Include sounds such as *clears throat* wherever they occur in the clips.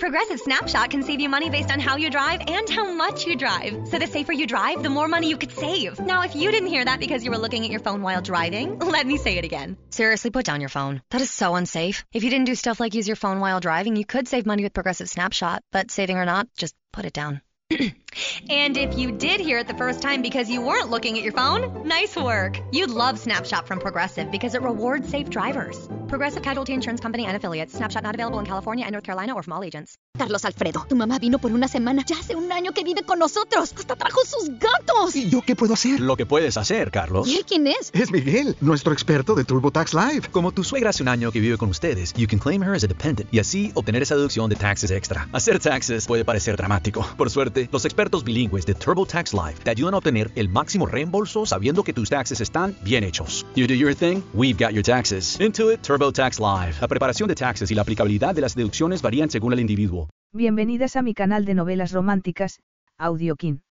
Progressive Snapshot can save you money based on how you drive and how much you drive. So the safer you drive, the more money you could save. Now, if you didn't hear that because you were looking at your phone while driving, *laughs* let me say it again. Seriously, put down your phone. That is so unsafe. If you didn't do stuff like use your phone while driving, you could save money with Progressive Snapshot. But saving or not, just put it down. *clears throat* and if you did hear it the first time because you weren't looking at your phone, nice work. You'd love Snapshot from Progressive because it rewards safe drivers. Progressive Casualty Insurance Company and affiliates. Snapshot not available in California and North Carolina or from all agents. Carlos Alfredo, tu mamá vino por una semana. Ya hace un año que vive con nosotros. Hasta trajo sus gatos. ¿Y yo qué puedo hacer? Lo que puedes hacer, Carlos. ¿Y él quién es? Es Miguel, nuestro experto de TurboTax Live. Como tu suegra hace un año que vive con ustedes, you can claim her as a dependent y así obtener esa deducción de taxes extra. Hacer taxes puede parecer dramático. Por suerte, los expertos bilingües de TurboTax Live te ayudan a obtener el máximo reembolso sabiendo que tus taxes están bien hechos. You do your thing, we've got your taxes. Intuit TurboTax Live. La preparación de taxes y la aplicabilidad de las deducciones varían según el individuo. Bienvenidas a mi canal de novelas románticas, Audiokin.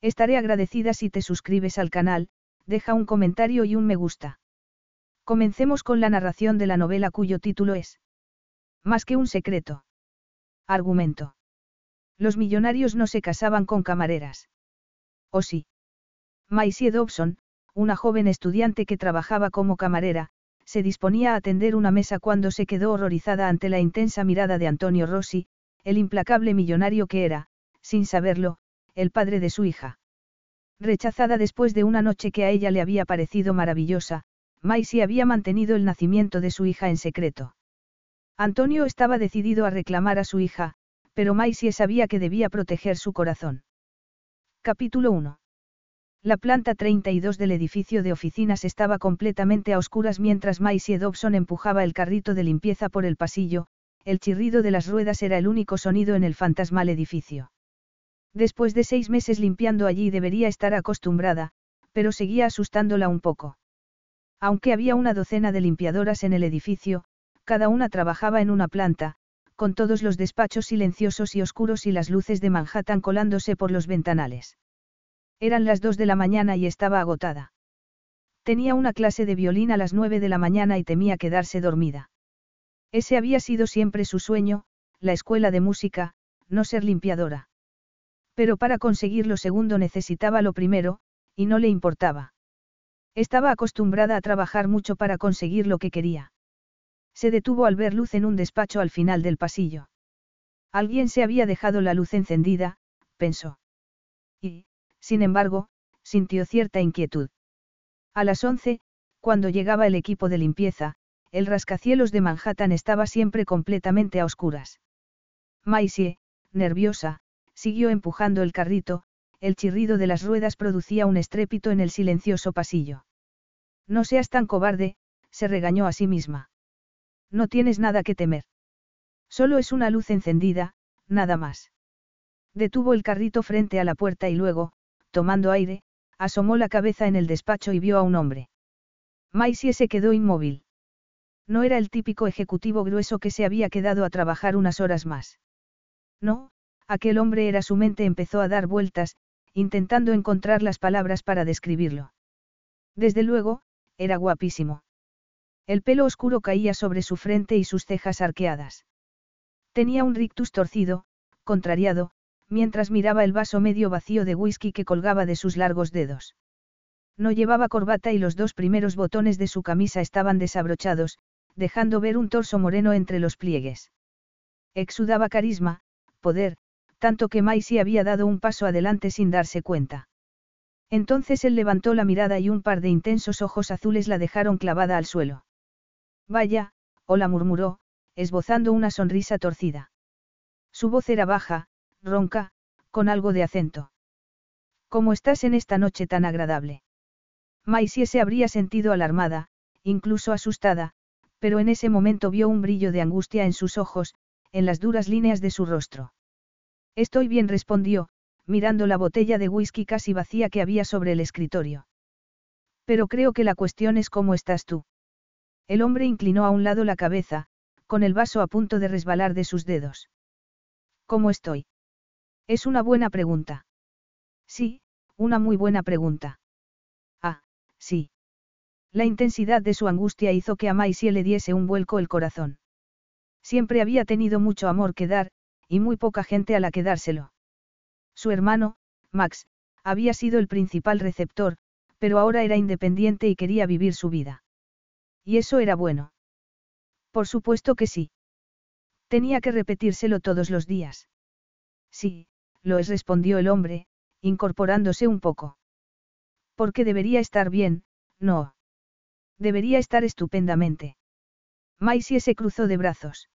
Estaré agradecida si te suscribes al canal, deja un comentario y un me gusta. Comencemos con la narración de la novela cuyo título es Más que un secreto. Argumento. Los millonarios no se casaban con camareras. ¿O sí? Maisie Dobson, una joven estudiante que trabajaba como camarera, se disponía a atender una mesa cuando se quedó horrorizada ante la intensa mirada de Antonio Rossi, el implacable millonario que era, sin saberlo, el padre de su hija. Rechazada después de una noche que a ella le había parecido maravillosa, Maisie había mantenido el nacimiento de su hija en secreto. Antonio estaba decidido a reclamar a su hija, pero Maisie sabía que debía proteger su corazón. Capítulo 1. La planta 32 del edificio de oficinas estaba completamente a oscuras mientras Maisie Dobson empujaba el carrito de limpieza por el pasillo, el chirrido de las ruedas era el único sonido en el fantasmal edificio. Después de seis meses limpiando allí debería estar acostumbrada, pero seguía asustándola un poco. Aunque había una docena de limpiadoras en el edificio, cada una trabajaba en una planta, con todos los despachos silenciosos y oscuros y las luces de Manhattan colándose por los ventanales. Eran las dos de la mañana y estaba agotada. Tenía una clase de violín a las nueve de la mañana y temía quedarse dormida. Ese había sido siempre su sueño, la escuela de música, no ser limpiadora. Pero para conseguir lo segundo necesitaba lo primero, y no le importaba. Estaba acostumbrada a trabajar mucho para conseguir lo que quería. Se detuvo al ver luz en un despacho al final del pasillo. Alguien se había dejado la luz encendida, pensó. Y, sin embargo, sintió cierta inquietud. A las once, cuando llegaba el equipo de limpieza, el rascacielos de Manhattan estaba siempre completamente a oscuras. Maisie, nerviosa, siguió empujando el carrito, el chirrido de las ruedas producía un estrépito en el silencioso pasillo. No seas tan cobarde, se regañó a sí misma. No tienes nada que temer. Solo es una luz encendida, nada más. Detuvo el carrito frente a la puerta y luego, tomando aire, asomó la cabeza en el despacho y vio a un hombre. Maisie se quedó inmóvil. No era el típico ejecutivo grueso que se había quedado a trabajar unas horas más. No, aquel hombre era su mente empezó a dar vueltas, intentando encontrar las palabras para describirlo. Desde luego, era guapísimo. El pelo oscuro caía sobre su frente y sus cejas arqueadas. Tenía un rictus torcido, contrariado, mientras miraba el vaso medio vacío de whisky que colgaba de sus largos dedos. No llevaba corbata y los dos primeros botones de su camisa estaban desabrochados, dejando ver un torso moreno entre los pliegues. Exudaba carisma, poder, tanto que Maisie había dado un paso adelante sin darse cuenta. Entonces él levantó la mirada y un par de intensos ojos azules la dejaron clavada al suelo. Vaya, hola murmuró, esbozando una sonrisa torcida. Su voz era baja, ronca, con algo de acento. ¿Cómo estás en esta noche tan agradable? Maisie se habría sentido alarmada, incluso asustada, pero en ese momento vio un brillo de angustia en sus ojos, en las duras líneas de su rostro. Estoy bien, respondió, mirando la botella de whisky casi vacía que había sobre el escritorio. Pero creo que la cuestión es cómo estás tú. El hombre inclinó a un lado la cabeza, con el vaso a punto de resbalar de sus dedos. ¿Cómo estoy? Es una buena pregunta. Sí, una muy buena pregunta. Ah, sí. La intensidad de su angustia hizo que a Maisie le diese un vuelco el corazón. Siempre había tenido mucho amor que dar, y muy poca gente a la que dárselo. Su hermano, Max, había sido el principal receptor, pero ahora era independiente y quería vivir su vida. Y eso era bueno. Por supuesto que sí. Tenía que repetírselo todos los días. Sí, lo es, respondió el hombre, incorporándose un poco. Porque debería estar bien, no. Debería estar estupendamente. Maisie se cruzó de brazos.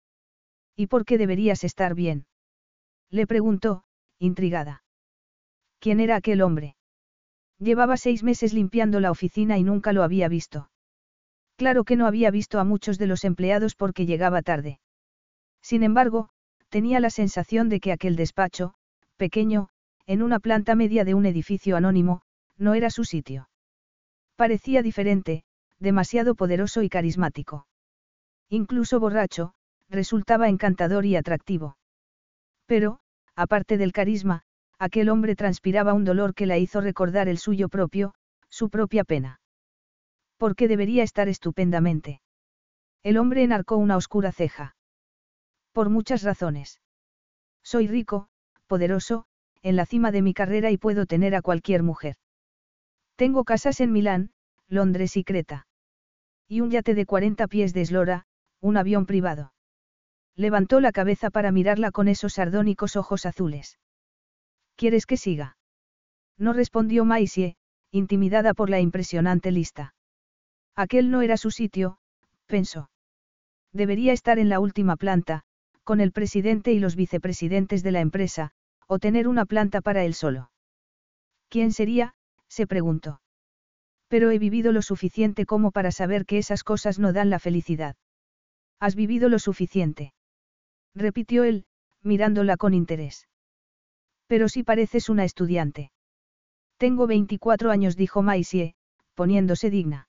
¿Y por qué deberías estar bien? Le preguntó, intrigada. ¿Quién era aquel hombre? Llevaba seis meses limpiando la oficina y nunca lo había visto. Claro que no había visto a muchos de los empleados porque llegaba tarde. Sin embargo, tenía la sensación de que aquel despacho, pequeño, en una planta media de un edificio anónimo, no era su sitio. Parecía diferente, demasiado poderoso y carismático. Incluso borracho, resultaba encantador y atractivo. Pero, aparte del carisma, aquel hombre transpiraba un dolor que la hizo recordar el suyo propio, su propia pena. ¿Por qué debería estar estupendamente? El hombre enarcó una oscura ceja. Por muchas razones. Soy rico, poderoso, en la cima de mi carrera y puedo tener a cualquier mujer. Tengo casas en Milán, Londres y Creta. Y un yate de 40 pies de eslora, un avión privado. Levantó la cabeza para mirarla con esos sardónicos ojos azules. ¿Quieres que siga? No respondió Maisie, intimidada por la impresionante lista. Aquel no era su sitio, pensó. Debería estar en la última planta, con el presidente y los vicepresidentes de la empresa, o tener una planta para él solo. ¿Quién sería? se preguntó. Pero he vivido lo suficiente como para saber que esas cosas no dan la felicidad. ¿Has vivido lo suficiente? repitió él, mirándola con interés. Pero si pareces una estudiante. Tengo 24 años, dijo Maisie, poniéndose digna.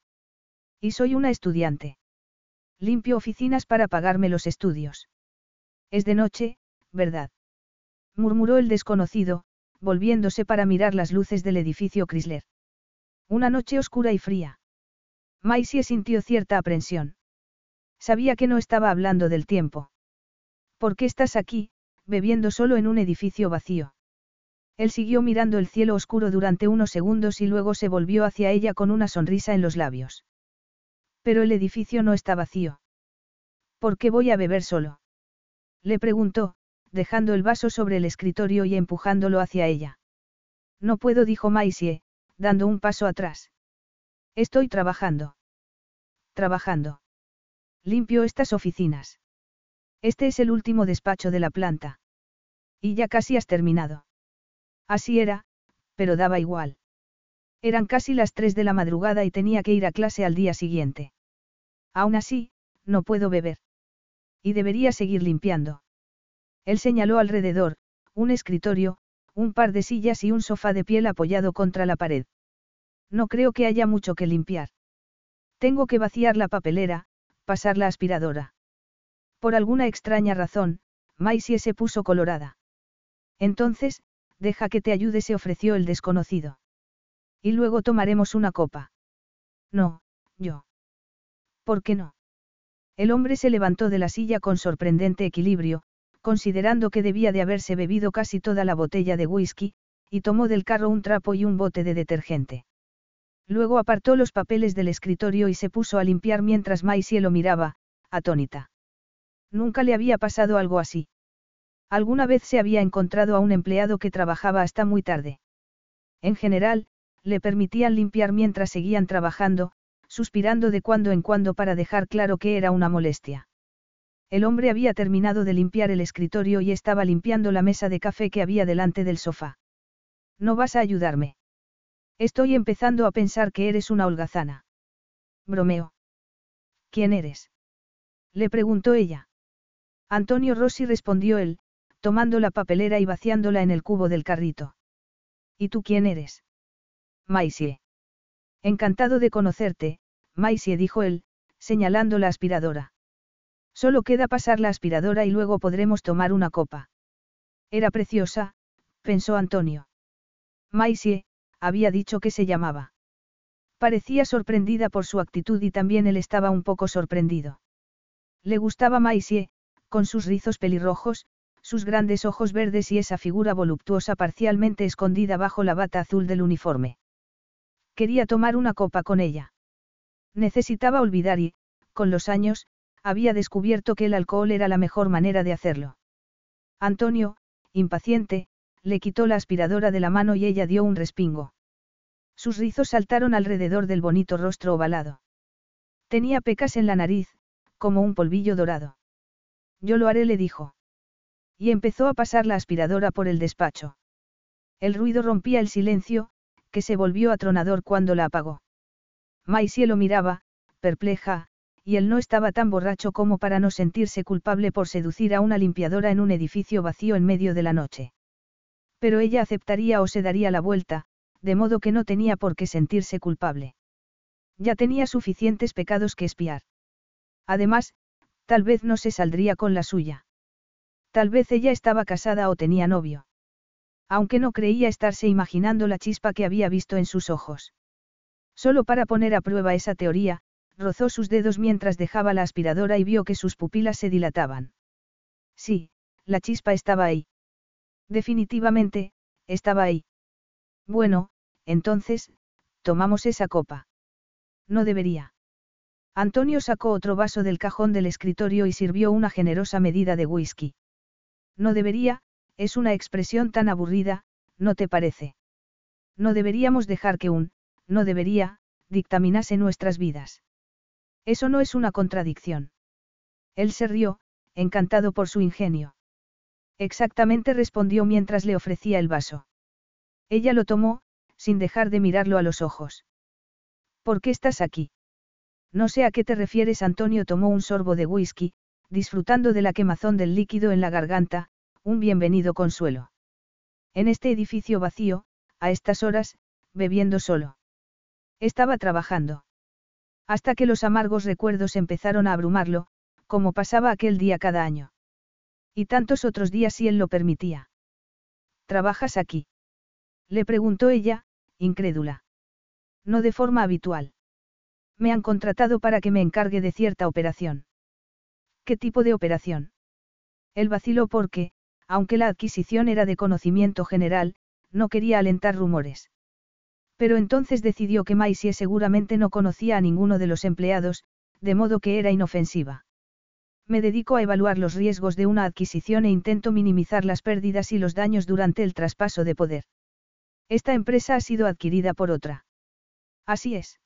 Y soy una estudiante. Limpio oficinas para pagarme los estudios. Es de noche, ¿verdad? murmuró el desconocido, volviéndose para mirar las luces del edificio Chrysler. Una noche oscura y fría. Maisie sintió cierta aprensión. Sabía que no estaba hablando del tiempo. ¿Por qué estás aquí, bebiendo solo en un edificio vacío? Él siguió mirando el cielo oscuro durante unos segundos y luego se volvió hacia ella con una sonrisa en los labios. Pero el edificio no está vacío. ¿Por qué voy a beber solo? Le preguntó, dejando el vaso sobre el escritorio y empujándolo hacia ella. No puedo, dijo Maisie, dando un paso atrás. Estoy trabajando. Trabajando. Limpio estas oficinas. Este es el último despacho de la planta. Y ya casi has terminado. Así era, pero daba igual. Eran casi las tres de la madrugada y tenía que ir a clase al día siguiente. Aún así, no puedo beber. Y debería seguir limpiando. Él señaló alrededor, un escritorio, un par de sillas y un sofá de piel apoyado contra la pared. No creo que haya mucho que limpiar. Tengo que vaciar la papelera, pasar la aspiradora. Por alguna extraña razón, Maisie se puso colorada. Entonces, deja que te ayude, se ofreció el desconocido. Y luego tomaremos una copa. No, yo. ¿Por qué no? El hombre se levantó de la silla con sorprendente equilibrio, considerando que debía de haberse bebido casi toda la botella de whisky, y tomó del carro un trapo y un bote de detergente. Luego apartó los papeles del escritorio y se puso a limpiar mientras Maisie lo miraba, atónita. Nunca le había pasado algo así. Alguna vez se había encontrado a un empleado que trabajaba hasta muy tarde. En general, le permitían limpiar mientras seguían trabajando, suspirando de cuando en cuando para dejar claro que era una molestia. El hombre había terminado de limpiar el escritorio y estaba limpiando la mesa de café que había delante del sofá. ¿No vas a ayudarme? Estoy empezando a pensar que eres una holgazana. Bromeo. ¿Quién eres? Le preguntó ella. Antonio Rossi respondió él, tomando la papelera y vaciándola en el cubo del carrito. ¿Y tú quién eres? Maisie. Encantado de conocerte, Maisie dijo él, señalando la aspiradora. Solo queda pasar la aspiradora y luego podremos tomar una copa. Era preciosa, pensó Antonio. Maisie, había dicho que se llamaba. Parecía sorprendida por su actitud y también él estaba un poco sorprendido. Le gustaba Maisie, con sus rizos pelirrojos, sus grandes ojos verdes y esa figura voluptuosa parcialmente escondida bajo la bata azul del uniforme. Quería tomar una copa con ella. Necesitaba olvidar y, con los años, había descubierto que el alcohol era la mejor manera de hacerlo. Antonio, impaciente, le quitó la aspiradora de la mano y ella dio un respingo. Sus rizos saltaron alrededor del bonito rostro ovalado. Tenía pecas en la nariz, como un polvillo dorado. Yo lo haré, le dijo. Y empezó a pasar la aspiradora por el despacho. El ruido rompía el silencio, que se volvió atronador cuando la apagó. Maisie lo miraba, perpleja, y él no estaba tan borracho como para no sentirse culpable por seducir a una limpiadora en un edificio vacío en medio de la noche. Pero ella aceptaría o se daría la vuelta, de modo que no tenía por qué sentirse culpable. Ya tenía suficientes pecados que espiar. Además, tal vez no se saldría con la suya. Tal vez ella estaba casada o tenía novio. Aunque no creía estarse imaginando la chispa que había visto en sus ojos. Solo para poner a prueba esa teoría, rozó sus dedos mientras dejaba la aspiradora y vio que sus pupilas se dilataban. Sí, la chispa estaba ahí. Definitivamente, estaba ahí. Bueno, entonces, tomamos esa copa. No debería. Antonio sacó otro vaso del cajón del escritorio y sirvió una generosa medida de whisky. No debería, es una expresión tan aburrida, ¿no te parece? No deberíamos dejar que un, no debería, dictaminase nuestras vidas. Eso no es una contradicción. Él se rió, encantado por su ingenio. Exactamente respondió mientras le ofrecía el vaso. Ella lo tomó, sin dejar de mirarlo a los ojos. ¿Por qué estás aquí? No sé a qué te refieres. Antonio tomó un sorbo de whisky, disfrutando de la quemazón del líquido en la garganta, un bienvenido consuelo. En este edificio vacío, a estas horas, bebiendo solo. Estaba trabajando. Hasta que los amargos recuerdos empezaron a abrumarlo, como pasaba aquel día cada año. Y tantos otros días si él lo permitía. ¿Trabajas aquí? Le preguntó ella, incrédula. No de forma habitual. Me han contratado para que me encargue de cierta operación. ¿Qué tipo de operación? Él vaciló porque, aunque la adquisición era de conocimiento general, no quería alentar rumores. Pero entonces decidió que Maisie seguramente no conocía a ninguno de los empleados, de modo que era inofensiva. Me dedico a evaluar los riesgos de una adquisición e intento minimizar las pérdidas y los daños durante el traspaso de poder. Esta empresa ha sido adquirida por otra. Así es.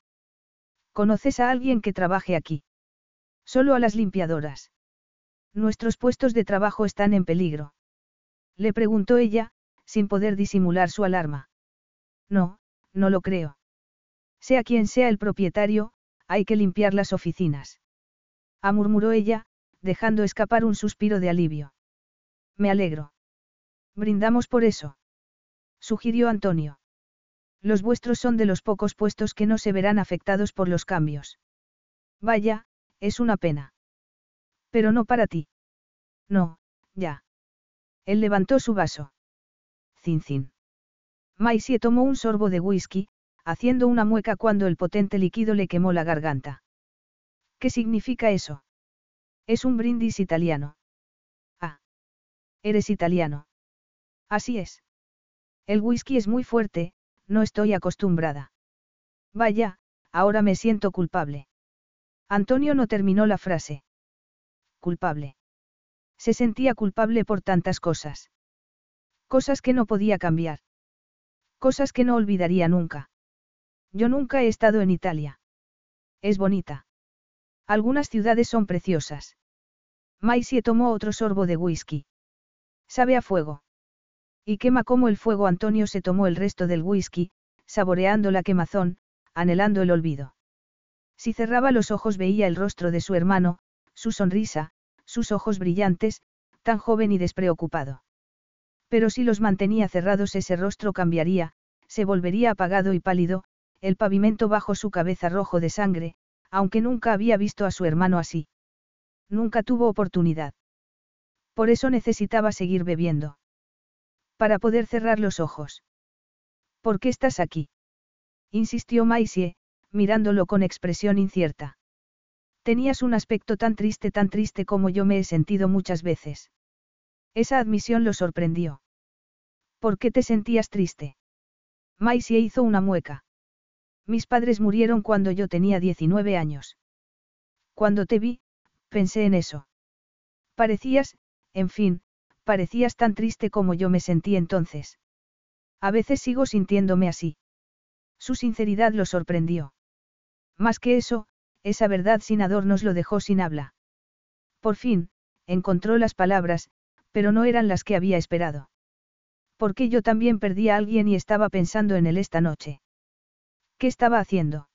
¿Conoces a alguien que trabaje aquí? Solo a las limpiadoras. Nuestros puestos de trabajo están en peligro. Le preguntó ella, sin poder disimular su alarma. No, no lo creo. Sea quien sea el propietario, hay que limpiar las oficinas. Ah, murmuró ella, dejando escapar un suspiro de alivio. Me alegro. Brindamos por eso. Sugirió Antonio. Los vuestros son de los pocos puestos que no se verán afectados por los cambios. Vaya, es una pena. Pero no para ti. No, ya. Él levantó su vaso. Cin Maisie tomó un sorbo de whisky, haciendo una mueca cuando el potente líquido le quemó la garganta. ¿Qué significa eso? Es un brindis italiano. Ah. Eres italiano. Así es. El whisky es muy fuerte, no estoy acostumbrada. Vaya, ahora me siento culpable. Antonio no terminó la frase. Culpable. Se sentía culpable por tantas cosas. Cosas que no podía cambiar. Cosas que no olvidaría nunca. Yo nunca he estado en Italia. Es bonita. Algunas ciudades son preciosas. Maisie tomó otro sorbo de whisky. Sabe a fuego. Y quema como el fuego. Antonio se tomó el resto del whisky, saboreando la quemazón, anhelando el olvido. Si cerraba los ojos veía el rostro de su hermano, su sonrisa, sus ojos brillantes, tan joven y despreocupado. Pero si los mantenía cerrados ese rostro cambiaría, se volvería apagado y pálido, el pavimento bajo su cabeza rojo de sangre, aunque nunca había visto a su hermano así. Nunca tuvo oportunidad. Por eso necesitaba seguir bebiendo. Para poder cerrar los ojos. ¿Por qué estás aquí? insistió Maisie, mirándolo con expresión incierta. Tenías un aspecto tan triste, tan triste como yo me he sentido muchas veces. Esa admisión lo sorprendió. ¿Por qué te sentías triste? Maisie hizo una mueca. Mis padres murieron cuando yo tenía 19 años. Cuando te vi, pensé en eso. Parecías, en fin, parecías tan triste como yo me sentí entonces. A veces sigo sintiéndome así. Su sinceridad lo sorprendió. Más que eso, esa verdad sin adornos lo dejó sin habla. Por fin, encontró las palabras, pero no eran las que había esperado. Porque yo también perdí a alguien y estaba pensando en él esta noche. ¿Qué estaba haciendo?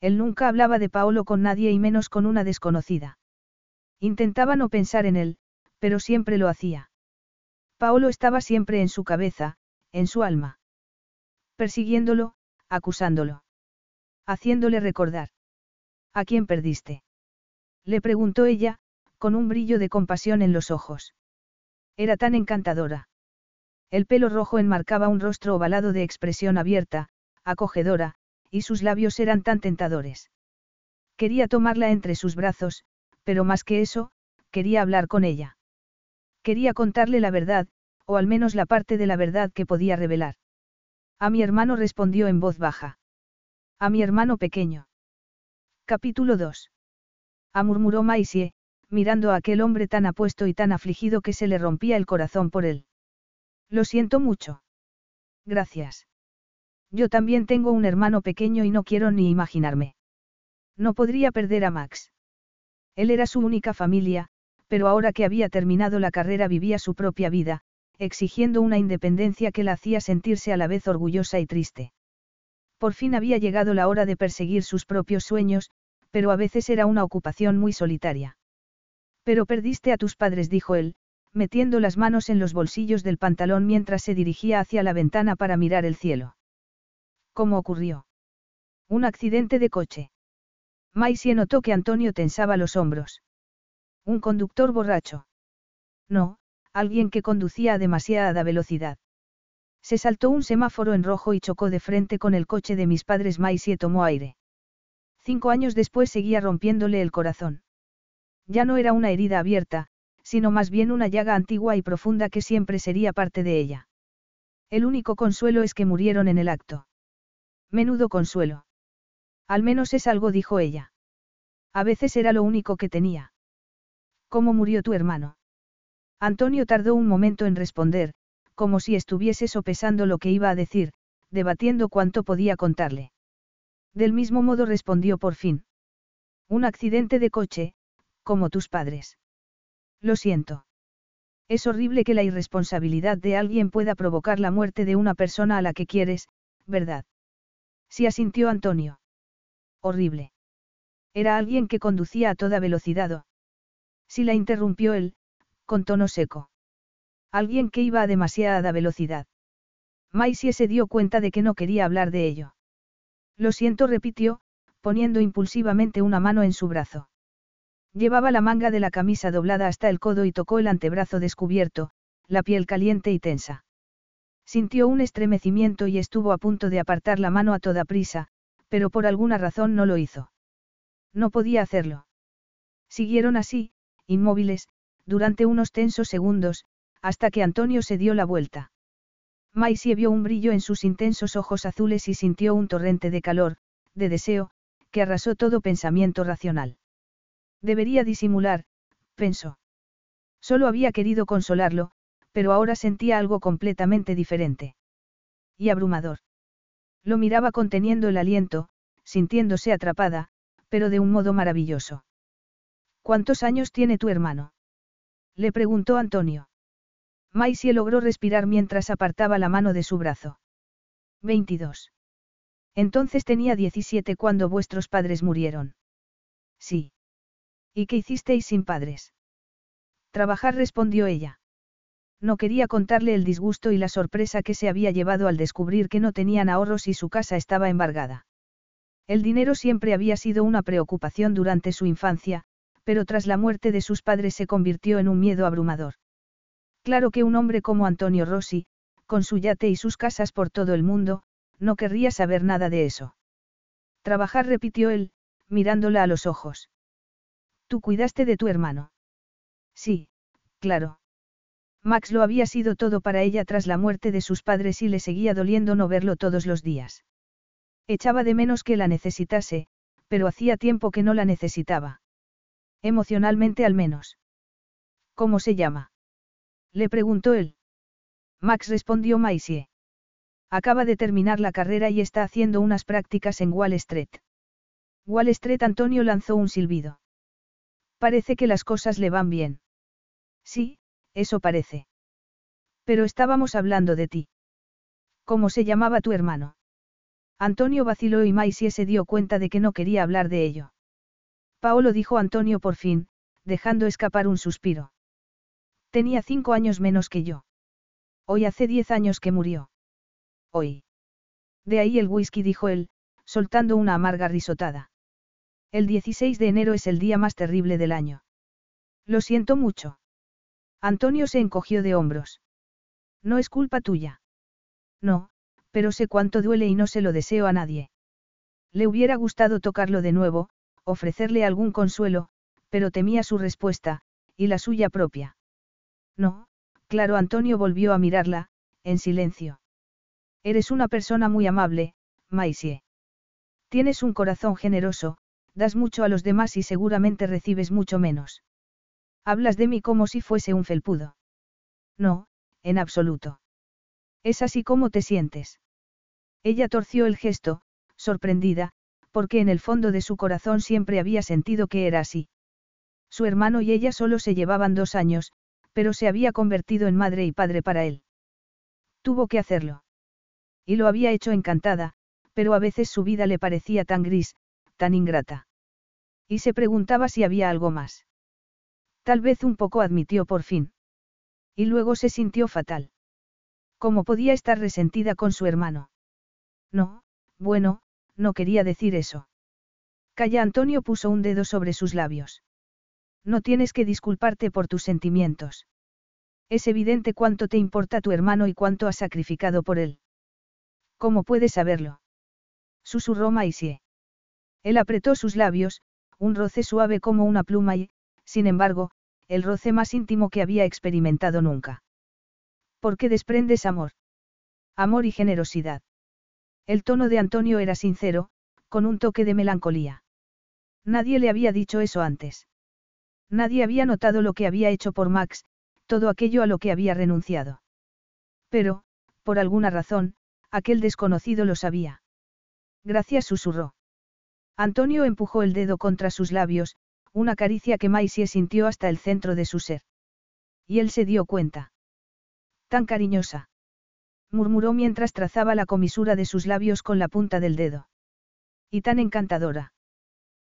Él nunca hablaba de Paolo con nadie y menos con una desconocida. Intentaba no pensar en él, pero siempre lo hacía. Paolo estaba siempre en su cabeza, en su alma. Persiguiéndolo, acusándolo. Haciéndole recordar. ¿A quién perdiste? Le preguntó ella, con un brillo de compasión en los ojos. Era tan encantadora. El pelo rojo enmarcaba un rostro ovalado de expresión abierta, acogedora, y sus labios eran tan tentadores. Quería tomarla entre sus brazos, pero más que eso, quería hablar con ella. Quería contarle la verdad, o al menos la parte de la verdad que podía revelar. A mi hermano respondió en voz baja. A mi hermano pequeño. Capítulo 2. A Maisie, mirando a aquel hombre tan apuesto y tan afligido que se le rompía el corazón por él. Lo siento mucho. Gracias. Yo también tengo un hermano pequeño y no quiero ni imaginarme. No podría perder a Max. Él era su única familia, pero ahora que había terminado la carrera vivía su propia vida, exigiendo una independencia que la hacía sentirse a la vez orgullosa y triste. Por fin había llegado la hora de perseguir sus propios sueños, pero a veces era una ocupación muy solitaria. Pero perdiste a tus padres, dijo él, metiendo las manos en los bolsillos del pantalón mientras se dirigía hacia la ventana para mirar el cielo. ¿Cómo ocurrió? Un accidente de coche. Maisie notó que Antonio tensaba los hombros. Un conductor borracho. No, alguien que conducía a demasiada velocidad. Se saltó un semáforo en rojo y chocó de frente con el coche de mis padres. Maisie tomó aire. Cinco años después seguía rompiéndole el corazón. Ya no era una herida abierta, sino más bien una llaga antigua y profunda que siempre sería parte de ella. El único consuelo es que murieron en el acto. Menudo consuelo. Al menos es algo, dijo ella. A veces era lo único que tenía. ¿Cómo murió tu hermano? Antonio tardó un momento en responder, como si estuviese sopesando lo que iba a decir, debatiendo cuánto podía contarle. Del mismo modo respondió por fin. Un accidente de coche, como tus padres. Lo siento. Es horrible que la irresponsabilidad de alguien pueda provocar la muerte de una persona a la que quieres, ¿verdad? Sí asintió Antonio. Horrible. Era alguien que conducía a toda velocidad si la interrumpió él, con tono seco. Alguien que iba a demasiada velocidad. Maisie se dio cuenta de que no quería hablar de ello. Lo siento, repitió, poniendo impulsivamente una mano en su brazo. Llevaba la manga de la camisa doblada hasta el codo y tocó el antebrazo descubierto, la piel caliente y tensa. Sintió un estremecimiento y estuvo a punto de apartar la mano a toda prisa, pero por alguna razón no lo hizo. No podía hacerlo. Siguieron así, inmóviles, durante unos tensos segundos, hasta que Antonio se dio la vuelta. Maisie vio un brillo en sus intensos ojos azules y sintió un torrente de calor, de deseo, que arrasó todo pensamiento racional. Debería disimular, pensó. Solo había querido consolarlo, pero ahora sentía algo completamente diferente. Y abrumador. Lo miraba conteniendo el aliento, sintiéndose atrapada, pero de un modo maravilloso. ¿Cuántos años tiene tu hermano? Le preguntó Antonio. Maisie logró respirar mientras apartaba la mano de su brazo. 22. Entonces tenía 17 cuando vuestros padres murieron. Sí. ¿Y qué hicisteis sin padres? Trabajar respondió ella. No quería contarle el disgusto y la sorpresa que se había llevado al descubrir que no tenían ahorros y su casa estaba embargada. El dinero siempre había sido una preocupación durante su infancia, pero tras la muerte de sus padres se convirtió en un miedo abrumador. Claro que un hombre como Antonio Rossi, con su yate y sus casas por todo el mundo, no querría saber nada de eso. Trabajar, repitió él, mirándola a los ojos. ¿Tú cuidaste de tu hermano? Sí, claro. Max lo había sido todo para ella tras la muerte de sus padres y le seguía doliendo no verlo todos los días. Echaba de menos que la necesitase, pero hacía tiempo que no la necesitaba. Emocionalmente al menos. ¿Cómo se llama? Le preguntó él. Max respondió Maisie. Acaba de terminar la carrera y está haciendo unas prácticas en Wall Street. Wall Street Antonio lanzó un silbido. Parece que las cosas le van bien. Sí, eso parece. Pero estábamos hablando de ti. ¿Cómo se llamaba tu hermano? Antonio vaciló y Maisie se dio cuenta de que no quería hablar de ello. Paolo dijo Antonio por fin, dejando escapar un suspiro. Tenía cinco años menos que yo. Hoy hace diez años que murió. Hoy. De ahí el whisky, dijo él, soltando una amarga risotada. El 16 de enero es el día más terrible del año. Lo siento mucho. Antonio se encogió de hombros. No es culpa tuya. No, pero sé cuánto duele y no se lo deseo a nadie. Le hubiera gustado tocarlo de nuevo, ofrecerle algún consuelo, pero temía su respuesta, y la suya propia. No, claro, Antonio volvió a mirarla, en silencio. Eres una persona muy amable, Maisie. Tienes un corazón generoso, das mucho a los demás y seguramente recibes mucho menos. Hablas de mí como si fuese un felpudo. No, en absoluto. Es así como te sientes. Ella torció el gesto, sorprendida, porque en el fondo de su corazón siempre había sentido que era así. Su hermano y ella solo se llevaban dos años, pero se había convertido en madre y padre para él. Tuvo que hacerlo. Y lo había hecho encantada, pero a veces su vida le parecía tan gris, tan ingrata. Y se preguntaba si había algo más. Tal vez un poco admitió por fin. Y luego se sintió fatal. ¿Cómo podía estar resentida con su hermano? No, bueno, no quería decir eso. Calla Antonio puso un dedo sobre sus labios. No tienes que disculparte por tus sentimientos. Es evidente cuánto te importa tu hermano y cuánto has sacrificado por él. ¿Cómo puedes saberlo? Susurró Maisie. Él apretó sus labios, un roce suave como una pluma y, sin embargo, el roce más íntimo que había experimentado nunca. ¿Por qué desprendes amor? Amor y generosidad. El tono de Antonio era sincero, con un toque de melancolía. Nadie le había dicho eso antes. Nadie había notado lo que había hecho por Max, todo aquello a lo que había renunciado. Pero, por alguna razón, aquel desconocido lo sabía. Gracias susurró. Antonio empujó el dedo contra sus labios, una caricia que Maisie sintió hasta el centro de su ser. Y él se dio cuenta. Tan cariñosa. Murmuró mientras trazaba la comisura de sus labios con la punta del dedo. Y tan encantadora.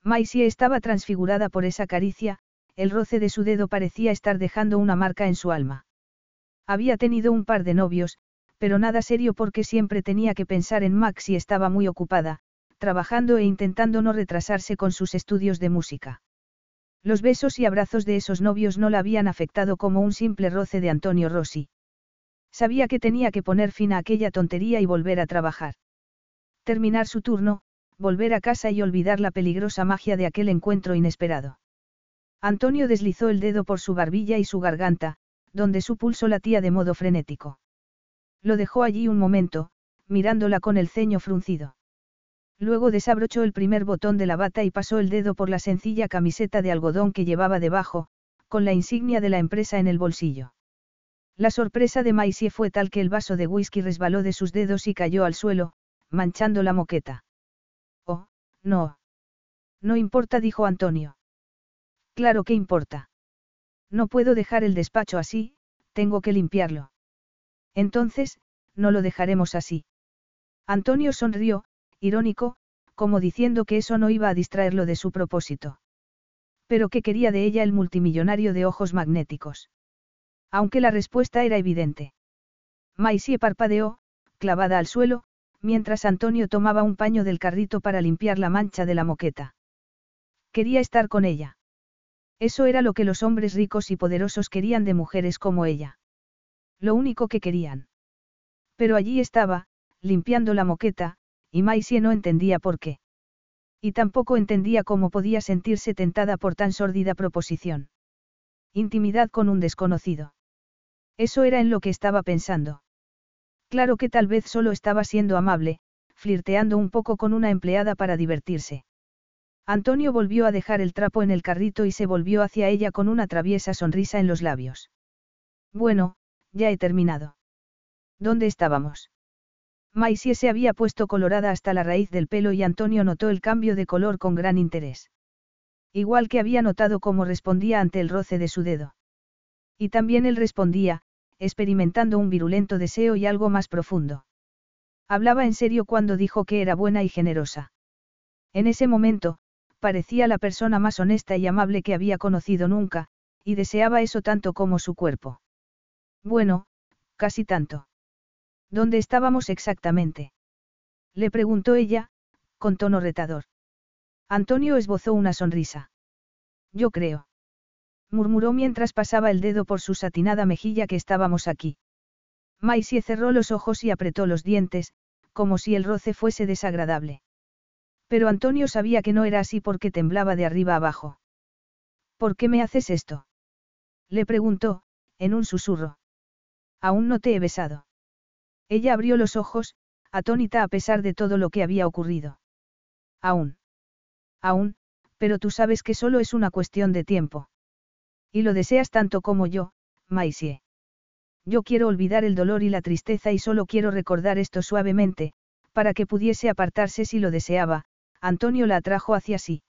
Maisie estaba transfigurada por esa caricia, el roce de su dedo parecía estar dejando una marca en su alma. Había tenido un par de novios, pero nada serio porque siempre tenía que pensar en Max y estaba muy ocupada, trabajando e intentando no retrasarse con sus estudios de música. Los besos y abrazos de esos novios no la habían afectado como un simple roce de Antonio Rossi. Sabía que tenía que poner fin a aquella tontería y volver a trabajar. Terminar su turno, volver a casa y olvidar la peligrosa magia de aquel encuentro inesperado. Antonio deslizó el dedo por su barbilla y su garganta, donde su pulso latía de modo frenético. Lo dejó allí un momento, mirándola con el ceño fruncido. Luego desabrochó el primer botón de la bata y pasó el dedo por la sencilla camiseta de algodón que llevaba debajo, con la insignia de la empresa en el bolsillo. La sorpresa de Maisie fue tal que el vaso de whisky resbaló de sus dedos y cayó al suelo, manchando la moqueta. Oh, no. No importa, dijo Antonio. Claro que importa. No puedo dejar el despacho así, tengo que limpiarlo. Entonces, no lo dejaremos así. Antonio sonrió, irónico, como diciendo que eso no iba a distraerlo de su propósito. Pero ¿qué quería de ella el multimillonario de ojos magnéticos? Aunque la respuesta era evidente. Maisie parpadeó, clavada al suelo, mientras Antonio tomaba un paño del carrito para limpiar la mancha de la moqueta. Quería estar con ella. Eso era lo que los hombres ricos y poderosos querían de mujeres como ella. Lo único que querían. Pero allí estaba, limpiando la moqueta, y Maisie no entendía por qué. Y tampoco entendía cómo podía sentirse tentada por tan sórdida proposición. Intimidad con un desconocido. Eso era en lo que estaba pensando. Claro que tal vez solo estaba siendo amable, flirteando un poco con una empleada para divertirse. Antonio volvió a dejar el trapo en el carrito y se volvió hacia ella con una traviesa sonrisa en los labios. Bueno, ya he terminado. ¿Dónde estábamos? Maisie se había puesto colorada hasta la raíz del pelo y Antonio notó el cambio de color con gran interés. Igual que había notado cómo respondía ante el roce de su dedo. Y también él respondía, experimentando un virulento deseo y algo más profundo. Hablaba en serio cuando dijo que era buena y generosa. En ese momento, parecía la persona más honesta y amable que había conocido nunca, y deseaba eso tanto como su cuerpo. Bueno, casi tanto. ¿Dónde estábamos exactamente? Le preguntó ella, con tono retador. Antonio esbozó una sonrisa. Yo creo. Murmuró mientras pasaba el dedo por su satinada mejilla que estábamos aquí. Maisie cerró los ojos y apretó los dientes, como si el roce fuese desagradable. Pero Antonio sabía que no era así porque temblaba de arriba abajo. ¿Por qué me haces esto? Le preguntó, en un susurro. Aún no te he besado. Ella abrió los ojos, atónita a pesar de todo lo que había ocurrido. Aún. Aún, pero tú sabes que solo es una cuestión de tiempo. Y lo deseas tanto como yo, Maisie. Yo quiero olvidar el dolor y la tristeza y solo quiero recordar esto suavemente, para que pudiese apartarse si lo deseaba, Antonio la atrajo hacia sí.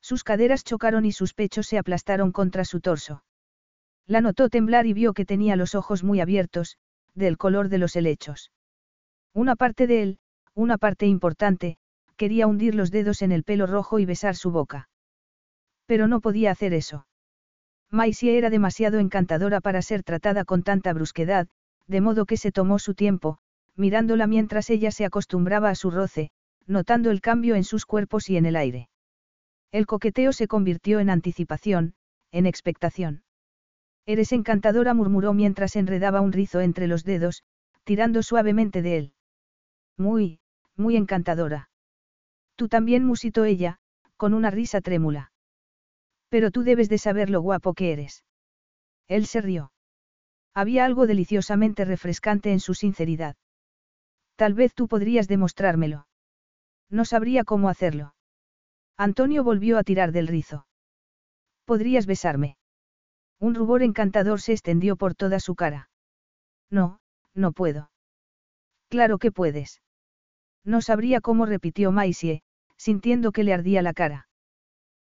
Sus caderas chocaron y sus pechos se aplastaron contra su torso. La notó temblar y vio que tenía los ojos muy abiertos, del color de los helechos. Una parte de él, una parte importante, quería hundir los dedos en el pelo rojo y besar su boca. Pero no podía hacer eso. Maisie era demasiado encantadora para ser tratada con tanta brusquedad, de modo que se tomó su tiempo, mirándola mientras ella se acostumbraba a su roce, notando el cambio en sus cuerpos y en el aire. El coqueteo se convirtió en anticipación, en expectación. Eres encantadora, murmuró mientras enredaba un rizo entre los dedos, tirando suavemente de él. Muy, muy encantadora. Tú también musitó ella, con una risa trémula. Pero tú debes de saber lo guapo que eres. Él se rió. Había algo deliciosamente refrescante en su sinceridad. Tal vez tú podrías demostrármelo. No sabría cómo hacerlo. Antonio volvió a tirar del rizo. ¿Podrías besarme? Un rubor encantador se extendió por toda su cara. No, no puedo. Claro que puedes. No sabría cómo repitió Maisie, sintiendo que le ardía la cara.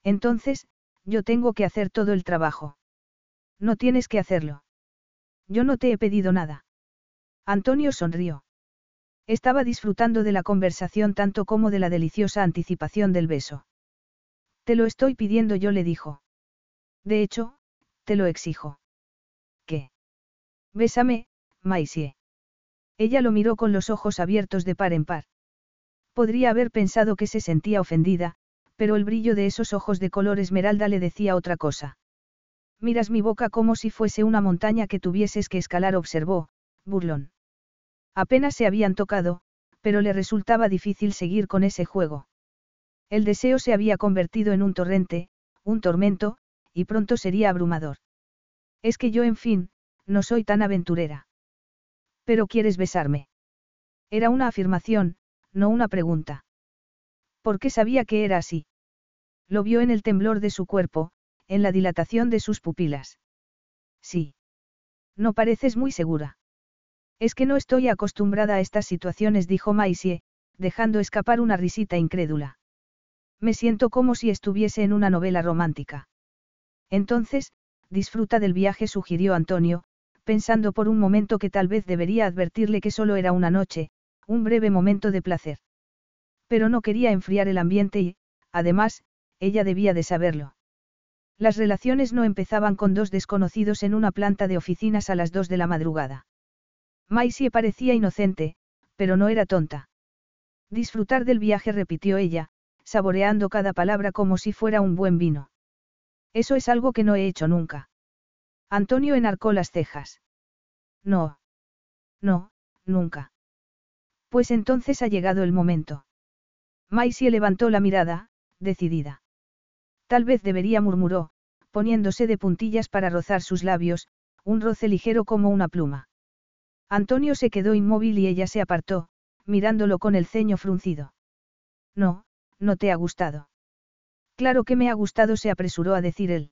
Entonces, yo tengo que hacer todo el trabajo. No tienes que hacerlo. Yo no te he pedido nada. Antonio sonrió. Estaba disfrutando de la conversación tanto como de la deliciosa anticipación del beso. Te lo estoy pidiendo yo, le dijo. De hecho, te lo exijo. ¿Qué? Bésame, Maisie. Ella lo miró con los ojos abiertos de par en par. Podría haber pensado que se sentía ofendida, pero el brillo de esos ojos de color esmeralda le decía otra cosa. Miras mi boca como si fuese una montaña que tuvieses que escalar, observó, burlón. Apenas se habían tocado, pero le resultaba difícil seguir con ese juego. El deseo se había convertido en un torrente, un tormento, y pronto sería abrumador. Es que yo, en fin, no soy tan aventurera. Pero quieres besarme. Era una afirmación, no una pregunta. ¿Por qué sabía que era así? Lo vio en el temblor de su cuerpo, en la dilatación de sus pupilas. Sí. No pareces muy segura. Es que no estoy acostumbrada a estas situaciones, dijo Maisie, dejando escapar una risita incrédula. Me siento como si estuviese en una novela romántica. Entonces, disfruta del viaje, sugirió Antonio, pensando por un momento que tal vez debería advertirle que solo era una noche, un breve momento de placer. Pero no quería enfriar el ambiente y, además, ella debía de saberlo. Las relaciones no empezaban con dos desconocidos en una planta de oficinas a las dos de la madrugada. Maisie parecía inocente, pero no era tonta. Disfrutar del viaje, repitió ella, saboreando cada palabra como si fuera un buen vino. Eso es algo que no he hecho nunca. Antonio enarcó las cejas. No. No, nunca. Pues entonces ha llegado el momento. Maisie levantó la mirada, decidida. Tal vez debería, murmuró, poniéndose de puntillas para rozar sus labios, un roce ligero como una pluma. Antonio se quedó inmóvil y ella se apartó, mirándolo con el ceño fruncido. No, no te ha gustado. Claro que me ha gustado, se apresuró a decir él.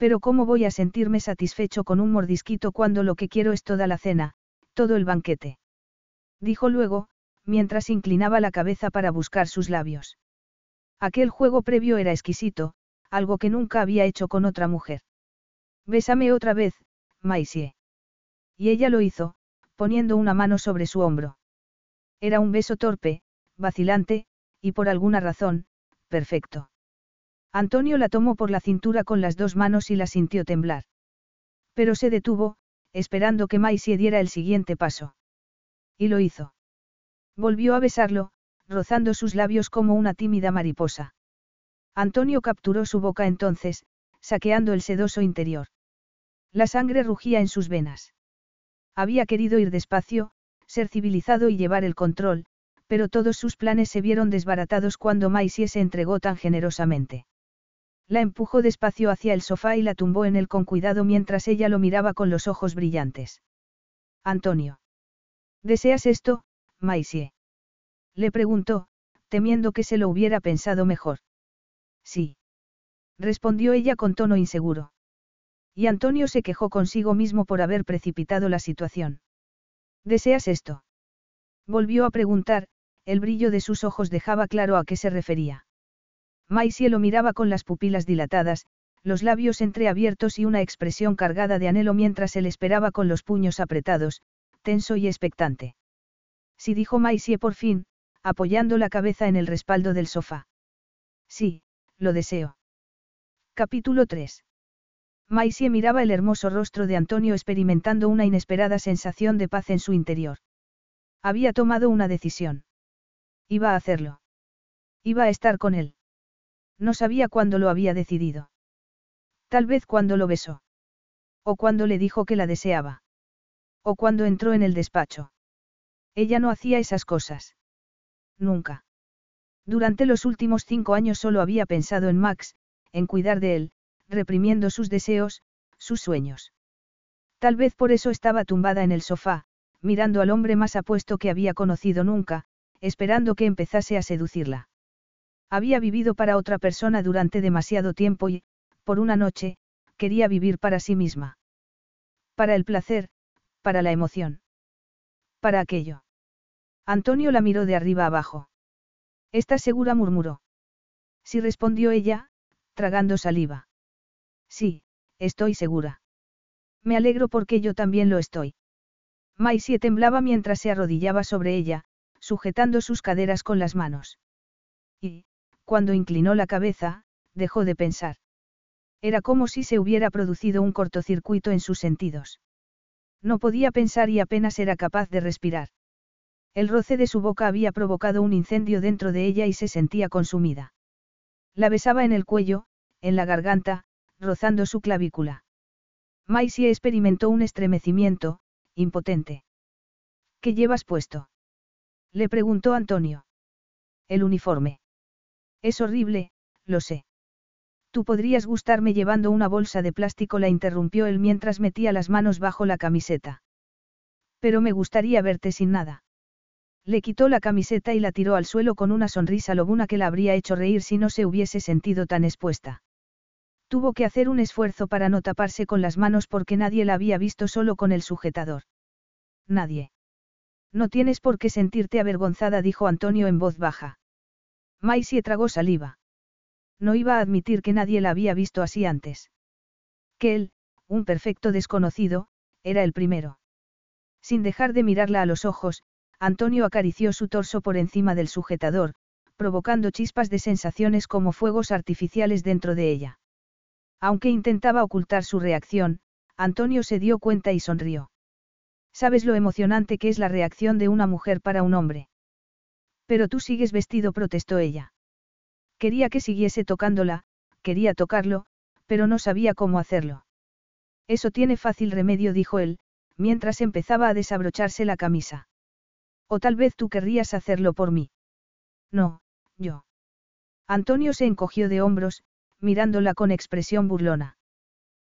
Pero ¿cómo voy a sentirme satisfecho con un mordisquito cuando lo que quiero es toda la cena, todo el banquete? Dijo luego, mientras inclinaba la cabeza para buscar sus labios. Aquel juego previo era exquisito, algo que nunca había hecho con otra mujer. Bésame otra vez, Maisie. Y ella lo hizo, poniendo una mano sobre su hombro. Era un beso torpe, vacilante, y por alguna razón, perfecto. Antonio la tomó por la cintura con las dos manos y la sintió temblar. Pero se detuvo, esperando que Maisie diera el siguiente paso. Y lo hizo. Volvió a besarlo, rozando sus labios como una tímida mariposa. Antonio capturó su boca entonces, saqueando el sedoso interior. La sangre rugía en sus venas. Había querido ir despacio, ser civilizado y llevar el control, pero todos sus planes se vieron desbaratados cuando Maisie se entregó tan generosamente. La empujó despacio hacia el sofá y la tumbó en él con cuidado mientras ella lo miraba con los ojos brillantes. Antonio. ¿Deseas esto, Maisie? Le preguntó, temiendo que se lo hubiera pensado mejor. Sí. Respondió ella con tono inseguro. Y Antonio se quejó consigo mismo por haber precipitado la situación. ¿Deseas esto? Volvió a preguntar, el brillo de sus ojos dejaba claro a qué se refería. Maisie lo miraba con las pupilas dilatadas, los labios entreabiertos y una expresión cargada de anhelo mientras él esperaba con los puños apretados, tenso y expectante. Sí dijo Maisie por fin, apoyando la cabeza en el respaldo del sofá. Sí, lo deseo. Capítulo 3. Maisie miraba el hermoso rostro de Antonio experimentando una inesperada sensación de paz en su interior. Había tomado una decisión. Iba a hacerlo. Iba a estar con él. No sabía cuándo lo había decidido. Tal vez cuando lo besó. O cuando le dijo que la deseaba. O cuando entró en el despacho. Ella no hacía esas cosas. Nunca. Durante los últimos cinco años solo había pensado en Max, en cuidar de él, reprimiendo sus deseos, sus sueños. Tal vez por eso estaba tumbada en el sofá, mirando al hombre más apuesto que había conocido nunca, esperando que empezase a seducirla. Había vivido para otra persona durante demasiado tiempo y, por una noche, quería vivir para sí misma. Para el placer, para la emoción. Para aquello. Antonio la miró de arriba abajo. ¿Estás segura? murmuró. Sí respondió ella, tragando saliva. Sí, estoy segura. Me alegro porque yo también lo estoy. Maisie temblaba mientras se arrodillaba sobre ella, sujetando sus caderas con las manos. Cuando inclinó la cabeza, dejó de pensar. Era como si se hubiera producido un cortocircuito en sus sentidos. No podía pensar y apenas era capaz de respirar. El roce de su boca había provocado un incendio dentro de ella y se sentía consumida. La besaba en el cuello, en la garganta, rozando su clavícula. Maisie experimentó un estremecimiento, impotente. ¿Qué llevas puesto? Le preguntó Antonio. El uniforme. Es horrible, lo sé. Tú podrías gustarme llevando una bolsa de plástico, la interrumpió él mientras metía las manos bajo la camiseta. Pero me gustaría verte sin nada. Le quitó la camiseta y la tiró al suelo con una sonrisa lobuna que la habría hecho reír si no se hubiese sentido tan expuesta. Tuvo que hacer un esfuerzo para no taparse con las manos porque nadie la había visto solo con el sujetador. Nadie. No tienes por qué sentirte avergonzada, dijo Antonio en voz baja. Maisie tragó saliva. No iba a admitir que nadie la había visto así antes. Que él, un perfecto desconocido, era el primero. Sin dejar de mirarla a los ojos, Antonio acarició su torso por encima del sujetador, provocando chispas de sensaciones como fuegos artificiales dentro de ella. Aunque intentaba ocultar su reacción, Antonio se dio cuenta y sonrió. ¿Sabes lo emocionante que es la reacción de una mujer para un hombre? Pero tú sigues vestido, protestó ella. Quería que siguiese tocándola, quería tocarlo, pero no sabía cómo hacerlo. Eso tiene fácil remedio, dijo él, mientras empezaba a desabrocharse la camisa. O tal vez tú querrías hacerlo por mí. No, yo. Antonio se encogió de hombros, mirándola con expresión burlona.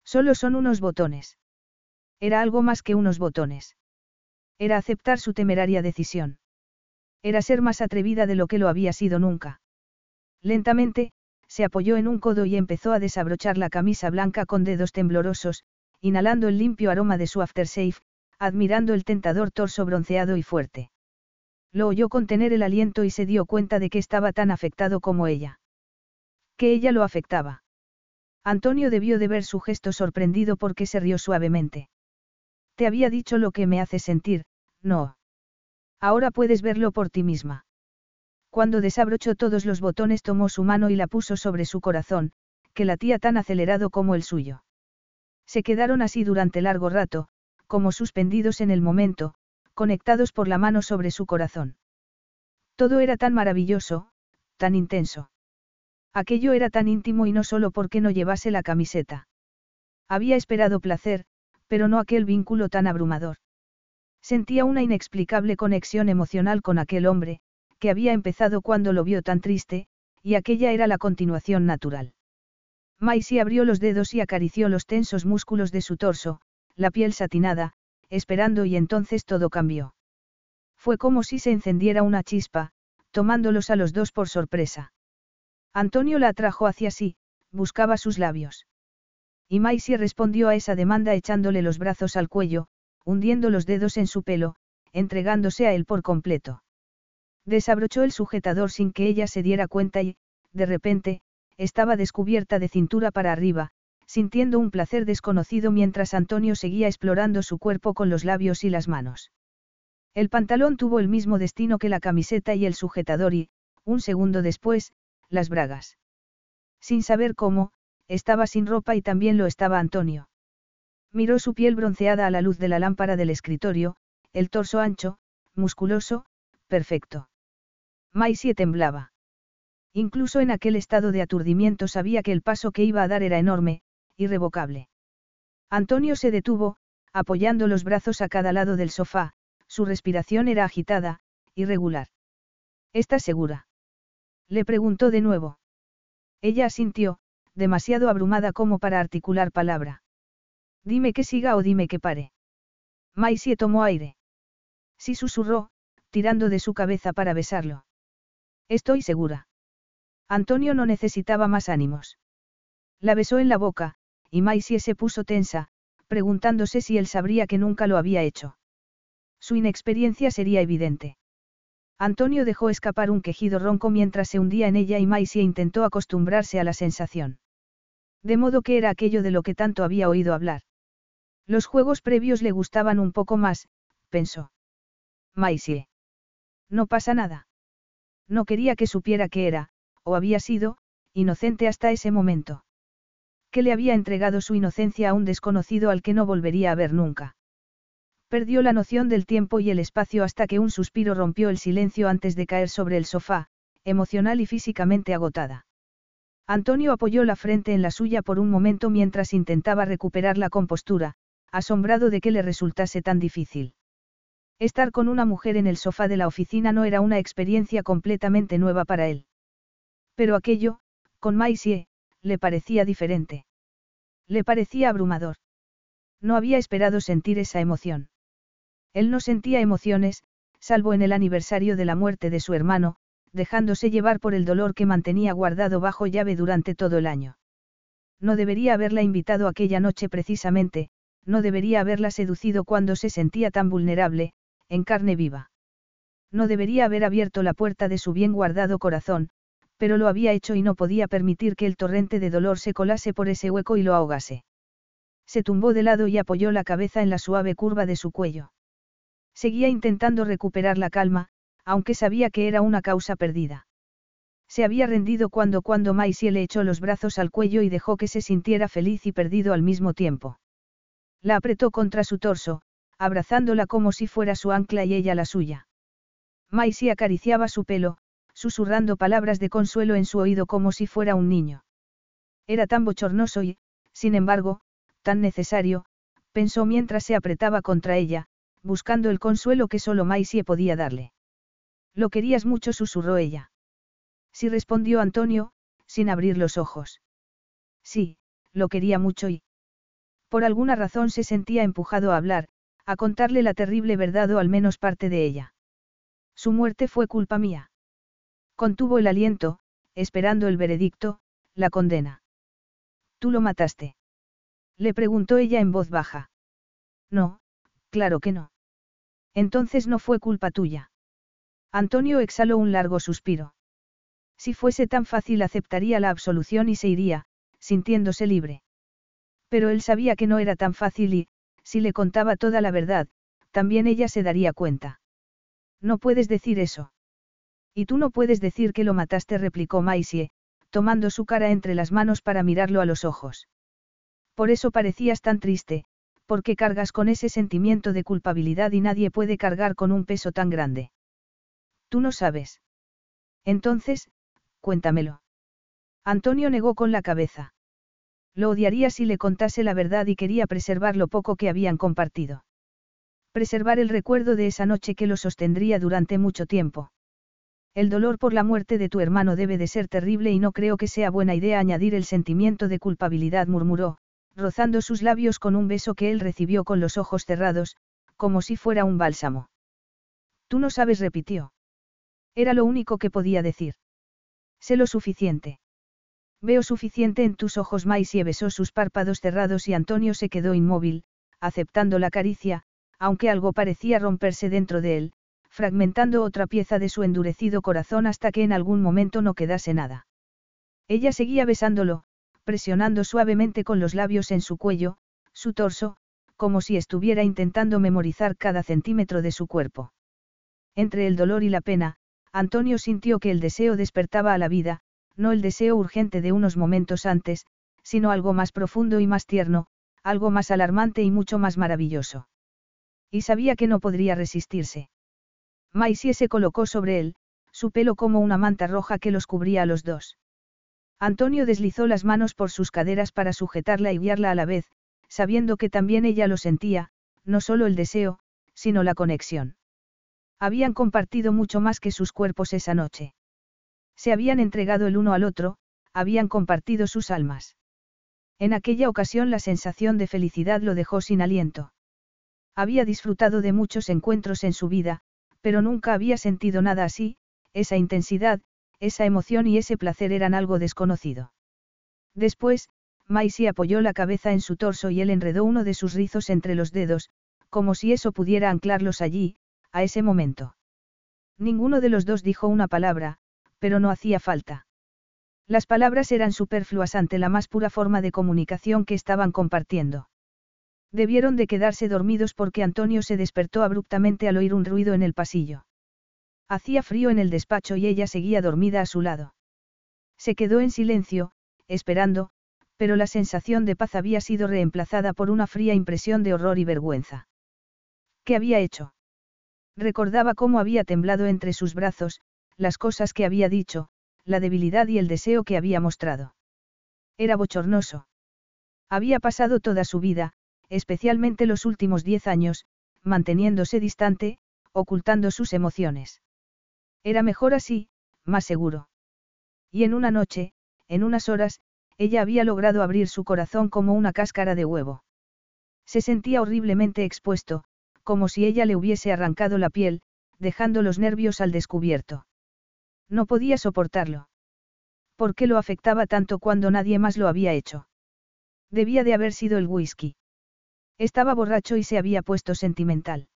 Solo son unos botones. Era algo más que unos botones. Era aceptar su temeraria decisión. Era ser más atrevida de lo que lo había sido nunca. Lentamente, se apoyó en un codo y empezó a desabrochar la camisa blanca con dedos temblorosos, inhalando el limpio aroma de su aftershave, admirando el tentador torso bronceado y fuerte. Lo oyó contener el aliento y se dio cuenta de que estaba tan afectado como ella. Que ella lo afectaba. Antonio debió de ver su gesto sorprendido porque se rió suavemente. Te había dicho lo que me hace sentir, no. Ahora puedes verlo por ti misma. Cuando desabrochó todos los botones tomó su mano y la puso sobre su corazón, que latía tan acelerado como el suyo. Se quedaron así durante largo rato, como suspendidos en el momento, conectados por la mano sobre su corazón. Todo era tan maravilloso, tan intenso. Aquello era tan íntimo y no solo porque no llevase la camiseta. Había esperado placer, pero no aquel vínculo tan abrumador. Sentía una inexplicable conexión emocional con aquel hombre, que había empezado cuando lo vio tan triste, y aquella era la continuación natural. Maisie abrió los dedos y acarició los tensos músculos de su torso, la piel satinada, esperando y entonces todo cambió. Fue como si se encendiera una chispa, tomándolos a los dos por sorpresa. Antonio la atrajo hacia sí, buscaba sus labios. Y Maisie respondió a esa demanda echándole los brazos al cuello, hundiendo los dedos en su pelo, entregándose a él por completo. Desabrochó el sujetador sin que ella se diera cuenta y, de repente, estaba descubierta de cintura para arriba, sintiendo un placer desconocido mientras Antonio seguía explorando su cuerpo con los labios y las manos. El pantalón tuvo el mismo destino que la camiseta y el sujetador y, un segundo después, las bragas. Sin saber cómo, estaba sin ropa y también lo estaba Antonio. Miró su piel bronceada a la luz de la lámpara del escritorio, el torso ancho, musculoso, perfecto. Maisie temblaba. Incluso en aquel estado de aturdimiento sabía que el paso que iba a dar era enorme, irrevocable. Antonio se detuvo, apoyando los brazos a cada lado del sofá, su respiración era agitada, irregular. ¿Estás segura? Le preguntó de nuevo. Ella asintió, demasiado abrumada como para articular palabra. Dime que siga o dime que pare. Maisie tomó aire. Sí susurró, tirando de su cabeza para besarlo. Estoy segura. Antonio no necesitaba más ánimos. La besó en la boca, y Maisie se puso tensa, preguntándose si él sabría que nunca lo había hecho. Su inexperiencia sería evidente. Antonio dejó escapar un quejido ronco mientras se hundía en ella y Maisie intentó acostumbrarse a la sensación. De modo que era aquello de lo que tanto había oído hablar. Los juegos previos le gustaban un poco más, pensó. Maisie. No pasa nada. No quería que supiera que era, o había sido, inocente hasta ese momento que le había entregado su inocencia a un desconocido al que no volvería a ver nunca. Perdió la noción del tiempo y el espacio hasta que un suspiro rompió el silencio antes de caer sobre el sofá, emocional y físicamente agotada. Antonio apoyó la frente en la suya por un momento mientras intentaba recuperar la compostura, asombrado de que le resultase tan difícil. Estar con una mujer en el sofá de la oficina no era una experiencia completamente nueva para él. Pero aquello, con Maisie, le parecía diferente. Le parecía abrumador. No había esperado sentir esa emoción. Él no sentía emociones, salvo en el aniversario de la muerte de su hermano, dejándose llevar por el dolor que mantenía guardado bajo llave durante todo el año. No debería haberla invitado aquella noche precisamente, no debería haberla seducido cuando se sentía tan vulnerable, en carne viva. No debería haber abierto la puerta de su bien guardado corazón, pero lo había hecho y no podía permitir que el torrente de dolor se colase por ese hueco y lo ahogase. Se tumbó de lado y apoyó la cabeza en la suave curva de su cuello. Seguía intentando recuperar la calma, aunque sabía que era una causa perdida. Se había rendido cuando cuando Maisie le echó los brazos al cuello y dejó que se sintiera feliz y perdido al mismo tiempo. La apretó contra su torso, abrazándola como si fuera su ancla y ella la suya. Maisie acariciaba su pelo, susurrando palabras de consuelo en su oído como si fuera un niño. Era tan bochornoso y, sin embargo, tan necesario, pensó mientras se apretaba contra ella, buscando el consuelo que solo Maisie podía darle. Lo querías mucho, susurró ella. Sí respondió Antonio, sin abrir los ojos. Sí, lo quería mucho y... Por alguna razón se sentía empujado a hablar, a contarle la terrible verdad o al menos parte de ella. Su muerte fue culpa mía. Contuvo el aliento, esperando el veredicto, la condena. ¿Tú lo mataste? Le preguntó ella en voz baja. No, claro que no. Entonces no fue culpa tuya. Antonio exhaló un largo suspiro. Si fuese tan fácil aceptaría la absolución y se iría, sintiéndose libre. Pero él sabía que no era tan fácil y, si le contaba toda la verdad, también ella se daría cuenta. No puedes decir eso. Y tú no puedes decir que lo mataste, replicó Maisie, tomando su cara entre las manos para mirarlo a los ojos. Por eso parecías tan triste, porque cargas con ese sentimiento de culpabilidad y nadie puede cargar con un peso tan grande. Tú no sabes. Entonces, cuéntamelo. Antonio negó con la cabeza. Lo odiaría si le contase la verdad y quería preservar lo poco que habían compartido. Preservar el recuerdo de esa noche que lo sostendría durante mucho tiempo. El dolor por la muerte de tu hermano debe de ser terrible y no creo que sea buena idea añadir el sentimiento de culpabilidad, murmuró, rozando sus labios con un beso que él recibió con los ojos cerrados, como si fuera un bálsamo. Tú no sabes, repitió. Era lo único que podía decir. Sé lo suficiente. Veo suficiente en tus ojos, Maisie besó sus párpados cerrados y Antonio se quedó inmóvil, aceptando la caricia, aunque algo parecía romperse dentro de él, fragmentando otra pieza de su endurecido corazón hasta que en algún momento no quedase nada. Ella seguía besándolo, presionando suavemente con los labios en su cuello, su torso, como si estuviera intentando memorizar cada centímetro de su cuerpo. Entre el dolor y la pena, Antonio sintió que el deseo despertaba a la vida, no el deseo urgente de unos momentos antes, sino algo más profundo y más tierno, algo más alarmante y mucho más maravilloso. Y sabía que no podría resistirse. Maisie se colocó sobre él, su pelo como una manta roja que los cubría a los dos. Antonio deslizó las manos por sus caderas para sujetarla y guiarla a la vez, sabiendo que también ella lo sentía, no solo el deseo, sino la conexión. Habían compartido mucho más que sus cuerpos esa noche. Se habían entregado el uno al otro, habían compartido sus almas. En aquella ocasión la sensación de felicidad lo dejó sin aliento. Había disfrutado de muchos encuentros en su vida, pero nunca había sentido nada así, esa intensidad, esa emoción y ese placer eran algo desconocido. Después, Maisie apoyó la cabeza en su torso y él enredó uno de sus rizos entre los dedos, como si eso pudiera anclarlos allí, a ese momento. Ninguno de los dos dijo una palabra, pero no hacía falta. Las palabras eran superfluas ante la más pura forma de comunicación que estaban compartiendo. Debieron de quedarse dormidos porque Antonio se despertó abruptamente al oír un ruido en el pasillo. Hacía frío en el despacho y ella seguía dormida a su lado. Se quedó en silencio, esperando, pero la sensación de paz había sido reemplazada por una fría impresión de horror y vergüenza. ¿Qué había hecho? Recordaba cómo había temblado entre sus brazos, las cosas que había dicho, la debilidad y el deseo que había mostrado. Era bochornoso. Había pasado toda su vida, especialmente los últimos diez años, manteniéndose distante, ocultando sus emociones. Era mejor así, más seguro. Y en una noche, en unas horas, ella había logrado abrir su corazón como una cáscara de huevo. Se sentía horriblemente expuesto, como si ella le hubiese arrancado la piel, dejando los nervios al descubierto. No podía soportarlo. ¿Por qué lo afectaba tanto cuando nadie más lo había hecho? Debía de haber sido el whisky. Estaba borracho y se había puesto sentimental.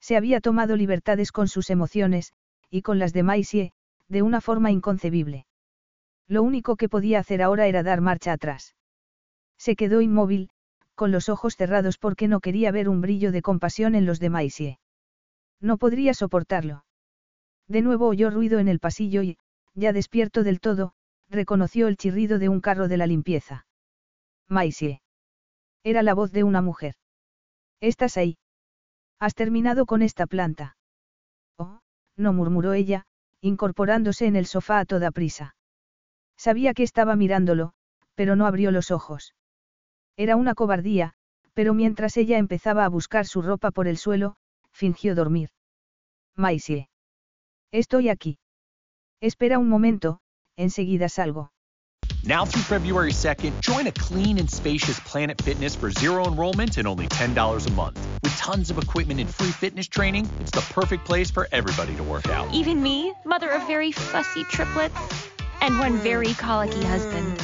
Se había tomado libertades con sus emociones, y con las de Maisie, de una forma inconcebible. Lo único que podía hacer ahora era dar marcha atrás. Se quedó inmóvil, con los ojos cerrados porque no quería ver un brillo de compasión en los de Maisie. No podría soportarlo. De nuevo oyó ruido en el pasillo y, ya despierto del todo, reconoció el chirrido de un carro de la limpieza. Maisie. Era la voz de una mujer. ¿Estás ahí? ¿Has terminado con esta planta? Oh, no murmuró ella, incorporándose en el sofá a toda prisa. Sabía que estaba mirándolo, pero no abrió los ojos. Era una cobardía, pero mientras ella empezaba a buscar su ropa por el suelo, fingió dormir. Maisie. Estoy aquí. Espera un momento, enseguida salgo. Now through February 2nd, join a clean and spacious Planet Fitness for zero enrollment and only $10 a month. With tons of equipment and free fitness training, it's the perfect place for everybody to work out. Even me, mother of very fussy triplets and one very colicky husband.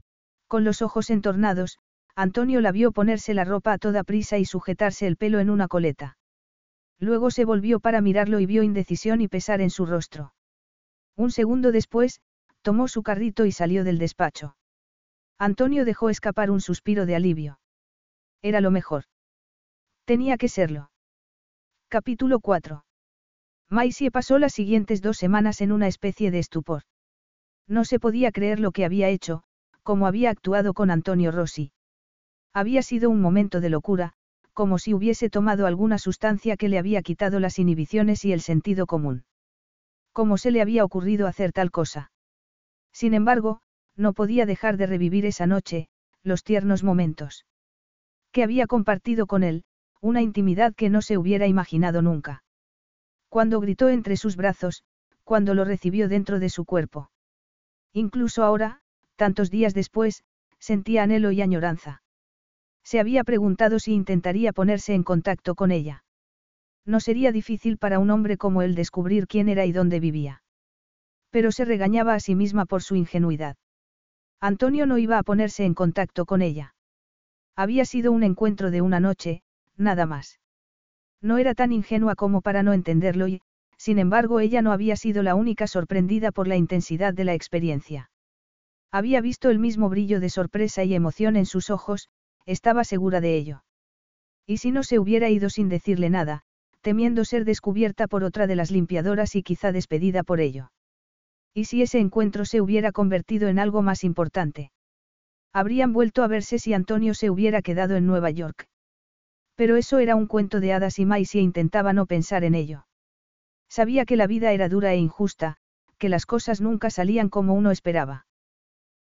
Con los ojos entornados, Antonio la vio ponerse la ropa a toda prisa y sujetarse el pelo en una coleta. Luego se volvió para mirarlo y vio indecisión y pesar en su rostro. Un segundo después, tomó su carrito y salió del despacho. Antonio dejó escapar un suspiro de alivio. Era lo mejor. Tenía que serlo. Capítulo 4. Maisie pasó las siguientes dos semanas en una especie de estupor. No se podía creer lo que había hecho, como había actuado con Antonio Rossi. Había sido un momento de locura, como si hubiese tomado alguna sustancia que le había quitado las inhibiciones y el sentido común. ¿Cómo se le había ocurrido hacer tal cosa? Sin embargo, no podía dejar de revivir esa noche, los tiernos momentos. Que había compartido con él, una intimidad que no se hubiera imaginado nunca. Cuando gritó entre sus brazos, cuando lo recibió dentro de su cuerpo. Incluso ahora, tantos días después, sentía anhelo y añoranza. Se había preguntado si intentaría ponerse en contacto con ella. No sería difícil para un hombre como él descubrir quién era y dónde vivía. Pero se regañaba a sí misma por su ingenuidad. Antonio no iba a ponerse en contacto con ella. Había sido un encuentro de una noche, nada más. No era tan ingenua como para no entenderlo y, sin embargo, ella no había sido la única sorprendida por la intensidad de la experiencia. Había visto el mismo brillo de sorpresa y emoción en sus ojos, estaba segura de ello. Y si no se hubiera ido sin decirle nada, temiendo ser descubierta por otra de las limpiadoras y quizá despedida por ello. ¿Y si ese encuentro se hubiera convertido en algo más importante? Habrían vuelto a verse si Antonio se hubiera quedado en Nueva York. Pero eso era un cuento de hadas y Maisie intentaba no pensar en ello. Sabía que la vida era dura e injusta, que las cosas nunca salían como uno esperaba.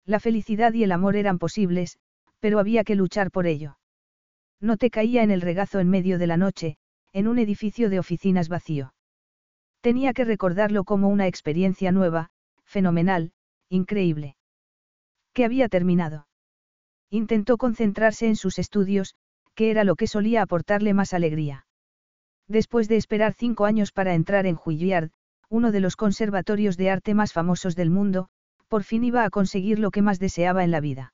La felicidad y el amor eran posibles, pero había que luchar por ello. No te caía en el regazo en medio de la noche, en un edificio de oficinas vacío. Tenía que recordarlo como una experiencia nueva, fenomenal, increíble. Que había terminado. Intentó concentrarse en sus estudios, que era lo que solía aportarle más alegría. Después de esperar cinco años para entrar en Juilliard, uno de los conservatorios de arte más famosos del mundo, por fin iba a conseguir lo que más deseaba en la vida.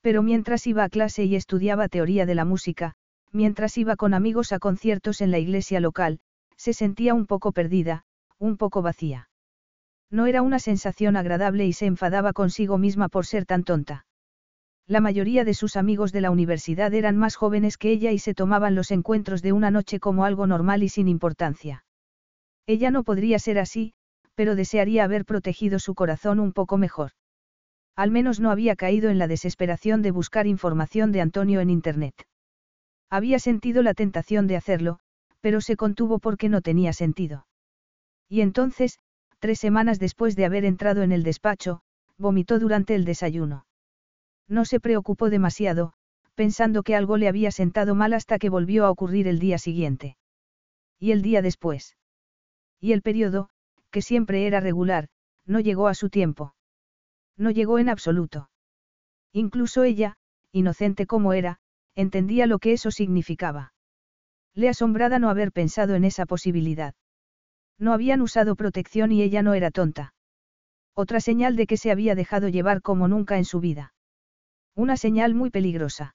Pero mientras iba a clase y estudiaba teoría de la música, mientras iba con amigos a conciertos en la iglesia local, se sentía un poco perdida, un poco vacía. No era una sensación agradable y se enfadaba consigo misma por ser tan tonta. La mayoría de sus amigos de la universidad eran más jóvenes que ella y se tomaban los encuentros de una noche como algo normal y sin importancia. Ella no podría ser así, pero desearía haber protegido su corazón un poco mejor. Al menos no había caído en la desesperación de buscar información de Antonio en Internet. Había sentido la tentación de hacerlo, pero se contuvo porque no tenía sentido. Y entonces, tres semanas después de haber entrado en el despacho, vomitó durante el desayuno. No se preocupó demasiado, pensando que algo le había sentado mal hasta que volvió a ocurrir el día siguiente. Y el día después. Y el periodo, que siempre era regular, no llegó a su tiempo. No llegó en absoluto. Incluso ella, inocente como era, entendía lo que eso significaba. Le asombraba no haber pensado en esa posibilidad. No habían usado protección y ella no era tonta. Otra señal de que se había dejado llevar como nunca en su vida. Una señal muy peligrosa.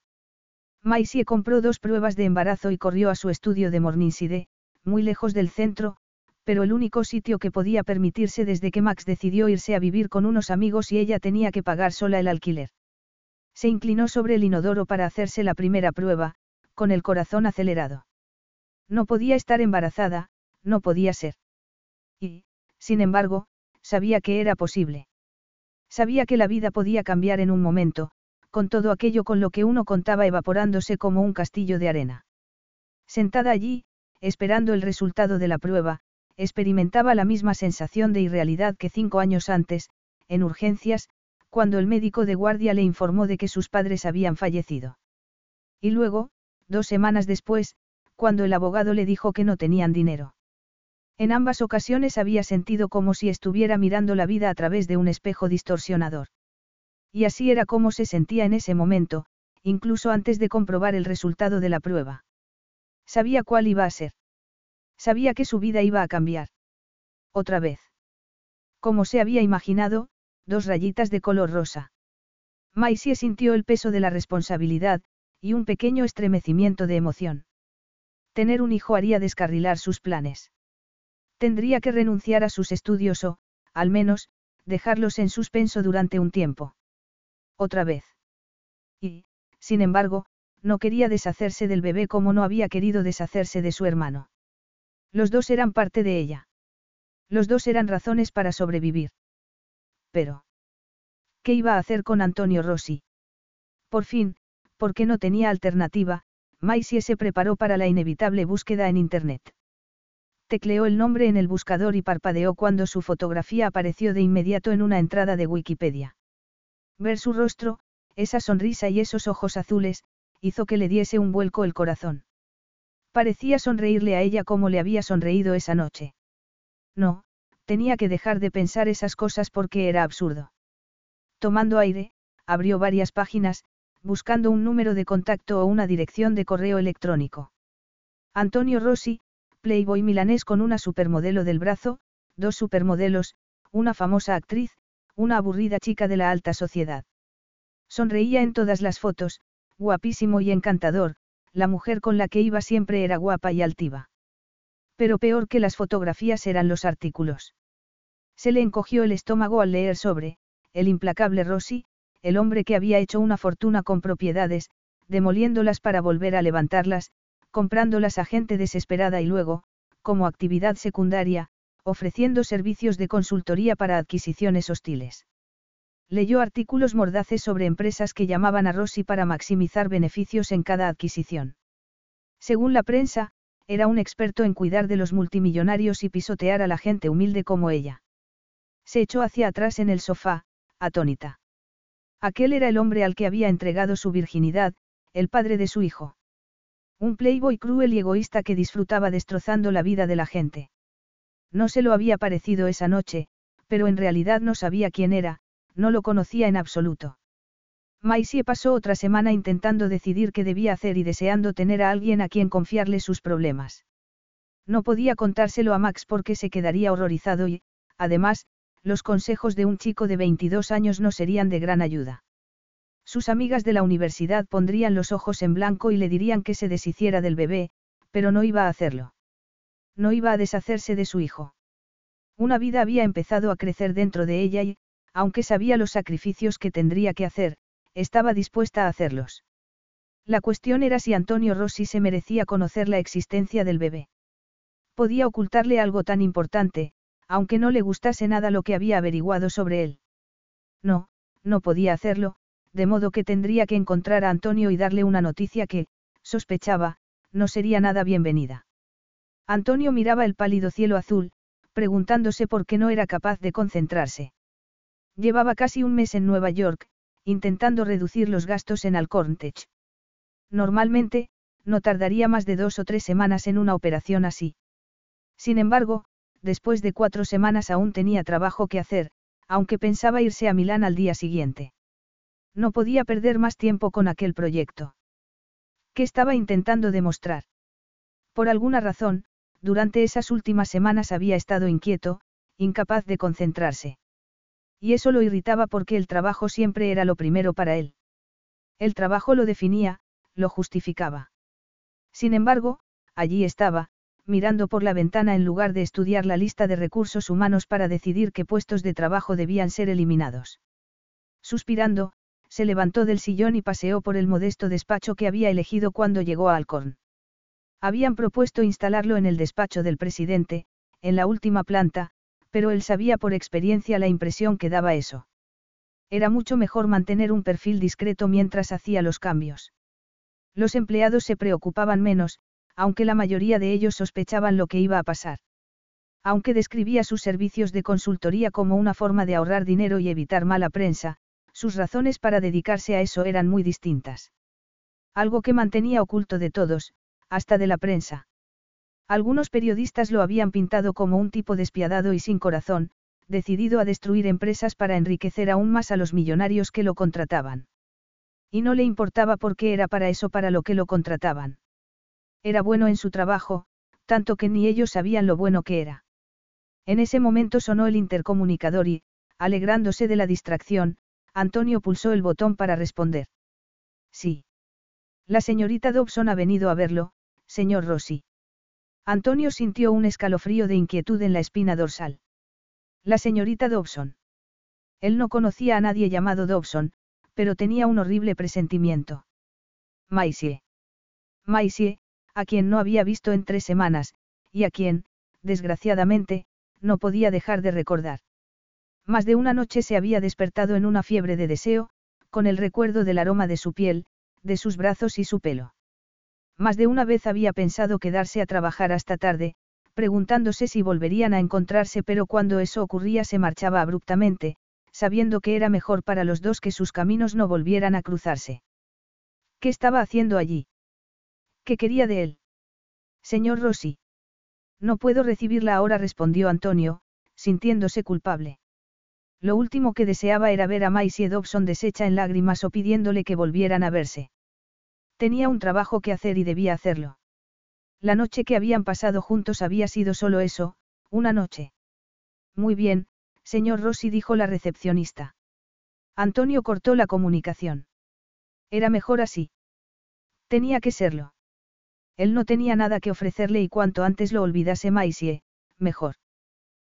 Maisie compró dos pruebas de embarazo y corrió a su estudio de Morningside, muy lejos del centro, pero el único sitio que podía permitirse desde que Max decidió irse a vivir con unos amigos y ella tenía que pagar sola el alquiler. Se inclinó sobre el inodoro para hacerse la primera prueba, con el corazón acelerado. No podía estar embarazada, no podía ser. Y, sin embargo, sabía que era posible. Sabía que la vida podía cambiar en un momento, con todo aquello con lo que uno contaba evaporándose como un castillo de arena. Sentada allí, esperando el resultado de la prueba, experimentaba la misma sensación de irrealidad que cinco años antes, en urgencias, cuando el médico de guardia le informó de que sus padres habían fallecido. Y luego, dos semanas después, cuando el abogado le dijo que no tenían dinero. En ambas ocasiones había sentido como si estuviera mirando la vida a través de un espejo distorsionador. Y así era como se sentía en ese momento, incluso antes de comprobar el resultado de la prueba. Sabía cuál iba a ser. Sabía que su vida iba a cambiar. Otra vez. Como se había imaginado, dos rayitas de color rosa. Maisie sintió el peso de la responsabilidad, y un pequeño estremecimiento de emoción. Tener un hijo haría descarrilar sus planes. Tendría que renunciar a sus estudios o, al menos, dejarlos en suspenso durante un tiempo. Otra vez. Y, sin embargo, no quería deshacerse del bebé como no había querido deshacerse de su hermano. Los dos eran parte de ella. Los dos eran razones para sobrevivir. Pero. ¿Qué iba a hacer con Antonio Rossi? Por fin, porque no tenía alternativa, Maisie se preparó para la inevitable búsqueda en Internet. Tecleó el nombre en el buscador y parpadeó cuando su fotografía apareció de inmediato en una entrada de Wikipedia. Ver su rostro, esa sonrisa y esos ojos azules, hizo que le diese un vuelco el corazón. Parecía sonreírle a ella como le había sonreído esa noche. No, tenía que dejar de pensar esas cosas porque era absurdo. Tomando aire, abrió varias páginas, buscando un número de contacto o una dirección de correo electrónico. Antonio Rossi, Playboy milanés con una supermodelo del brazo, dos supermodelos, una famosa actriz, una aburrida chica de la alta sociedad. Sonreía en todas las fotos, guapísimo y encantador, la mujer con la que iba siempre era guapa y altiva. Pero peor que las fotografías eran los artículos. Se le encogió el estómago al leer sobre, el implacable Rossi, el hombre que había hecho una fortuna con propiedades, demoliéndolas para volver a levantarlas, comprándolas a gente desesperada y luego, como actividad secundaria, ofreciendo servicios de consultoría para adquisiciones hostiles. Leyó artículos mordaces sobre empresas que llamaban a Rossi para maximizar beneficios en cada adquisición. Según la prensa, era un experto en cuidar de los multimillonarios y pisotear a la gente humilde como ella. Se echó hacia atrás en el sofá, atónita. Aquel era el hombre al que había entregado su virginidad, el padre de su hijo. Un playboy cruel y egoísta que disfrutaba destrozando la vida de la gente. No se lo había parecido esa noche, pero en realidad no sabía quién era, no lo conocía en absoluto. Maisie pasó otra semana intentando decidir qué debía hacer y deseando tener a alguien a quien confiarle sus problemas. No podía contárselo a Max porque se quedaría horrorizado y, además, los consejos de un chico de 22 años no serían de gran ayuda. Sus amigas de la universidad pondrían los ojos en blanco y le dirían que se deshiciera del bebé, pero no iba a hacerlo. No iba a deshacerse de su hijo. Una vida había empezado a crecer dentro de ella y, aunque sabía los sacrificios que tendría que hacer, estaba dispuesta a hacerlos. La cuestión era si Antonio Rossi se merecía conocer la existencia del bebé. Podía ocultarle algo tan importante, aunque no le gustase nada lo que había averiguado sobre él. No, no podía hacerlo, de modo que tendría que encontrar a Antonio y darle una noticia que, sospechaba, no sería nada bienvenida. Antonio miraba el pálido cielo azul, preguntándose por qué no era capaz de concentrarse. Llevaba casi un mes en Nueva York, intentando reducir los gastos en Alcorntech. Normalmente, no tardaría más de dos o tres semanas en una operación así. Sin embargo, después de cuatro semanas aún tenía trabajo que hacer, aunque pensaba irse a Milán al día siguiente. No podía perder más tiempo con aquel proyecto. ¿Qué estaba intentando demostrar? Por alguna razón, durante esas últimas semanas había estado inquieto, incapaz de concentrarse. Y eso lo irritaba porque el trabajo siempre era lo primero para él. El trabajo lo definía, lo justificaba. Sin embargo, allí estaba, mirando por la ventana en lugar de estudiar la lista de recursos humanos para decidir qué puestos de trabajo debían ser eliminados. Suspirando, se levantó del sillón y paseó por el modesto despacho que había elegido cuando llegó a Alcorn. Habían propuesto instalarlo en el despacho del presidente, en la última planta, pero él sabía por experiencia la impresión que daba eso. Era mucho mejor mantener un perfil discreto mientras hacía los cambios. Los empleados se preocupaban menos, aunque la mayoría de ellos sospechaban lo que iba a pasar. Aunque describía sus servicios de consultoría como una forma de ahorrar dinero y evitar mala prensa, sus razones para dedicarse a eso eran muy distintas. Algo que mantenía oculto de todos, hasta de la prensa. Algunos periodistas lo habían pintado como un tipo despiadado y sin corazón, decidido a destruir empresas para enriquecer aún más a los millonarios que lo contrataban. Y no le importaba por qué era para eso para lo que lo contrataban. Era bueno en su trabajo, tanto que ni ellos sabían lo bueno que era. En ese momento sonó el intercomunicador y, alegrándose de la distracción, Antonio pulsó el botón para responder. Sí. La señorita Dobson ha venido a verlo, señor Rossi. Antonio sintió un escalofrío de inquietud en la espina dorsal. La señorita Dobson. Él no conocía a nadie llamado Dobson, pero tenía un horrible presentimiento. Maisie. Maisie, a quien no había visto en tres semanas, y a quien, desgraciadamente, no podía dejar de recordar. Más de una noche se había despertado en una fiebre de deseo, con el recuerdo del aroma de su piel, de sus brazos y su pelo. Más de una vez había pensado quedarse a trabajar hasta tarde, preguntándose si volverían a encontrarse, pero cuando eso ocurría se marchaba abruptamente, sabiendo que era mejor para los dos que sus caminos no volvieran a cruzarse. ¿Qué estaba haciendo allí? ¿Qué quería de él? Señor Rossi. No puedo recibirla ahora, respondió Antonio, sintiéndose culpable. Lo último que deseaba era ver a Maisie Dobson deshecha en lágrimas o pidiéndole que volvieran a verse. Tenía un trabajo que hacer y debía hacerlo. La noche que habían pasado juntos había sido solo eso, una noche. Muy bien, señor Rossi dijo la recepcionista. Antonio cortó la comunicación. Era mejor así. Tenía que serlo. Él no tenía nada que ofrecerle y cuanto antes lo olvidase Maisie, mejor.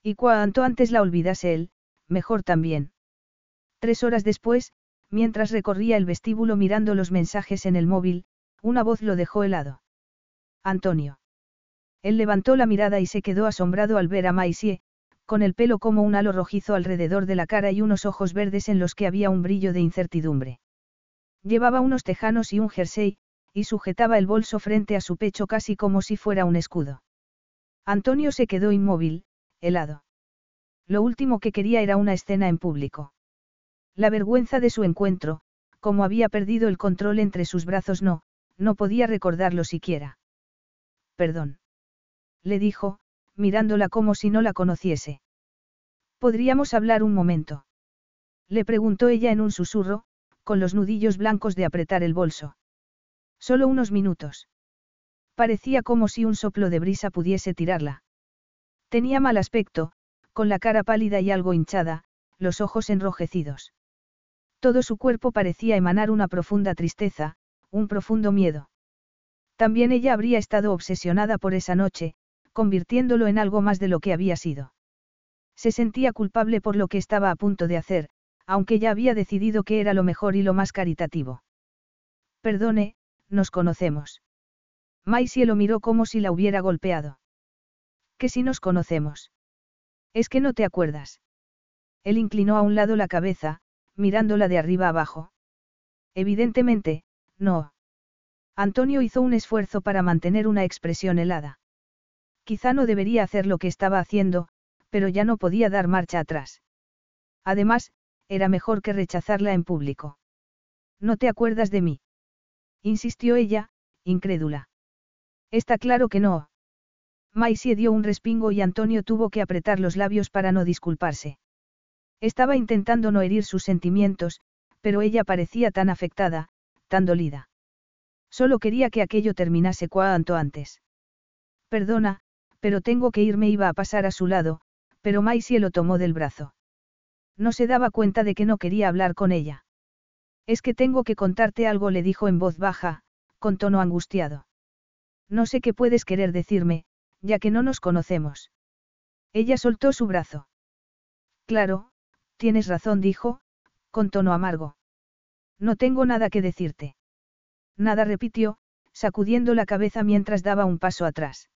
Y cuanto antes la olvidase él, mejor también. Tres horas después, mientras recorría el vestíbulo mirando los mensajes en el móvil, una voz lo dejó helado. Antonio. Él levantó la mirada y se quedó asombrado al ver a Maisie, con el pelo como un halo rojizo alrededor de la cara y unos ojos verdes en los que había un brillo de incertidumbre. Llevaba unos tejanos y un jersey, y sujetaba el bolso frente a su pecho casi como si fuera un escudo. Antonio se quedó inmóvil, helado. Lo último que quería era una escena en público. La vergüenza de su encuentro, como había perdido el control entre sus brazos no, no podía recordarlo siquiera. Perdón. Le dijo, mirándola como si no la conociese. ¿Podríamos hablar un momento? Le preguntó ella en un susurro, con los nudillos blancos de apretar el bolso. Solo unos minutos. Parecía como si un soplo de brisa pudiese tirarla. Tenía mal aspecto, con la cara pálida y algo hinchada, los ojos enrojecidos. Todo su cuerpo parecía emanar una profunda tristeza, un profundo miedo. También ella habría estado obsesionada por esa noche, convirtiéndolo en algo más de lo que había sido. Se sentía culpable por lo que estaba a punto de hacer, aunque ya había decidido que era lo mejor y lo más caritativo. Perdone, nos conocemos. Maisie lo miró como si la hubiera golpeado. ¿Que si nos conocemos? Es que no te acuerdas. Él inclinó a un lado la cabeza, mirándola de arriba abajo. Evidentemente, no. Antonio hizo un esfuerzo para mantener una expresión helada. Quizá no debería hacer lo que estaba haciendo, pero ya no podía dar marcha atrás. Además, era mejor que rechazarla en público. ¿No te acuerdas de mí? insistió ella, incrédula. Está claro que no. Maisie dio un respingo y Antonio tuvo que apretar los labios para no disculparse. Estaba intentando no herir sus sentimientos, pero ella parecía tan afectada, tan dolida. Solo quería que aquello terminase cuanto antes. Perdona, pero tengo que irme iba a pasar a su lado, pero Maisie lo tomó del brazo. No se daba cuenta de que no quería hablar con ella. Es que tengo que contarte algo, le dijo en voz baja, con tono angustiado. No sé qué puedes querer decirme, ya que no nos conocemos. Ella soltó su brazo. Claro, tienes razón, dijo, con tono amargo. No tengo nada que decirte. Nada repitió, sacudiendo la cabeza mientras daba un paso atrás.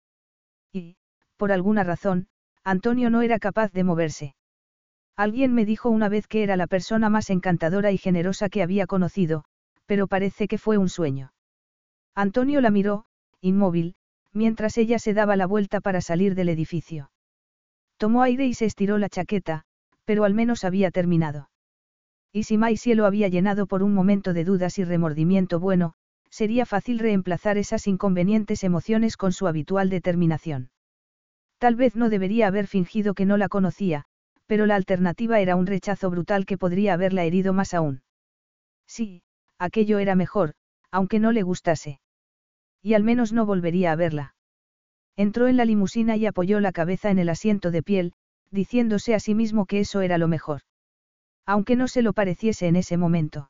Y, por alguna razón, Antonio no era capaz de moverse. Alguien me dijo una vez que era la persona más encantadora y generosa que había conocido, pero parece que fue un sueño. Antonio la miró, inmóvil, mientras ella se daba la vuelta para salir del edificio. Tomó aire y se estiró la chaqueta, pero al menos había terminado. Y si Maisie lo había llenado por un momento de dudas y remordimiento bueno, sería fácil reemplazar esas inconvenientes emociones con su habitual determinación. Tal vez no debería haber fingido que no la conocía, pero la alternativa era un rechazo brutal que podría haberla herido más aún. Sí, aquello era mejor, aunque no le gustase. Y al menos no volvería a verla. Entró en la limusina y apoyó la cabeza en el asiento de piel, diciéndose a sí mismo que eso era lo mejor. Aunque no se lo pareciese en ese momento.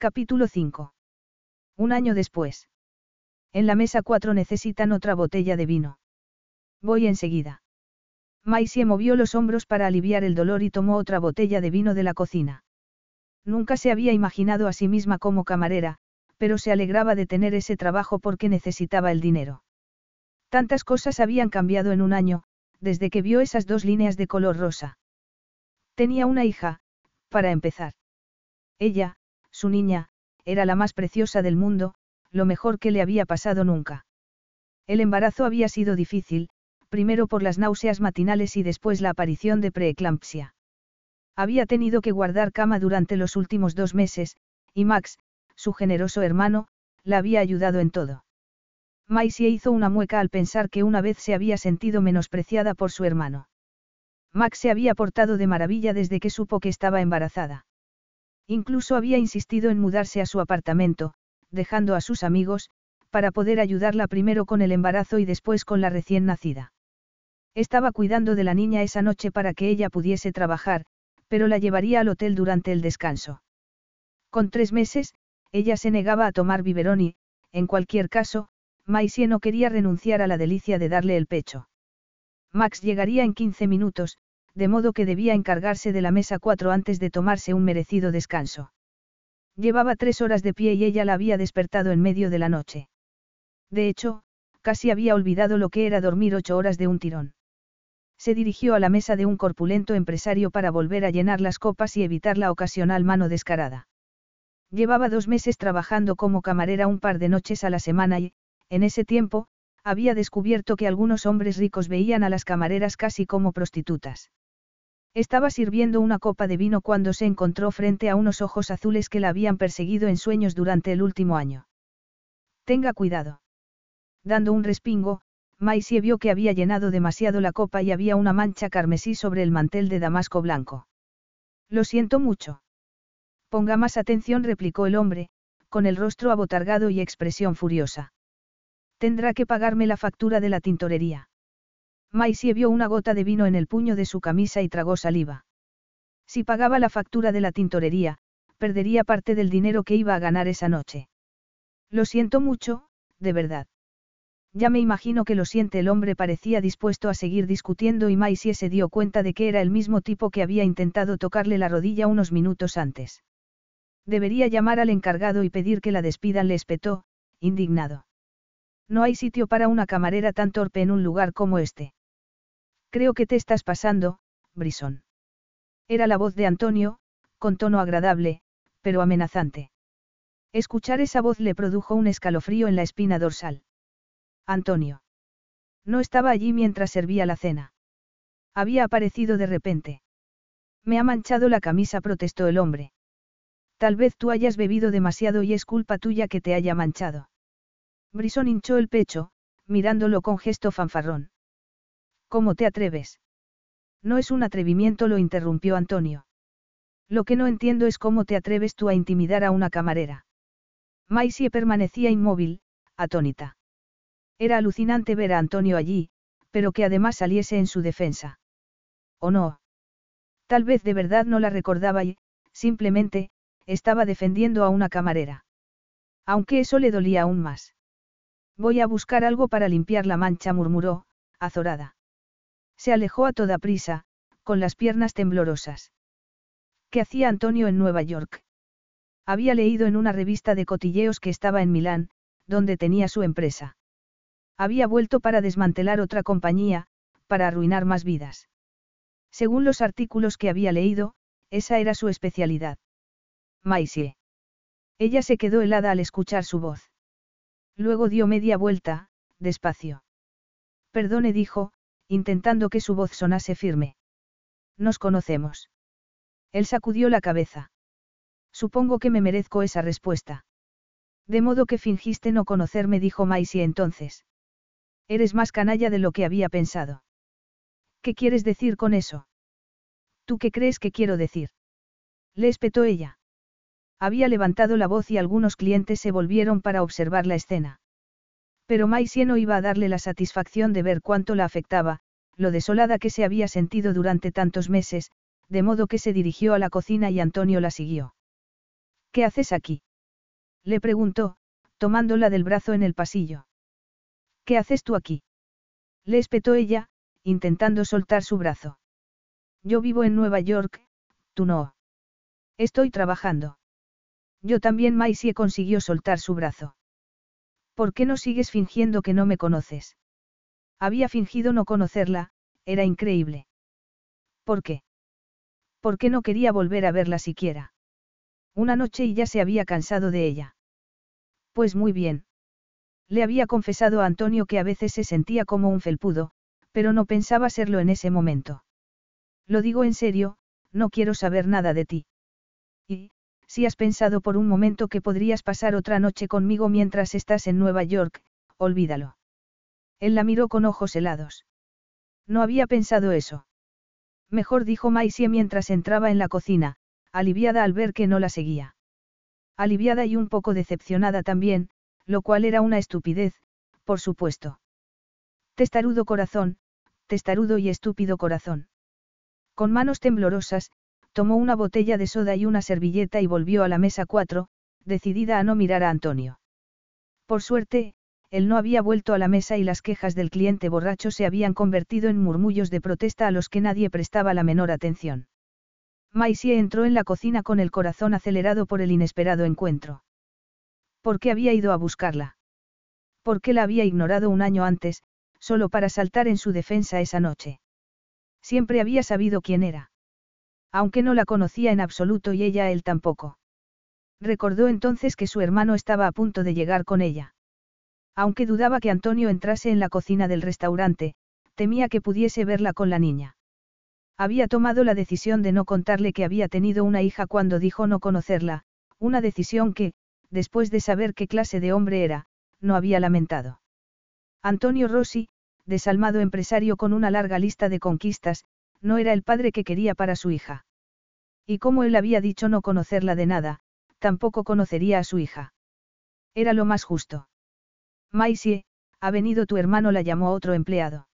Capítulo 5. Un año después. En la mesa 4 necesitan otra botella de vino. Voy enseguida. Maisie movió los hombros para aliviar el dolor y tomó otra botella de vino de la cocina. Nunca se había imaginado a sí misma como camarera, pero se alegraba de tener ese trabajo porque necesitaba el dinero. Tantas cosas habían cambiado en un año, desde que vio esas dos líneas de color rosa. Tenía una hija, para empezar. Ella, su niña, era la más preciosa del mundo, lo mejor que le había pasado nunca. El embarazo había sido difícil, primero por las náuseas matinales y después la aparición de preeclampsia. Había tenido que guardar cama durante los últimos dos meses, y Max, su generoso hermano, la había ayudado en todo. Maisie hizo una mueca al pensar que una vez se había sentido menospreciada por su hermano. Max se había portado de maravilla desde que supo que estaba embarazada. Incluso había insistido en mudarse a su apartamento, dejando a sus amigos, para poder ayudarla primero con el embarazo y después con la recién nacida. Estaba cuidando de la niña esa noche para que ella pudiese trabajar, pero la llevaría al hotel durante el descanso. Con tres meses, ella se negaba a tomar biberón y, en cualquier caso, Maisie no quería renunciar a la delicia de darle el pecho. Max llegaría en 15 minutos, de modo que debía encargarse de la mesa cuatro antes de tomarse un merecido descanso. Llevaba tres horas de pie y ella la había despertado en medio de la noche. De hecho, casi había olvidado lo que era dormir ocho horas de un tirón. Se dirigió a la mesa de un corpulento empresario para volver a llenar las copas y evitar la ocasional mano descarada. Llevaba dos meses trabajando como camarera un par de noches a la semana y, en ese tiempo, había descubierto que algunos hombres ricos veían a las camareras casi como prostitutas. Estaba sirviendo una copa de vino cuando se encontró frente a unos ojos azules que la habían perseguido en sueños durante el último año. Tenga cuidado. Dando un respingo, Maisie vio que había llenado demasiado la copa y había una mancha carmesí sobre el mantel de damasco blanco. Lo siento mucho. Ponga más atención, replicó el hombre, con el rostro abotargado y expresión furiosa. Tendrá que pagarme la factura de la tintorería. Maisie vio una gota de vino en el puño de su camisa y tragó saliva. Si pagaba la factura de la tintorería, perdería parte del dinero que iba a ganar esa noche. Lo siento mucho, de verdad. Ya me imagino que lo siente el hombre parecía dispuesto a seguir discutiendo y Maisie se dio cuenta de que era el mismo tipo que había intentado tocarle la rodilla unos minutos antes. Debería llamar al encargado y pedir que la despidan, le espetó, indignado. No hay sitio para una camarera tan torpe en un lugar como este. Creo que te estás pasando, Brison. Era la voz de Antonio, con tono agradable, pero amenazante. Escuchar esa voz le produjo un escalofrío en la espina dorsal. Antonio. No estaba allí mientras servía la cena. Había aparecido de repente. Me ha manchado la camisa, protestó el hombre. Tal vez tú hayas bebido demasiado y es culpa tuya que te haya manchado. Brison hinchó el pecho, mirándolo con gesto fanfarrón. ¿Cómo te atreves? No es un atrevimiento, lo interrumpió Antonio. Lo que no entiendo es cómo te atreves tú a intimidar a una camarera. Maisie permanecía inmóvil, atónita. Era alucinante ver a Antonio allí, pero que además saliese en su defensa. ¿O no? Tal vez de verdad no la recordaba y, simplemente, estaba defendiendo a una camarera. Aunque eso le dolía aún más. Voy a buscar algo para limpiar la mancha, murmuró, azorada. Se alejó a toda prisa, con las piernas temblorosas. ¿Qué hacía Antonio en Nueva York? Había leído en una revista de cotilleos que estaba en Milán, donde tenía su empresa. Había vuelto para desmantelar otra compañía, para arruinar más vidas. Según los artículos que había leído, esa era su especialidad. Maisie. Ella se quedó helada al escuchar su voz. Luego dio media vuelta, despacio. Perdone, dijo, intentando que su voz sonase firme. Nos conocemos. Él sacudió la cabeza. Supongo que me merezco esa respuesta. De modo que fingiste no conocerme, dijo Maisie entonces. Eres más canalla de lo que había pensado. ¿Qué quieres decir con eso? ¿Tú qué crees que quiero decir? Le espetó ella. Había levantado la voz y algunos clientes se volvieron para observar la escena. Pero Maisie no iba a darle la satisfacción de ver cuánto la afectaba, lo desolada que se había sentido durante tantos meses, de modo que se dirigió a la cocina y Antonio la siguió. ¿Qué haces aquí? Le preguntó, tomándola del brazo en el pasillo. ¿Qué haces tú aquí? Le espetó ella, intentando soltar su brazo. Yo vivo en Nueva York, tú no. Estoy trabajando. Yo también Maisie consiguió soltar su brazo. ¿Por qué no sigues fingiendo que no me conoces? Había fingido no conocerla, era increíble. ¿Por qué? ¿Por qué no quería volver a verla siquiera? Una noche y ya se había cansado de ella. Pues muy bien. Le había confesado a Antonio que a veces se sentía como un felpudo, pero no pensaba serlo en ese momento. Lo digo en serio, no quiero saber nada de ti. Y, si has pensado por un momento que podrías pasar otra noche conmigo mientras estás en Nueva York, olvídalo. Él la miró con ojos helados. No había pensado eso. Mejor dijo Maisie mientras entraba en la cocina, aliviada al ver que no la seguía. Aliviada y un poco decepcionada también, lo cual era una estupidez, por supuesto. Testarudo corazón, testarudo y estúpido corazón. Con manos temblorosas, tomó una botella de soda y una servilleta y volvió a la mesa cuatro, decidida a no mirar a Antonio. Por suerte, él no había vuelto a la mesa y las quejas del cliente borracho se habían convertido en murmullos de protesta a los que nadie prestaba la menor atención. Maisie entró en la cocina con el corazón acelerado por el inesperado encuentro. ¿Por qué había ido a buscarla? ¿Por qué la había ignorado un año antes, solo para saltar en su defensa esa noche? Siempre había sabido quién era aunque no la conocía en absoluto y ella él tampoco. Recordó entonces que su hermano estaba a punto de llegar con ella. Aunque dudaba que Antonio entrase en la cocina del restaurante, temía que pudiese verla con la niña. Había tomado la decisión de no contarle que había tenido una hija cuando dijo no conocerla, una decisión que, después de saber qué clase de hombre era, no había lamentado. Antonio Rossi, desalmado empresario con una larga lista de conquistas, no era el padre que quería para su hija. Y como él había dicho no conocerla de nada, tampoco conocería a su hija. Era lo más justo. Maisie, ha venido tu hermano, la llamó otro empleado.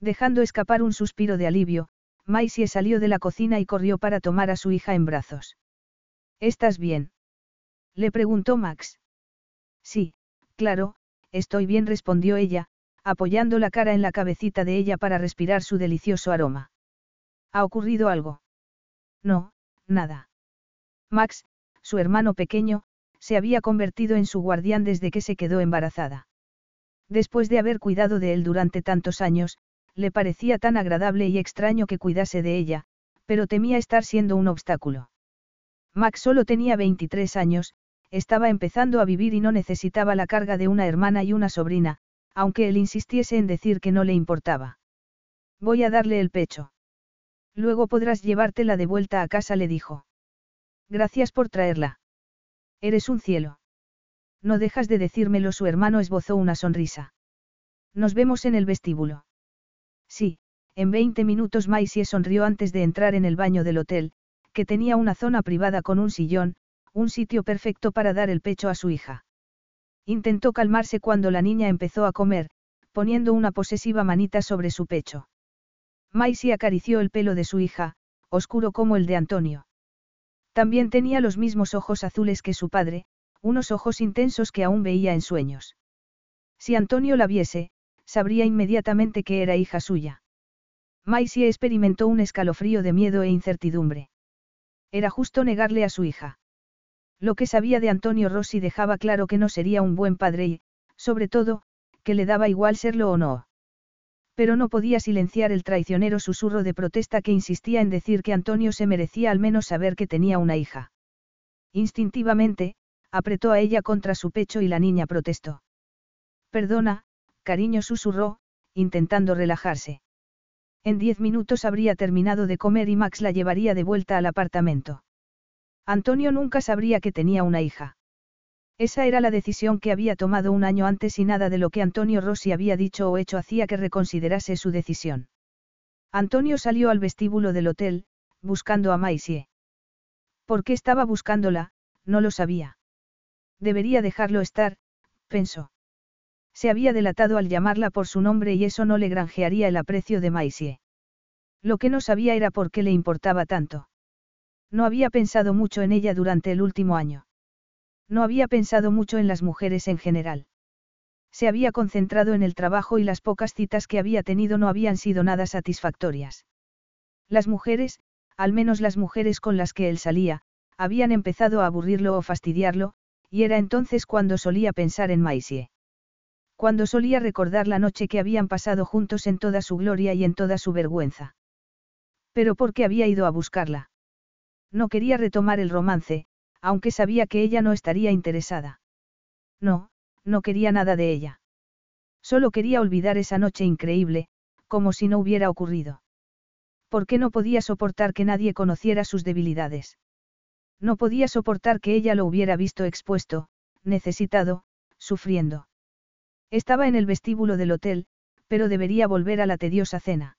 Dejando escapar un suspiro de alivio, Maisie salió de la cocina y corrió para tomar a su hija en brazos. ¿Estás bien? Le preguntó Max. Sí, claro, estoy bien, respondió ella, apoyando la cara en la cabecita de ella para respirar su delicioso aroma. ¿Ha ocurrido algo? No, nada. Max, su hermano pequeño, se había convertido en su guardián desde que se quedó embarazada. Después de haber cuidado de él durante tantos años, le parecía tan agradable y extraño que cuidase de ella, pero temía estar siendo un obstáculo. Max solo tenía 23 años, estaba empezando a vivir y no necesitaba la carga de una hermana y una sobrina, aunque él insistiese en decir que no le importaba. Voy a darle el pecho. Luego podrás llevártela de vuelta a casa, le dijo. Gracias por traerla. Eres un cielo. No dejas de decírmelo, su hermano esbozó una sonrisa. Nos vemos en el vestíbulo. Sí, en 20 minutos Maisie sonrió antes de entrar en el baño del hotel, que tenía una zona privada con un sillón, un sitio perfecto para dar el pecho a su hija. Intentó calmarse cuando la niña empezó a comer, poniendo una posesiva manita sobre su pecho. Maisie acarició el pelo de su hija, oscuro como el de Antonio. También tenía los mismos ojos azules que su padre, unos ojos intensos que aún veía en sueños. Si Antonio la viese, sabría inmediatamente que era hija suya. Maisie experimentó un escalofrío de miedo e incertidumbre. Era justo negarle a su hija. Lo que sabía de Antonio Rossi dejaba claro que no sería un buen padre y, sobre todo, que le daba igual serlo o no. Pero no podía silenciar el traicionero susurro de protesta que insistía en decir que Antonio se merecía al menos saber que tenía una hija. Instintivamente, apretó a ella contra su pecho y la niña protestó. Perdona, cariño susurró, intentando relajarse. En diez minutos habría terminado de comer y Max la llevaría de vuelta al apartamento. Antonio nunca sabría que tenía una hija. Esa era la decisión que había tomado un año antes y nada de lo que Antonio Rossi había dicho o hecho hacía que reconsiderase su decisión. Antonio salió al vestíbulo del hotel, buscando a Maisie. ¿Por qué estaba buscándola? No lo sabía. Debería dejarlo estar, pensó. Se había delatado al llamarla por su nombre y eso no le granjearía el aprecio de Maisie. Lo que no sabía era por qué le importaba tanto. No había pensado mucho en ella durante el último año. No había pensado mucho en las mujeres en general. Se había concentrado en el trabajo y las pocas citas que había tenido no habían sido nada satisfactorias. Las mujeres, al menos las mujeres con las que él salía, habían empezado a aburrirlo o fastidiarlo, y era entonces cuando solía pensar en Maisie. Cuando solía recordar la noche que habían pasado juntos en toda su gloria y en toda su vergüenza. Pero ¿por qué había ido a buscarla? No quería retomar el romance, aunque sabía que ella no estaría interesada. No, no quería nada de ella. Solo quería olvidar esa noche increíble, como si no hubiera ocurrido. ¿Por qué no podía soportar que nadie conociera sus debilidades? No podía soportar que ella lo hubiera visto expuesto, necesitado, sufriendo. Estaba en el vestíbulo del hotel, pero debería volver a la tediosa cena.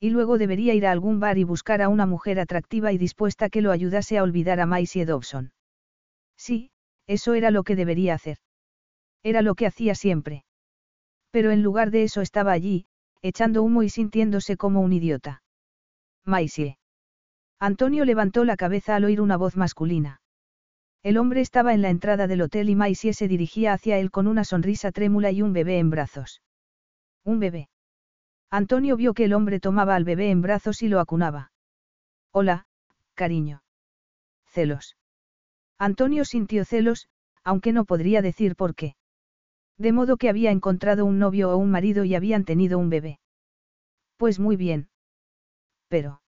Y luego debería ir a algún bar y buscar a una mujer atractiva y dispuesta que lo ayudase a olvidar a Maisie Dobson. Sí, eso era lo que debería hacer. Era lo que hacía siempre. Pero en lugar de eso estaba allí, echando humo y sintiéndose como un idiota. Maisie. Antonio levantó la cabeza al oír una voz masculina. El hombre estaba en la entrada del hotel y Maisie se dirigía hacia él con una sonrisa trémula y un bebé en brazos. Un bebé. Antonio vio que el hombre tomaba al bebé en brazos y lo acunaba. Hola, cariño. Celos. Antonio sintió celos, aunque no podría decir por qué. De modo que había encontrado un novio o un marido y habían tenido un bebé. Pues muy bien. Pero.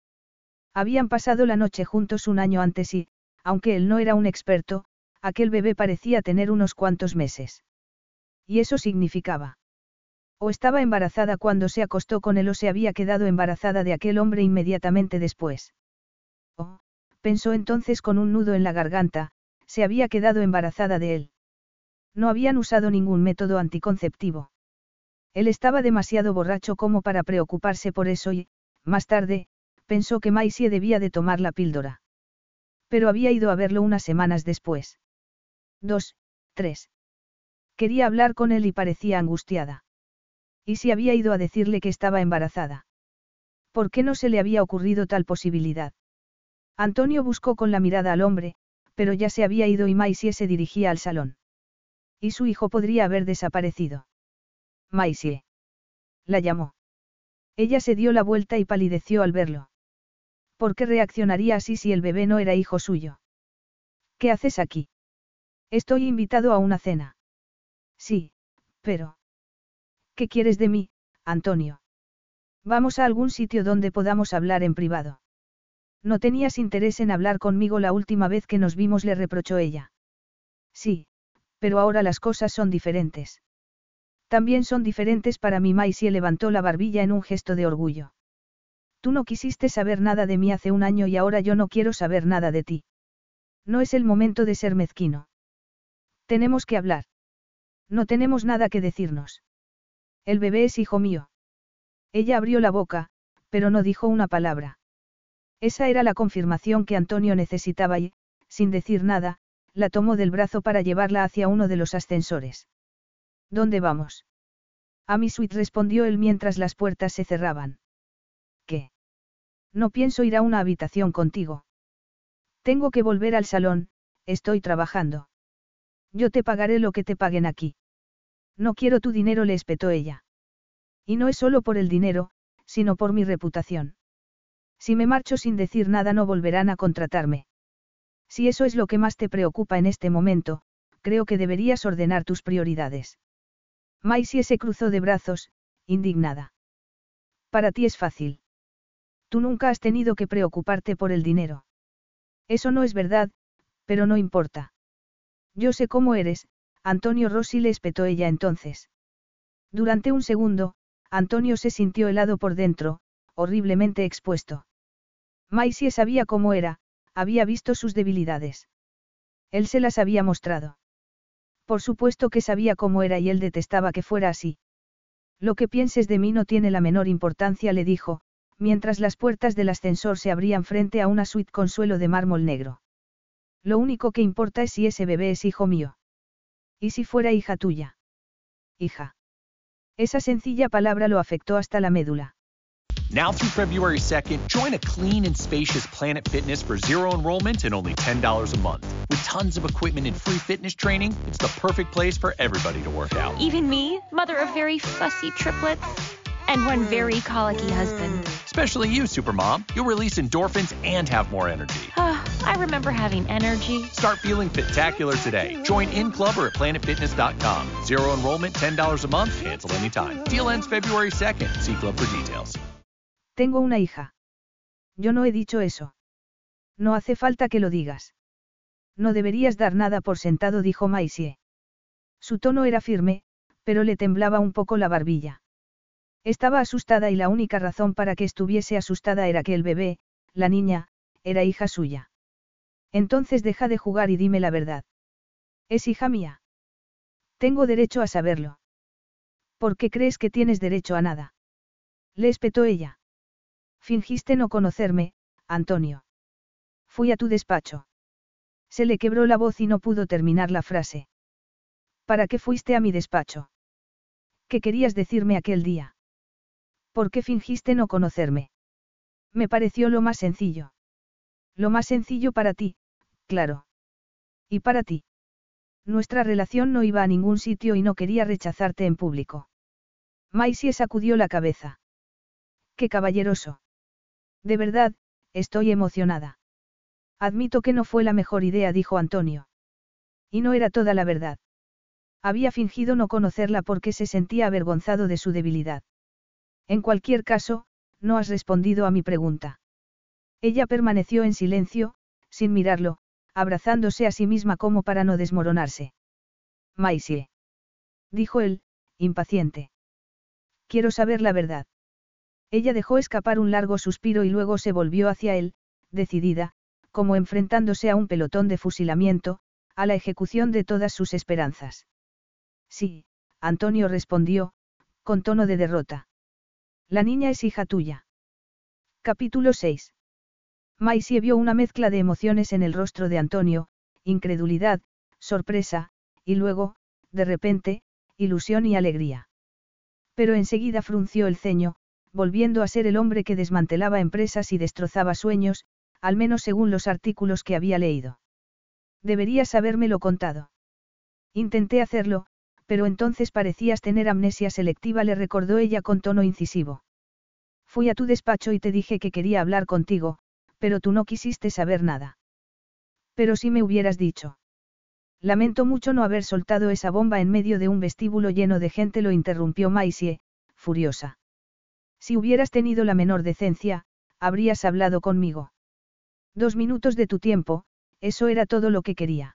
Habían pasado la noche juntos un año antes y, aunque él no era un experto, aquel bebé parecía tener unos cuantos meses. Y eso significaba. O estaba embarazada cuando se acostó con él o se había quedado embarazada de aquel hombre inmediatamente después. Oh, pensó entonces con un nudo en la garganta, se había quedado embarazada de él. No habían usado ningún método anticonceptivo. Él estaba demasiado borracho como para preocuparse por eso y, más tarde, pensó que Maisie debía de tomar la píldora. Pero había ido a verlo unas semanas después. Dos, tres. Quería hablar con él y parecía angustiada. ¿Y si había ido a decirle que estaba embarazada? ¿Por qué no se le había ocurrido tal posibilidad? Antonio buscó con la mirada al hombre, pero ya se había ido y Maisie se dirigía al salón. Y su hijo podría haber desaparecido. Maisie. La llamó. Ella se dio la vuelta y palideció al verlo. ¿Por qué reaccionaría así si el bebé no era hijo suyo? ¿Qué haces aquí? Estoy invitado a una cena. Sí, pero... ¿Qué quieres de mí, Antonio? Vamos a algún sitio donde podamos hablar en privado. No tenías interés en hablar conmigo la última vez que nos vimos, le reprochó ella. Sí, pero ahora las cosas son diferentes. También son diferentes para mí. Maisie levantó la barbilla en un gesto de orgullo. Tú no quisiste saber nada de mí hace un año y ahora yo no quiero saber nada de ti. No es el momento de ser mezquino. Tenemos que hablar. No tenemos nada que decirnos. El bebé es hijo mío. Ella abrió la boca, pero no dijo una palabra. Esa era la confirmación que Antonio necesitaba y, sin decir nada, la tomó del brazo para llevarla hacia uno de los ascensores. ¿Dónde vamos? A mi suite respondió él mientras las puertas se cerraban. ¿Qué? No pienso ir a una habitación contigo. Tengo que volver al salón, estoy trabajando. Yo te pagaré lo que te paguen aquí. No quiero tu dinero, le espetó ella. Y no es solo por el dinero, sino por mi reputación. Si me marcho sin decir nada no volverán a contratarme. Si eso es lo que más te preocupa en este momento, creo que deberías ordenar tus prioridades. Maisie se cruzó de brazos, indignada. Para ti es fácil. Tú nunca has tenido que preocuparte por el dinero. Eso no es verdad, pero no importa. Yo sé cómo eres, Antonio Rossi le espetó ella entonces. Durante un segundo, Antonio se sintió helado por dentro, horriblemente expuesto. Maisie sabía cómo era, había visto sus debilidades. Él se las había mostrado. Por supuesto que sabía cómo era y él detestaba que fuera así. Lo que pienses de mí no tiene la menor importancia, le dijo, mientras las puertas del ascensor se abrían frente a una suite con suelo de mármol negro. Lo único que importa es si ese bebé es hijo mío. ¿Y si fuera hija tuya? Hija. Esa sencilla palabra lo afectó hasta la médula. Now through February 2nd, join a clean and spacious Planet Fitness for zero enrollment and only $10 a month. With tons of equipment and free fitness training, it's the perfect place for everybody to work out. Even me, mother of very fussy triplets and one very colicky husband. Especially you, Supermom. You'll release endorphins and have more energy. *sighs* I remember having energy. Start feeling spectacular today. Join in club or at planetfitness.com. Zero enrollment, $10 a month, cancel anytime. Deal ends February 2nd. See club for details. Tengo una hija. Yo no he dicho eso. No hace falta que lo digas. No deberías dar nada por sentado, dijo Maisie. Su tono era firme, pero le temblaba un poco la barbilla. Estaba asustada y la única razón para que estuviese asustada era que el bebé, la niña, era hija suya. Entonces deja de jugar y dime la verdad. Es hija mía. Tengo derecho a saberlo. ¿Por qué crees que tienes derecho a nada? Le espetó ella. Fingiste no conocerme, Antonio. Fui a tu despacho. Se le quebró la voz y no pudo terminar la frase. ¿Para qué fuiste a mi despacho? ¿Qué querías decirme aquel día? ¿Por qué fingiste no conocerme? Me pareció lo más sencillo. Lo más sencillo para ti, claro. Y para ti. Nuestra relación no iba a ningún sitio y no quería rechazarte en público. Maisie sacudió la cabeza. Qué caballeroso. De verdad, estoy emocionada. Admito que no fue la mejor idea, dijo Antonio. Y no era toda la verdad. Había fingido no conocerla porque se sentía avergonzado de su debilidad. En cualquier caso, no has respondido a mi pregunta. Ella permaneció en silencio, sin mirarlo, abrazándose a sí misma como para no desmoronarse. Maisie. Dijo él, impaciente. Quiero saber la verdad. Ella dejó escapar un largo suspiro y luego se volvió hacia él, decidida, como enfrentándose a un pelotón de fusilamiento, a la ejecución de todas sus esperanzas. Sí, Antonio respondió, con tono de derrota. La niña es hija tuya. Capítulo 6. Maisie vio una mezcla de emociones en el rostro de Antonio, incredulidad, sorpresa, y luego, de repente, ilusión y alegría. Pero enseguida frunció el ceño, volviendo a ser el hombre que desmantelaba empresas y destrozaba sueños, al menos según los artículos que había leído. Deberías habérmelo contado. Intenté hacerlo, pero entonces parecías tener amnesia selectiva, le recordó ella con tono incisivo. Fui a tu despacho y te dije que quería hablar contigo, pero tú no quisiste saber nada. Pero si me hubieras dicho. Lamento mucho no haber soltado esa bomba en medio de un vestíbulo lleno de gente, lo interrumpió Maisie, furiosa. Si hubieras tenido la menor decencia, habrías hablado conmigo. Dos minutos de tu tiempo, eso era todo lo que quería.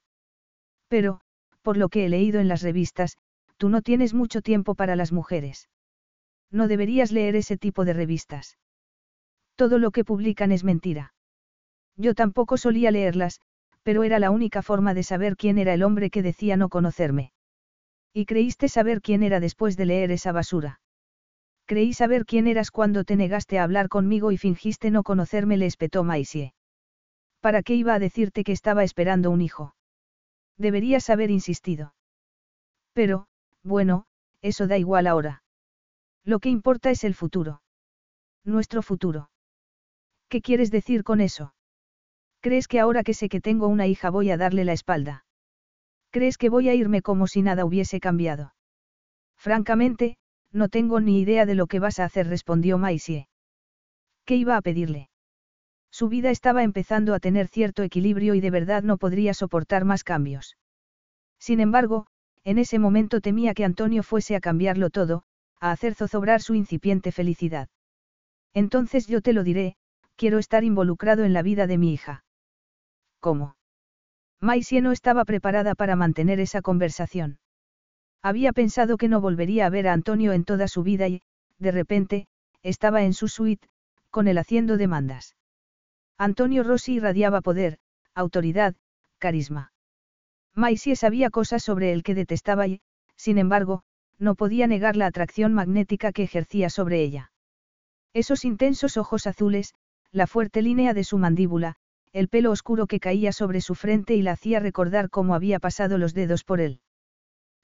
Pero, por lo que he leído en las revistas, tú no tienes mucho tiempo para las mujeres. No deberías leer ese tipo de revistas. Todo lo que publican es mentira. Yo tampoco solía leerlas, pero era la única forma de saber quién era el hombre que decía no conocerme. Y creíste saber quién era después de leer esa basura. Creí saber quién eras cuando te negaste a hablar conmigo y fingiste no conocerme, le espetó Maisie. ¿Para qué iba a decirte que estaba esperando un hijo? Deberías haber insistido. Pero, bueno, eso da igual ahora. Lo que importa es el futuro. Nuestro futuro. ¿Qué quieres decir con eso? ¿Crees que ahora que sé que tengo una hija voy a darle la espalda? ¿Crees que voy a irme como si nada hubiese cambiado? Francamente, no tengo ni idea de lo que vas a hacer, respondió Maisie. ¿Qué iba a pedirle? Su vida estaba empezando a tener cierto equilibrio y de verdad no podría soportar más cambios. Sin embargo, en ese momento temía que Antonio fuese a cambiarlo todo, a hacer zozobrar su incipiente felicidad. Entonces yo te lo diré, quiero estar involucrado en la vida de mi hija. ¿Cómo? Maisie no estaba preparada para mantener esa conversación. Había pensado que no volvería a ver a Antonio en toda su vida y, de repente, estaba en su suite, con él haciendo demandas. Antonio Rossi irradiaba poder, autoridad, carisma. Maisie sabía cosas sobre él que detestaba y, sin embargo, no podía negar la atracción magnética que ejercía sobre ella. Esos intensos ojos azules, la fuerte línea de su mandíbula, el pelo oscuro que caía sobre su frente y la hacía recordar cómo había pasado los dedos por él.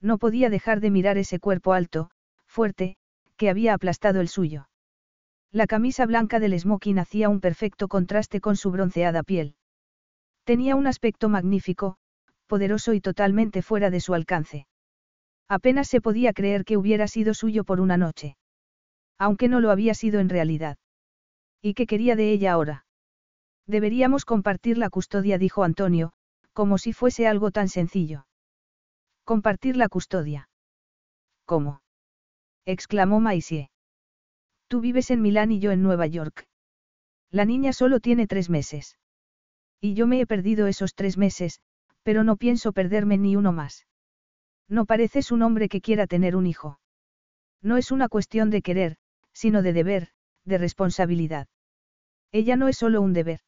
No podía dejar de mirar ese cuerpo alto, fuerte, que había aplastado el suyo. La camisa blanca del smoking hacía un perfecto contraste con su bronceada piel. Tenía un aspecto magnífico, poderoso y totalmente fuera de su alcance. Apenas se podía creer que hubiera sido suyo por una noche. Aunque no lo había sido en realidad. ¿Y qué quería de ella ahora? Deberíamos compartir la custodia, dijo Antonio, como si fuese algo tan sencillo. Compartir la custodia. ¿Cómo? exclamó Maisie. Tú vives en Milán y yo en Nueva York. La niña solo tiene tres meses. Y yo me he perdido esos tres meses, pero no pienso perderme ni uno más. No pareces un hombre que quiera tener un hijo. No es una cuestión de querer, sino de deber, de responsabilidad. Ella no es solo un deber.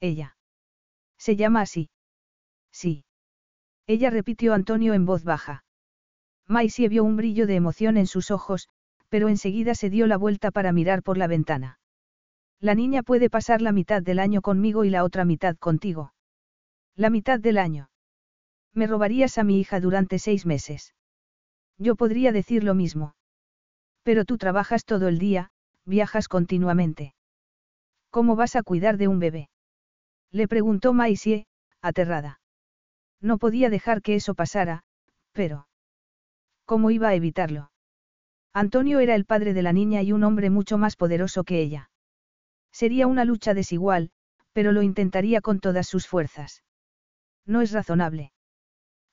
Ella. Se llama así. Sí. Ella repitió Antonio en voz baja. Maisie vio un brillo de emoción en sus ojos, pero enseguida se dio la vuelta para mirar por la ventana. La niña puede pasar la mitad del año conmigo y la otra mitad contigo. La mitad del año. Me robarías a mi hija durante seis meses. Yo podría decir lo mismo. Pero tú trabajas todo el día, viajas continuamente. ¿Cómo vas a cuidar de un bebé? Le preguntó Maisie, aterrada. No podía dejar que eso pasara, pero... ¿Cómo iba a evitarlo? Antonio era el padre de la niña y un hombre mucho más poderoso que ella. Sería una lucha desigual, pero lo intentaría con todas sus fuerzas. No es razonable.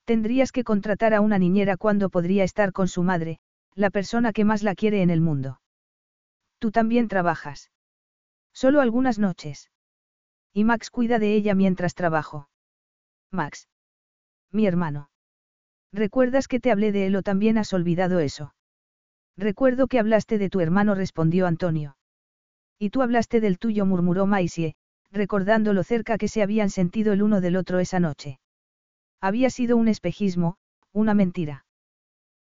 Tendrías que contratar a una niñera cuando podría estar con su madre, la persona que más la quiere en el mundo. Tú también trabajas. Solo algunas noches. Y Max cuida de ella mientras trabajo. Max. Mi hermano. ¿Recuerdas que te hablé de él o también has olvidado eso? Recuerdo que hablaste de tu hermano, respondió Antonio. Y tú hablaste del tuyo, murmuró Maisie, recordando lo cerca que se habían sentido el uno del otro esa noche. Había sido un espejismo, una mentira.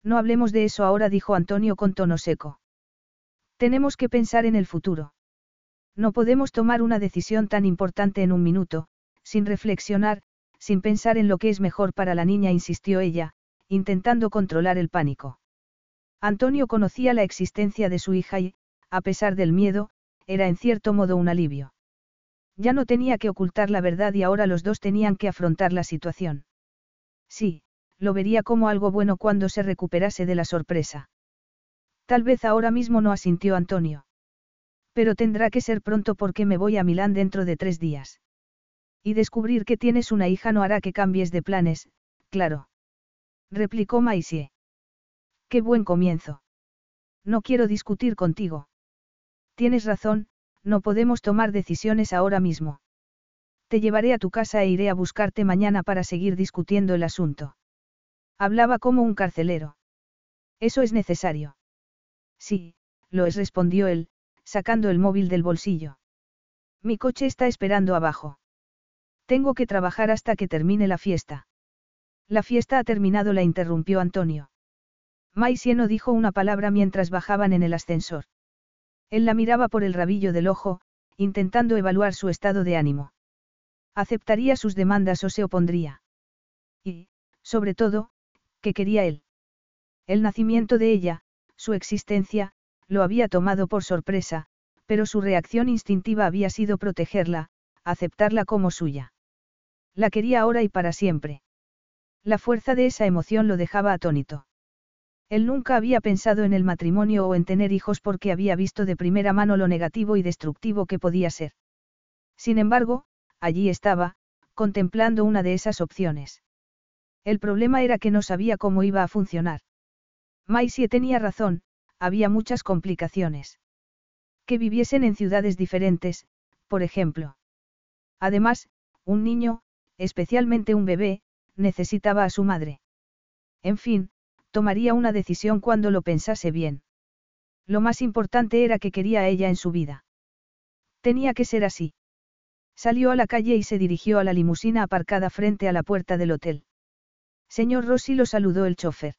No hablemos de eso ahora, dijo Antonio con tono seco. Tenemos que pensar en el futuro. No podemos tomar una decisión tan importante en un minuto, sin reflexionar, sin pensar en lo que es mejor para la niña, insistió ella, intentando controlar el pánico. Antonio conocía la existencia de su hija y, a pesar del miedo, era en cierto modo un alivio. Ya no tenía que ocultar la verdad y ahora los dos tenían que afrontar la situación. Sí, lo vería como algo bueno cuando se recuperase de la sorpresa. Tal vez ahora mismo no asintió Antonio. Pero tendrá que ser pronto porque me voy a Milán dentro de tres días. Y descubrir que tienes una hija no hará que cambies de planes, claro. Replicó Maisie. Qué buen comienzo. No quiero discutir contigo. Tienes razón, no podemos tomar decisiones ahora mismo. Te llevaré a tu casa e iré a buscarte mañana para seguir discutiendo el asunto. Hablaba como un carcelero. Eso es necesario. Sí, lo es, respondió él, sacando el móvil del bolsillo. Mi coche está esperando abajo. Tengo que trabajar hasta que termine la fiesta. La fiesta ha terminado, la interrumpió Antonio. Maisie no dijo una palabra mientras bajaban en el ascensor. Él la miraba por el rabillo del ojo, intentando evaluar su estado de ánimo. ¿Aceptaría sus demandas o se opondría? Y, sobre todo, ¿qué quería él? El nacimiento de ella, su existencia, lo había tomado por sorpresa, pero su reacción instintiva había sido protegerla, aceptarla como suya. La quería ahora y para siempre. La fuerza de esa emoción lo dejaba atónito. Él nunca había pensado en el matrimonio o en tener hijos porque había visto de primera mano lo negativo y destructivo que podía ser. Sin embargo, allí estaba, contemplando una de esas opciones. El problema era que no sabía cómo iba a funcionar. Maisie tenía razón, había muchas complicaciones. Que viviesen en ciudades diferentes, por ejemplo. Además, un niño, especialmente un bebé, necesitaba a su madre. En fin, tomaría una decisión cuando lo pensase bien. Lo más importante era que quería a ella en su vida. Tenía que ser así. Salió a la calle y se dirigió a la limusina aparcada frente a la puerta del hotel. Señor Rossi lo saludó el chofer.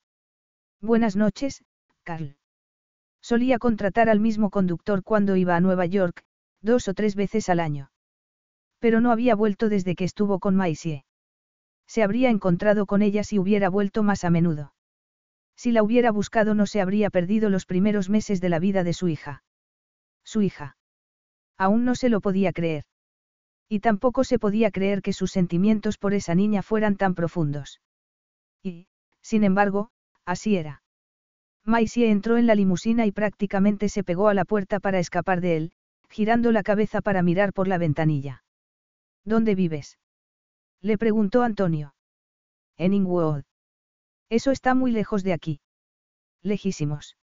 Buenas noches, Carl. Solía contratar al mismo conductor cuando iba a Nueva York, dos o tres veces al año. Pero no había vuelto desde que estuvo con Maisie. Se habría encontrado con ella si hubiera vuelto más a menudo. Si la hubiera buscado no se habría perdido los primeros meses de la vida de su hija. Su hija. Aún no se lo podía creer. Y tampoco se podía creer que sus sentimientos por esa niña fueran tan profundos. Y, sin embargo, así era. Maisie entró en la limusina y prácticamente se pegó a la puerta para escapar de él, girando la cabeza para mirar por la ventanilla. ¿Dónde vives? Le preguntó Antonio. En Ingwood. Eso está muy lejos de aquí. Lejísimos.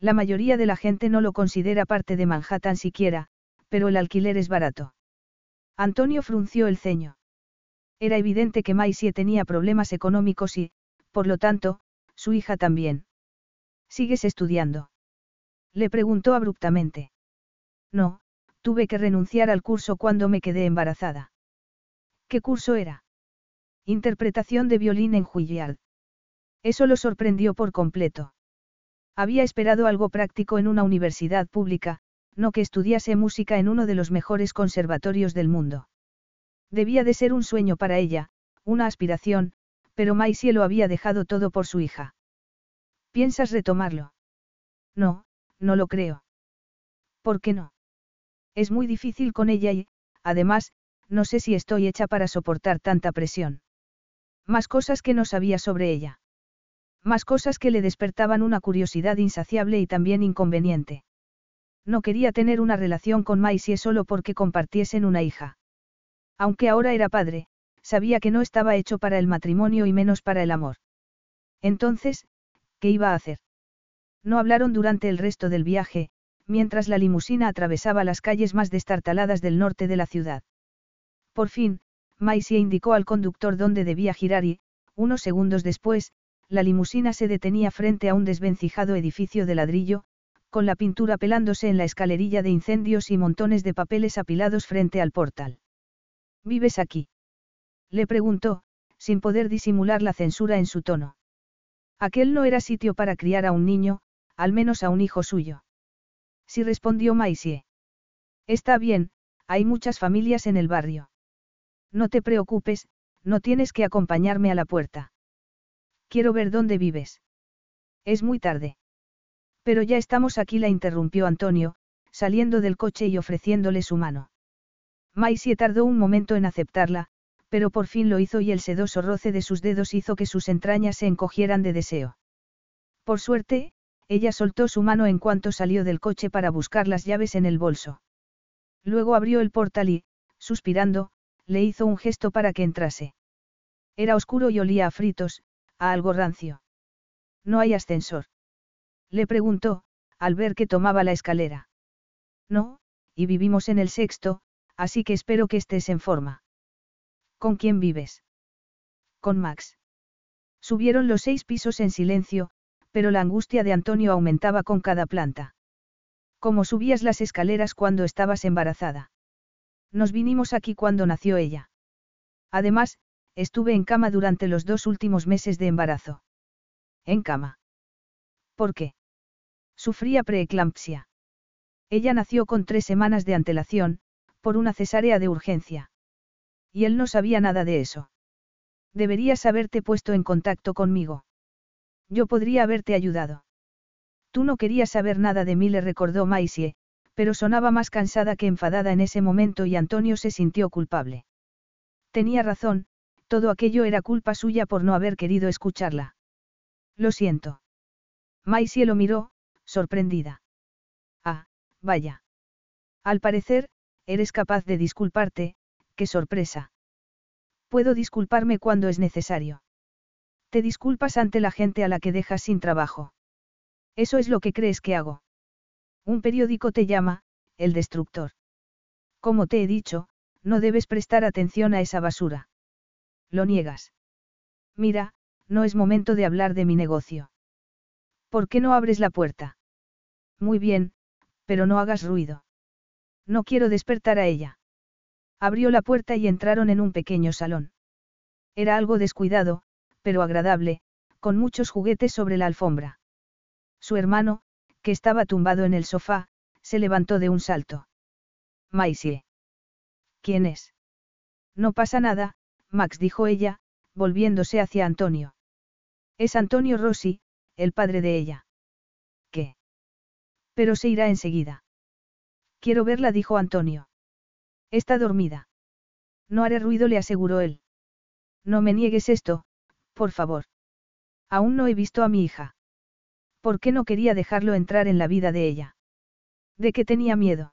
La mayoría de la gente no lo considera parte de Manhattan siquiera, pero el alquiler es barato. Antonio frunció el ceño. Era evidente que Maisie tenía problemas económicos y, por lo tanto, su hija también. ¿Sigues estudiando? Le preguntó abruptamente. No, tuve que renunciar al curso cuando me quedé embarazada. ¿Qué curso era? Interpretación de violín en Juilliard. Eso lo sorprendió por completo. Había esperado algo práctico en una universidad pública, no que estudiase música en uno de los mejores conservatorios del mundo. Debía de ser un sueño para ella, una aspiración, pero Maisie lo había dejado todo por su hija. ¿Piensas retomarlo? No, no lo creo. ¿Por qué no? Es muy difícil con ella y, además, no sé si estoy hecha para soportar tanta presión. Más cosas que no sabía sobre ella. Más cosas que le despertaban una curiosidad insaciable y también inconveniente. No quería tener una relación con Maisie solo porque compartiesen una hija. Aunque ahora era padre, sabía que no estaba hecho para el matrimonio y menos para el amor. Entonces, ¿qué iba a hacer? No hablaron durante el resto del viaje, mientras la limusina atravesaba las calles más destartaladas del norte de la ciudad. Por fin, Maisie indicó al conductor dónde debía girar y, unos segundos después, la limusina se detenía frente a un desvencijado edificio de ladrillo, con la pintura pelándose en la escalerilla de incendios y montones de papeles apilados frente al portal. ¿Vives aquí? Le preguntó, sin poder disimular la censura en su tono. Aquel no era sitio para criar a un niño, al menos a un hijo suyo. Sí respondió Maisie. Está bien, hay muchas familias en el barrio. No te preocupes, no tienes que acompañarme a la puerta. Quiero ver dónde vives. Es muy tarde. Pero ya estamos aquí, la interrumpió Antonio, saliendo del coche y ofreciéndole su mano. Maisie tardó un momento en aceptarla, pero por fin lo hizo y el sedoso roce de sus dedos hizo que sus entrañas se encogieran de deseo. Por suerte, ella soltó su mano en cuanto salió del coche para buscar las llaves en el bolso. Luego abrió el portal y, suspirando, le hizo un gesto para que entrase. Era oscuro y olía a fritos, a algo rancio. No hay ascensor. Le preguntó, al ver que tomaba la escalera. No, y vivimos en el sexto, así que espero que estés en forma. ¿Con quién vives? Con Max. Subieron los seis pisos en silencio, pero la angustia de Antonio aumentaba con cada planta. ¿Cómo subías las escaleras cuando estabas embarazada? Nos vinimos aquí cuando nació ella. Además, estuve en cama durante los dos últimos meses de embarazo. ¿En cama? ¿Por qué? Sufría preeclampsia. Ella nació con tres semanas de antelación, por una cesárea de urgencia. Y él no sabía nada de eso. Deberías haberte puesto en contacto conmigo. Yo podría haberte ayudado. Tú no querías saber nada de mí, le recordó Maisie, pero sonaba más cansada que enfadada en ese momento y Antonio se sintió culpable. Tenía razón, todo aquello era culpa suya por no haber querido escucharla. Lo siento. Maisie lo miró, sorprendida. Ah, vaya. Al parecer, eres capaz de disculparte, qué sorpresa. Puedo disculparme cuando es necesario. Te disculpas ante la gente a la que dejas sin trabajo. Eso es lo que crees que hago. Un periódico te llama, el destructor. Como te he dicho, no debes prestar atención a esa basura. Lo niegas. Mira, no es momento de hablar de mi negocio. ¿Por qué no abres la puerta? Muy bien, pero no hagas ruido. No quiero despertar a ella. Abrió la puerta y entraron en un pequeño salón. Era algo descuidado, pero agradable, con muchos juguetes sobre la alfombra. Su hermano, que estaba tumbado en el sofá, se levantó de un salto. Maisie. ¿Quién es? No pasa nada, Max dijo ella, volviéndose hacia Antonio. Es Antonio Rossi, el padre de ella. ¿Qué? Pero se irá enseguida. Quiero verla, dijo Antonio. Está dormida. No haré ruido, le aseguró él. No me niegues esto, por favor. Aún no he visto a mi hija. ¿Por qué no quería dejarlo entrar en la vida de ella? ¿De qué tenía miedo?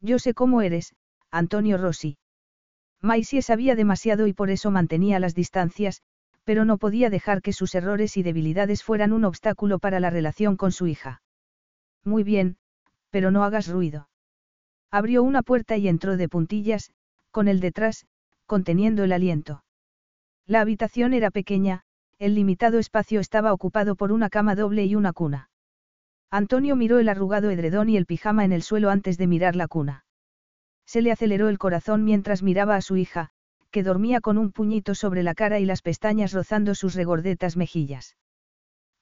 Yo sé cómo eres, Antonio Rossi. Maisie sabía demasiado y por eso mantenía las distancias, pero no podía dejar que sus errores y debilidades fueran un obstáculo para la relación con su hija. Muy bien, pero no hagas ruido. Abrió una puerta y entró de puntillas, con el detrás, conteniendo el aliento. La habitación era pequeña, el limitado espacio estaba ocupado por una cama doble y una cuna. Antonio miró el arrugado edredón y el pijama en el suelo antes de mirar la cuna. Se le aceleró el corazón mientras miraba a su hija, que dormía con un puñito sobre la cara y las pestañas rozando sus regordetas mejillas.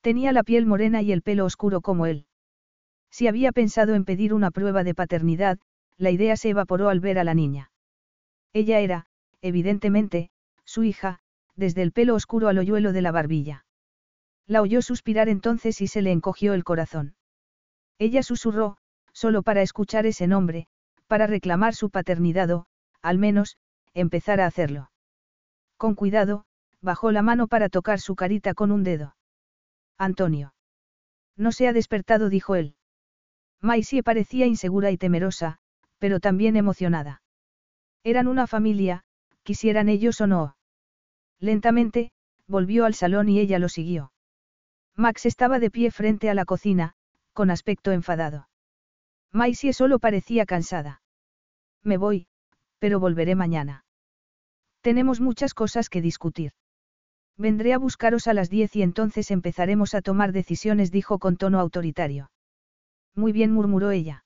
Tenía la piel morena y el pelo oscuro como él. Si había pensado en pedir una prueba de paternidad, la idea se evaporó al ver a la niña. Ella era, evidentemente, su hija, desde el pelo oscuro al hoyuelo de la barbilla. La oyó suspirar entonces y se le encogió el corazón. Ella susurró, solo para escuchar ese nombre, para reclamar su paternidad o, al menos, empezar a hacerlo. Con cuidado, bajó la mano para tocar su carita con un dedo. Antonio. No se ha despertado, dijo él. Maisie parecía insegura y temerosa, pero también emocionada. Eran una familia, quisieran ellos o no. Lentamente, volvió al salón y ella lo siguió. Max estaba de pie frente a la cocina, con aspecto enfadado. Maisie solo parecía cansada. Me voy, pero volveré mañana. Tenemos muchas cosas que discutir. Vendré a buscaros a las diez y entonces empezaremos a tomar decisiones, dijo con tono autoritario. Muy bien, murmuró ella.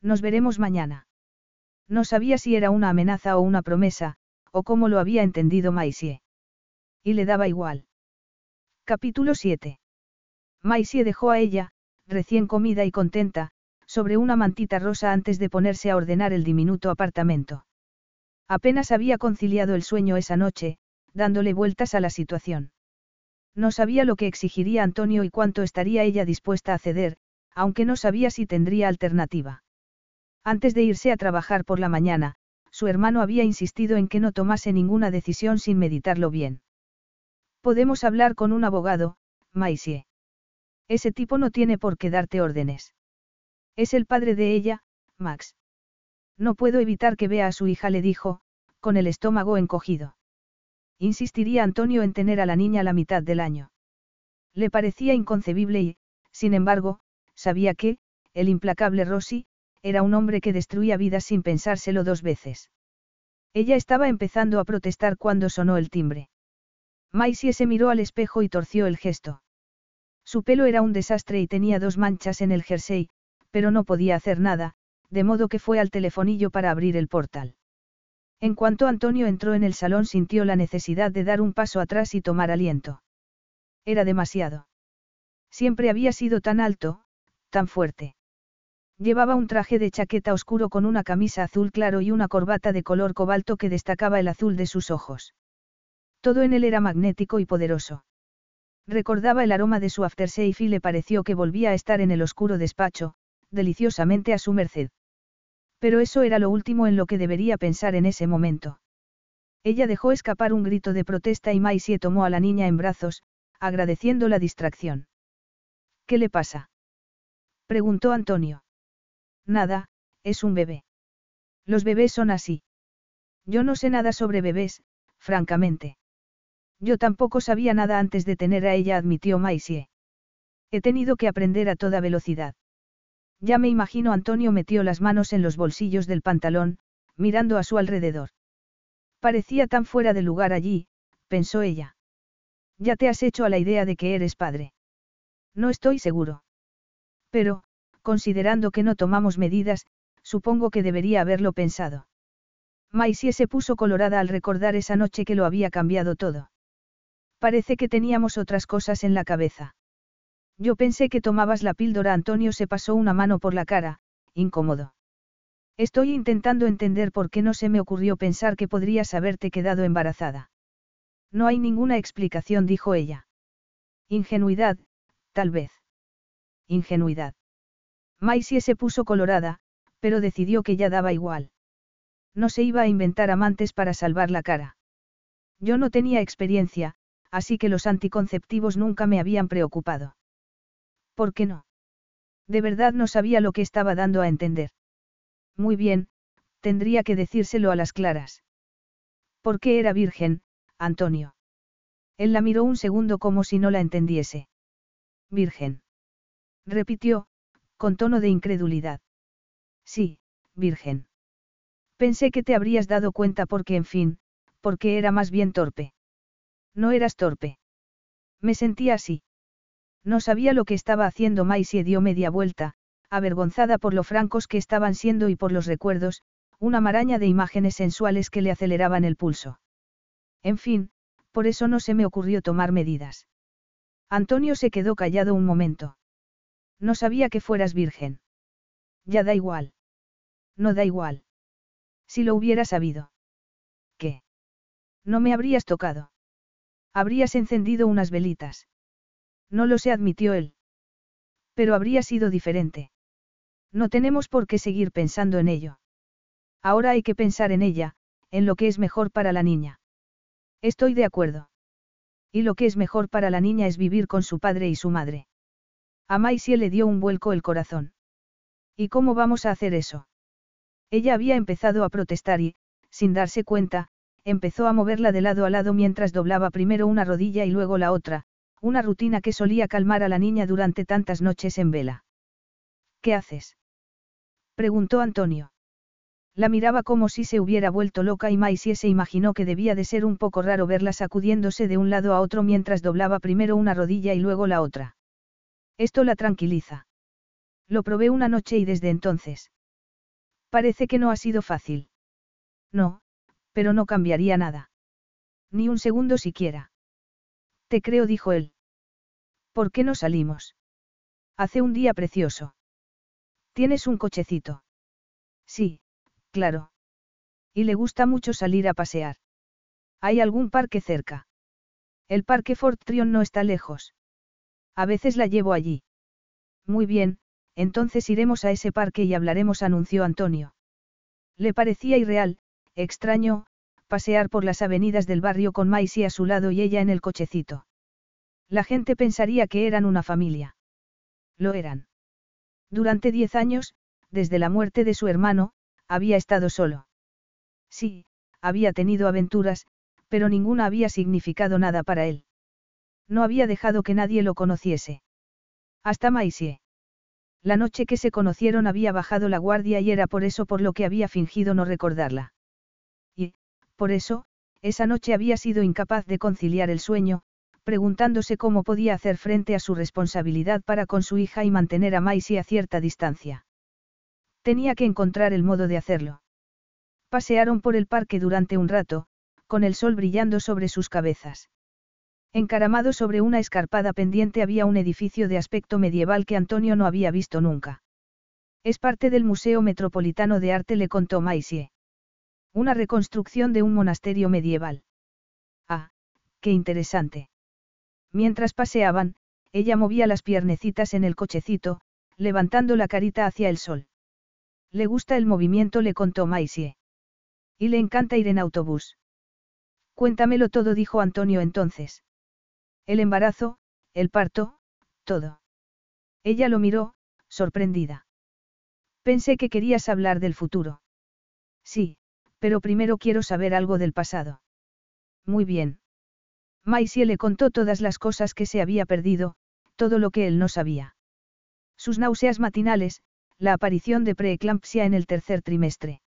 Nos veremos mañana. No sabía si era una amenaza o una promesa, o cómo lo había entendido Maisie. Y le daba igual. Capítulo 7. Maisie dejó a ella, recién comida y contenta, sobre una mantita rosa antes de ponerse a ordenar el diminuto apartamento. Apenas había conciliado el sueño esa noche, dándole vueltas a la situación. No sabía lo que exigiría Antonio y cuánto estaría ella dispuesta a ceder, aunque no sabía si tendría alternativa. Antes de irse a trabajar por la mañana, su hermano había insistido en que no tomase ninguna decisión sin meditarlo bien. Podemos hablar con un abogado, Maisie. Ese tipo no tiene por qué darte órdenes. Es el padre de ella, Max. No puedo evitar que vea a su hija, le dijo, con el estómago encogido. Insistiría Antonio en tener a la niña la mitad del año. Le parecía inconcebible y, sin embargo, sabía que, el implacable Rossi, era un hombre que destruía vidas sin pensárselo dos veces. Ella estaba empezando a protestar cuando sonó el timbre. Maisie se miró al espejo y torció el gesto. Su pelo era un desastre y tenía dos manchas en el jersey, pero no podía hacer nada, de modo que fue al telefonillo para abrir el portal. En cuanto Antonio entró en el salón sintió la necesidad de dar un paso atrás y tomar aliento. Era demasiado. Siempre había sido tan alto, tan fuerte. Llevaba un traje de chaqueta oscuro con una camisa azul claro y una corbata de color cobalto que destacaba el azul de sus ojos. Todo en él era magnético y poderoso. Recordaba el aroma de su aftershave y le pareció que volvía a estar en el oscuro despacho, deliciosamente a su merced. Pero eso era lo último en lo que debería pensar en ese momento. Ella dejó escapar un grito de protesta y Maisie tomó a la niña en brazos, agradeciendo la distracción. ¿Qué le pasa? preguntó Antonio. Nada, es un bebé. Los bebés son así. Yo no sé nada sobre bebés, francamente. Yo tampoco sabía nada antes de tener a ella, admitió Maisie. He tenido que aprender a toda velocidad. Ya me imagino Antonio metió las manos en los bolsillos del pantalón, mirando a su alrededor. Parecía tan fuera de lugar allí, pensó ella. Ya te has hecho a la idea de que eres padre. No estoy seguro. Pero, considerando que no tomamos medidas, supongo que debería haberlo pensado. Maisie se puso colorada al recordar esa noche que lo había cambiado todo. Parece que teníamos otras cosas en la cabeza. Yo pensé que tomabas la píldora. Antonio se pasó una mano por la cara, incómodo. Estoy intentando entender por qué no se me ocurrió pensar que podrías haberte quedado embarazada. No hay ninguna explicación, dijo ella. Ingenuidad, tal vez. Ingenuidad. Maisie se puso colorada, pero decidió que ya daba igual. No se iba a inventar amantes para salvar la cara. Yo no tenía experiencia, así que los anticonceptivos nunca me habían preocupado. ¿Por qué no? De verdad no sabía lo que estaba dando a entender. Muy bien, tendría que decírselo a las claras. ¿Por qué era virgen, Antonio? Él la miró un segundo como si no la entendiese. Virgen. Repitió, con tono de incredulidad. Sí, virgen. Pensé que te habrías dado cuenta porque, en fin, porque era más bien torpe. No eras torpe. Me sentía así. No sabía lo que estaba haciendo Maisie dio media vuelta, avergonzada por lo francos que estaban siendo y por los recuerdos, una maraña de imágenes sensuales que le aceleraban el pulso. En fin, por eso no se me ocurrió tomar medidas. Antonio se quedó callado un momento. No sabía que fueras virgen. Ya da igual. No da igual. Si lo hubiera sabido. ¿Qué? No me habrías tocado. Habrías encendido unas velitas. No lo se admitió él. Pero habría sido diferente. No tenemos por qué seguir pensando en ello. Ahora hay que pensar en ella, en lo que es mejor para la niña. Estoy de acuerdo. Y lo que es mejor para la niña es vivir con su padre y su madre. A Maisie le dio un vuelco el corazón. ¿Y cómo vamos a hacer eso? Ella había empezado a protestar y, sin darse cuenta, empezó a moverla de lado a lado mientras doblaba primero una rodilla y luego la otra, una rutina que solía calmar a la niña durante tantas noches en vela. ¿Qué haces? preguntó Antonio. La miraba como si se hubiera vuelto loca y Maisie se imaginó que debía de ser un poco raro verla sacudiéndose de un lado a otro mientras doblaba primero una rodilla y luego la otra. Esto la tranquiliza. Lo probé una noche y desde entonces. Parece que no ha sido fácil. No, pero no cambiaría nada. Ni un segundo siquiera. Te creo, dijo él. ¿Por qué no salimos? Hace un día precioso. ¿Tienes un cochecito? Sí, claro. Y le gusta mucho salir a pasear. ¿Hay algún parque cerca? El parque Fort Trion no está lejos. A veces la llevo allí. Muy bien, entonces iremos a ese parque y hablaremos, anunció Antonio. Le parecía irreal, extraño, pasear por las avenidas del barrio con Maisie a su lado y ella en el cochecito. La gente pensaría que eran una familia. Lo eran. Durante diez años, desde la muerte de su hermano, había estado solo. Sí, había tenido aventuras, pero ninguna había significado nada para él. No había dejado que nadie lo conociese. Hasta Maisie. La noche que se conocieron había bajado la guardia y era por eso por lo que había fingido no recordarla. Por eso, esa noche había sido incapaz de conciliar el sueño, preguntándose cómo podía hacer frente a su responsabilidad para con su hija y mantener a Maisie a cierta distancia. Tenía que encontrar el modo de hacerlo. Pasearon por el parque durante un rato, con el sol brillando sobre sus cabezas. Encaramado sobre una escarpada pendiente había un edificio de aspecto medieval que Antonio no había visto nunca. Es parte del Museo Metropolitano de Arte, le contó Maisie. Una reconstrucción de un monasterio medieval. Ah, qué interesante. Mientras paseaban, ella movía las piernecitas en el cochecito, levantando la carita hacia el sol. Le gusta el movimiento, le contó Maisie. Y le encanta ir en autobús. Cuéntamelo todo, dijo Antonio entonces. El embarazo, el parto, todo. Ella lo miró, sorprendida. Pensé que querías hablar del futuro. Sí, pero primero quiero saber algo del pasado. Muy bien. Maisie le contó todas las cosas que se había perdido, todo lo que él no sabía. Sus náuseas matinales, la aparición de preeclampsia en el tercer trimestre.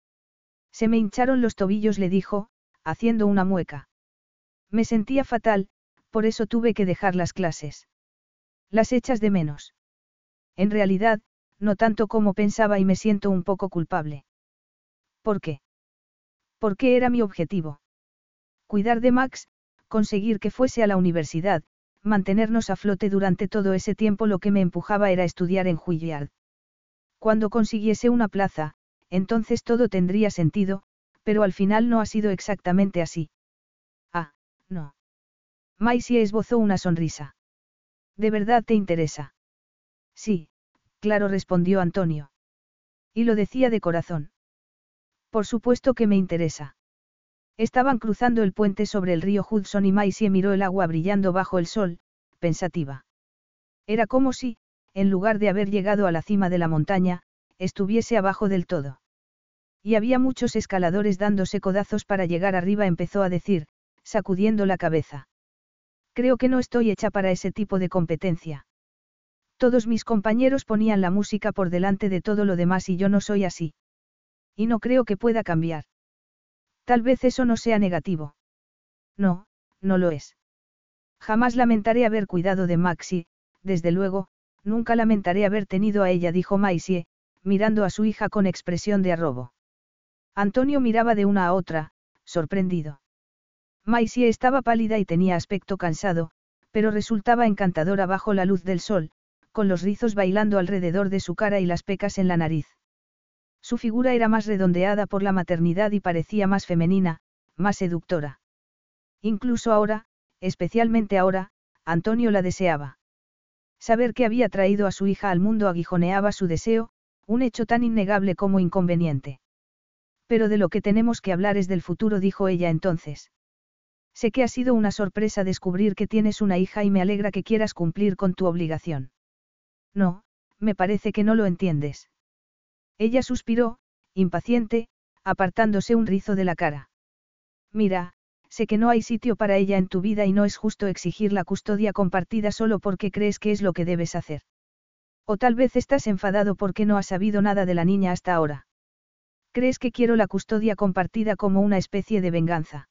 Se me hincharon los tobillos, le dijo, haciendo una mueca. Me sentía fatal, por eso tuve que dejar las clases. Las echas de menos. En realidad, no tanto como pensaba y me siento un poco culpable. ¿Por qué? Porque era mi objetivo. Cuidar de Max, conseguir que fuese a la universidad, mantenernos a flote durante todo ese tiempo lo que me empujaba era estudiar en Juilliard. Cuando consiguiese una plaza, entonces todo tendría sentido, pero al final no ha sido exactamente así. Ah, no. Maisie esbozó una sonrisa. ¿De verdad te interesa? Sí, claro, respondió Antonio. Y lo decía de corazón. Por supuesto que me interesa. Estaban cruzando el puente sobre el río Hudson y Maisie miró el agua brillando bajo el sol, pensativa. Era como si, en lugar de haber llegado a la cima de la montaña, estuviese abajo del todo. Y había muchos escaladores dándose codazos para llegar arriba, empezó a decir, sacudiendo la cabeza. Creo que no estoy hecha para ese tipo de competencia. Todos mis compañeros ponían la música por delante de todo lo demás y yo no soy así. Y no creo que pueda cambiar. Tal vez eso no sea negativo. No, no lo es. Jamás lamentaré haber cuidado de Maxi, desde luego, nunca lamentaré haber tenido a ella, dijo Maisie, mirando a su hija con expresión de arrobo. Antonio miraba de una a otra, sorprendido. Maisie estaba pálida y tenía aspecto cansado, pero resultaba encantadora bajo la luz del sol, con los rizos bailando alrededor de su cara y las pecas en la nariz. Su figura era más redondeada por la maternidad y parecía más femenina, más seductora. Incluso ahora, especialmente ahora, Antonio la deseaba. Saber que había traído a su hija al mundo aguijoneaba su deseo, un hecho tan innegable como inconveniente. Pero de lo que tenemos que hablar es del futuro, dijo ella entonces. Sé que ha sido una sorpresa descubrir que tienes una hija y me alegra que quieras cumplir con tu obligación. No, me parece que no lo entiendes. Ella suspiró, impaciente, apartándose un rizo de la cara. Mira, sé que no hay sitio para ella en tu vida y no es justo exigir la custodia compartida solo porque crees que es lo que debes hacer. O tal vez estás enfadado porque no has sabido nada de la niña hasta ahora. ¿Crees que quiero la custodia compartida como una especie de venganza?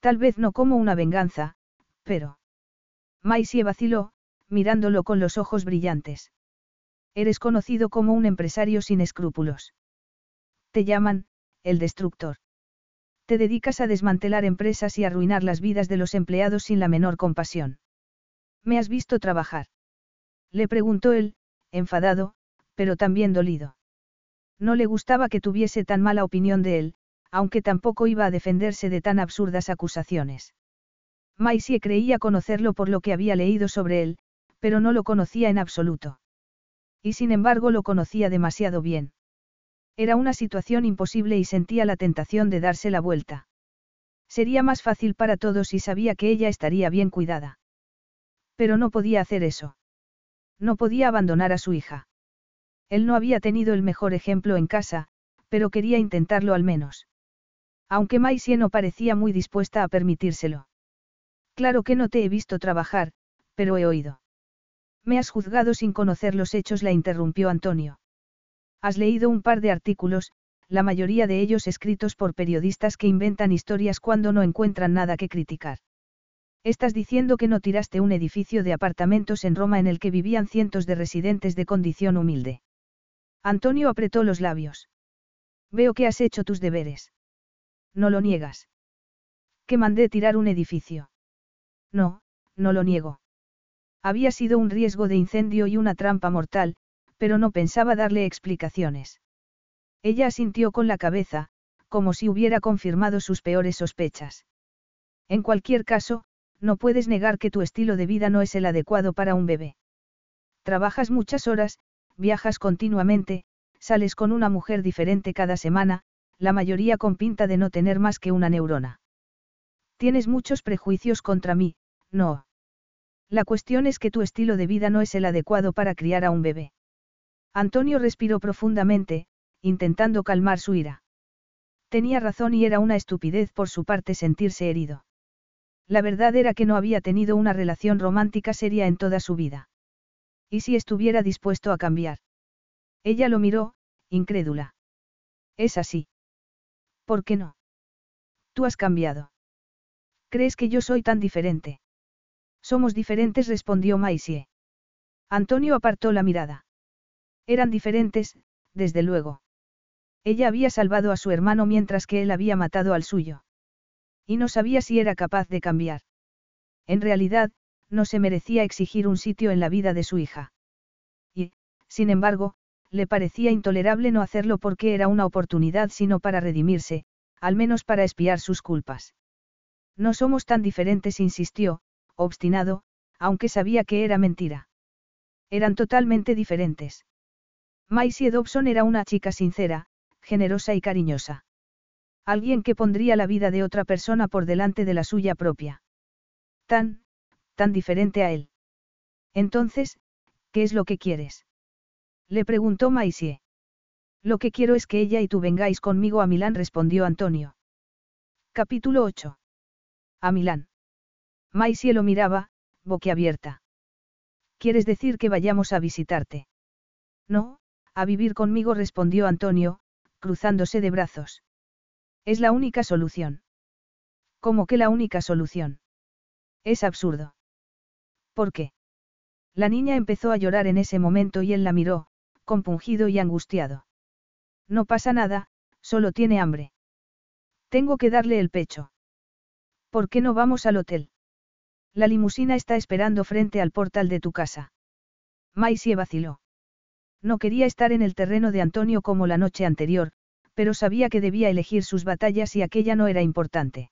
Tal vez no como una venganza, pero... Maisie vaciló, mirándolo con los ojos brillantes. Eres conocido como un empresario sin escrúpulos. Te llaman, el destructor. Te dedicas a desmantelar empresas y arruinar las vidas de los empleados sin la menor compasión. ¿Me has visto trabajar? Le preguntó él, enfadado, pero también dolido. No le gustaba que tuviese tan mala opinión de él, aunque tampoco iba a defenderse de tan absurdas acusaciones. Maisie creía conocerlo por lo que había leído sobre él, pero no lo conocía en absoluto. Y sin embargo lo conocía demasiado bien. Era una situación imposible y sentía la tentación de darse la vuelta. Sería más fácil para todos y sabía que ella estaría bien cuidada. Pero no podía hacer eso. No podía abandonar a su hija. Él no había tenido el mejor ejemplo en casa, pero quería intentarlo al menos. Aunque Maisie no parecía muy dispuesta a permitírselo. Claro que no te he visto trabajar, pero he oído. Me has juzgado sin conocer los hechos, la interrumpió Antonio. Has leído un par de artículos, la mayoría de ellos escritos por periodistas que inventan historias cuando no encuentran nada que criticar. Estás diciendo que no tiraste un edificio de apartamentos en Roma en el que vivían cientos de residentes de condición humilde. Antonio apretó los labios. Veo que has hecho tus deberes. No lo niegas. Que mandé tirar un edificio. No, no lo niego. Había sido un riesgo de incendio y una trampa mortal, pero no pensaba darle explicaciones. Ella asintió con la cabeza, como si hubiera confirmado sus peores sospechas. En cualquier caso, no puedes negar que tu estilo de vida no es el adecuado para un bebé. Trabajas muchas horas, viajas continuamente, sales con una mujer diferente cada semana, la mayoría con pinta de no tener más que una neurona. Tienes muchos prejuicios contra mí, no. La cuestión es que tu estilo de vida no es el adecuado para criar a un bebé. Antonio respiró profundamente, intentando calmar su ira. Tenía razón y era una estupidez por su parte sentirse herido. La verdad era que no había tenido una relación romántica seria en toda su vida. ¿Y si estuviera dispuesto a cambiar? Ella lo miró, incrédula. Es así. ¿Por qué no? Tú has cambiado. ¿Crees que yo soy tan diferente? Somos diferentes, respondió Maisie. Antonio apartó la mirada. Eran diferentes, desde luego. Ella había salvado a su hermano mientras que él había matado al suyo. Y no sabía si era capaz de cambiar. En realidad, no se merecía exigir un sitio en la vida de su hija. Y, sin embargo, le parecía intolerable no hacerlo porque era una oportunidad sino para redimirse, al menos para espiar sus culpas. No somos tan diferentes, insistió, obstinado, aunque sabía que era mentira. Eran totalmente diferentes. Maisie Dobson era una chica sincera, generosa y cariñosa. Alguien que pondría la vida de otra persona por delante de la suya propia. Tan, tan diferente a él. Entonces, ¿qué es lo que quieres? Le preguntó Maisie. Lo que quiero es que ella y tú vengáis conmigo a Milán, respondió Antonio. Capítulo 8. A Milán. Maisie lo miraba, boquiabierta. ¿Quieres decir que vayamos a visitarte? No, a vivir conmigo, respondió Antonio, cruzándose de brazos. Es la única solución. ¿Cómo que la única solución? Es absurdo. ¿Por qué? La niña empezó a llorar en ese momento y él la miró, compungido y angustiado. No pasa nada, Solo tiene hambre. Tengo que darle el pecho. ¿Por qué no vamos al hotel? La limusina está esperando frente al portal de tu casa. Maisie vaciló. No quería estar en el terreno de Antonio como la noche anterior, pero sabía que debía elegir sus batallas y aquella no era importante.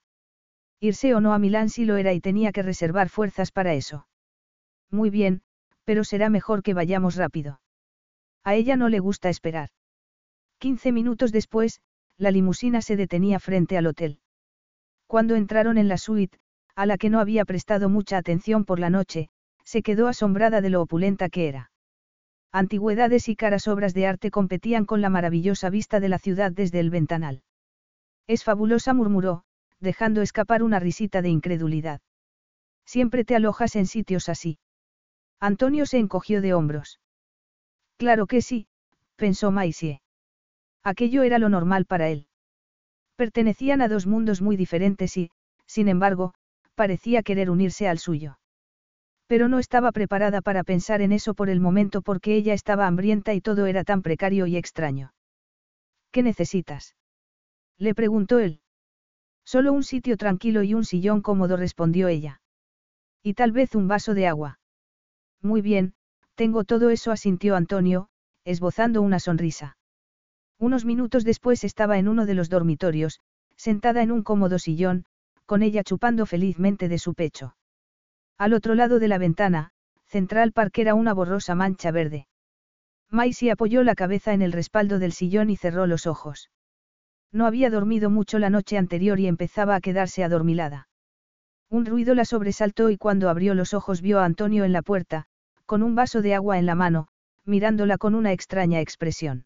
Irse o no a Milán sí lo era y tenía que reservar fuerzas para eso. Muy bien, pero será mejor que vayamos rápido. A ella no le gusta esperar. Quince minutos después, la limusina se detenía frente al hotel. Cuando entraron en la suite, a la que no había prestado mucha atención por la noche, se quedó asombrada de lo opulenta que era. Antigüedades y caras obras de arte competían con la maravillosa vista de la ciudad desde el ventanal. Es fabulosa, murmuró, dejando escapar una risita de incredulidad. Siempre te alojas en sitios así. Antonio se encogió de hombros. Claro que sí, pensó Maisie. Aquello era lo normal para él. Pertenecían a dos mundos muy diferentes y, sin embargo, parecía querer unirse al suyo. Pero no estaba preparada para pensar en eso por el momento porque ella estaba hambrienta y todo era tan precario y extraño. ¿Qué necesitas? Le preguntó él. Solo un sitio tranquilo y un sillón cómodo respondió ella. Y tal vez un vaso de agua. Muy bien, tengo todo eso asintió Antonio, esbozando una sonrisa. Unos minutos después estaba en uno de los dormitorios, sentada en un cómodo sillón, con ella chupando felizmente de su pecho. Al otro lado de la ventana, Central Park era una borrosa mancha verde. Maisie apoyó la cabeza en el respaldo del sillón y cerró los ojos. No había dormido mucho la noche anterior y empezaba a quedarse adormilada. Un ruido la sobresaltó y cuando abrió los ojos vio a Antonio en la puerta, con un vaso de agua en la mano, mirándola con una extraña expresión.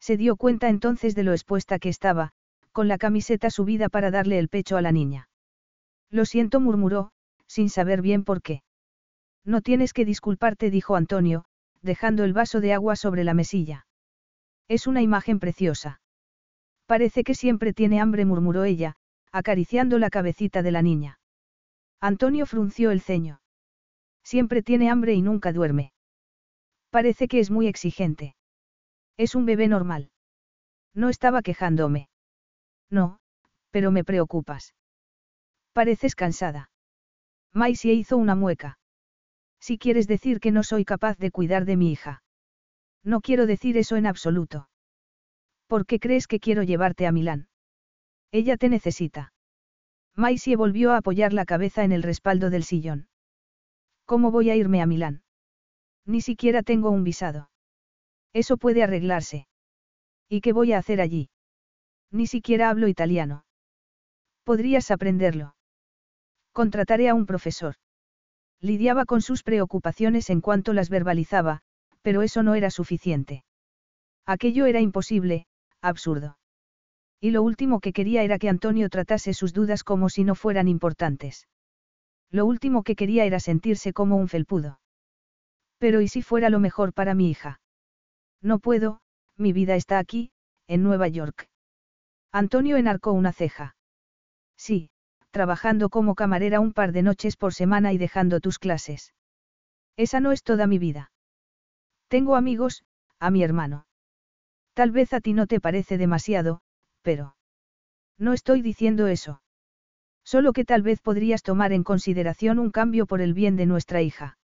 Se dio cuenta entonces de lo expuesta que estaba, con la camiseta subida para darle el pecho a la niña. Lo siento, murmuró, sin saber bien por qué. No tienes que disculparte, dijo Antonio, dejando el vaso de agua sobre la mesilla. Es una imagen preciosa. Parece que siempre tiene hambre, murmuró ella, acariciando la cabecita de la niña. Antonio frunció el ceño. Siempre tiene hambre y nunca duerme. Parece que es muy exigente. Es un bebé normal. No estaba quejándome. No, pero me preocupas. Pareces cansada. Maisie hizo una mueca. Si quieres decir que no soy capaz de cuidar de mi hija. No quiero decir eso en absoluto. ¿Por qué crees que quiero llevarte a Milán? Ella te necesita. Maisie volvió a apoyar la cabeza en el respaldo del sillón. ¿Cómo voy a irme a Milán? Ni siquiera tengo un visado. Eso puede arreglarse. ¿Y qué voy a hacer allí? Ni siquiera hablo italiano. Podrías aprenderlo. Contrataré a un profesor. Lidiaba con sus preocupaciones en cuanto las verbalizaba, pero eso no era suficiente. Aquello era imposible, absurdo. Y lo último que quería era que Antonio tratase sus dudas como si no fueran importantes. Lo último que quería era sentirse como un felpudo. Pero ¿y si fuera lo mejor para mi hija? No puedo, mi vida está aquí, en Nueva York. Antonio enarcó una ceja. Sí, trabajando como camarera un par de noches por semana y dejando tus clases. Esa no es toda mi vida. Tengo amigos, a mi hermano. Tal vez a ti no te parece demasiado, pero... No estoy diciendo eso. Solo que tal vez podrías tomar en consideración un cambio por el bien de nuestra hija.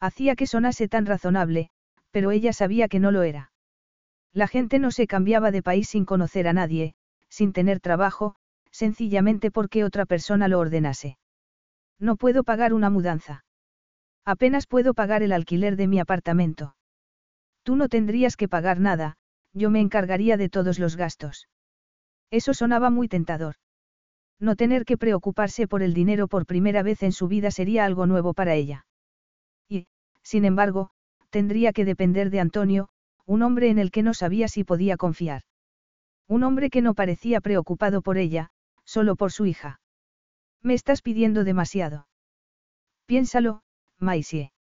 Hacía que sonase tan razonable, pero ella sabía que no lo era. La gente no se cambiaba de país sin conocer a nadie, sin tener trabajo, sencillamente porque otra persona lo ordenase. No puedo pagar una mudanza. Apenas puedo pagar el alquiler de mi apartamento. Tú no tendrías que pagar nada, yo me encargaría de todos los gastos. Eso sonaba muy tentador. No tener que preocuparse por el dinero por primera vez en su vida sería algo nuevo para ella. Y, sin embargo, tendría que depender de Antonio, un hombre en el que no sabía si podía confiar. Un hombre que no parecía preocupado por ella, solo por su hija. Me estás pidiendo demasiado. Piénsalo, Maisie.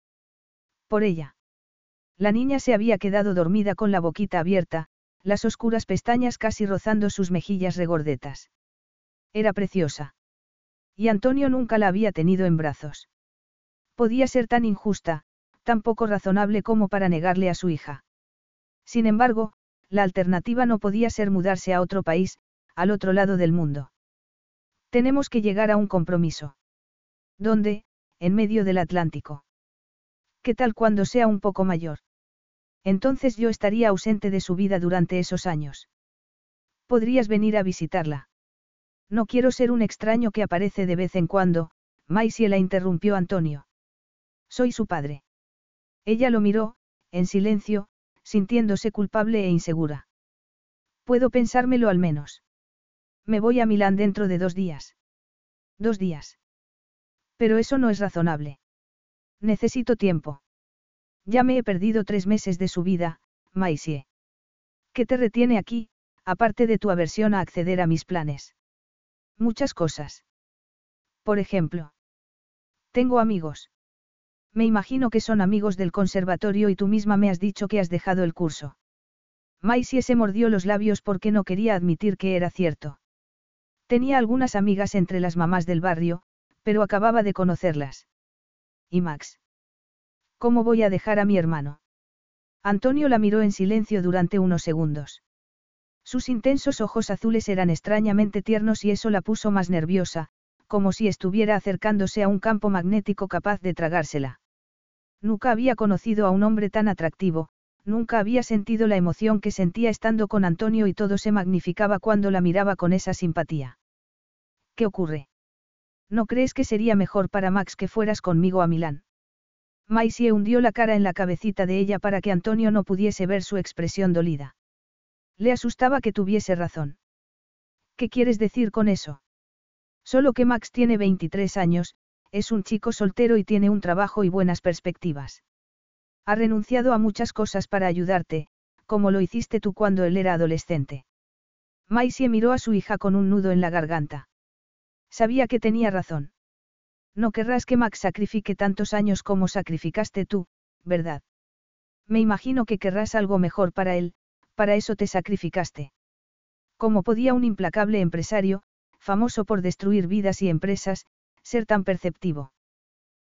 Por ella. La niña se había quedado dormida con la boquita abierta, las oscuras pestañas casi rozando sus mejillas regordetas. Era preciosa. Y Antonio nunca la había tenido en brazos. Podía ser tan injusta, tan poco razonable como para negarle a su hija. Sin embargo, La alternativa no podía ser mudarse a otro país, al otro lado del mundo. Tenemos que llegar a un compromiso. ¿Dónde? En medio del Atlántico. ¿Qué tal cuando sea un poco mayor? Entonces yo estaría ausente de su vida durante esos años. Podrías venir a visitarla. No quiero ser un extraño que aparece de vez en cuando, Maisie la interrumpió Antonio. Soy su padre. Ella lo miró, en silencio, sintiéndose culpable e insegura. Puedo pensármelo al menos. Me voy a Milán dentro de dos días. Dos días. Pero eso no es razonable. Necesito tiempo. Ya me he perdido tres meses de su vida, Maisie. ¿Qué te retiene aquí, aparte de tu aversión a acceder a mis planes? Muchas cosas. Por ejemplo. Tengo amigos. Me imagino que son amigos del conservatorio y tú misma me has dicho que has dejado el curso. Maisie se mordió los labios porque no quería admitir que era cierto. Tenía algunas amigas entre las mamás del barrio, pero acababa de conocerlas. ¿Y Max? ¿Cómo voy a dejar a mi hermano? Antonio la miró en silencio durante unos segundos. Sus intensos ojos azules eran extrañamente tiernos y eso la puso más nerviosa, como si estuviera acercándose a un campo magnético capaz de tragársela. Nunca había conocido a un hombre tan atractivo, nunca había sentido la emoción que sentía estando con Antonio y todo se magnificaba cuando la miraba con esa simpatía. ¿Qué ocurre? ¿No crees que sería mejor para Max que fueras conmigo a Milán? Maisie hundió la cara en la cabecita de ella para que Antonio no pudiese ver su expresión dolida. Le asustaba que tuviese razón. ¿Qué quieres decir con eso? Solo que Max tiene 23 años, es un chico soltero y tiene un trabajo y buenas perspectivas. Ha renunciado a muchas cosas para ayudarte, como lo hiciste tú cuando él era adolescente. Maisie miró a su hija con un nudo en la garganta. Sabía que tenía razón. No querrás que Max sacrifique tantos años como sacrificaste tú, ¿verdad? Me imagino que querrás algo mejor para él, para eso te sacrificaste. ¿Cómo podía un implacable empresario, famoso por destruir vidas y empresas, ser tan perceptivo?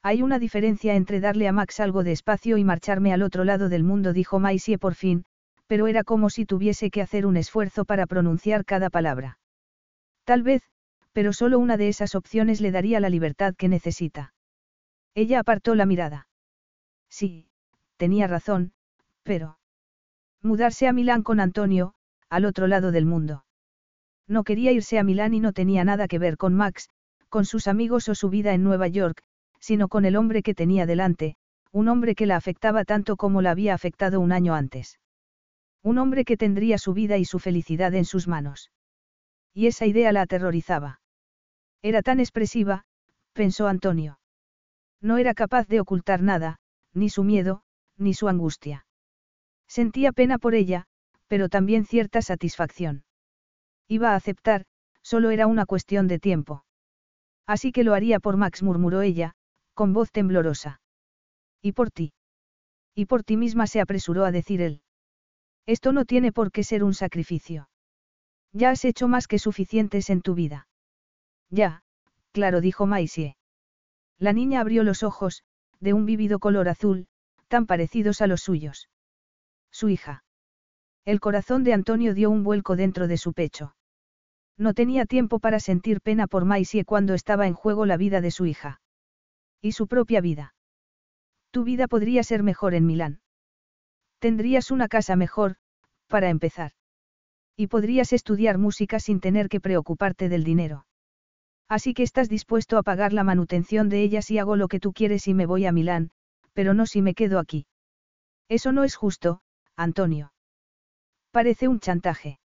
Hay una diferencia entre darle a Max algo de espacio y marcharme al otro lado del mundo, dijo Maisie por fin, pero era como si tuviese que hacer un esfuerzo para pronunciar cada palabra. Tal vez, pero solo una de esas opciones le daría la libertad que necesita. Ella apartó la mirada. Sí, tenía razón, pero... Mudarse a Milán con Antonio, al otro lado del mundo. No quería irse a Milán y no tenía nada que ver con Max, con sus amigos o su vida en Nueva York, sino con el hombre que tenía delante, un hombre que la afectaba tanto como la había afectado un año antes. Un hombre que tendría su vida y su felicidad en sus manos. Y esa idea la aterrorizaba. Era tan expresiva, pensó Antonio. No era capaz de ocultar nada, ni su miedo, ni su angustia. Sentía pena por ella, pero también cierta satisfacción. Iba a aceptar, solo era una cuestión de tiempo. Así que lo haría por Max, murmuró ella, con voz temblorosa. ¿Y por ti? Y por ti misma se apresuró a decir él. Esto no tiene por qué ser un sacrificio. Ya has hecho más que suficientes en tu vida. Ya, claro, dijo Maisie. La niña abrió los ojos, de un vívido color azul, tan parecidos a los suyos. Su hija. El corazón de Antonio dio un vuelco dentro de su pecho. No tenía tiempo para sentir pena por Maisie cuando estaba en juego la vida de su hija. Y su propia vida. Tu vida podría ser mejor en Milán. Tendrías una casa mejor, para empezar. Y podrías estudiar música sin tener que preocuparte del dinero. Así que estás dispuesto a pagar la manutención de ellas y hago lo que tú quieres y me voy a Milán, pero no si me quedo aquí. Eso no es justo, Antonio. Parece un chantaje.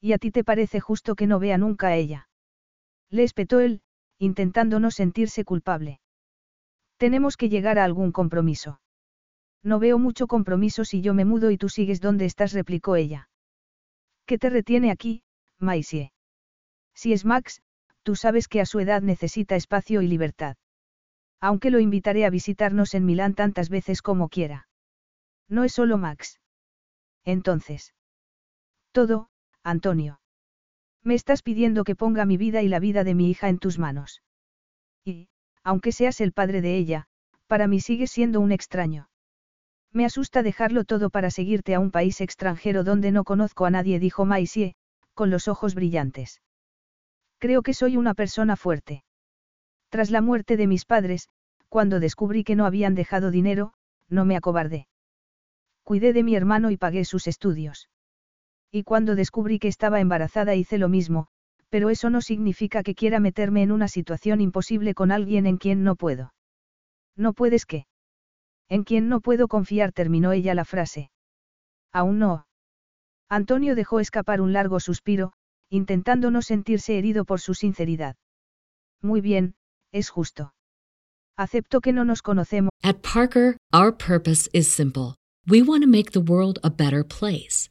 ¿Y a ti te parece justo que no vea nunca a ella? Le espetó él, intentando no sentirse culpable. Tenemos que llegar a algún compromiso. No veo mucho compromiso si yo me mudo y tú sigues donde estás, replicó ella. ¿Qué te retiene aquí, Maisie? Si es Max, tú sabes que a su edad necesita espacio y libertad. Aunque lo invitaré a visitarnos en Milán tantas veces como quiera. No es solo Max. Entonces. Todo, Antonio. Me estás pidiendo que ponga mi vida y la vida de mi hija en tus manos. Y, aunque seas el padre de ella, para mí sigues siendo un extraño. Me asusta dejarlo todo para seguirte a un país extranjero donde no conozco a nadie, dijo Maisie, con los ojos brillantes. Creo que soy una persona fuerte. Tras la muerte de mis padres, cuando descubrí que no habían dejado dinero, no me acobardé. Cuidé de mi hermano y pagué sus estudios. Y cuando descubrí que estaba embarazada hice lo mismo, pero eso no significa que quiera meterme en una situación imposible con alguien en quien no puedo. ¿No puedes qué? En quien no puedo confiar, terminó ella la frase. Aún no. Antonio dejó escapar un largo suspiro, intentando no sentirse herido por su sinceridad. Muy bien, es justo. Acepto que no nos conocemos. At Parker, our purpose is simple. We want to make the world a better place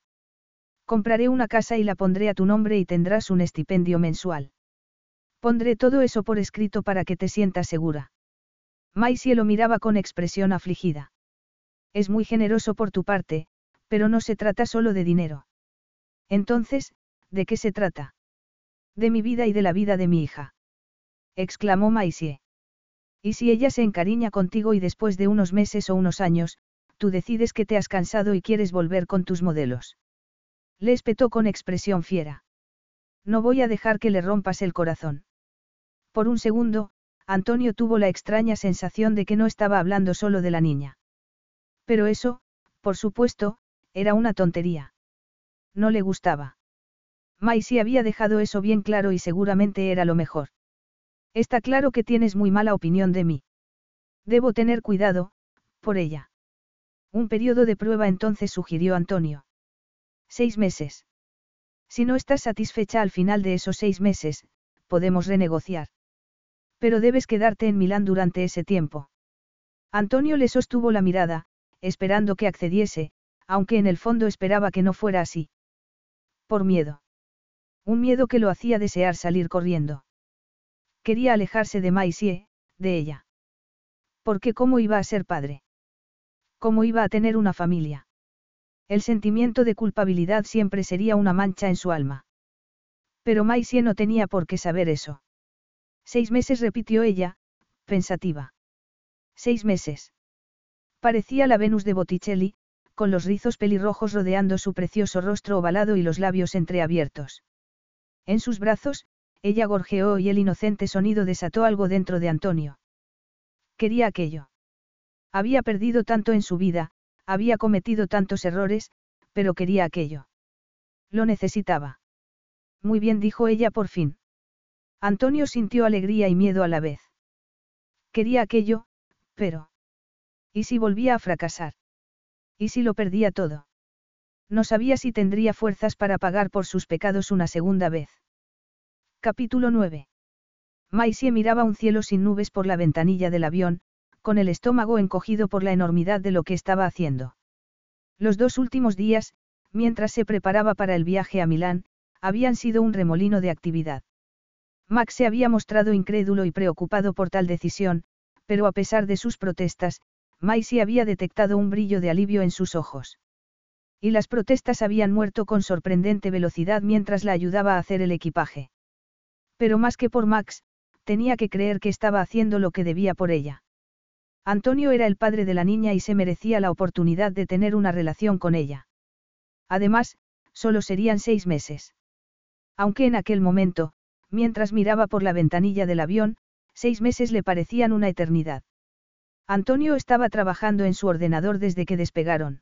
Compraré una casa y la pondré a tu nombre y tendrás un estipendio mensual. Pondré todo eso por escrito para que te sientas segura. Maisie lo miraba con expresión afligida. Es muy generoso por tu parte, pero no se trata solo de dinero. Entonces, ¿de qué se trata? De mi vida y de la vida de mi hija. Exclamó Maisie. ¿Y si ella se encariña contigo y después de unos meses o unos años, tú decides que te has cansado y quieres volver con tus modelos? Le espetó con expresión fiera. No voy a dejar que le rompas el corazón. Por un segundo, Antonio tuvo la extraña sensación de que no estaba hablando solo de la niña. Pero eso, por supuesto, era una tontería. No le gustaba. Maisie había dejado eso bien claro y seguramente era lo mejor. Está claro que tienes muy mala opinión de mí. Debo tener cuidado, por ella. Un periodo de prueba entonces sugirió Antonio. Seis meses. Si no estás satisfecha al final de esos seis meses, podemos renegociar. Pero debes quedarte en Milán durante ese tiempo. Antonio le sostuvo la mirada, esperando que accediese, aunque en el fondo esperaba que no fuera así. Por miedo. Un miedo que lo hacía desear salir corriendo. Quería alejarse de Maisie, de ella. Porque cómo iba a ser padre. Cómo iba a tener una familia. El sentimiento de culpabilidad siempre sería una mancha en su alma. Pero Maisie no tenía por qué saber eso. Seis meses repitió ella, pensativa. Seis meses. Parecía la Venus de Botticelli, con los rizos pelirrojos rodeando su precioso rostro ovalado y los labios entreabiertos. En sus brazos, ella gorjeó y el inocente sonido desató algo dentro de Antonio. Quería aquello. Había perdido tanto en su vida, había cometido tantos errores, pero quería aquello. Lo necesitaba. Muy bien, dijo ella por fin. Antonio sintió alegría y miedo a la vez. Quería aquello, pero... ¿Y si volvía a fracasar? ¿Y si lo perdía todo? No sabía si tendría fuerzas para pagar por sus pecados una segunda vez. Capítulo 9. Maisie miraba un cielo sin nubes por la ventanilla del avión, con el estómago encogido por la enormidad de lo que estaba haciendo. Los dos últimos días, mientras se preparaba para el viaje a Milán, habían sido un remolino de actividad. Max se había mostrado incrédulo y preocupado por tal decisión, pero a pesar de sus protestas, Maisie había detectado un brillo de alivio en sus ojos. Y las protestas habían muerto con sorprendente velocidad mientras la ayudaba a hacer el equipaje. Pero más que por Max, tenía que creer que estaba haciendo lo que debía por ella. Antonio era el padre de la niña y se merecía la oportunidad de tener una relación con ella. Además, solo serían seis meses. Aunque en aquel momento, mientras miraba por la ventanilla del avión, seis meses le parecían una eternidad. Antonio estaba trabajando en su ordenador desde que despegaron.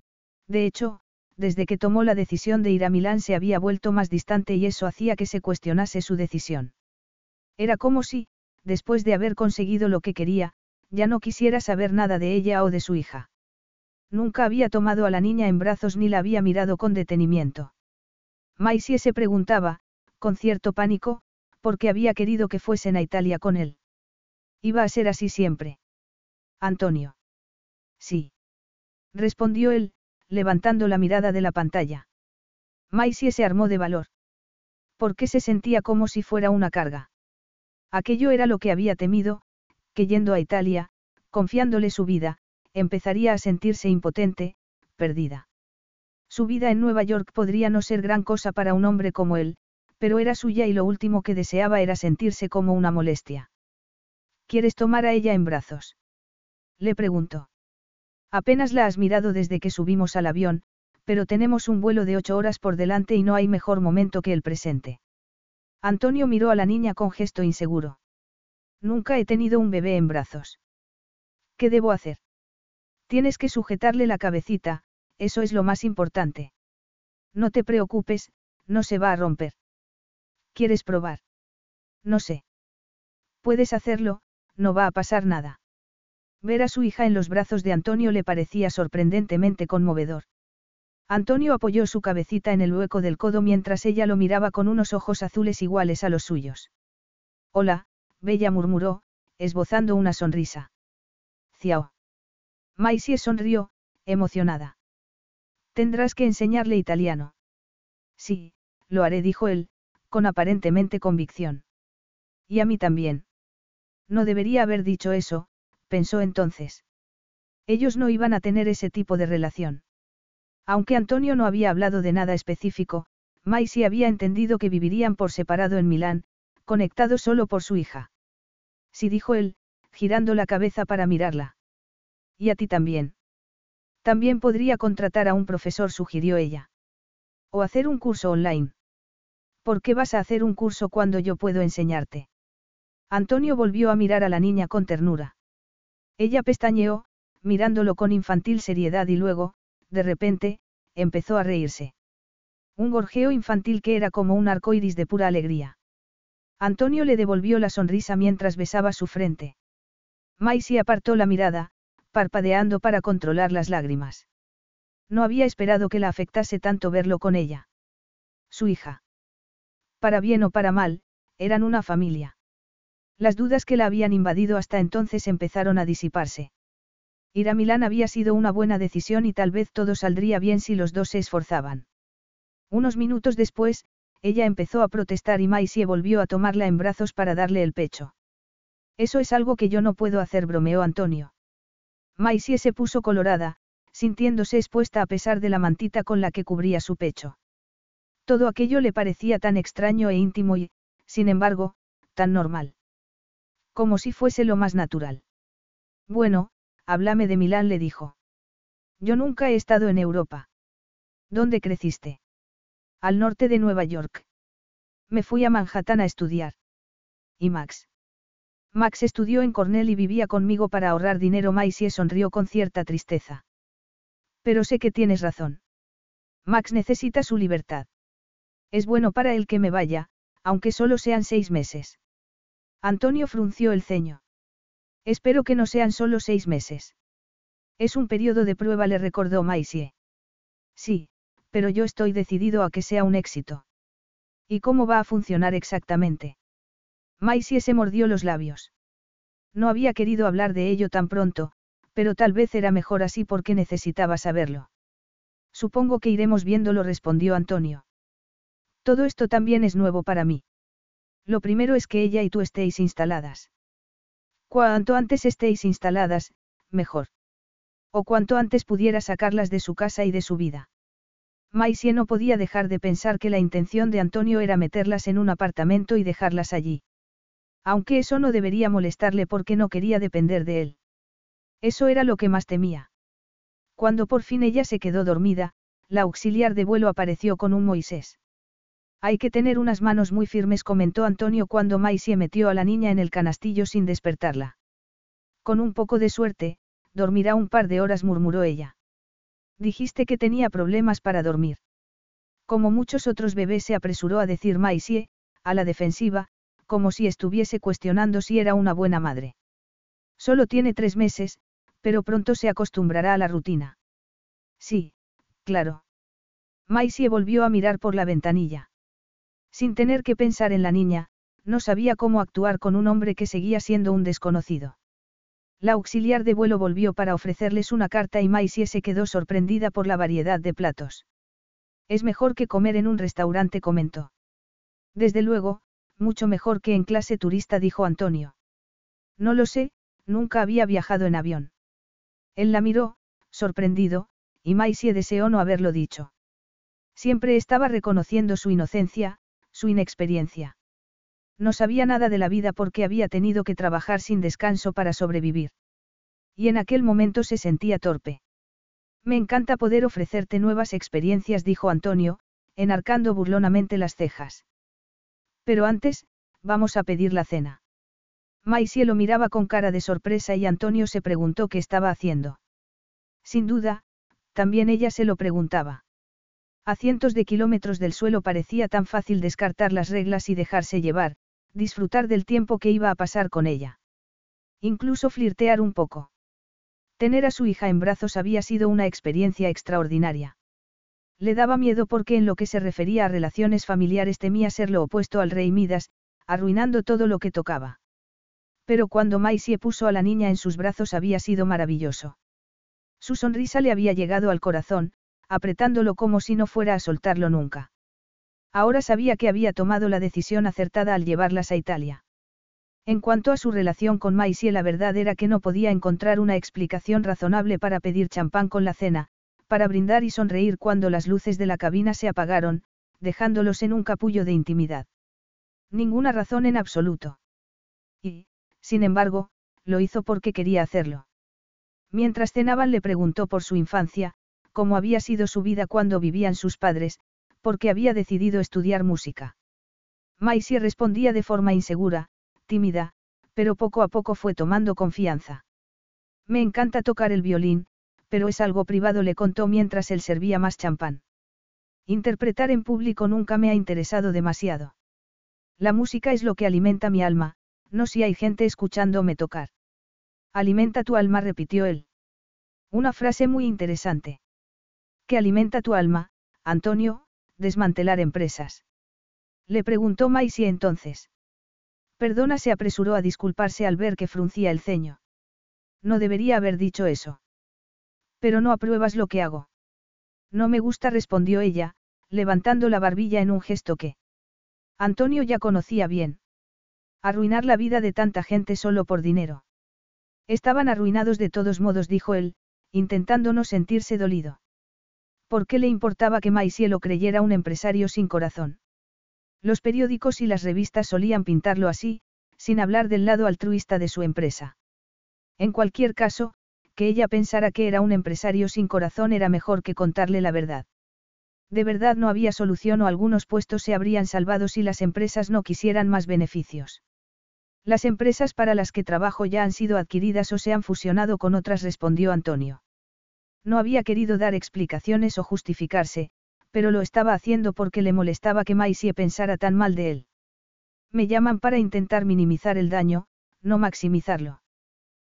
De hecho, desde que tomó la decisión de ir a Milán se había vuelto más distante y eso hacía que se cuestionase su decisión. Era como si, después de haber conseguido lo que quería, ya no quisiera saber nada de ella o de su hija. Nunca había tomado a la niña en brazos ni la había mirado con detenimiento. Maisie se preguntaba, con cierto pánico, por qué había querido que fuesen a Italia con él. Iba a ser así siempre. Antonio. Sí. Respondió él, levantando la mirada de la pantalla. Maisie se armó de valor. Porque se sentía como si fuera una carga. Aquello era lo que había temido, que yendo a Italia, confiándole su vida, empezaría a sentirse impotente, perdida. Su vida en Nueva York podría no ser gran cosa para un hombre como él, pero era suya y lo último que deseaba era sentirse como una molestia. ¿Quieres tomar a ella en brazos? Le preguntó. Apenas la has mirado desde que subimos al avión, pero tenemos un vuelo de ocho horas por delante y no hay mejor momento que el presente. Antonio miró a la niña con gesto inseguro. Nunca he tenido un bebé en brazos. ¿Qué debo hacer? Tienes que sujetarle la cabecita, eso es lo más importante. No te preocupes, no se va a romper. ¿Quieres probar? No sé. Puedes hacerlo, no va a pasar nada. Ver a su hija en los brazos de Antonio le parecía sorprendentemente conmovedor. Antonio apoyó su cabecita en el hueco del codo mientras ella lo miraba con unos ojos azules iguales a los suyos. Hola, Bella murmuró, esbozando una sonrisa. Ciao. Maisie sonrió, emocionada. Tendrás que enseñarle italiano. Sí, lo haré, dijo él, con aparentemente convicción. Y a mí también. No debería haber dicho eso, pensó entonces. Ellos no iban a tener ese tipo de relación. Aunque Antonio no había hablado de nada específico, Maisie había entendido que vivirían por separado en Milán, conectados solo por su hija. Sí dijo él, girando la cabeza para mirarla. Y a ti también. También podría contratar a un profesor, sugirió ella. O hacer un curso online. ¿Por qué vas a hacer un curso cuando yo puedo enseñarte? Antonio volvió a mirar a la niña con ternura. Ella pestañeó, mirándolo con infantil seriedad y luego, de repente, empezó a reírse. Un gorjeo infantil que era como un arco iris de pura alegría. Antonio le devolvió la sonrisa mientras besaba su frente. Maisie apartó la mirada, parpadeando para controlar las lágrimas. No había esperado que la afectase tanto verlo con ella. Su hija. Para bien o para mal, eran una familia. Las dudas que la habían invadido hasta entonces empezaron a disiparse. Ir a Milán había sido una buena decisión y tal vez todo saldría bien si los dos se esforzaban. Unos minutos después, ella empezó a protestar y Maisie volvió a tomarla en brazos para darle el pecho. Eso es algo que yo no puedo hacer, bromeó Antonio. Maisie se puso colorada, sintiéndose expuesta a pesar de la mantita con la que cubría su pecho. Todo aquello le parecía tan extraño e íntimo y, sin embargo, tan normal. Como si fuese lo más natural. Bueno, háblame de Milán, le dijo. Yo nunca he estado en Europa. ¿Dónde creciste? Al norte de Nueva York. Me fui a Manhattan a estudiar. ¿Y Max? Max estudió en Cornell y vivía conmigo para ahorrar dinero. Maisie sonrió con cierta tristeza. Pero sé que tienes razón. Max necesita su libertad. Es bueno para él que me vaya, aunque solo sean seis meses. Antonio frunció el ceño. Espero que no sean solo seis meses. Es un periodo de prueba, le recordó Maisie. Sí, pero yo estoy decidido a que sea un éxito. ¿Y cómo va a funcionar exactamente? Maisie se mordió los labios. No había querido hablar de ello tan pronto, pero tal vez era mejor así porque necesitaba saberlo. Supongo que iremos viéndolo, respondió Antonio. Todo esto también es nuevo para mí. Lo primero es que ella y tú estéis instaladas. Cuanto antes estéis instaladas, mejor. O cuanto antes pudiera sacarlas de su casa y de su vida. Maisie no podía dejar de pensar que la intención de Antonio era meterlas en un apartamento y dejarlas allí. Aunque eso no debería molestarle porque no quería depender de él. Eso era lo que más temía. Cuando por fin ella se quedó dormida, la auxiliar de vuelo apareció con un Moisés. Hay que tener unas manos muy firmes, comentó Antonio cuando Maisie metió a la niña en el canastillo sin despertarla. Con un poco de suerte, dormirá un par de horas, murmuró ella. Dijiste que tenía problemas para dormir. Como muchos otros bebés se apresuró a decir Maisie, a la defensiva, como si estuviese cuestionando si era una buena madre. Solo tiene tres meses, pero pronto se acostumbrará a la rutina. Sí, claro. Maisie volvió a mirar por la ventanilla. Sin tener que pensar en la niña, no sabía cómo actuar con un hombre que seguía siendo un desconocido. La auxiliar de vuelo volvió para ofrecerles una carta y Maisie se quedó sorprendida por la variedad de platos. Es mejor que comer en un restaurante, comentó. Desde luego, mucho mejor que en clase turista, dijo Antonio. No lo sé, nunca había viajado en avión. Él la miró, sorprendido, y Maisie deseó no haberlo dicho. Siempre estaba reconociendo su inocencia, su inexperiencia. No sabía nada de la vida porque había tenido que trabajar sin descanso para sobrevivir. Y en aquel momento se sentía torpe. Me encanta poder ofrecerte nuevas experiencias, dijo Antonio, enarcando burlonamente las cejas. Pero antes, vamos a pedir la cena. Maisie lo miraba con cara de sorpresa y Antonio se preguntó qué estaba haciendo. Sin duda, también ella se lo preguntaba. A cientos de kilómetros del suelo parecía tan fácil descartar las reglas y dejarse llevar, disfrutar del tiempo que iba a pasar con ella. Incluso flirtear un poco. Tener a su hija en brazos había sido una experiencia extraordinaria. Le daba miedo porque en lo que se refería a relaciones familiares temía ser lo opuesto al rey Midas, arruinando todo lo que tocaba. Pero cuando Maisie puso a la niña en sus brazos había sido maravilloso. Su sonrisa le había llegado al corazón, apretándolo como si no fuera a soltarlo nunca. Ahora sabía que había tomado la decisión acertada al llevarlas a Italia. En cuanto a su relación con Maisie, la verdad era que no podía encontrar una explicación razonable para pedir champán con la cena, para brindar y sonreír cuando las luces de la cabina se apagaron, dejándolos en un capullo de intimidad. Ninguna razón en absoluto. Y, sin embargo, lo hizo porque quería hacerlo. Mientras cenaban le preguntó por su infancia, cómo había sido su vida cuando vivían sus padres, porque había decidido estudiar música. Maisie respondía de forma insegura, tímida, pero poco a poco fue tomando confianza. Me encanta tocar el violín, pero es algo privado, le contó mientras él servía más champán. Interpretar en público nunca me ha interesado demasiado. La música es lo que alimenta mi alma, no si hay gente escuchándome tocar. Alimenta tu alma, repitió él. Una frase muy interesante. ¿Qué alimenta tu alma, Antonio? Desmantelar empresas. Le preguntó Maisie entonces. Perdona, se apresuró a disculparse al ver que fruncía el ceño. No debería haber dicho eso. Pero no apruebas lo que hago. No me gusta, respondió ella, levantando la barbilla en un gesto que Antonio ya conocía bien. Arruinar la vida de tanta gente solo por dinero. Estaban arruinados de todos modos, dijo él, intentando no sentirse dolido. ¿Por qué le importaba que Maisie lo creyera un empresario sin corazón? Los periódicos y las revistas solían pintarlo así, sin hablar del lado altruista de su empresa. En cualquier caso, que ella pensara que era un empresario sin corazón era mejor que contarle la verdad. De verdad no había solución o algunos puestos se habrían salvado si las empresas no quisieran más beneficios. Las empresas para las que trabajo ya han sido adquiridas o se han fusionado con otras, respondió Antonio. No había querido dar explicaciones o justificarse, pero lo estaba haciendo porque le molestaba que Maisie pensara tan mal de él. Me llaman para intentar minimizar el daño, no maximizarlo.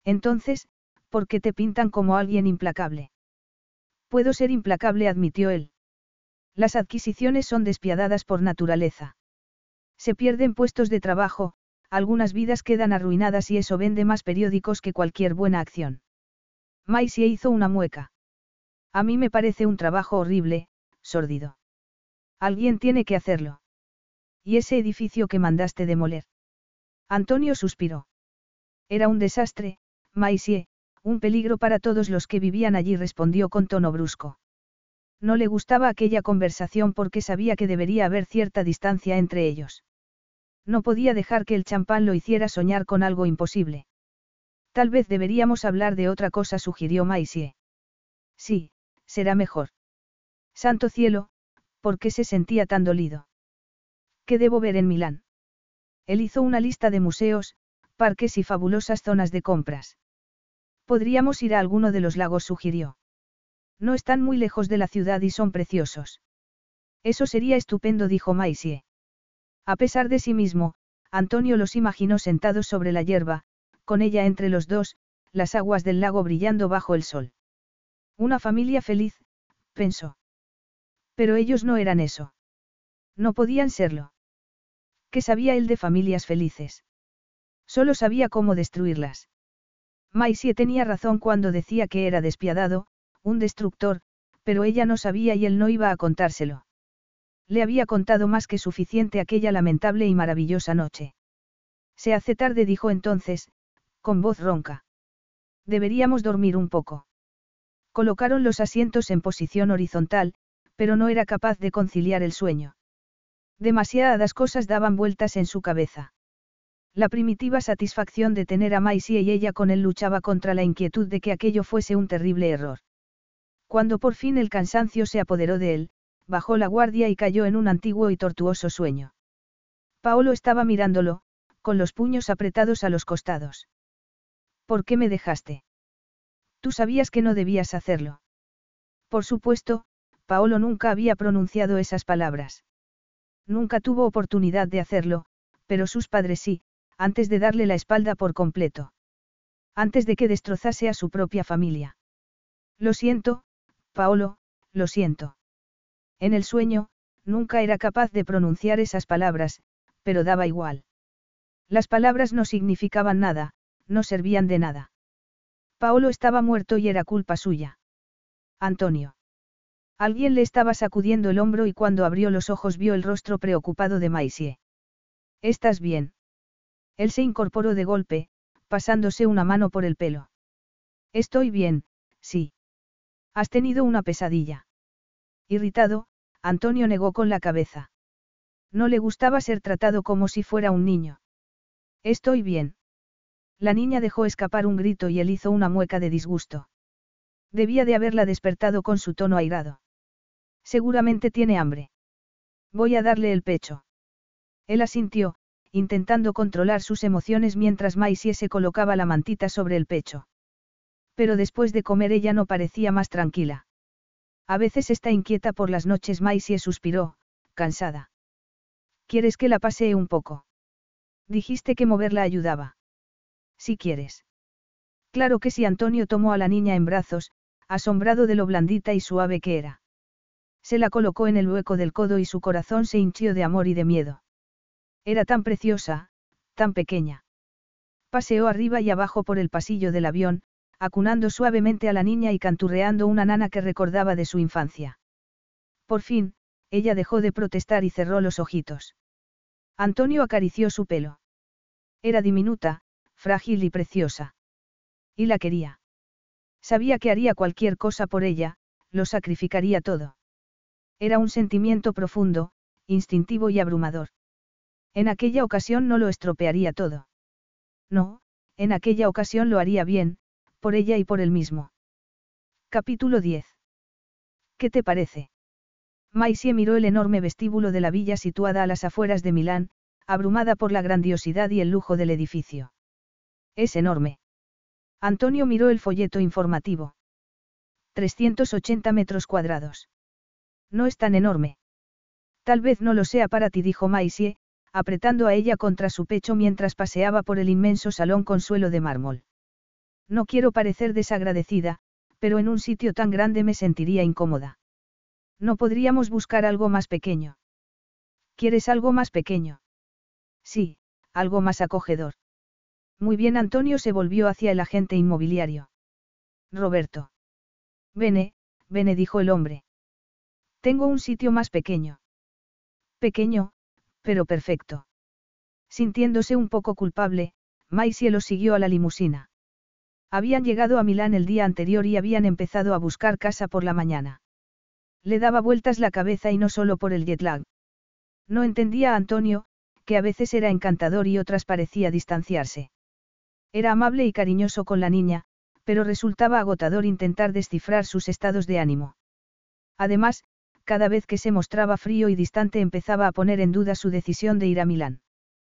Entonces, ¿por qué te pintan como alguien implacable? Puedo ser implacable, admitió él. Las adquisiciones son despiadadas por naturaleza. Se pierden puestos de trabajo, algunas vidas quedan arruinadas y eso vende más periódicos que cualquier buena acción. Maisie hizo una mueca. A mí me parece un trabajo horrible, sórdido. Alguien tiene que hacerlo. ¿Y ese edificio que mandaste demoler? Antonio suspiró. Era un desastre, Maisie, un peligro para todos los que vivían allí, respondió con tono brusco. No le gustaba aquella conversación porque sabía que debería haber cierta distancia entre ellos. No podía dejar que el champán lo hiciera soñar con algo imposible. Tal vez deberíamos hablar de otra cosa, sugirió Maisie. Sí, será mejor. Santo cielo, ¿por qué se sentía tan dolido? ¿Qué debo ver en Milán? Él hizo una lista de museos, parques y fabulosas zonas de compras. Podríamos ir a alguno de los lagos, sugirió. No están muy lejos de la ciudad y son preciosos. Eso sería estupendo, dijo Maisie. A pesar de sí mismo, Antonio los imaginó sentados sobre la hierba, con ella entre los dos, las aguas del lago brillando bajo el sol. Una familia feliz, pensó. Pero ellos no eran eso. No podían serlo. ¿Qué sabía él de familias felices? Solo sabía cómo destruirlas. Maisie tenía razón cuando decía que era despiadado, un destructor, pero ella no sabía y él no iba a contárselo. Le había contado más que suficiente aquella lamentable y maravillosa noche. Se hace tarde, dijo entonces, con voz ronca. Deberíamos dormir un poco. Colocaron los asientos en posición horizontal, pero no era capaz de conciliar el sueño. Demasiadas cosas daban vueltas en su cabeza. La primitiva satisfacción de tener a Maisie y ella con él luchaba contra la inquietud de que aquello fuese un terrible error. Cuando por fin el cansancio se apoderó de él, bajó la guardia y cayó en un antiguo y tortuoso sueño. Paolo estaba mirándolo, con los puños apretados a los costados. ¿Por qué me dejaste? Tú sabías que no debías hacerlo. Por supuesto, Paolo nunca había pronunciado esas palabras. Nunca tuvo oportunidad de hacerlo, pero sus padres sí, antes de darle la espalda por completo. Antes de que destrozase a su propia familia. Lo siento, Paolo, lo siento. En el sueño, nunca era capaz de pronunciar esas palabras, pero daba igual. Las palabras no significaban nada, no servían de nada. Paolo estaba muerto y era culpa suya. Antonio. Alguien le estaba sacudiendo el hombro y cuando abrió los ojos vio el rostro preocupado de Maisie. ¿Estás bien? Él se incorporó de golpe, pasándose una mano por el pelo. Estoy bien, sí. Has tenido una pesadilla. Irritado, Antonio negó con la cabeza. No le gustaba ser tratado como si fuera un niño. Estoy bien. La niña dejó escapar un grito y él hizo una mueca de disgusto. Debía de haberla despertado con su tono airado. Seguramente tiene hambre. Voy a darle el pecho. Él asintió, intentando controlar sus emociones mientras Maisie se colocaba la mantita sobre el pecho. Pero después de comer ella no parecía más tranquila. A veces está inquieta por las noches, Maisie suspiró, cansada. ¿Quieres que la pasee un poco? Dijiste que moverla ayudaba. Si quieres. Claro que sí, Antonio tomó a la niña en brazos, asombrado de lo blandita y suave que era. Se la colocó en el hueco del codo y su corazón se hinchió de amor y de miedo. Era tan preciosa, tan pequeña. Paseó arriba y abajo por el pasillo del avión, acunando suavemente a la niña y canturreando una nana que recordaba de su infancia. Por fin, ella dejó de protestar y cerró los ojitos. Antonio acarició su pelo. Era diminuta, frágil y preciosa. Y la quería. Sabía que haría cualquier cosa por ella, lo sacrificaría todo. Era un sentimiento profundo, instintivo y abrumador. En aquella ocasión no lo estropearía todo. No, en aquella ocasión lo haría bien, por ella y por él mismo. Capítulo 10. ¿Qué te parece? Maisie miró el enorme vestíbulo de la villa situada a las afueras de Milán, abrumada por la grandiosidad y el lujo del edificio. Es enorme. Antonio miró el folleto informativo. 380 metros cuadrados. No es tan enorme. Tal vez no lo sea para ti, dijo Maisie, apretando a ella contra su pecho mientras paseaba por el inmenso salón con suelo de mármol. No quiero parecer desagradecida, pero en un sitio tan grande me sentiría incómoda. No podríamos buscar algo más pequeño. ¿Quieres algo más pequeño? Sí, algo más acogedor. Muy bien, Antonio se volvió hacia el agente inmobiliario. Roberto. Vene, vene, dijo el hombre. Tengo un sitio más pequeño. Pequeño, pero perfecto. Sintiéndose un poco culpable, Maisie lo siguió a la limusina. Habían llegado a Milán el día anterior y habían empezado a buscar casa por la mañana. Le daba vueltas la cabeza y no solo por el jet lag. No entendía a Antonio, que a veces era encantador y otras parecía distanciarse. Era amable y cariñoso con la niña, pero resultaba agotador intentar descifrar sus estados de ánimo. Además, cada vez que se mostraba frío y distante empezaba a poner en duda su decisión de ir a Milán.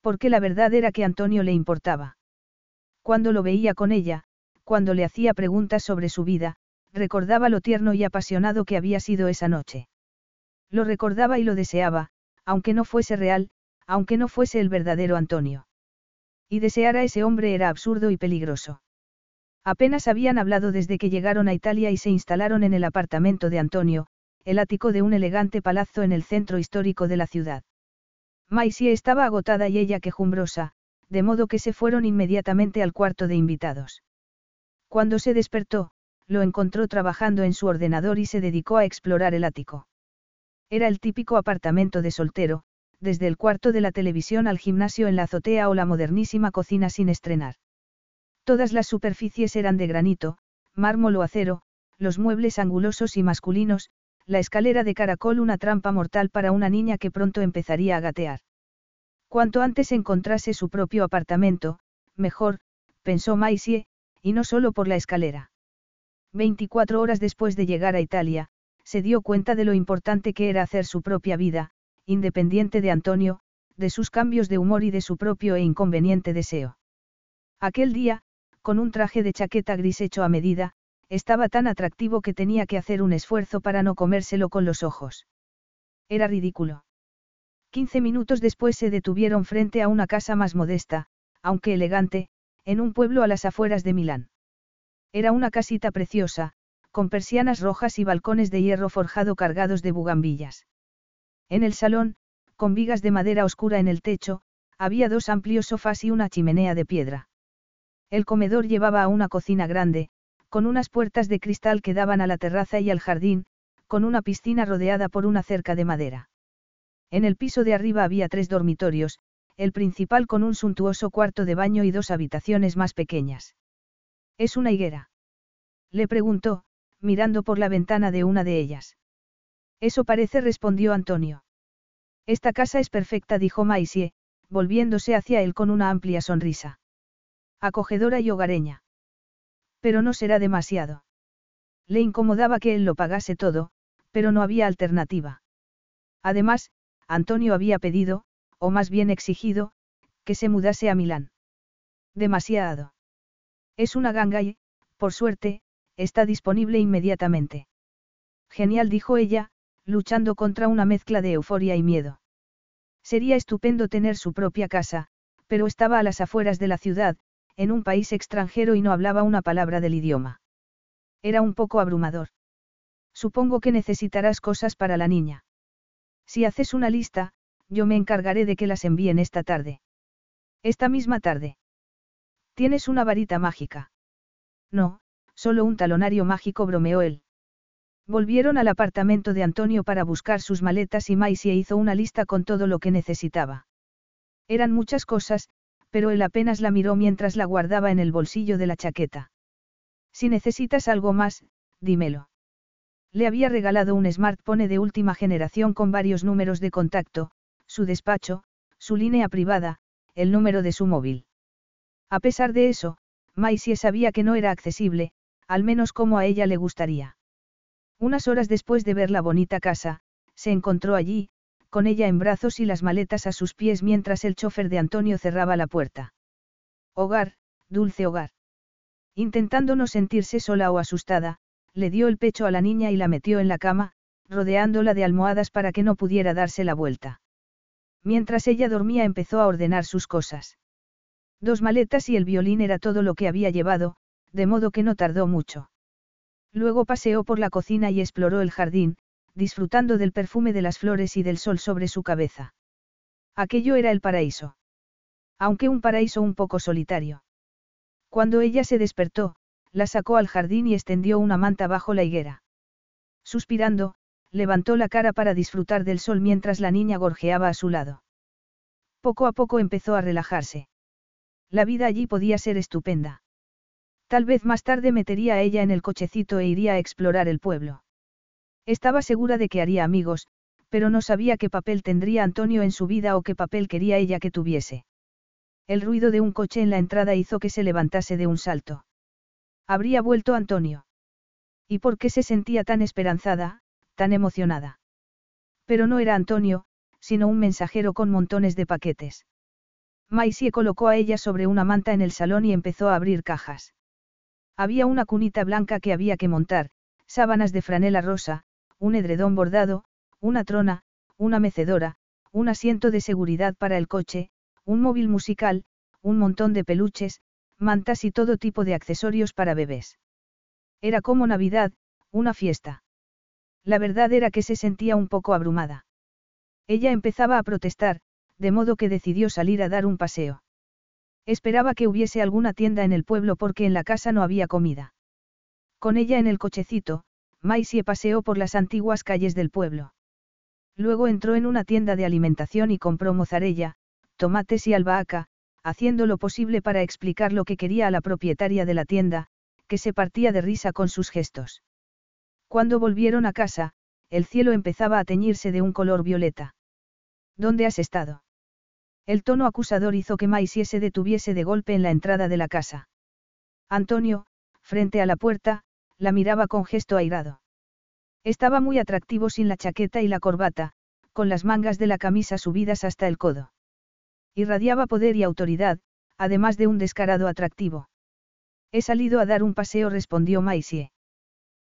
Porque la verdad era que Antonio le importaba. Cuando lo veía con ella, cuando le hacía preguntas sobre su vida, recordaba lo tierno y apasionado que había sido esa noche. Lo recordaba y lo deseaba, aunque no fuese real, aunque no fuese el verdadero Antonio. Y desear a ese hombre era absurdo y peligroso. Apenas habían hablado desde que llegaron a Italia y se instalaron en el apartamento de Antonio, el ático de un elegante palazzo en el centro histórico de la ciudad. Maisie estaba agotada y ella quejumbrosa, de modo que se fueron inmediatamente al cuarto de invitados. Cuando se despertó, lo encontró trabajando en su ordenador y se dedicó a explorar el ático. Era el típico apartamento de soltero, desde el cuarto de la televisión al gimnasio en la azotea o la modernísima cocina sin estrenar. Todas las superficies eran de granito, mármol o acero, los muebles angulosos y masculinos, la escalera de caracol una trampa mortal para una niña que pronto empezaría a gatear. Cuanto antes encontrase su propio apartamento, mejor, pensó Maisie, y no solo por la escalera. 24 horas después de llegar a Italia, se dio cuenta de lo importante que era hacer su propia vida, independiente de Antonio, de sus cambios de humor y de su propio e inconveniente deseo. Aquel día, con un traje de chaqueta gris hecho a medida, estaba tan atractivo que tenía que hacer un esfuerzo para no comérselo con los ojos. Era ridículo. Quince minutos después se detuvieron frente a una casa más modesta, aunque elegante, en un pueblo a las afueras de Milán. Era una casita preciosa, con persianas rojas y balcones de hierro forjado cargados de bugambillas. En el salón, con vigas de madera oscura en el techo, había dos amplios sofás y una chimenea de piedra. El comedor llevaba a una cocina grande, con unas puertas de cristal que daban a la terraza y al jardín, con una piscina rodeada por una cerca de madera. En el piso de arriba había tres dormitorios, el principal con un suntuoso cuarto de baño y dos habitaciones más pequeñas. ¿Es una higuera? Le preguntó, mirando por la ventana de una de ellas. Eso parece, respondió Antonio. Esta casa es perfecta, dijo Maisie, volviéndose hacia él con una amplia sonrisa. Acogedora y hogareña. Pero no será demasiado. Le incomodaba que él lo pagase todo, pero no había alternativa. Además, Antonio había pedido, o más bien exigido, que se mudase a Milán. Demasiado. Es una ganga y, por suerte, está disponible inmediatamente. Genial, dijo ella, luchando contra una mezcla de euforia y miedo. Sería estupendo tener su propia casa, pero estaba a las afueras de la ciudad, en un país extranjero y no hablaba una palabra del idioma. Era un poco abrumador. Supongo que necesitarás cosas para la niña. Si haces una lista, yo me encargaré de que las envíen esta tarde. Esta misma tarde. ¿Tienes una varita mágica? No, solo un talonario mágico, bromeó él. Volvieron al apartamento de Antonio para buscar sus maletas y Maisie hizo una lista con todo lo que necesitaba. Eran muchas cosas, pero él apenas la miró mientras la guardaba en el bolsillo de la chaqueta. Si necesitas algo más, dímelo. Le había regalado un smartphone de última generación con varios números de contacto, su despacho, su línea privada, el número de su móvil. A pesar de eso, Maisie sabía que no era accesible, al menos como a ella le gustaría. Unas horas después de ver la bonita casa, se encontró allí, con ella en brazos y las maletas a sus pies mientras el chofer de Antonio cerraba la puerta. Hogar, dulce hogar. Intentando no sentirse sola o asustada, le dio el pecho a la niña y la metió en la cama, rodeándola de almohadas para que no pudiera darse la vuelta. Mientras ella dormía empezó a ordenar sus cosas. Dos maletas y el violín era todo lo que había llevado, de modo que no tardó mucho. Luego paseó por la cocina y exploró el jardín, disfrutando del perfume de las flores y del sol sobre su cabeza. Aquello era el paraíso. Aunque un paraíso un poco solitario. Cuando ella se despertó, la sacó al jardín y extendió una manta bajo la higuera. Suspirando, levantó la cara para disfrutar del sol mientras la niña gorjeaba a su lado. Poco a poco empezó a relajarse. La vida allí podía ser estupenda. Tal vez más tarde metería a ella en el cochecito e iría a explorar el pueblo. Estaba segura de que haría amigos, pero no sabía qué papel tendría Antonio en su vida o qué papel quería ella que tuviese. El ruido de un coche en la entrada hizo que se levantase de un salto. Habría vuelto Antonio. ¿Y por qué se sentía tan esperanzada, tan emocionada? Pero no era Antonio, sino un mensajero con montones de paquetes. Maisie colocó a ella sobre una manta en el salón y empezó a abrir cajas. Había una cunita blanca que había que montar, sábanas de franela rosa, un edredón bordado, una trona, una mecedora, un asiento de seguridad para el coche, un móvil musical, un montón de peluches, mantas y todo tipo de accesorios para bebés. Era como Navidad, una fiesta. La verdad era que se sentía un poco abrumada. Ella empezaba a protestar, de modo que decidió salir a dar un paseo. Esperaba que hubiese alguna tienda en el pueblo porque en la casa no había comida. Con ella en el cochecito, Maisie paseó por las antiguas calles del pueblo. Luego entró en una tienda de alimentación y compró mozzarella, tomates y albahaca, haciendo lo posible para explicar lo que quería a la propietaria de la tienda, que se partía de risa con sus gestos. Cuando volvieron a casa, el cielo empezaba a teñirse de un color violeta. ¿Dónde has estado? El tono acusador hizo que Maisie se detuviese de golpe en la entrada de la casa. Antonio, frente a la puerta, la miraba con gesto airado. Estaba muy atractivo sin la chaqueta y la corbata, con las mangas de la camisa subidas hasta el codo. Irradiaba poder y autoridad, además de un descarado atractivo. He salido a dar un paseo, respondió Maisie.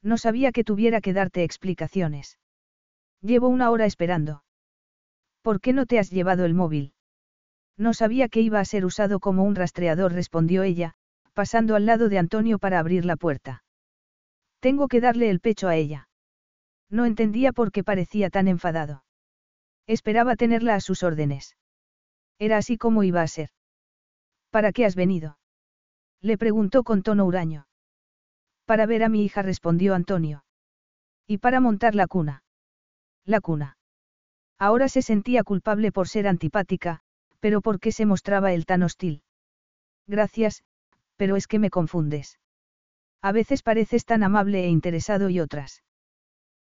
No sabía que tuviera que darte explicaciones. Llevo una hora esperando. ¿Por qué no te has llevado el móvil? No sabía que iba a ser usado como un rastreador, respondió ella, pasando al lado de Antonio para abrir la puerta. Tengo que darle el pecho a ella. No entendía por qué parecía tan enfadado. Esperaba tenerla a sus órdenes. Era así como iba a ser. ¿Para qué has venido? Le preguntó con tono huraño. Para ver a mi hija, respondió Antonio. Y para montar la cuna. La cuna. Ahora se sentía culpable por ser antipática, pero ¿por qué se mostraba él tan hostil? Gracias, pero es que me confundes. A veces pareces tan amable e interesado y otras.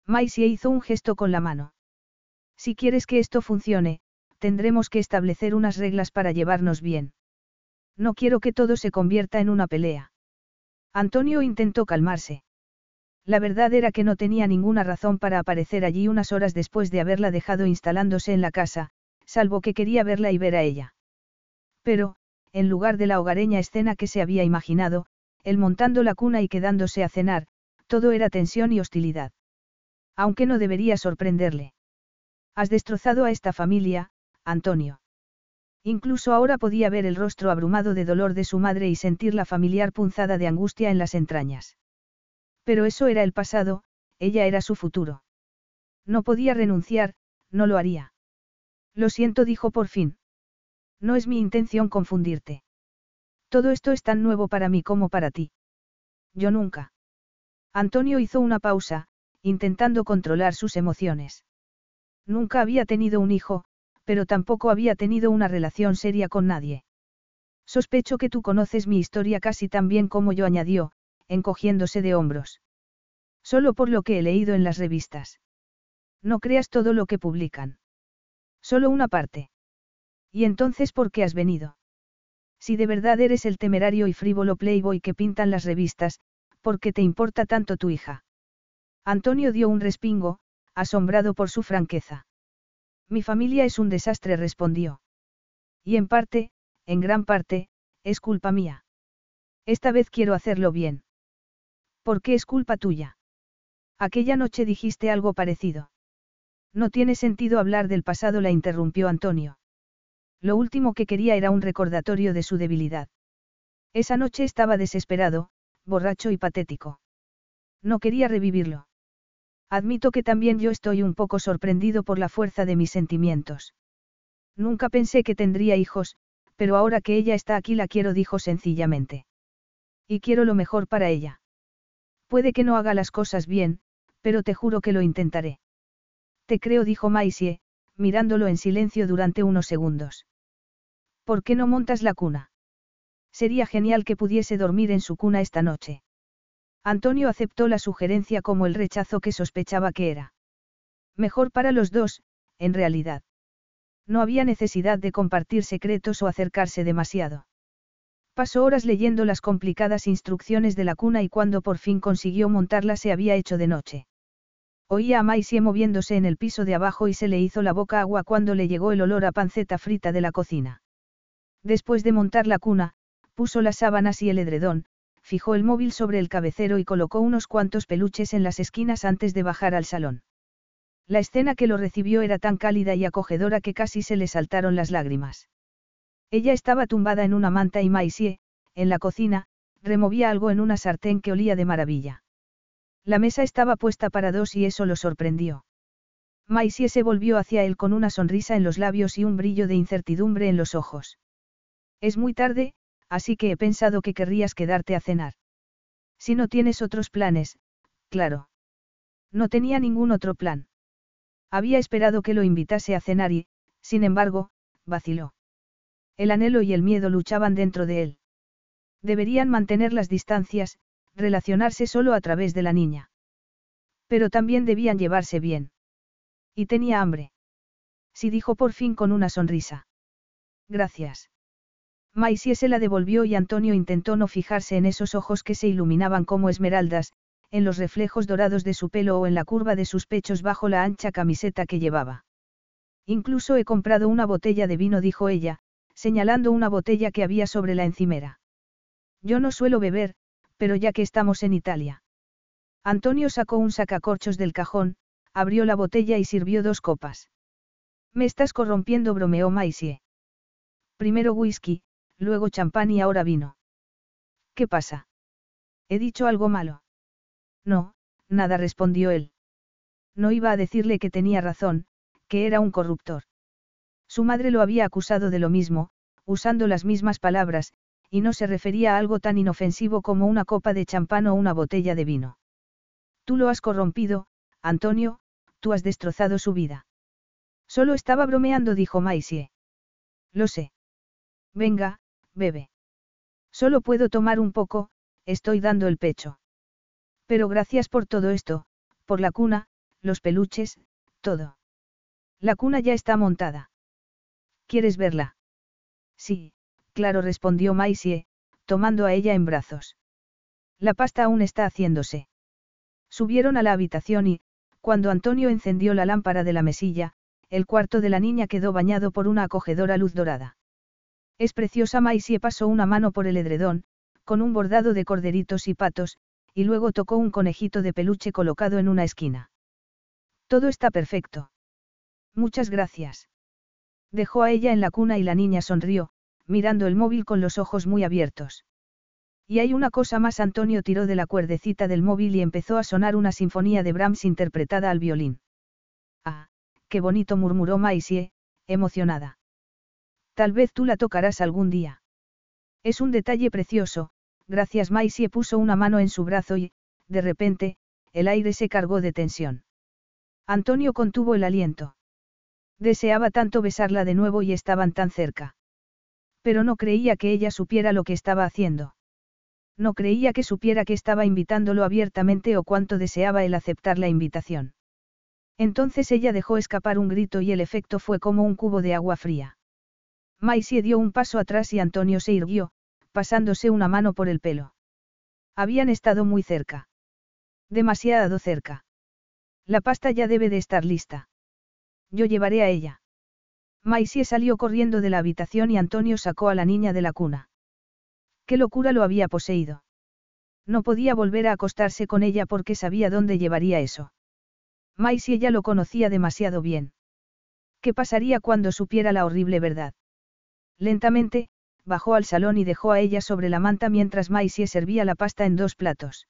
Maisie hizo un gesto con la mano. Si quieres que esto funcione, tendremos que establecer unas reglas para llevarnos bien. No quiero que todo se convierta en una pelea. Antonio intentó calmarse. La verdad era que no tenía ninguna razón para aparecer allí unas horas después de haberla dejado instalándose en la casa, salvo que quería verla y ver a ella. Pero, en lugar de la hogareña escena que se había imaginado, él montando la cuna y quedándose a cenar, todo era tensión y hostilidad. Aunque no debería sorprenderle. Has destrozado a esta familia, Antonio. Incluso ahora podía ver el rostro abrumado de dolor de su madre y sentir la familiar punzada de angustia en las entrañas. Pero eso era el pasado, ella era su futuro. No podía renunciar, no lo haría. Lo siento, dijo por fin. No es mi intención confundirte. Todo esto es tan nuevo para mí como para ti. Yo nunca. Antonio hizo una pausa, intentando controlar sus emociones. Nunca había tenido un hijo, pero tampoco había tenido una relación seria con nadie. Sospecho que tú conoces mi historia casi tan bien como yo añadió, encogiéndose de hombros. Solo por lo que he leído en las revistas. No creas todo lo que publican. Solo una parte. ¿Y entonces por qué has venido? Si de verdad eres el temerario y frívolo playboy que pintan las revistas, ¿por qué te importa tanto tu hija? Antonio dio un respingo, asombrado por su franqueza. Mi familia es un desastre, respondió. Y en parte, en gran parte, es culpa mía. Esta vez quiero hacerlo bien. ¿Por qué es culpa tuya? Aquella noche dijiste algo parecido. No tiene sentido hablar del pasado, la interrumpió Antonio. Lo último que quería era un recordatorio de su debilidad. Esa noche estaba desesperado, borracho y patético. No quería revivirlo. Admito que también yo estoy un poco sorprendido por la fuerza de mis sentimientos. Nunca pensé que tendría hijos, pero ahora que ella está aquí la quiero, dijo sencillamente. Y quiero lo mejor para ella. Puede que no haga las cosas bien, pero te juro que lo intentaré. Te creo, dijo Maisie, mirándolo en silencio durante unos segundos. ¿Por qué no montas la cuna? Sería genial que pudiese dormir en su cuna esta noche. Antonio aceptó la sugerencia como el rechazo que sospechaba que era. Mejor para los dos, en realidad. No había necesidad de compartir secretos o acercarse demasiado. Pasó horas leyendo las complicadas instrucciones de la cuna y cuando por fin consiguió montarla se había hecho de noche. Oía a Maisie moviéndose en el piso de abajo y se le hizo la boca agua cuando le llegó el olor a panceta frita de la cocina. Después de montar la cuna, puso las sábanas y el edredón, fijó el móvil sobre el cabecero y colocó unos cuantos peluches en las esquinas antes de bajar al salón. La escena que lo recibió era tan cálida y acogedora que casi se le saltaron las lágrimas. Ella estaba tumbada en una manta y Maisie, en la cocina, removía algo en una sartén que olía de maravilla. La mesa estaba puesta para dos y eso lo sorprendió. Maisie se volvió hacia él con una sonrisa en los labios y un brillo de incertidumbre en los ojos. Es muy tarde, así que he pensado que querrías quedarte a cenar. Si no tienes otros planes, claro. No tenía ningún otro plan. Había esperado que lo invitase a cenar y, sin embargo, vaciló. El anhelo y el miedo luchaban dentro de él. Deberían mantener las distancias, relacionarse solo a través de la niña. Pero también debían llevarse bien. Y tenía hambre. Sí dijo por fin con una sonrisa. Gracias. Maisie se la devolvió y Antonio intentó no fijarse en esos ojos que se iluminaban como esmeraldas, en los reflejos dorados de su pelo o en la curva de sus pechos bajo la ancha camiseta que llevaba. Incluso he comprado una botella de vino, dijo ella, señalando una botella que había sobre la encimera. Yo no suelo beber, pero ya que estamos en Italia. Antonio sacó un sacacorchos del cajón, abrió la botella y sirvió dos copas. Me estás corrompiendo, bromeó Maisie. Primero whisky, luego champán y ahora vino. ¿Qué pasa? ¿He dicho algo malo? No, nada respondió él. No iba a decirle que tenía razón, que era un corruptor. Su madre lo había acusado de lo mismo, usando las mismas palabras, y no se refería a algo tan inofensivo como una copa de champán o una botella de vino. Tú lo has corrompido, Antonio, tú has destrozado su vida. Solo estaba bromeando, dijo Maisie. Lo sé. Venga, bebe. Solo puedo tomar un poco, estoy dando el pecho. Pero gracias por todo esto, por la cuna, los peluches, todo. La cuna ya está montada. ¿Quieres verla? Sí, claro, respondió Maisie, tomando a ella en brazos. La pasta aún está haciéndose. Subieron a la habitación y, cuando Antonio encendió la lámpara de la mesilla, el cuarto de la niña quedó bañado por una acogedora luz dorada. Es preciosa Maisie pasó una mano por el edredón, con un bordado de corderitos y patos, y luego tocó un conejito de peluche colocado en una esquina. Todo está perfecto. Muchas gracias. Dejó a ella en la cuna y la niña sonrió, mirando el móvil con los ojos muy abiertos. Y hay una cosa más, Antonio tiró de la cuerdecita del móvil y empezó a sonar una sinfonía de Brahms interpretada al violín. Ah, qué bonito murmuró Maisie, emocionada. Tal vez tú la tocarás algún día. Es un detalle precioso, gracias Maisie puso una mano en su brazo y, de repente, el aire se cargó de tensión. Antonio contuvo el aliento. Deseaba tanto besarla de nuevo y estaban tan cerca. Pero no creía que ella supiera lo que estaba haciendo. No creía que supiera que estaba invitándolo abiertamente o cuánto deseaba él aceptar la invitación. Entonces ella dejó escapar un grito y el efecto fue como un cubo de agua fría. Maisie dio un paso atrás y Antonio se irguió, pasándose una mano por el pelo. Habían estado muy cerca. Demasiado cerca. La pasta ya debe de estar lista. Yo llevaré a ella. Maisie salió corriendo de la habitación y Antonio sacó a la niña de la cuna. Qué locura lo había poseído. No podía volver a acostarse con ella porque sabía dónde llevaría eso. Maisie ya lo conocía demasiado bien. ¿Qué pasaría cuando supiera la horrible verdad? Lentamente, bajó al salón y dejó a ella sobre la manta mientras Maisie servía la pasta en dos platos.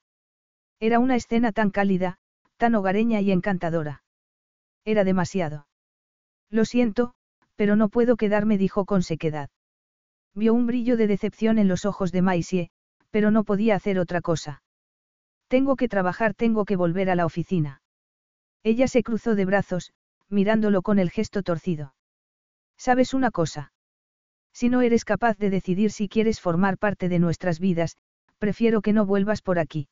Era una escena tan cálida, tan hogareña y encantadora. Era demasiado. Lo siento, pero no puedo quedarme, dijo con sequedad. Vio un brillo de decepción en los ojos de Maisie, pero no podía hacer otra cosa. Tengo que trabajar, tengo que volver a la oficina. Ella se cruzó de brazos, mirándolo con el gesto torcido. ¿Sabes una cosa? Si no eres capaz de decidir si quieres formar parte de nuestras vidas, prefiero que no vuelvas por aquí.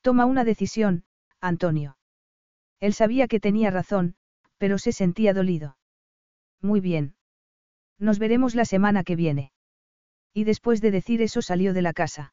Toma una decisión, Antonio. Él sabía que tenía razón, pero se sentía dolido. Muy bien. Nos veremos la semana que viene. Y después de decir eso salió de la casa.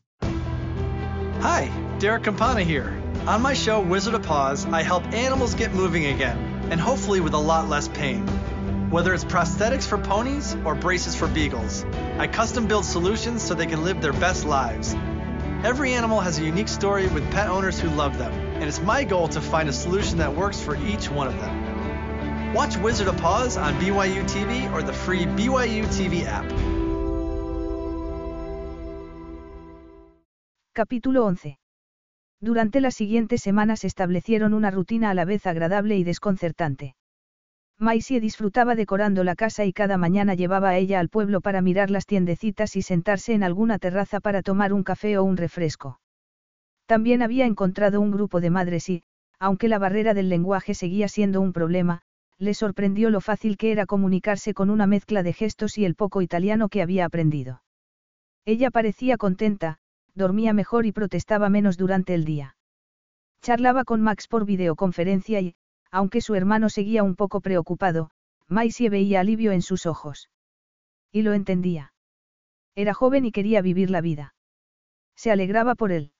Hi, Derek Campana here. On my show, Wizard of Paws, I help animals get moving again, and hopefully with a lot less pain. Whether it's prosthetics for ponies or braces for beagles, I custom build solutions so they can live their best lives. Every animal has a unique story with pet owners who love them, and it's my goal to find a solution that works for each one of them. Watch Wizard of Paws on BYU TV or the free BYU TV app. Capítulo 11. Durante las siguientes semanas establecieron una rutina a la vez agradable y desconcertante. Maisie disfrutaba decorando la casa y cada mañana llevaba a ella al pueblo para mirar las tiendecitas y sentarse en alguna terraza para tomar un café o un refresco. También había encontrado un grupo de madres y, aunque la barrera del lenguaje seguía siendo un problema, le sorprendió lo fácil que era comunicarse con una mezcla de gestos y el poco italiano que había aprendido. Ella parecía contenta, dormía mejor y protestaba menos durante el día. Charlaba con Max por videoconferencia y, aunque su hermano seguía un poco preocupado, Maisie veía alivio en sus ojos. Y lo entendía. Era joven y quería vivir la vida. Se alegraba por él.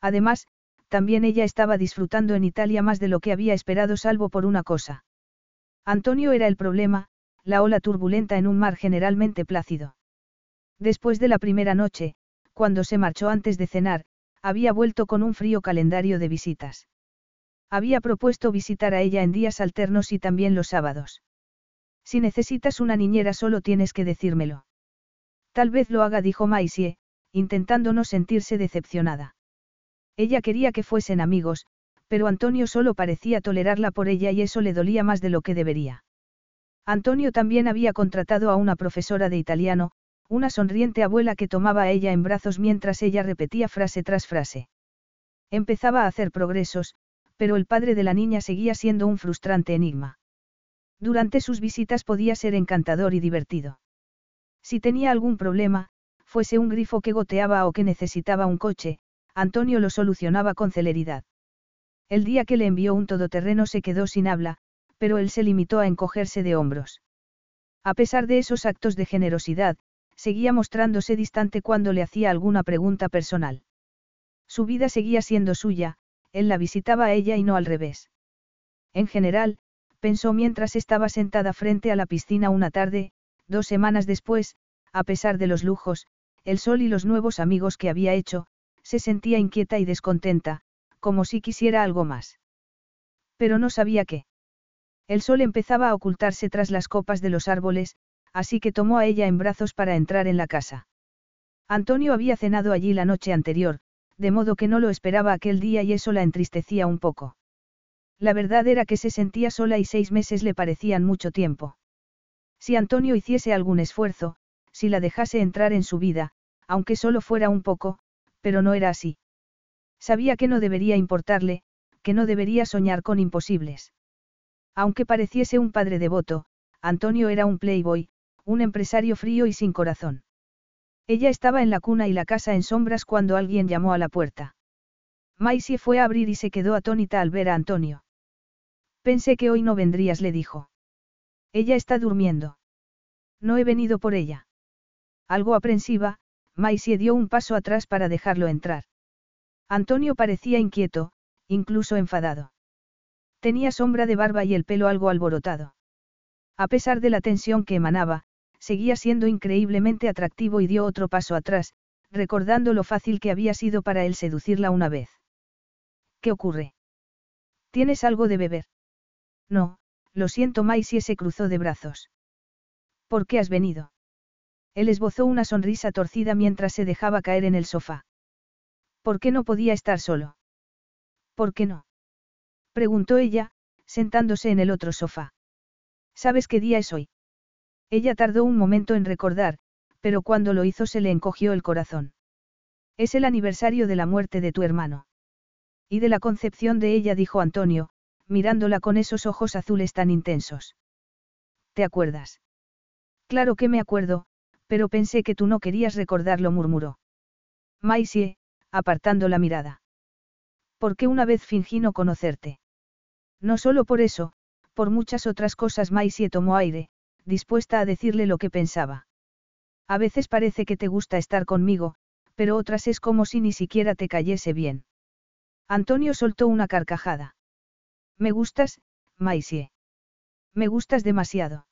Además, también ella estaba disfrutando en Italia más de lo que había esperado salvo por una cosa. Antonio era el problema, la ola turbulenta en un mar generalmente plácido. Después de la primera noche, cuando se marchó antes de cenar, había vuelto con un frío calendario de visitas. Había propuesto visitar a ella en días alternos y también los sábados. Si necesitas una niñera solo tienes que decírmelo. Tal vez lo haga, dijo Maisie, intentando no sentirse decepcionada. Ella quería que fuesen amigos, pero Antonio solo parecía tolerarla por ella y eso le dolía más de lo que debería. Antonio también había contratado a una profesora de italiano, una sonriente abuela que tomaba a ella en brazos mientras ella repetía frase tras frase. Empezaba a hacer progresos, pero el padre de la niña seguía siendo un frustrante enigma. Durante sus visitas podía ser encantador y divertido. Si tenía algún problema, fuese un grifo que goteaba o que necesitaba un coche, Antonio lo solucionaba con celeridad. El día que le envió un todoterreno se quedó sin habla, pero él se limitó a encogerse de hombros. A pesar de esos actos de generosidad, seguía mostrándose distante cuando le hacía alguna pregunta personal. Su vida seguía siendo suya, él la visitaba a ella y no al revés. En general, pensó mientras estaba sentada frente a la piscina una tarde, dos semanas después, a pesar de los lujos, el sol y los nuevos amigos que había hecho, se sentía inquieta y descontenta, como si quisiera algo más. Pero no sabía qué. El sol empezaba a ocultarse tras las copas de los árboles, así que tomó a ella en brazos para entrar en la casa. Antonio había cenado allí la noche anterior, de modo que no lo esperaba aquel día y eso la entristecía un poco. La verdad era que se sentía sola y seis meses le parecían mucho tiempo. Si Antonio hiciese algún esfuerzo, si la dejase entrar en su vida, aunque solo fuera un poco, pero no era así. Sabía que no debería importarle, que no debería soñar con imposibles. Aunque pareciese un padre devoto, Antonio era un playboy, un empresario frío y sin corazón. Ella estaba en la cuna y la casa en sombras cuando alguien llamó a la puerta. Maisie fue a abrir y se quedó atónita al ver a Antonio. Pensé que hoy no vendrías, le dijo. Ella está durmiendo. No he venido por ella. Algo aprensiva, Maisie dio un paso atrás para dejarlo entrar. Antonio parecía inquieto, incluso enfadado. Tenía sombra de barba y el pelo algo alborotado. A pesar de la tensión que emanaba, seguía siendo increíblemente atractivo y dio otro paso atrás, recordando lo fácil que había sido para él seducirla una vez. ¿Qué ocurre? ¿Tienes algo de beber? No, lo siento, Maisie se cruzó de brazos. ¿Por qué has venido? Él esbozó una sonrisa torcida mientras se dejaba caer en el sofá. ¿Por qué no podía estar solo? ¿Por qué no? Preguntó ella, sentándose en el otro sofá. ¿Sabes qué día es hoy? Ella tardó un momento en recordar, pero cuando lo hizo se le encogió el corazón. Es el aniversario de la muerte de tu hermano. Y de la concepción de ella, dijo Antonio, mirándola con esos ojos azules tan intensos. ¿Te acuerdas? Claro que me acuerdo, pero pensé que tú no querías recordarlo, murmuró. Maisie, apartando la mirada. ¿Por qué una vez fingí no conocerte? No solo por eso, por muchas otras cosas Maisie tomó aire, dispuesta a decirle lo que pensaba. A veces parece que te gusta estar conmigo, pero otras es como si ni siquiera te cayese bien. Antonio soltó una carcajada. Me gustas, Maisie. Me gustas demasiado.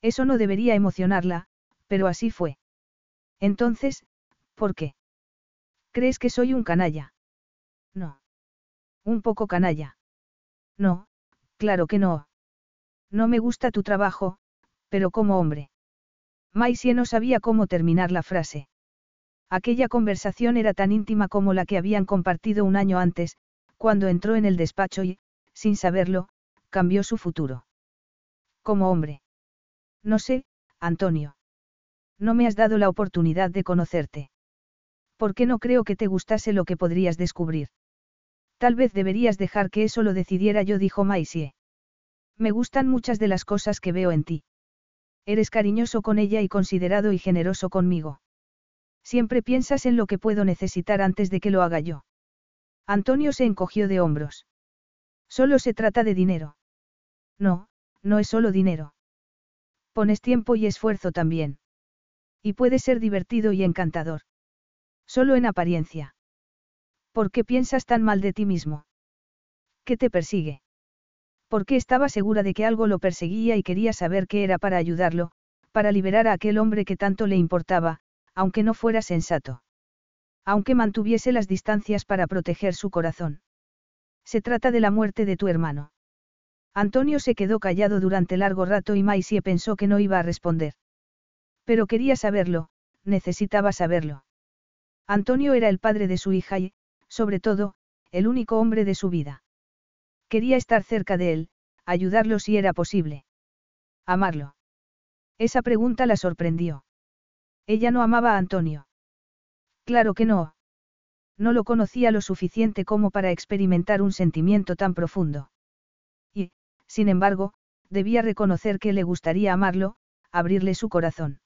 Eso no debería emocionarla, pero así fue. Entonces, ¿por qué? ¿Crees que soy un canalla? No. Un poco canalla. No, claro que no. No me gusta tu trabajo, pero como hombre. Maisie no sabía cómo terminar la frase. Aquella conversación era tan íntima como la que habían compartido un año antes, cuando entró en el despacho y, sin saberlo, cambió su futuro. Como hombre. No sé, Antonio. No me has dado la oportunidad de conocerte. ¿Por qué no creo que te gustase lo que podrías descubrir? Tal vez deberías dejar que eso lo decidiera yo, dijo Maisie. Me gustan muchas de las cosas que veo en ti. Eres cariñoso con ella y considerado y generoso conmigo. Siempre piensas en lo que puedo necesitar antes de que lo haga yo. Antonio se encogió de hombros. Solo se trata de dinero. No, no es solo dinero. Pones tiempo y esfuerzo también. Y puede ser divertido y encantador. Solo en apariencia. ¿Por qué piensas tan mal de ti mismo? ¿Qué te persigue? Porque estaba segura de que algo lo perseguía y quería saber qué era para ayudarlo, para liberar a aquel hombre que tanto le importaba, aunque no fuera sensato. Aunque mantuviese las distancias para proteger su corazón. Se trata de la muerte de tu hermano. Antonio se quedó callado durante largo rato y Maisie pensó que no iba a responder. Pero quería saberlo, necesitaba saberlo. Antonio era el padre de su hija y, sobre todo, el único hombre de su vida. Quería estar cerca de él, ayudarlo si era posible. Amarlo. Esa pregunta la sorprendió. Ella no amaba a Antonio. Claro que no. No lo conocía lo suficiente como para experimentar un sentimiento tan profundo. Y, sin embargo, debía reconocer que le gustaría amarlo, abrirle su corazón.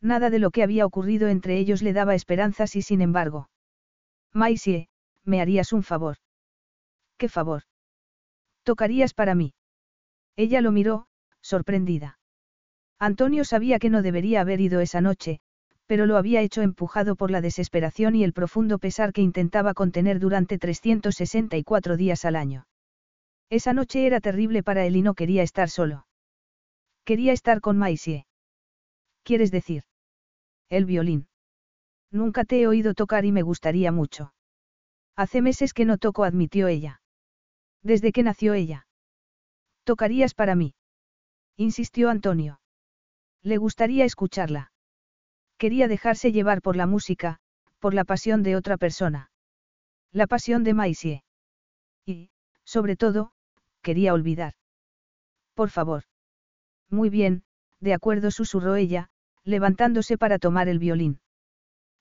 Nada de lo que había ocurrido entre ellos le daba esperanzas y sin embargo. Maisie, me harías un favor. ¿Qué favor? Tocarías para mí. Ella lo miró, sorprendida. Antonio sabía que no debería haber ido esa noche, pero lo había hecho empujado por la desesperación y el profundo pesar que intentaba contener durante 364 días al año. Esa noche era terrible para él y no quería estar solo. Quería estar con Maisie. ¿Quieres decir? El violín. Nunca te he oído tocar y me gustaría mucho. Hace meses que no toco, admitió ella. Desde que nació ella. Tocarías para mí. Insistió Antonio. Le gustaría escucharla. Quería dejarse llevar por la música, por la pasión de otra persona. La pasión de Maisie. Y, sobre todo, quería olvidar. Por favor. Muy bien, de acuerdo susurró ella, levantándose para tomar el violín.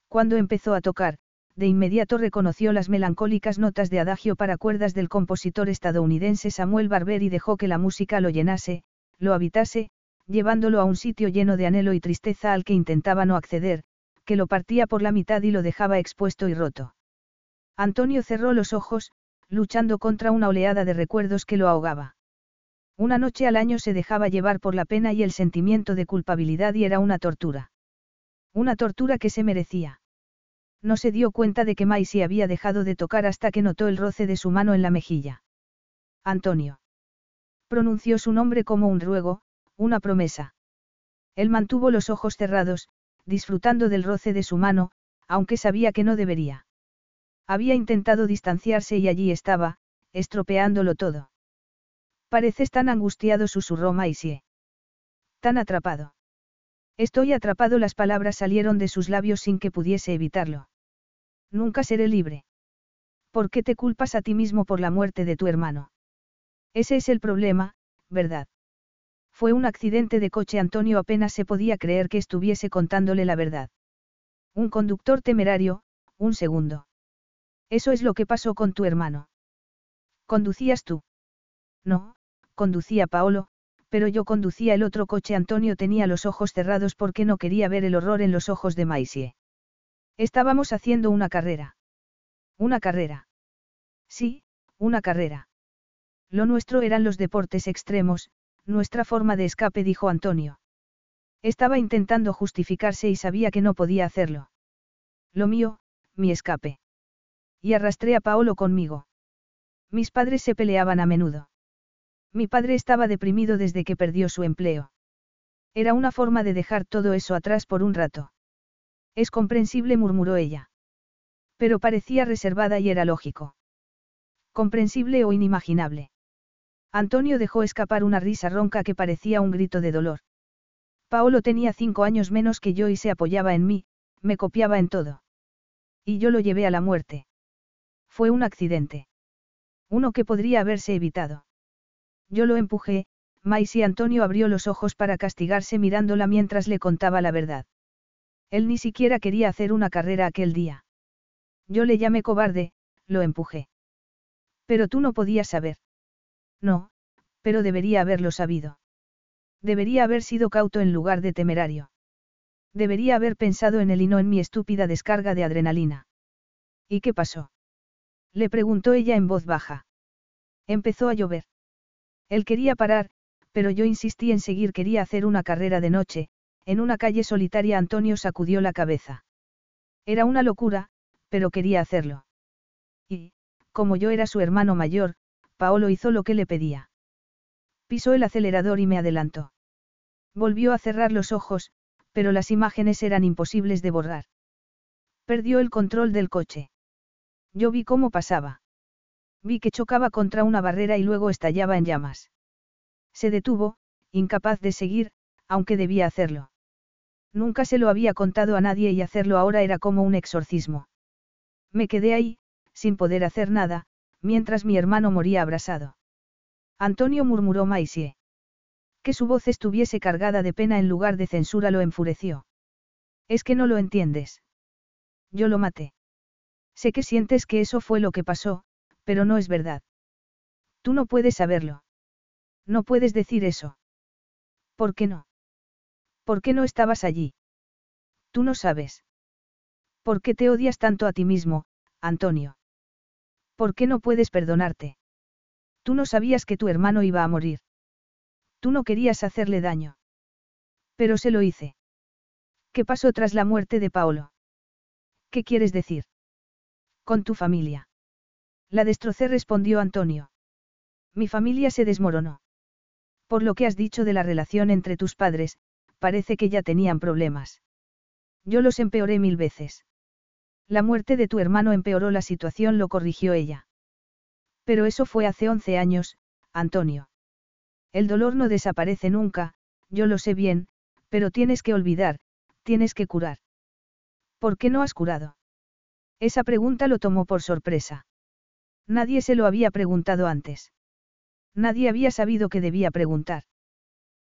Cuando empezó a tocar, de inmediato reconoció las melancólicas notas de adagio para cuerdas del compositor estadounidense Samuel Barber y dejó que la música lo llenase, lo habitase, llevándolo a un sitio lleno de anhelo y tristeza al que intentaba no acceder, que lo partía por la mitad y lo dejaba expuesto y roto. Antonio cerró los ojos, luchando contra una oleada de recuerdos que lo ahogaba. Una noche al año se dejaba llevar por la pena y el sentimiento de culpabilidad y era una tortura. Una tortura que se merecía. No se dio cuenta de que Maisie había dejado de tocar hasta que notó el roce de su mano en la mejilla. Antonio. Pronunció su nombre como un ruego, una promesa. Él mantuvo los ojos cerrados, disfrutando del roce de su mano, aunque sabía que no debería. Había intentado distanciarse y allí estaba, estropeándolo todo. Pareces tan angustiado, susurró Maisie. Tan atrapado. Estoy atrapado, las palabras salieron de sus labios sin que pudiese evitarlo. Nunca seré libre. ¿Por qué te culpas a ti mismo por la muerte de tu hermano? Ese es el problema, ¿verdad? Fue un accidente de coche. Antonio apenas se podía creer que estuviese contándole la verdad. Un conductor temerario, un segundo. Eso es lo que pasó con tu hermano. ¿Conducías tú? No, conducía Paolo, pero yo conducía el otro coche. Antonio tenía los ojos cerrados porque no quería ver el horror en los ojos de Maisie. Estábamos haciendo una carrera. Una carrera. Sí, una carrera. Lo nuestro eran los deportes extremos, nuestra forma de escape, dijo Antonio. Estaba intentando justificarse y sabía que no podía hacerlo. Lo mío, mi escape. Y arrastré a Paolo conmigo. Mis padres se peleaban a menudo. Mi padre estaba deprimido desde que perdió su empleo. Era una forma de dejar todo eso atrás por un rato. Es comprensible, murmuró ella. Pero parecía reservada y era lógico. Comprensible o inimaginable. Antonio dejó escapar una risa ronca que parecía un grito de dolor. Paolo tenía cinco años menos que yo y se apoyaba en mí, me copiaba en todo. Y yo lo llevé a la muerte. Fue un accidente. Uno que podría haberse evitado. Yo lo empujé, Mais y Antonio abrió los ojos para castigarse mirándola mientras le contaba la verdad. Él ni siquiera quería hacer una carrera aquel día. Yo le llamé cobarde, lo empujé. Pero tú no podías saber. No, pero debería haberlo sabido. Debería haber sido cauto en lugar de temerario. Debería haber pensado en él y no en mi estúpida descarga de adrenalina. ¿Y qué pasó? Le preguntó ella en voz baja. Empezó a llover. Él quería parar, pero yo insistí en seguir, quería hacer una carrera de noche, en una calle solitaria Antonio sacudió la cabeza. Era una locura, pero quería hacerlo. Y, como yo era su hermano mayor, Paolo hizo lo que le pedía. Pisó el acelerador y me adelantó. Volvió a cerrar los ojos, pero las imágenes eran imposibles de borrar. Perdió el control del coche. Yo vi cómo pasaba. Vi que chocaba contra una barrera y luego estallaba en llamas. Se detuvo, incapaz de seguir, aunque debía hacerlo. Nunca se lo había contado a nadie y hacerlo ahora era como un exorcismo. Me quedé ahí, sin poder hacer nada, mientras mi hermano moría abrasado. Antonio murmuró Maisie. Que su voz estuviese cargada de pena en lugar de censura lo enfureció. Es que no lo entiendes. Yo lo maté. Sé que sientes que eso fue lo que pasó, pero no es verdad. Tú no puedes saberlo. No puedes decir eso. ¿Por qué no? ¿Por qué no estabas allí? Tú no sabes. ¿Por qué te odias tanto a ti mismo, Antonio? ¿Por qué no puedes perdonarte? Tú no sabías que tu hermano iba a morir. Tú no querías hacerle daño. Pero se lo hice. ¿Qué pasó tras la muerte de Paolo? ¿Qué quieres decir? Con tu familia. La destrocé, respondió Antonio. Mi familia se desmoronó. Por lo que has dicho de la relación entre tus padres, parece que ya tenían problemas. Yo los empeoré mil veces. La muerte de tu hermano empeoró la situación, lo corrigió ella. Pero eso fue hace once años, Antonio. El dolor no desaparece nunca, yo lo sé bien, pero tienes que olvidar, tienes que curar. ¿Por qué no has curado? Esa pregunta lo tomó por sorpresa. Nadie se lo había preguntado antes. Nadie había sabido que debía preguntar.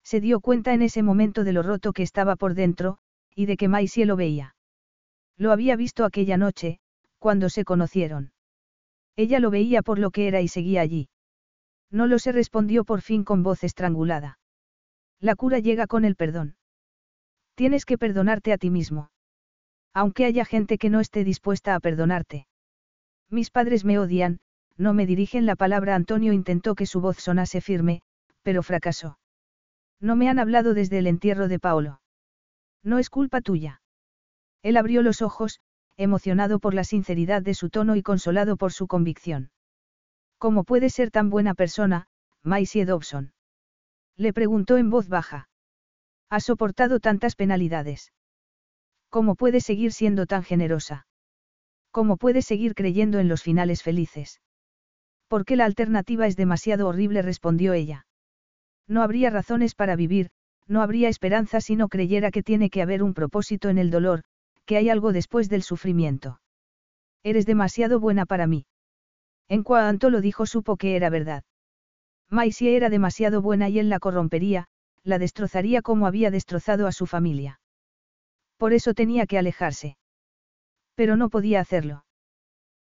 Se dio cuenta en ese momento de lo roto que estaba por dentro, y de que Maisie lo veía. Lo había visto aquella noche, cuando se conocieron. Ella lo veía por lo que era y seguía allí. No lo se respondió por fin con voz estrangulada. La cura llega con el perdón. Tienes que perdonarte a ti mismo. Aunque haya gente que no esté dispuesta a perdonarte. Mis padres me odian, no me dirigen la palabra Antonio intentó que su voz sonase firme, pero fracasó. No me han hablado desde el entierro de Paolo. No es culpa tuya. Él abrió los ojos, emocionado por la sinceridad de su tono y consolado por su convicción. ¿Cómo puede ser tan buena persona, Maisie Dobson? Le preguntó en voz baja. Ha soportado tantas penalidades. ¿Cómo puede seguir siendo tan generosa? ¿Cómo puede seguir creyendo en los finales felices? Porque la alternativa es demasiado horrible, respondió ella. No habría razones para vivir, no habría esperanza si no creyera que tiene que haber un propósito en el dolor, que hay algo después del sufrimiento. Eres demasiado buena para mí. En cuanto lo dijo supo que era verdad. Maisie era demasiado buena y él la corrompería, la destrozaría como había destrozado a su familia. Por eso tenía que alejarse. Pero no podía hacerlo.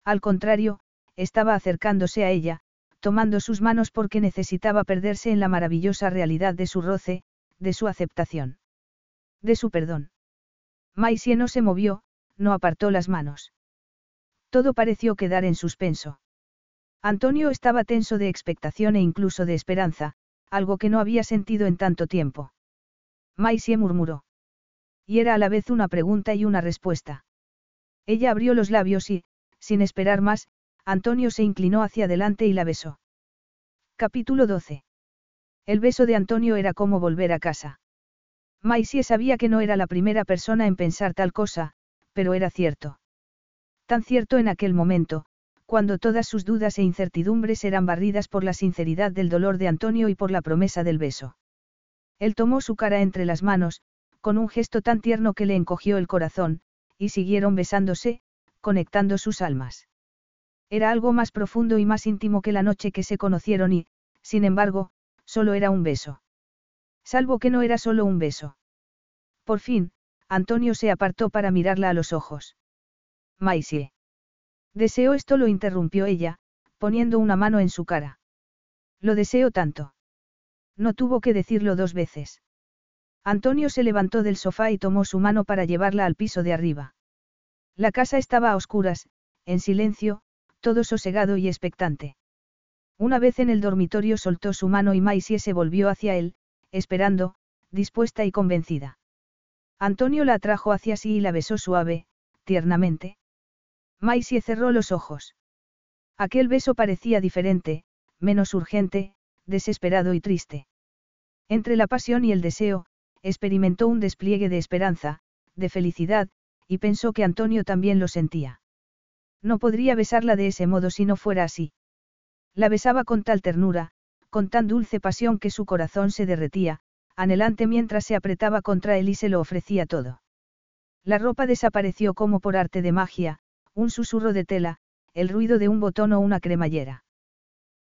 Al contrario, estaba acercándose a ella, tomando sus manos porque necesitaba perderse en la maravillosa realidad de su roce, de su aceptación. De su perdón. Maisie no se movió, no apartó las manos. Todo pareció quedar en suspenso. Antonio estaba tenso de expectación e incluso de esperanza, algo que no había sentido en tanto tiempo. Maisie murmuró. Y era a la vez una pregunta y una respuesta. Ella abrió los labios y, sin esperar más, Antonio se inclinó hacia adelante y la besó. Capítulo 12. El beso de Antonio era como volver a casa. Maisie sabía que no era la primera persona en pensar tal cosa, pero era cierto. Tan cierto en aquel momento, cuando todas sus dudas e incertidumbres eran barridas por la sinceridad del dolor de Antonio y por la promesa del beso. Él tomó su cara entre las manos, con un gesto tan tierno que le encogió el corazón, y siguieron besándose, conectando sus almas. Era algo más profundo y más íntimo que la noche que se conocieron y, sin embargo, solo era un beso. Salvo que no era solo un beso. Por fin, Antonio se apartó para mirarla a los ojos. Maisie. Deseo esto lo interrumpió ella, poniendo una mano en su cara. Lo deseo tanto. No tuvo que decirlo dos veces. Antonio se levantó del sofá y tomó su mano para llevarla al piso de arriba. La casa estaba a oscuras, en silencio, todo sosegado y expectante. Una vez en el dormitorio soltó su mano y Maisie se volvió hacia él, esperando, dispuesta y convencida. Antonio la atrajo hacia sí y la besó suave, tiernamente. Maisie cerró los ojos. Aquel beso parecía diferente, menos urgente, desesperado y triste. Entre la pasión y el deseo, experimentó un despliegue de esperanza, de felicidad, y pensó que Antonio también lo sentía. No podría besarla de ese modo si no fuera así. La besaba con tal ternura, con tan dulce pasión que su corazón se derretía, anhelante mientras se apretaba contra él y se lo ofrecía todo. La ropa desapareció como por arte de magia, un susurro de tela, el ruido de un botón o una cremallera.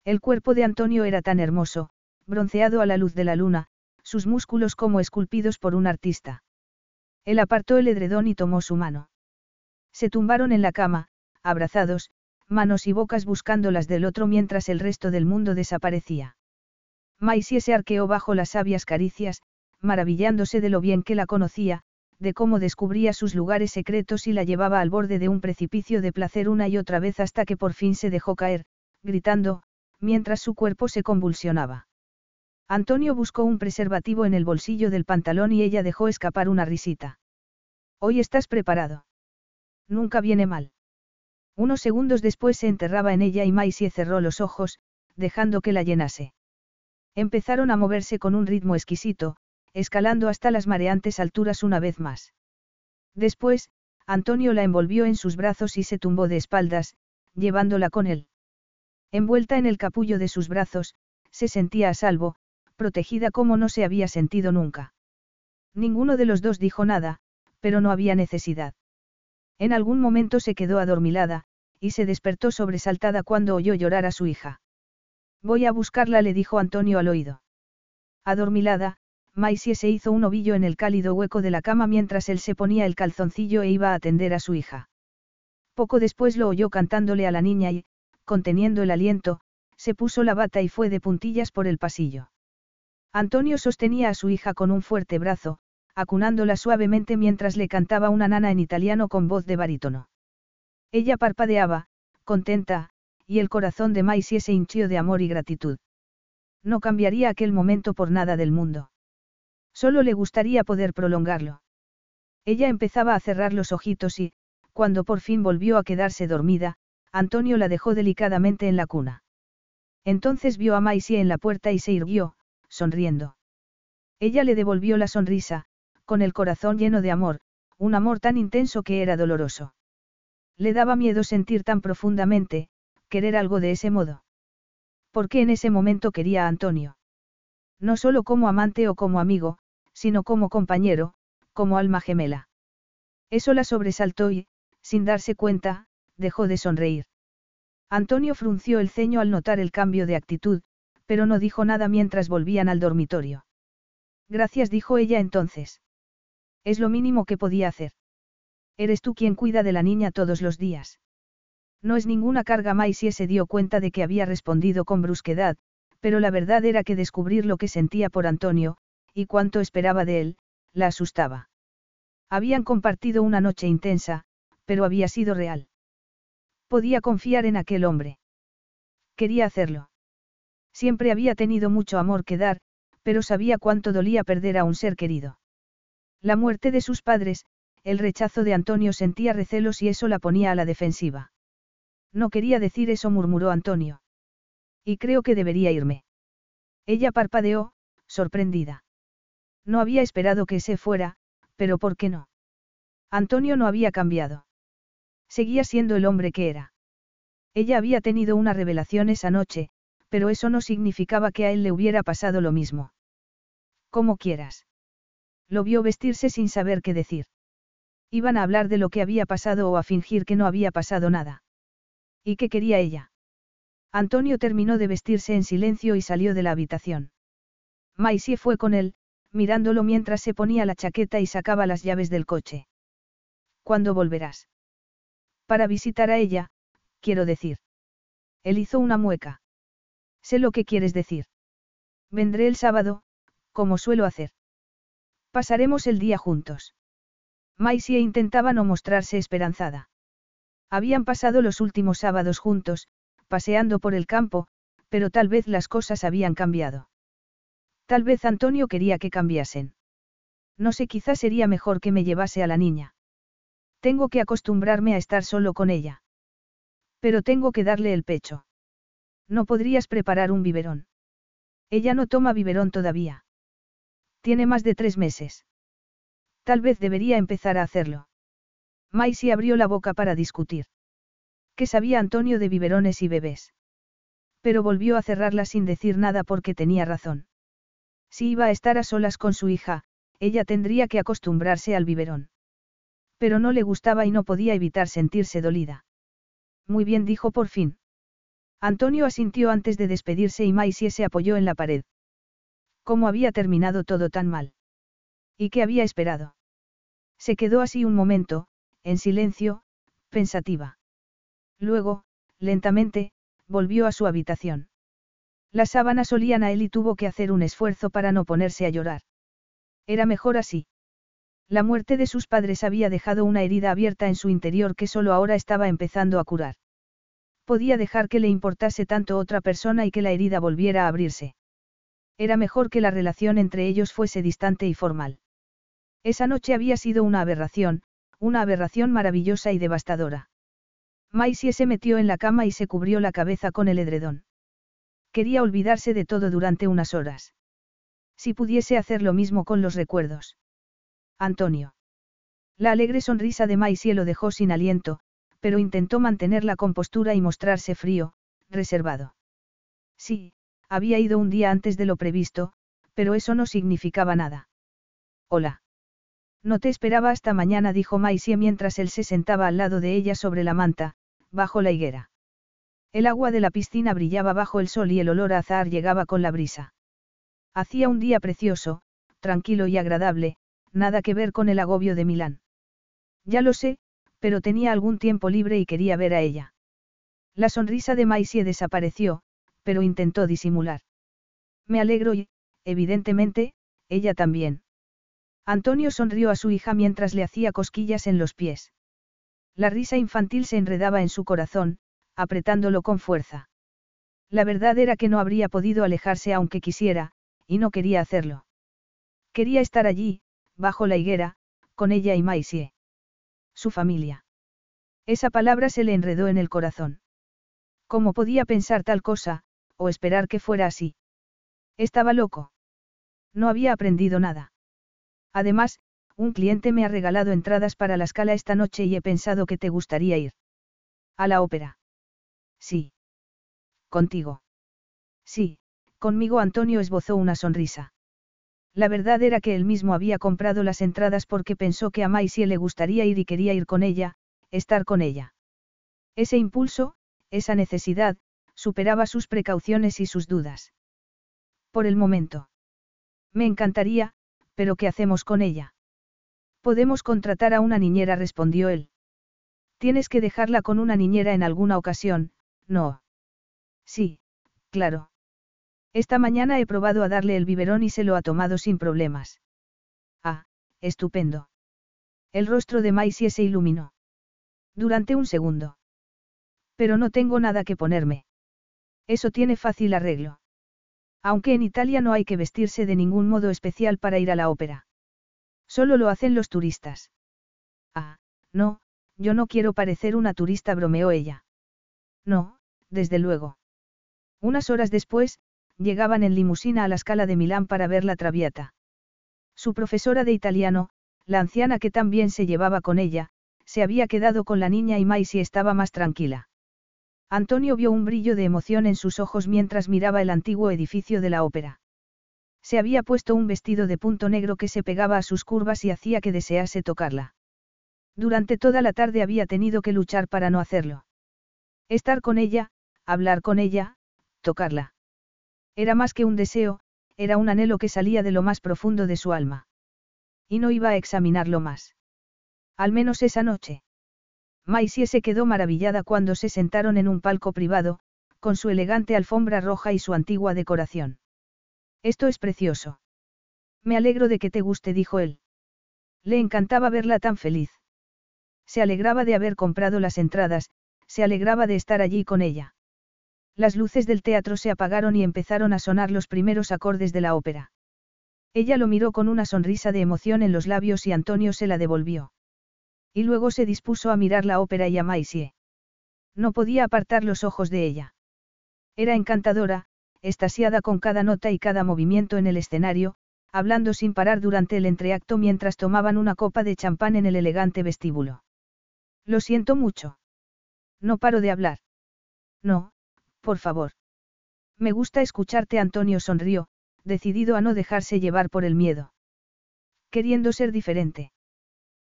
El cuerpo de Antonio era tan hermoso, bronceado a la luz de la luna, sus músculos como esculpidos por un artista. Él apartó el edredón y tomó su mano. Se tumbaron en la cama, abrazados, manos y bocas buscando las del otro mientras el resto del mundo desaparecía. Maisie se arqueó bajo las sabias caricias, maravillándose de lo bien que la conocía, de cómo descubría sus lugares secretos y la llevaba al borde de un precipicio de placer una y otra vez hasta que por fin se dejó caer, gritando, mientras su cuerpo se convulsionaba. Antonio buscó un preservativo en el bolsillo del pantalón y ella dejó escapar una risita. Hoy estás preparado. Nunca viene mal. Unos segundos después se enterraba en ella y Maisie cerró los ojos, dejando que la llenase. Empezaron a moverse con un ritmo exquisito, escalando hasta las mareantes alturas una vez más. Después, Antonio la envolvió en sus brazos y se tumbó de espaldas, llevándola con él. Envuelta en el capullo de sus brazos, se sentía a salvo, protegida como no se había sentido nunca. Ninguno de los dos dijo nada, pero no había necesidad. En algún momento se quedó adormilada, y se despertó sobresaltada cuando oyó llorar a su hija. Voy a buscarla, le dijo Antonio al oído. Adormilada, Maisie se hizo un ovillo en el cálido hueco de la cama mientras él se ponía el calzoncillo e iba a atender a su hija. Poco después lo oyó cantándole a la niña y, conteniendo el aliento, se puso la bata y fue de puntillas por el pasillo. Antonio sostenía a su hija con un fuerte brazo, acunándola suavemente mientras le cantaba una nana en italiano con voz de barítono. Ella parpadeaba, contenta, y el corazón de Maisie se hinchió de amor y gratitud. No cambiaría aquel momento por nada del mundo. Solo le gustaría poder prolongarlo. Ella empezaba a cerrar los ojitos y, cuando por fin volvió a quedarse dormida, Antonio la dejó delicadamente en la cuna. Entonces vio a Maisie en la puerta y se irguió, sonriendo. Ella le devolvió la sonrisa, con el corazón lleno de amor, un amor tan intenso que era doloroso. Le daba miedo sentir tan profundamente, querer algo de ese modo. Porque en ese momento quería a Antonio. No solo como amante o como amigo, sino como compañero, como alma gemela. Eso la sobresaltó y, sin darse cuenta, dejó de sonreír. Antonio frunció el ceño al notar el cambio de actitud, pero no dijo nada mientras volvían al dormitorio. Gracias, dijo ella entonces. Es lo mínimo que podía hacer. Eres tú quien cuida de la niña todos los días. No es ninguna carga Maisie se dio cuenta de que había respondido con brusquedad, pero la verdad era que descubrir lo que sentía por Antonio, y cuánto esperaba de él, la asustaba. Habían compartido una noche intensa, pero había sido real. Podía confiar en aquel hombre. Quería hacerlo. Siempre había tenido mucho amor que dar, pero sabía cuánto dolía perder a un ser querido. La muerte de sus padres, el rechazo de Antonio sentía recelos y eso la ponía a la defensiva. No quería decir eso, murmuró Antonio. Y creo que debería irme. Ella parpadeó, sorprendida. No había esperado que se fuera, pero ¿por qué no? Antonio no había cambiado. Seguía siendo el hombre que era. Ella había tenido una revelación esa noche, pero eso no significaba que a él le hubiera pasado lo mismo. Como quieras. Lo vio vestirse sin saber qué decir. Iban a hablar de lo que había pasado o a fingir que no había pasado nada. ¿Y qué quería ella? Antonio terminó de vestirse en silencio y salió de la habitación. Maisie fue con él, mirándolo mientras se ponía la chaqueta y sacaba las llaves del coche. ¿Cuándo volverás? Para visitar a ella, quiero decir. Él hizo una mueca. Sé lo que quieres decir. Vendré el sábado, como suelo hacer. Pasaremos el día juntos. Maisie intentaba no mostrarse esperanzada. Habían pasado los últimos sábados juntos, paseando por el campo, pero tal vez las cosas habían cambiado. Tal vez Antonio quería que cambiasen. No sé, quizás sería mejor que me llevase a la niña. Tengo que acostumbrarme a estar solo con ella. Pero tengo que darle el pecho. No podrías preparar un biberón. Ella no toma biberón todavía. Tiene más de tres meses. Tal vez debería empezar a hacerlo. Maisie abrió la boca para discutir. ¿Qué sabía Antonio de biberones y bebés? Pero volvió a cerrarla sin decir nada porque tenía razón. Si iba a estar a solas con su hija, ella tendría que acostumbrarse al biberón. Pero no le gustaba y no podía evitar sentirse dolida. Muy bien dijo por fin. Antonio asintió antes de despedirse y Maisie se apoyó en la pared. ¿Cómo había terminado todo tan mal? ¿Y qué había esperado? Se quedó así un momento, en silencio, pensativa. Luego, lentamente, volvió a su habitación. Las sábanas olían a él y tuvo que hacer un esfuerzo para no ponerse a llorar. Era mejor así. La muerte de sus padres había dejado una herida abierta en su interior que solo ahora estaba empezando a curar. Podía dejar que le importase tanto otra persona y que la herida volviera a abrirse. Era mejor que la relación entre ellos fuese distante y formal. Esa noche había sido una aberración, una aberración maravillosa y devastadora. Maisie se metió en la cama y se cubrió la cabeza con el edredón. Quería olvidarse de todo durante unas horas. Si pudiese hacer lo mismo con los recuerdos. Antonio. La alegre sonrisa de Maisie lo dejó sin aliento, pero intentó mantener la compostura y mostrarse frío, reservado. Sí, había ido un día antes de lo previsto, pero eso no significaba nada. Hola. No te esperaba hasta mañana, dijo Maisie mientras él se sentaba al lado de ella sobre la manta, bajo la higuera. El agua de la piscina brillaba bajo el sol y el olor a azahar llegaba con la brisa. Hacía un día precioso, tranquilo y agradable, nada que ver con el agobio de Milán. Ya lo sé, pero tenía algún tiempo libre y quería ver a ella. La sonrisa de Maisie desapareció, pero intentó disimular. Me alegro y, evidentemente, ella también. Antonio sonrió a su hija mientras le hacía cosquillas en los pies. La risa infantil se enredaba en su corazón, apretándolo con fuerza. La verdad era que no habría podido alejarse aunque quisiera, y no quería hacerlo. Quería estar allí, bajo la higuera, con ella y Maisie. Su familia. Esa palabra se le enredó en el corazón. ¿Cómo podía pensar tal cosa, o esperar que fuera así? Estaba loco. No había aprendido nada. Además, un cliente me ha regalado entradas para la escala esta noche y he pensado que te gustaría ir. ¿A la ópera? Sí. ¿Contigo? Sí, conmigo Antonio esbozó una sonrisa. La verdad era que él mismo había comprado las entradas porque pensó que a Maisie le gustaría ir y quería ir con ella, estar con ella. Ese impulso, esa necesidad, superaba sus precauciones y sus dudas. Por el momento. Me encantaría, pero ¿qué hacemos con ella? Podemos contratar a una niñera, respondió él. Tienes que dejarla con una niñera en alguna ocasión, ¿no? Sí, claro. Esta mañana he probado a darle el biberón y se lo ha tomado sin problemas. Ah, estupendo. El rostro de Maisie se iluminó. Durante un segundo. Pero no tengo nada que ponerme. Eso tiene fácil arreglo. Aunque en Italia no hay que vestirse de ningún modo especial para ir a la ópera. Solo lo hacen los turistas. Ah, no, yo no quiero parecer una turista, bromeó ella. No, desde luego. Unas horas después, llegaban en limusina a la escala de Milán para ver la Traviata. Su profesora de italiano, la anciana que también se llevaba con ella, se había quedado con la niña y Maisie estaba más tranquila. Antonio vio un brillo de emoción en sus ojos mientras miraba el antiguo edificio de la ópera. Se había puesto un vestido de punto negro que se pegaba a sus curvas y hacía que desease tocarla. Durante toda la tarde había tenido que luchar para no hacerlo. Estar con ella, hablar con ella, tocarla. Era más que un deseo, era un anhelo que salía de lo más profundo de su alma. Y no iba a examinarlo más. Al menos esa noche. Maisie se quedó maravillada cuando se sentaron en un palco privado, con su elegante alfombra roja y su antigua decoración. Esto es precioso. Me alegro de que te guste, dijo él. Le encantaba verla tan feliz. Se alegraba de haber comprado las entradas, se alegraba de estar allí con ella. Las luces del teatro se apagaron y empezaron a sonar los primeros acordes de la ópera. Ella lo miró con una sonrisa de emoción en los labios y Antonio se la devolvió. Y luego se dispuso a mirar la ópera y a Maisie. No podía apartar los ojos de ella. Era encantadora, estasiada con cada nota y cada movimiento en el escenario, hablando sin parar durante el entreacto mientras tomaban una copa de champán en el elegante vestíbulo. Lo siento mucho. No paro de hablar. No, por favor. Me gusta escucharte, Antonio sonrió, decidido a no dejarse llevar por el miedo. Queriendo ser diferente.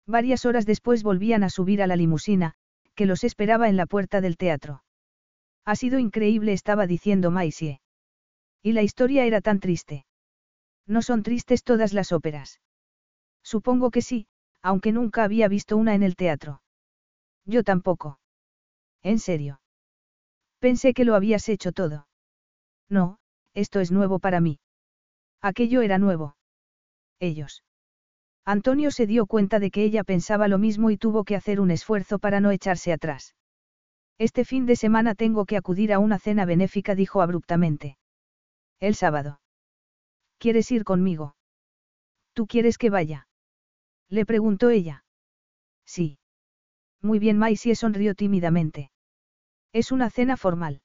Varias horas después volvían a subir a la limusina, que los esperaba en la puerta del teatro. Ha sido increíble, estaba diciendo Maisie. Y la historia era tan triste. No son tristes todas las óperas. Supongo que sí, aunque nunca había visto una en el teatro. Yo tampoco. En serio. Pensé que lo habías hecho todo. No, esto es nuevo para mí. Aquello era nuevo. Ellos. Antonio se dio cuenta de que ella pensaba lo mismo y tuvo que hacer un esfuerzo para no echarse atrás. Este fin de semana tengo que acudir a una cena benéfica, dijo abruptamente. El sábado. ¿Quieres ir conmigo? ¿Tú quieres que vaya? Le preguntó ella. Sí. Muy bien, Maisie sonrió tímidamente. Es una cena formal.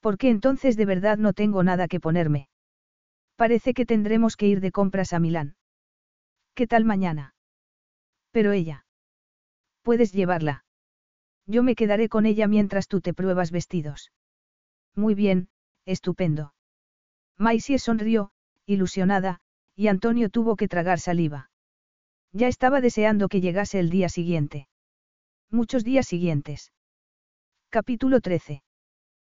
¿Por qué entonces de verdad no tengo nada que ponerme? Parece que tendremos que ir de compras a Milán. ¿Qué tal mañana? Pero ella. Puedes llevarla. Yo me quedaré con ella mientras tú te pruebas vestidos. Muy bien, estupendo. Maisie sonrió, ilusionada, y Antonio tuvo que tragar saliva. Ya estaba deseando que llegase el día siguiente. Muchos días siguientes. Capítulo 13.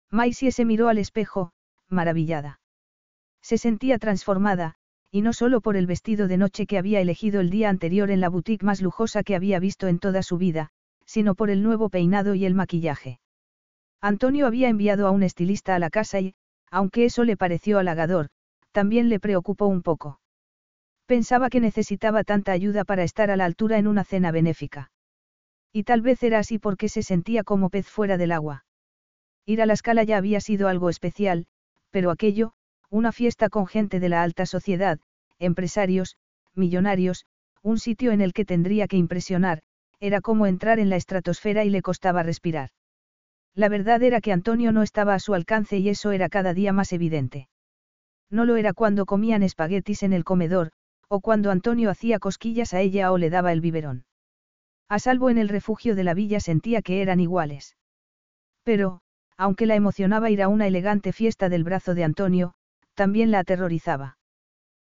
Maisie se miró al espejo, maravillada. Se sentía transformada, y no solo por el vestido de noche que había elegido el día anterior en la boutique más lujosa que había visto en toda su vida, sino por el nuevo peinado y el maquillaje. Antonio había enviado a un estilista a la casa y, aunque eso le pareció halagador, también le preocupó un poco. Pensaba que necesitaba tanta ayuda para estar a la altura en una cena benéfica. Y tal vez era así porque se sentía como pez fuera del agua. Ir a la escala ya había sido algo especial, pero aquello, una fiesta con gente de la alta sociedad, empresarios, millonarios, un sitio en el que tendría que impresionar, era como entrar en la estratosfera y le costaba respirar. La verdad era que Antonio no estaba a su alcance y eso era cada día más evidente. No lo era cuando comían espaguetis en el comedor, o cuando Antonio hacía cosquillas a ella o le daba el biberón. A salvo en el refugio de la villa sentía que eran iguales. Pero, aunque la emocionaba ir a una elegante fiesta del brazo de Antonio, también la aterrorizaba.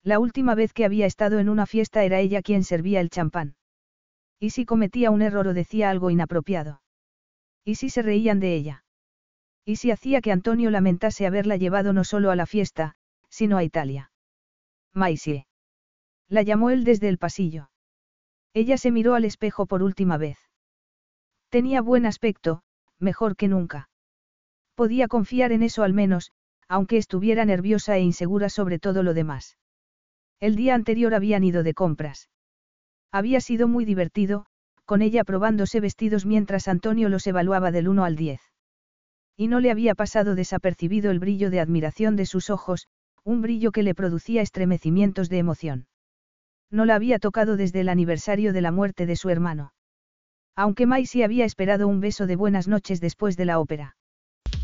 La última vez que había estado en una fiesta era ella quien servía el champán. ¿Y si cometía un error o decía algo inapropiado? ¿Y si se reían de ella? ¿Y si hacía que Antonio lamentase haberla llevado no solo a la fiesta, sino a Italia? Maisie. La llamó él desde el pasillo. Ella se miró al espejo por última vez. Tenía buen aspecto, mejor que nunca. Podía confiar en eso al menos, aunque estuviera nerviosa e insegura sobre todo lo demás. El día anterior habían ido de compras. Había sido muy divertido, con ella probándose vestidos mientras Antonio los evaluaba del 1 al 10. Y no le había pasado desapercibido el brillo de admiración de sus ojos, un brillo que le producía estremecimientos de emoción. No la había tocado desde el aniversario de la muerte de su hermano. Aunque Maisie había esperado un beso de buenas noches después de la ópera.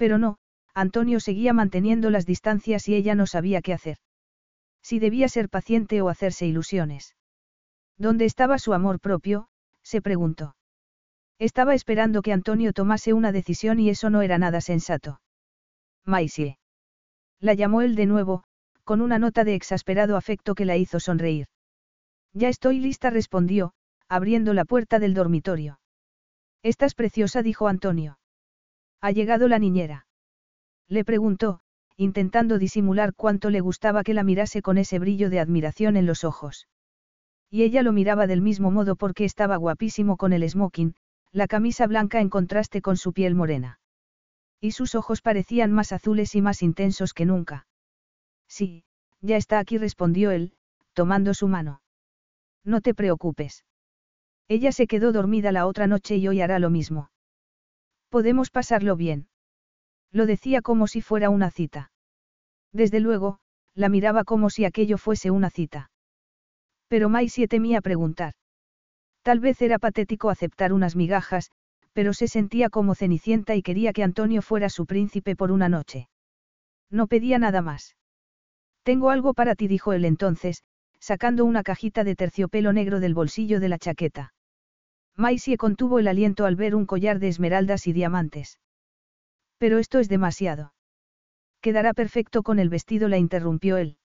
Pero no, Antonio seguía manteniendo las distancias y ella no sabía qué hacer. Si debía ser paciente o hacerse ilusiones. ¿Dónde estaba su amor propio? se preguntó. Estaba esperando que Antonio tomase una decisión y eso no era nada sensato. Maisie. La llamó él de nuevo, con una nota de exasperado afecto que la hizo sonreír. Ya estoy lista, respondió, abriendo la puerta del dormitorio. Estás preciosa, dijo Antonio. ¿Ha llegado la niñera? Le preguntó, intentando disimular cuánto le gustaba que la mirase con ese brillo de admiración en los ojos. Y ella lo miraba del mismo modo porque estaba guapísimo con el smoking, la camisa blanca en contraste con su piel morena. Y sus ojos parecían más azules y más intensos que nunca. Sí, ya está aquí, respondió él, tomando su mano. No te preocupes. Ella se quedó dormida la otra noche y hoy hará lo mismo. Podemos pasarlo bien. Lo decía como si fuera una cita. Desde luego, la miraba como si aquello fuese una cita. Pero Maisie temía preguntar. Tal vez era patético aceptar unas migajas, pero se sentía como cenicienta y quería que Antonio fuera su príncipe por una noche. No pedía nada más. Tengo algo para ti, dijo él entonces, sacando una cajita de terciopelo negro del bolsillo de la chaqueta. Maisie contuvo el aliento al ver un collar de esmeraldas y diamantes. Pero esto es demasiado. Quedará perfecto con el vestido, la interrumpió él.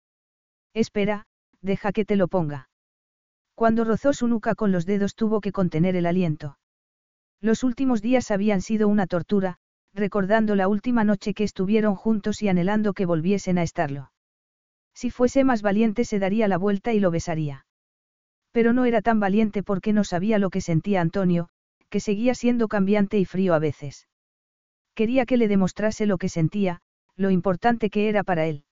Espera, deja que te lo ponga. Cuando rozó su nuca con los dedos tuvo que contener el aliento. Los últimos días habían sido una tortura, recordando la última noche que estuvieron juntos y anhelando que volviesen a estarlo. Si fuese más valiente se daría la vuelta y lo besaría. Pero no era tan valiente porque no sabía lo que sentía Antonio, que seguía siendo cambiante y frío a veces. Quería que le demostrase lo que sentía, lo importante que era para él.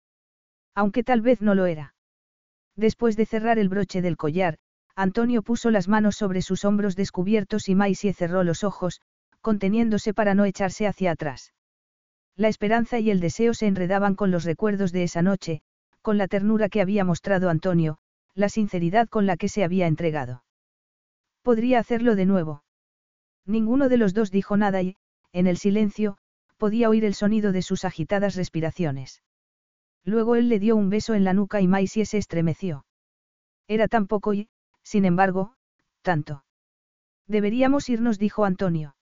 Aunque tal vez no lo era. Después de cerrar el broche del collar, Antonio puso las manos sobre sus hombros descubiertos y Maisie cerró los ojos, conteniéndose para no echarse hacia atrás. La esperanza y el deseo se enredaban con los recuerdos de esa noche, con la ternura que había mostrado Antonio, la sinceridad con la que se había entregado. Podría hacerlo de nuevo. Ninguno de los dos dijo nada y, en el silencio, podía oír el sonido de sus agitadas respiraciones. Luego él le dio un beso en la nuca y Maisie se estremeció. Era tan poco y, sin embargo, tanto. Deberíamos irnos, dijo Antonio.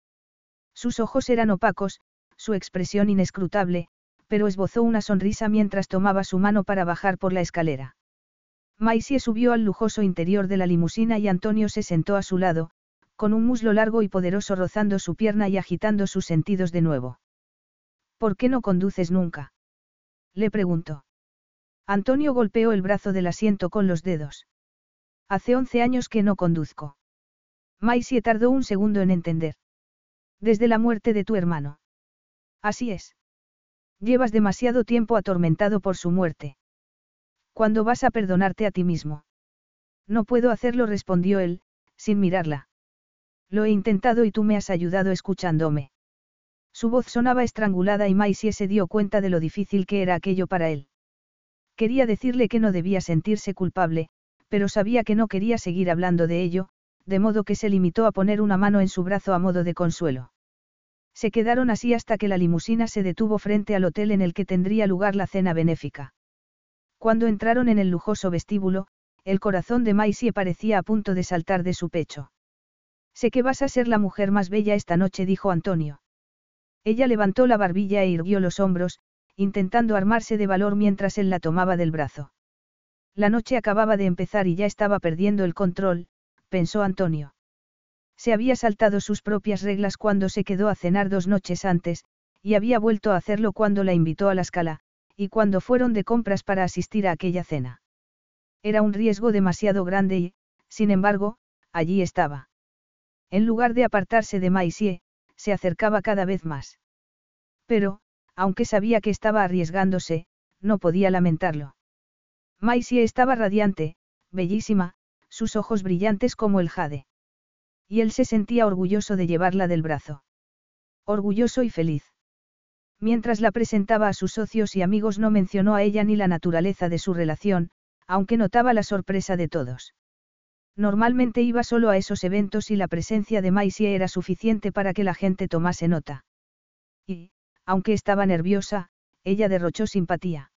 Sus ojos eran opacos, su expresión inescrutable, pero esbozó una sonrisa mientras tomaba su mano para bajar por la escalera. Maisie subió al lujoso interior de la limusina y Antonio se sentó a su lado, con un muslo largo y poderoso rozando su pierna y agitando sus sentidos de nuevo. ¿Por qué no conduces nunca? Le preguntó. Antonio golpeó el brazo del asiento con los dedos. Hace once años que no conduzco. Maisie tardó un segundo en entender. Desde la muerte de tu hermano. Así es. Llevas demasiado tiempo atormentado por su muerte. ¿Cuándo vas a perdonarte a ti mismo? No puedo hacerlo, respondió él, sin mirarla. Lo he intentado y tú me has ayudado escuchándome. Su voz sonaba estrangulada y Maisie se dio cuenta de lo difícil que era aquello para él. Quería decirle que no debía sentirse culpable, pero sabía que no quería seguir hablando de ello, de modo que se limitó a poner una mano en su brazo a modo de consuelo. Se quedaron así hasta que la limusina se detuvo frente al hotel en el que tendría lugar la cena benéfica. Cuando entraron en el lujoso vestíbulo, el corazón de Maisie parecía a punto de saltar de su pecho. Sé que vas a ser la mujer más bella esta noche, dijo Antonio. Ella levantó la barbilla e irguió los hombros, intentando armarse de valor mientras él la tomaba del brazo. La noche acababa de empezar y ya estaba perdiendo el control, pensó Antonio. Se había saltado sus propias reglas cuando se quedó a cenar dos noches antes, y había vuelto a hacerlo cuando la invitó a la escala, y cuando fueron de compras para asistir a aquella cena. Era un riesgo demasiado grande y, sin embargo, allí estaba. En lugar de apartarse de Maisie, se acercaba cada vez más. Pero, aunque sabía que estaba arriesgándose, no podía lamentarlo. Maisie estaba radiante, bellísima, sus ojos brillantes como el jade. Y él se sentía orgulloso de llevarla del brazo. Orgulloso y feliz. Mientras la presentaba a sus socios y amigos no mencionó a ella ni la naturaleza de su relación, aunque notaba la sorpresa de todos. Normalmente iba solo a esos eventos y la presencia de Maisie era suficiente para que la gente tomase nota. Y, aunque estaba nerviosa, ella derrochó simpatía.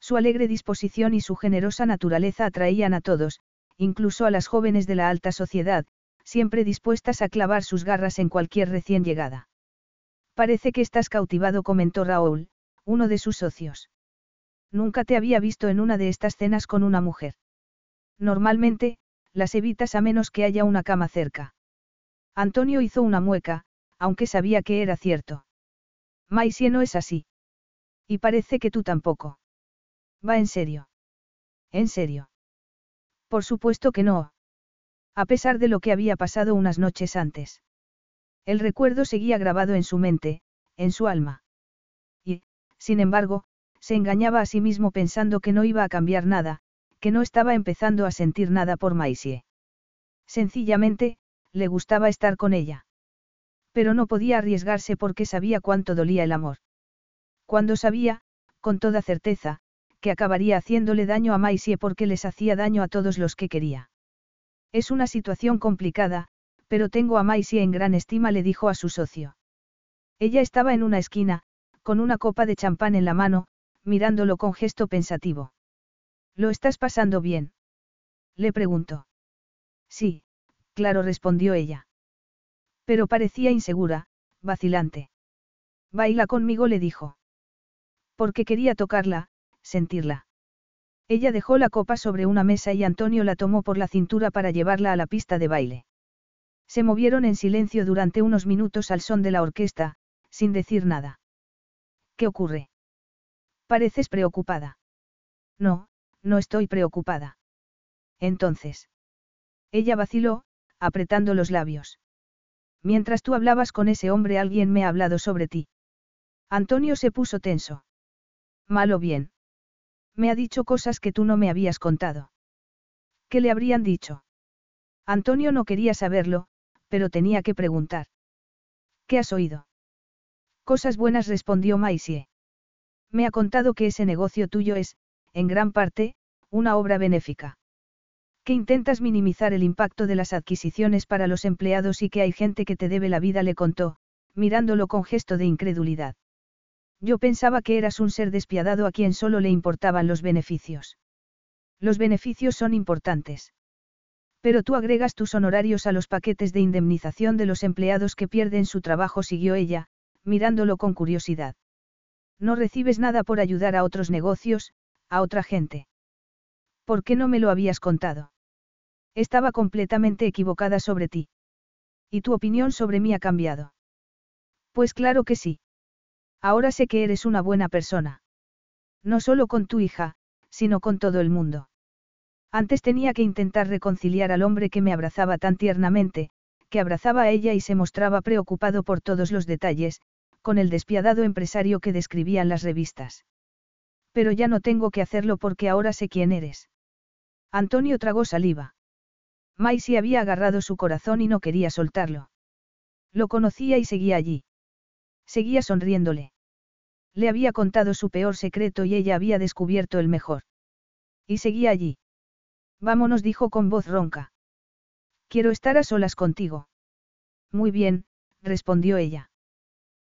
Su alegre disposición y su generosa naturaleza atraían a todos, incluso a las jóvenes de la alta sociedad, siempre dispuestas a clavar sus garras en cualquier recién llegada. Parece que estás cautivado, comentó Raúl, uno de sus socios. Nunca te había visto en una de estas cenas con una mujer. Normalmente, las evitas a menos que haya una cama cerca. Antonio hizo una mueca, aunque sabía que era cierto. Maisie no es así. Y parece que tú tampoco. Va en serio. ¿En serio? Por supuesto que no. A pesar de lo que había pasado unas noches antes. El recuerdo seguía grabado en su mente, en su alma. Y, sin embargo, se engañaba a sí mismo pensando que no iba a cambiar nada, que no estaba empezando a sentir nada por Maisie. Sencillamente, le gustaba estar con ella. Pero no podía arriesgarse porque sabía cuánto dolía el amor. Cuando sabía, con toda certeza, que acabaría haciéndole daño a Maisie porque les hacía daño a todos los que quería. Es una situación complicada, pero tengo a Maisie en gran estima, le dijo a su socio. Ella estaba en una esquina, con una copa de champán en la mano, mirándolo con gesto pensativo. ¿Lo estás pasando bien? Le preguntó. Sí, claro, respondió ella. Pero parecía insegura, vacilante. Baila conmigo, le dijo. Porque quería tocarla, sentirla. Ella dejó la copa sobre una mesa y Antonio la tomó por la cintura para llevarla a la pista de baile. Se movieron en silencio durante unos minutos al son de la orquesta, sin decir nada. ¿Qué ocurre? Pareces preocupada. No, no estoy preocupada. Entonces. Ella vaciló, apretando los labios. Mientras tú hablabas con ese hombre alguien me ha hablado sobre ti. Antonio se puso tenso. Mal o bien. Me ha dicho cosas que tú no me habías contado. ¿Qué le habrían dicho? Antonio no quería saberlo, pero tenía que preguntar. ¿Qué has oído? Cosas buenas respondió Maisie. Me ha contado que ese negocio tuyo es, en gran parte, una obra benéfica. Que intentas minimizar el impacto de las adquisiciones para los empleados y que hay gente que te debe la vida, le contó, mirándolo con gesto de incredulidad. Yo pensaba que eras un ser despiadado a quien solo le importaban los beneficios. Los beneficios son importantes. Pero tú agregas tus honorarios a los paquetes de indemnización de los empleados que pierden su trabajo, siguió ella, mirándolo con curiosidad. No recibes nada por ayudar a otros negocios, a otra gente. ¿Por qué no me lo habías contado? Estaba completamente equivocada sobre ti. ¿Y tu opinión sobre mí ha cambiado? Pues claro que sí. Ahora sé que eres una buena persona. No solo con tu hija, sino con todo el mundo. Antes tenía que intentar reconciliar al hombre que me abrazaba tan tiernamente, que abrazaba a ella y se mostraba preocupado por todos los detalles, con el despiadado empresario que describían las revistas. Pero ya no tengo que hacerlo porque ahora sé quién eres. Antonio tragó saliva. Maisie había agarrado su corazón y no quería soltarlo. Lo conocía y seguía allí. Seguía sonriéndole. Le había contado su peor secreto y ella había descubierto el mejor. Y seguía allí. Vámonos, dijo con voz ronca. Quiero estar a solas contigo. Muy bien, respondió ella.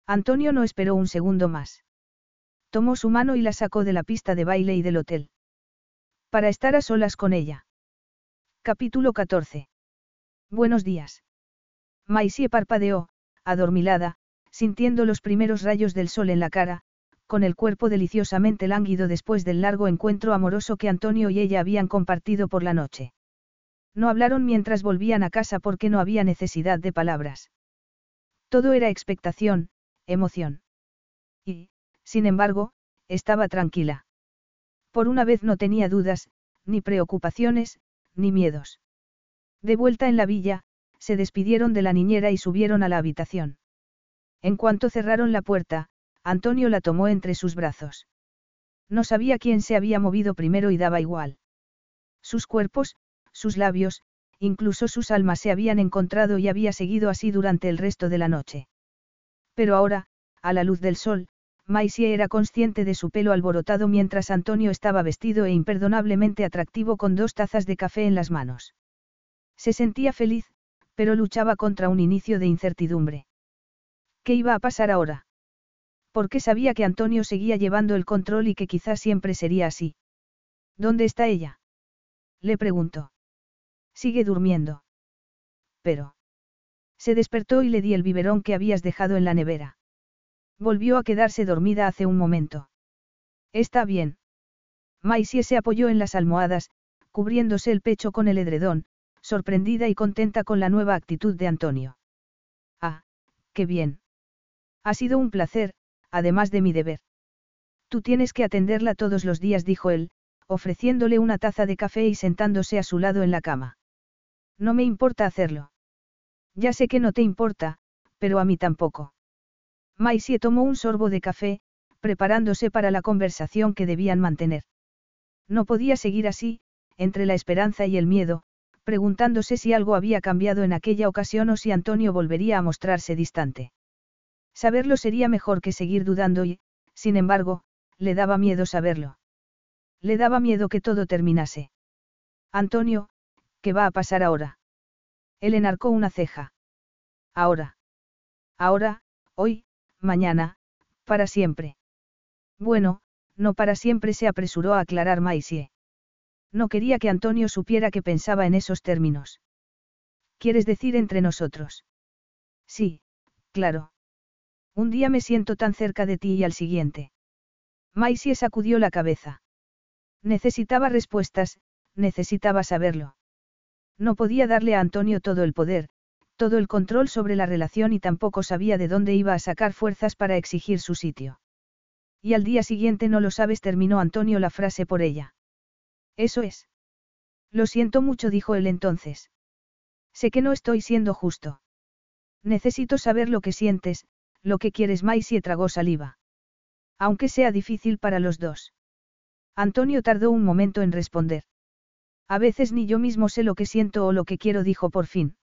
Antonio no esperó un segundo más. Tomó su mano y la sacó de la pista de baile y del hotel. Para estar a solas con ella. Capítulo 14. Buenos días. Maisie parpadeó, adormilada, sintiendo los primeros rayos del sol en la cara, con el cuerpo deliciosamente lánguido después del largo encuentro amoroso que Antonio y ella habían compartido por la noche. No hablaron mientras volvían a casa porque no había necesidad de palabras. Todo era expectación, emoción. Y, sin embargo, estaba tranquila. Por una vez no tenía dudas, ni preocupaciones, ni miedos. De vuelta en la villa, se despidieron de la niñera y subieron a la habitación. En cuanto cerraron la puerta, Antonio la tomó entre sus brazos. No sabía quién se había movido primero y daba igual. Sus cuerpos, sus labios, incluso sus almas se habían encontrado y había seguido así durante el resto de la noche. Pero ahora, a la luz del sol, Maisie era consciente de su pelo alborotado mientras Antonio estaba vestido e imperdonablemente atractivo con dos tazas de café en las manos. Se sentía feliz, pero luchaba contra un inicio de incertidumbre. ¿Qué iba a pasar ahora? Porque sabía que Antonio seguía llevando el control y que quizás siempre sería así. ¿Dónde está ella? Le preguntó. Sigue durmiendo. Pero. Se despertó y le di el biberón que habías dejado en la nevera. Volvió a quedarse dormida hace un momento. Está bien. Maisie se apoyó en las almohadas, cubriéndose el pecho con el edredón, sorprendida y contenta con la nueva actitud de Antonio. Ah, qué bien. Ha sido un placer, además de mi deber. Tú tienes que atenderla todos los días, dijo él, ofreciéndole una taza de café y sentándose a su lado en la cama. No me importa hacerlo. Ya sé que no te importa, pero a mí tampoco. Maisie tomó un sorbo de café, preparándose para la conversación que debían mantener. No podía seguir así, entre la esperanza y el miedo, preguntándose si algo había cambiado en aquella ocasión o si Antonio volvería a mostrarse distante. Saberlo sería mejor que seguir dudando y, sin embargo, le daba miedo saberlo. Le daba miedo que todo terminase. Antonio, ¿qué va a pasar ahora? Él enarcó una ceja. Ahora. Ahora, hoy, mañana, para siempre. Bueno, no para siempre se apresuró a aclarar Maisie. No quería que Antonio supiera que pensaba en esos términos. ¿Quieres decir entre nosotros? Sí, claro. Un día me siento tan cerca de ti y al siguiente. Maisie sacudió la cabeza. Necesitaba respuestas, necesitaba saberlo. No podía darle a Antonio todo el poder, todo el control sobre la relación y tampoco sabía de dónde iba a sacar fuerzas para exigir su sitio. Y al día siguiente no lo sabes, terminó Antonio la frase por ella. Eso es. Lo siento mucho, dijo él entonces. Sé que no estoy siendo justo. Necesito saber lo que sientes, lo que quieres más y tragó saliva. Aunque sea difícil para los dos. Antonio tardó un momento en responder. A veces ni yo mismo sé lo que siento o lo que quiero, dijo por fin.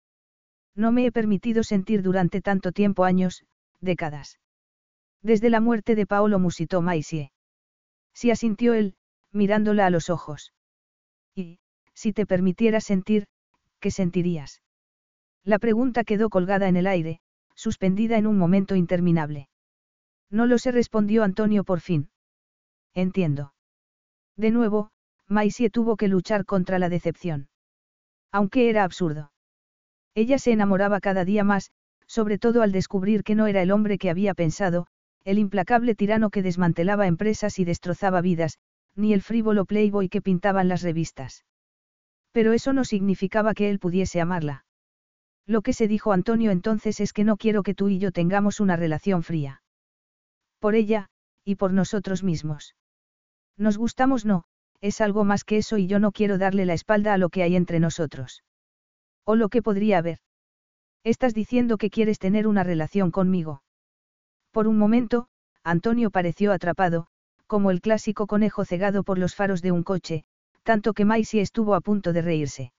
No me he permitido sentir durante tanto tiempo años, décadas. Desde la muerte de Paolo musitó Maisie. Si asintió él, mirándola a los ojos. Y, si te permitiera sentir, ¿qué sentirías? La pregunta quedó colgada en el aire, suspendida en un momento interminable. No lo sé, respondió Antonio por fin. Entiendo. De nuevo, Maisie tuvo que luchar contra la decepción. Aunque era absurdo. Ella se enamoraba cada día más, sobre todo al descubrir que no era el hombre que había pensado, el implacable tirano que desmantelaba empresas y destrozaba vidas, ni el frívolo playboy que pintaban las revistas. Pero eso no significaba que él pudiese amarla. Lo que se dijo Antonio entonces es que no quiero que tú y yo tengamos una relación fría. Por ella, y por nosotros mismos. Nos gustamos no, es algo más que eso y yo no quiero darle la espalda a lo que hay entre nosotros. O lo que podría haber. Estás diciendo que quieres tener una relación conmigo. Por un momento, Antonio pareció atrapado, como el clásico conejo cegado por los faros de un coche, tanto que Maisie estuvo a punto de reírse.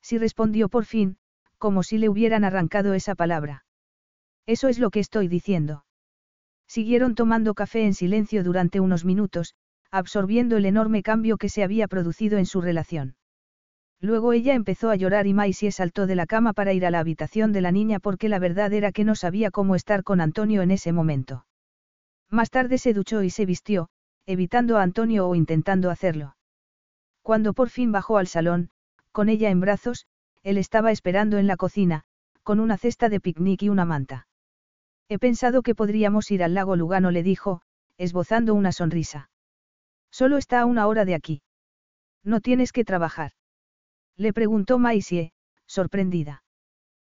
Si respondió por fin, como si le hubieran arrancado esa palabra. Eso es lo que estoy diciendo. Siguieron tomando café en silencio durante unos minutos, absorbiendo el enorme cambio que se había producido en su relación. Luego ella empezó a llorar y Maisie saltó de la cama para ir a la habitación de la niña porque la verdad era que no sabía cómo estar con Antonio en ese momento. Más tarde se duchó y se vistió, evitando a Antonio o intentando hacerlo. Cuando por fin bajó al salón, con ella en brazos, él estaba esperando en la cocina, con una cesta de picnic y una manta. He pensado que podríamos ir al lago Lugano, le dijo, esbozando una sonrisa. Solo está a una hora de aquí. No tienes que trabajar. Le preguntó Maisie, sorprendida.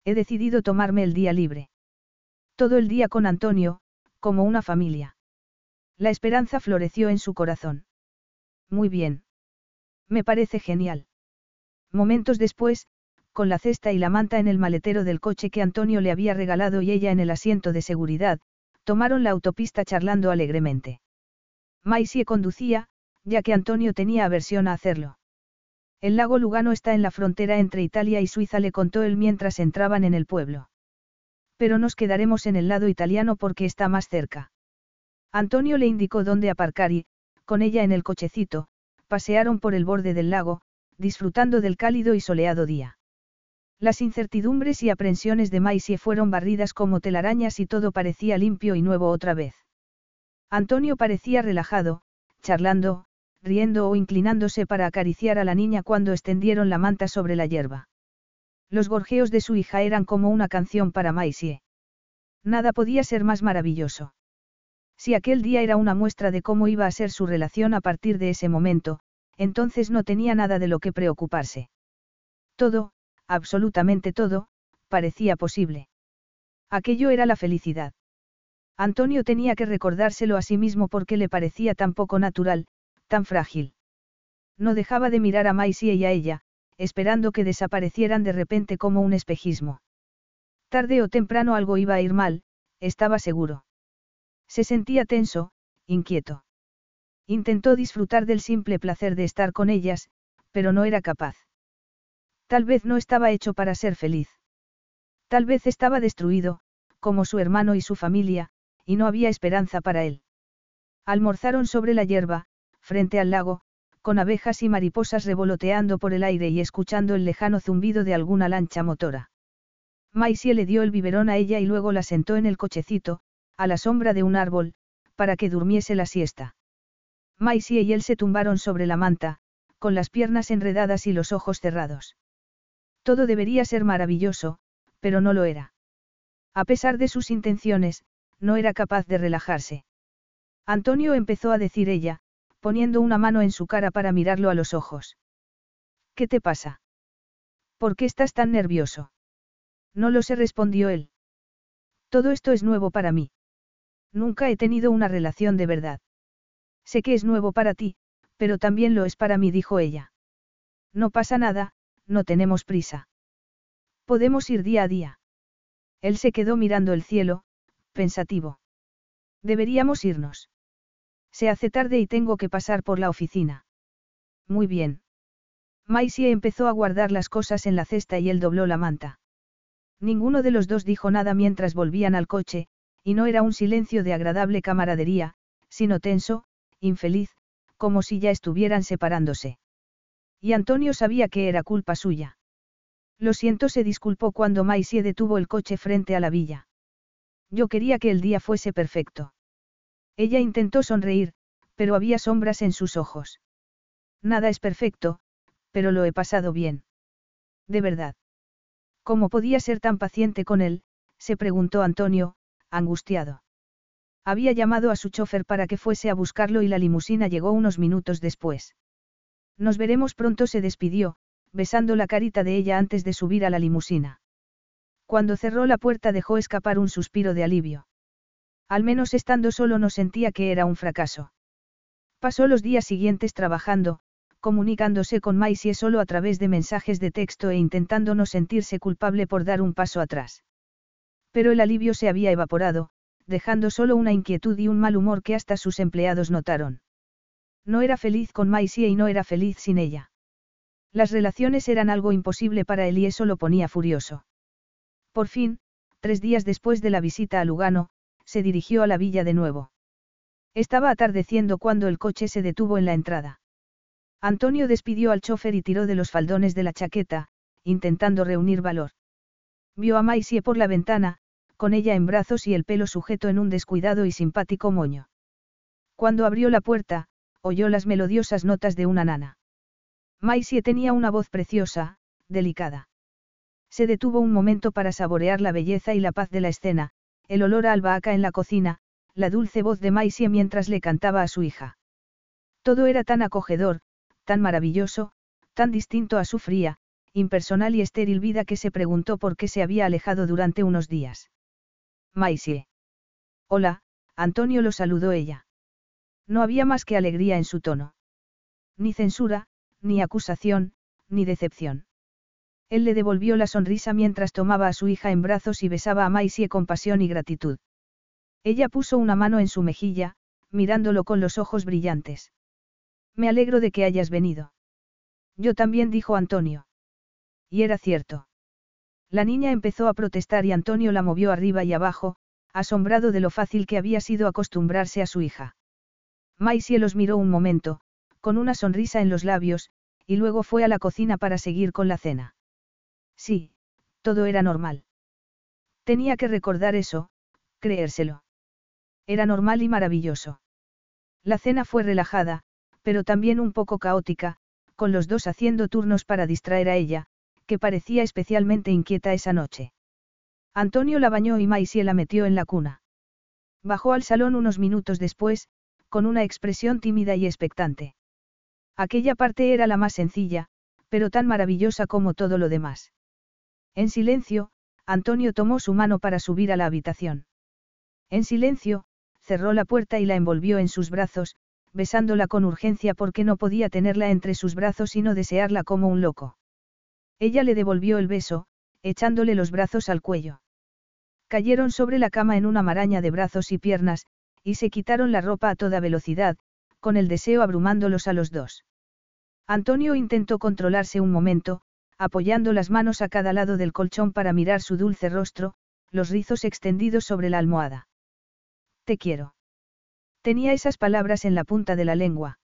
He decidido tomarme el día libre. Todo el día con Antonio, como una familia. La esperanza floreció en su corazón. Muy bien. Me parece genial. Momentos después, con la cesta y la manta en el maletero del coche que Antonio le había regalado y ella en el asiento de seguridad, tomaron la autopista charlando alegremente. Maisie conducía, ya que Antonio tenía aversión a hacerlo. El lago Lugano está en la frontera entre Italia y Suiza, le contó él mientras entraban en el pueblo. Pero nos quedaremos en el lado italiano porque está más cerca. Antonio le indicó dónde aparcar y, con ella en el cochecito, pasearon por el borde del lago, disfrutando del cálido y soleado día. Las incertidumbres y aprensiones de Maisie fueron barridas como telarañas y todo parecía limpio y nuevo otra vez. Antonio parecía relajado, charlando, riendo o inclinándose para acariciar a la niña cuando extendieron la manta sobre la hierba. Los gorjeos de su hija eran como una canción para Maisie. Nada podía ser más maravilloso. Si aquel día era una muestra de cómo iba a ser su relación a partir de ese momento, entonces no tenía nada de lo que preocuparse. Todo, absolutamente todo, parecía posible. Aquello era la felicidad. Antonio tenía que recordárselo a sí mismo porque le parecía tan poco natural, tan frágil. No dejaba de mirar a Maisie y a ella, esperando que desaparecieran de repente como un espejismo. Tarde o temprano algo iba a ir mal, estaba seguro. Se sentía tenso, inquieto. Intentó disfrutar del simple placer de estar con ellas, pero no era capaz. Tal vez no estaba hecho para ser feliz. Tal vez estaba destruido, como su hermano y su familia, y no había esperanza para él. Almorzaron sobre la hierba, frente al lago, con abejas y mariposas revoloteando por el aire y escuchando el lejano zumbido de alguna lancha motora. Maisie le dio el biberón a ella y luego la sentó en el cochecito, a la sombra de un árbol, para que durmiese la siesta. Maisie y él se tumbaron sobre la manta, con las piernas enredadas y los ojos cerrados. Todo debería ser maravilloso, pero no lo era. A pesar de sus intenciones, no era capaz de relajarse. Antonio empezó a decir ella, poniendo una mano en su cara para mirarlo a los ojos. ¿Qué te pasa? ¿Por qué estás tan nervioso? No lo sé, respondió él. Todo esto es nuevo para mí. Nunca he tenido una relación de verdad. Sé que es nuevo para ti, pero también lo es para mí, dijo ella. No pasa nada, no tenemos prisa. Podemos ir día a día. Él se quedó mirando el cielo, pensativo. Deberíamos irnos. Se hace tarde y tengo que pasar por la oficina. Muy bien. Maisie empezó a guardar las cosas en la cesta y él dobló la manta. Ninguno de los dos dijo nada mientras volvían al coche, y no era un silencio de agradable camaradería, sino tenso, infeliz, como si ya estuvieran separándose. Y Antonio sabía que era culpa suya. Lo siento, se disculpó cuando Maisie detuvo el coche frente a la villa. Yo quería que el día fuese perfecto. Ella intentó sonreír, pero había sombras en sus ojos. Nada es perfecto, pero lo he pasado bien. De verdad. ¿Cómo podía ser tan paciente con él? se preguntó Antonio, angustiado. Había llamado a su chofer para que fuese a buscarlo y la limusina llegó unos minutos después. Nos veremos pronto, se despidió, besando la carita de ella antes de subir a la limusina. Cuando cerró la puerta dejó escapar un suspiro de alivio. Al menos estando solo no sentía que era un fracaso. Pasó los días siguientes trabajando, comunicándose con Maisie solo a través de mensajes de texto e intentando no sentirse culpable por dar un paso atrás. Pero el alivio se había evaporado, dejando solo una inquietud y un mal humor que hasta sus empleados notaron. No era feliz con Maisie y no era feliz sin ella. Las relaciones eran algo imposible para él y eso lo ponía furioso. Por fin, tres días después de la visita a Lugano, se dirigió a la villa de nuevo. Estaba atardeciendo cuando el coche se detuvo en la entrada. Antonio despidió al chofer y tiró de los faldones de la chaqueta, intentando reunir valor. Vio a Maisie por la ventana, con ella en brazos y el pelo sujeto en un descuidado y simpático moño. Cuando abrió la puerta, oyó las melodiosas notas de una nana. Maisie tenía una voz preciosa, delicada. Se detuvo un momento para saborear la belleza y la paz de la escena, el olor a albahaca en la cocina, la dulce voz de Maisie mientras le cantaba a su hija. Todo era tan acogedor, tan maravilloso, tan distinto a su fría, impersonal y estéril vida que se preguntó por qué se había alejado durante unos días. Maisie. Hola, Antonio lo saludó ella. No había más que alegría en su tono. Ni censura, ni acusación, ni decepción. Él le devolvió la sonrisa mientras tomaba a su hija en brazos y besaba a Maisie con pasión y gratitud. Ella puso una mano en su mejilla, mirándolo con los ojos brillantes. Me alegro de que hayas venido. Yo también dijo Antonio. Y era cierto. La niña empezó a protestar y Antonio la movió arriba y abajo, asombrado de lo fácil que había sido acostumbrarse a su hija. Maisie los miró un momento, con una sonrisa en los labios, y luego fue a la cocina para seguir con la cena. Sí, todo era normal. Tenía que recordar eso, creérselo. Era normal y maravilloso. La cena fue relajada, pero también un poco caótica, con los dos haciendo turnos para distraer a ella, que parecía especialmente inquieta esa noche. Antonio la bañó y Maisie la metió en la cuna. Bajó al salón unos minutos después, con una expresión tímida y expectante. Aquella parte era la más sencilla, pero tan maravillosa como todo lo demás. En silencio, Antonio tomó su mano para subir a la habitación. En silencio, cerró la puerta y la envolvió en sus brazos, besándola con urgencia porque no podía tenerla entre sus brazos y no desearla como un loco. Ella le devolvió el beso, echándole los brazos al cuello. Cayeron sobre la cama en una maraña de brazos y piernas, y se quitaron la ropa a toda velocidad, con el deseo abrumándolos a los dos. Antonio intentó controlarse un momento, apoyando las manos a cada lado del colchón para mirar su dulce rostro, los rizos extendidos sobre la almohada. Te quiero. Tenía esas palabras en la punta de la lengua.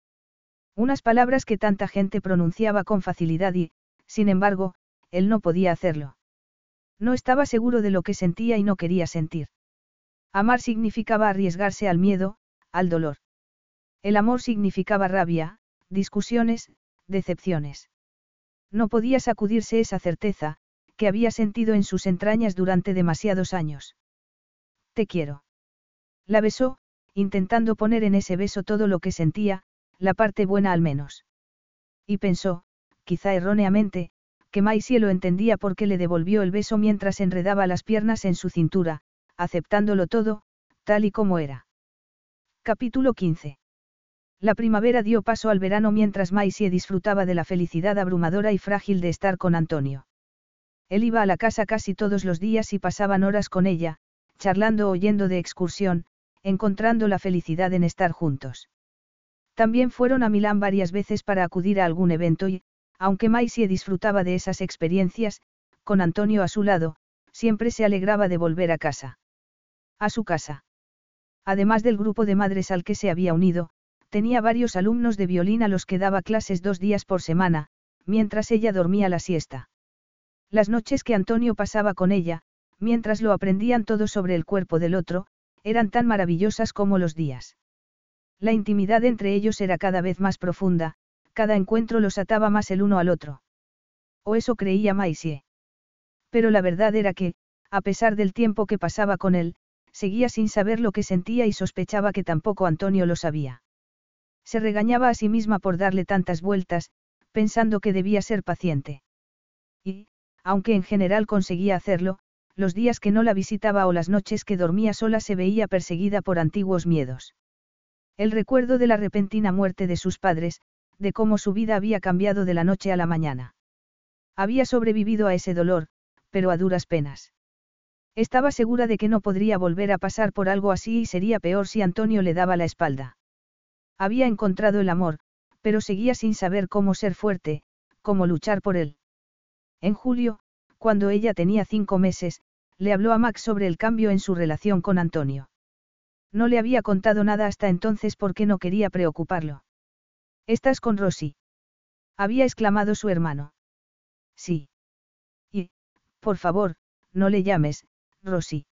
Unas palabras que tanta gente pronunciaba con facilidad y, sin embargo, él no podía hacerlo. No estaba seguro de lo que sentía y no quería sentir. Amar significaba arriesgarse al miedo, al dolor. El amor significaba rabia, discusiones, decepciones. No podía sacudirse esa certeza, que había sentido en sus entrañas durante demasiados años. Te quiero. La besó, intentando poner en ese beso todo lo que sentía, la parte buena al menos. Y pensó, quizá erróneamente, que Maisie lo entendía porque le devolvió el beso mientras enredaba las piernas en su cintura, aceptándolo todo, tal y como era. Capítulo 15. La primavera dio paso al verano mientras Maisie disfrutaba de la felicidad abrumadora y frágil de estar con Antonio. Él iba a la casa casi todos los días y pasaban horas con ella, charlando o yendo de excursión, encontrando la felicidad en estar juntos. También fueron a Milán varias veces para acudir a algún evento y, Aunque Maisie disfrutaba de esas experiencias, con Antonio a su lado, siempre se alegraba de volver a casa. A su casa. Además del grupo de madres al que se había unido, tenía varios alumnos de violín a los que daba clases dos días por semana, mientras ella dormía la siesta. Las noches que Antonio pasaba con ella, mientras lo aprendían todo sobre el cuerpo del otro, eran tan maravillosas como los días. La intimidad entre ellos era cada vez más profunda, cada encuentro los ataba más el uno al otro. O eso creía Maisie. Pero la verdad era que, a pesar del tiempo que pasaba con él, seguía sin saber lo que sentía y sospechaba que tampoco Antonio lo sabía. Se regañaba a sí misma por darle tantas vueltas, pensando que debía ser paciente. Y, aunque en general conseguía hacerlo, los días que no la visitaba o las noches que dormía sola se veía perseguida por antiguos miedos. El recuerdo de la repentina muerte de sus padres, de cómo su vida había cambiado de la noche a la mañana. Había sobrevivido a ese dolor, pero a duras penas. Estaba segura de que no podría volver a pasar por algo así y sería peor si Antonio le daba la espalda. Había encontrado el amor, pero seguía sin saber cómo ser fuerte, cómo luchar por él. En julio, cuando ella tenía cinco meses, le habló a Max sobre el cambio en su relación con Antonio. No le había contado nada hasta entonces porque no quería preocuparlo. ¿Estás con Rosy? Había exclamado su hermano. Sí. Y, por favor, no le llames, Rosy.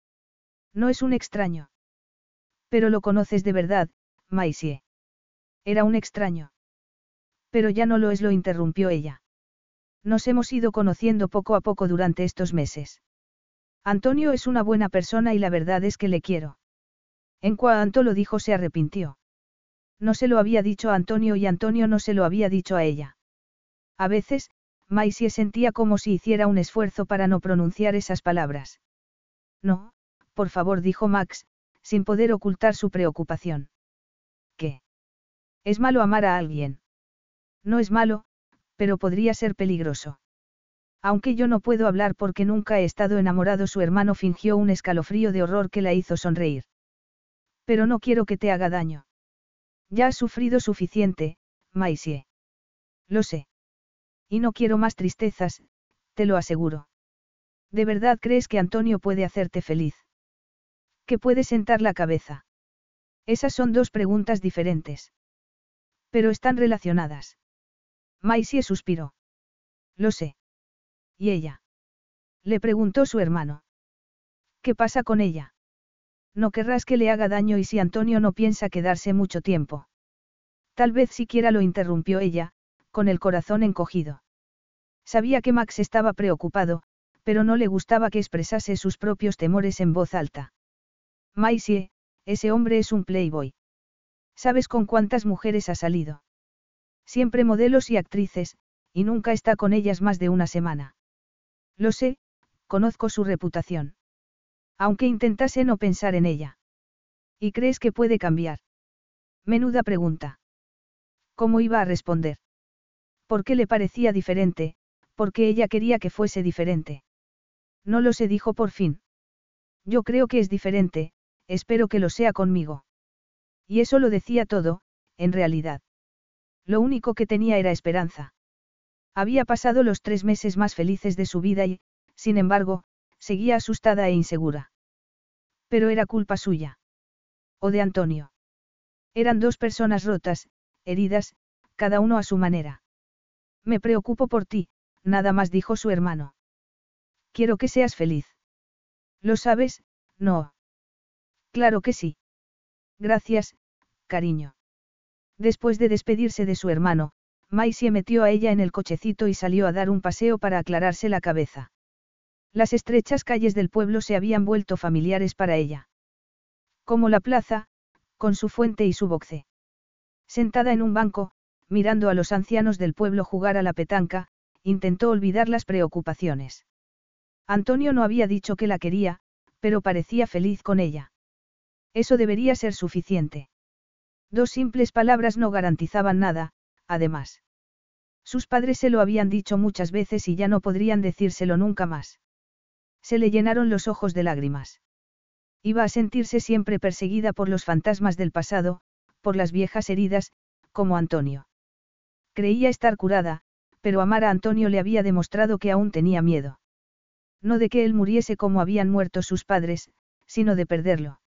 No es un extraño. Pero lo conoces de verdad, Maisie. Era un extraño. Pero ya no lo es, lo interrumpió ella. Nos hemos ido conociendo poco a poco durante estos meses. Antonio es una buena persona y la verdad es que le quiero. En cuanto lo dijo se arrepintió. No se lo había dicho a Antonio y Antonio no se lo había dicho a ella. A veces, Maisie sentía como si hiciera un esfuerzo para no pronunciar esas palabras. No, por favor, dijo Max, sin poder ocultar su preocupación. ¿Qué? Es malo amar a alguien. No es malo, pero podría ser peligroso. Aunque yo no puedo hablar porque nunca he estado enamorado, su hermano fingió un escalofrío de horror que la hizo sonreír. Pero no quiero que te haga daño. Ya has sufrido suficiente, Maisie. Lo sé. Y no quiero más tristezas, te lo aseguro. ¿De verdad crees que Antonio puede hacerte feliz? ¿Que puede sentar la cabeza? Esas son dos preguntas diferentes. Pero están relacionadas. Maisie suspiró. Lo sé. ¿Y ella? Le preguntó su hermano. ¿Qué pasa con ella? No querrás que le haga daño y si Antonio no piensa quedarse mucho tiempo. Tal vez siquiera lo interrumpió ella, con el corazón encogido. Sabía que Max estaba preocupado, pero no le gustaba que expresase sus propios temores en voz alta. Maisie, ese hombre es un playboy. ¿Sabes con cuántas mujeres ha salido? Siempre modelos y actrices, y nunca está con ellas más de una semana. Lo sé, conozco su reputación. Aunque intentase no pensar en ella. ¿Y crees que puede cambiar? Menuda pregunta. ¿Cómo iba a responder? ¿Por qué le parecía diferente? Porque ella quería que fuese diferente. No lo sé, dijo por fin. Yo creo que es diferente, espero que lo sea conmigo. Y eso lo decía todo, en realidad. Lo único que tenía era esperanza. Había pasado los tres meses más felices de su vida y, sin embargo, seguía asustada e insegura. Pero era culpa suya. O de Antonio. Eran dos personas rotas, heridas, cada uno a su manera. Me preocupo por ti, nada más dijo su hermano. Quiero que seas feliz. ¿Lo sabes? No. Claro que sí. Gracias, cariño. Después de despedirse de su hermano, Maisie metió a ella en el cochecito y salió a dar un paseo para aclararse la cabeza. Las estrechas calles del pueblo se habían vuelto familiares para ella. Como la plaza, con su fuente y su boxe. Sentada en un banco, mirando a los ancianos del pueblo jugar a la petanca, intentó olvidar las preocupaciones. Antonio no había dicho que la quería, pero parecía feliz con ella. Eso debería ser suficiente. Dos simples palabras no garantizaban nada, además. Sus padres se lo habían dicho muchas veces y ya no podrían decírselo nunca más. Se le llenaron los ojos de lágrimas. Iba a sentirse siempre perseguida por los fantasmas del pasado, por las viejas heridas, como Antonio. Creía estar curada, pero amar a Antonio le había demostrado que aún tenía miedo. No de que él muriese como habían muerto sus padres, sino de perderlo.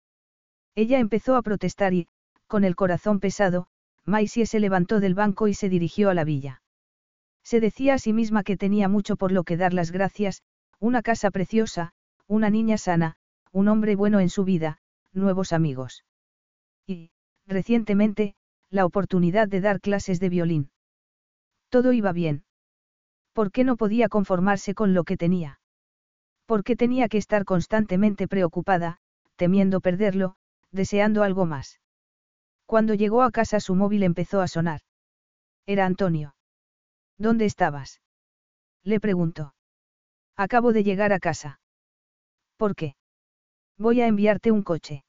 Ella empezó a protestar y, con el corazón pesado, Maisie se levantó del banco y se dirigió a la villa. Se decía a sí misma que tenía mucho por lo que dar las gracias, una casa preciosa, una niña sana, un hombre bueno en su vida, nuevos amigos. Y, recientemente, la oportunidad de dar clases de violín. Todo iba bien. ¿Por qué no podía conformarse con lo que tenía? ¿Por qué tenía que estar constantemente preocupada, temiendo perderlo, deseando algo más? Cuando llegó a casa su móvil empezó a sonar. Era Antonio. ¿Dónde estabas? Le preguntó. Acabo de llegar a casa. ¿Por qué? Voy a enviarte un coche.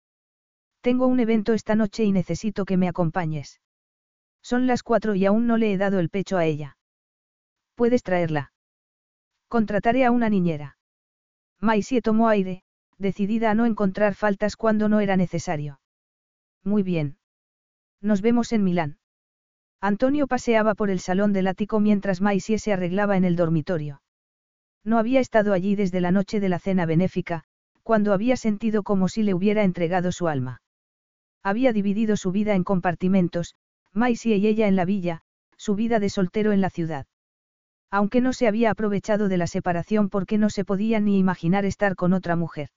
Tengo un evento esta noche y necesito que me acompañes. Son las cuatro y aún no le he dado el pecho a ella. Puedes traerla. Contrataré a una niñera. Maisie tomó aire, decidida a no encontrar faltas cuando no era necesario. Muy bien. Nos vemos en Milán. Antonio paseaba por el salón del ático mientras Maisie se arreglaba en el dormitorio. No había estado allí desde la noche de la cena benéfica, cuando había sentido como si le hubiera entregado su alma. Había dividido su vida en compartimentos, Maisie y ella en la villa, su vida de soltero en la ciudad. Aunque no se había aprovechado de la separación porque no se podía ni imaginar estar con otra mujer.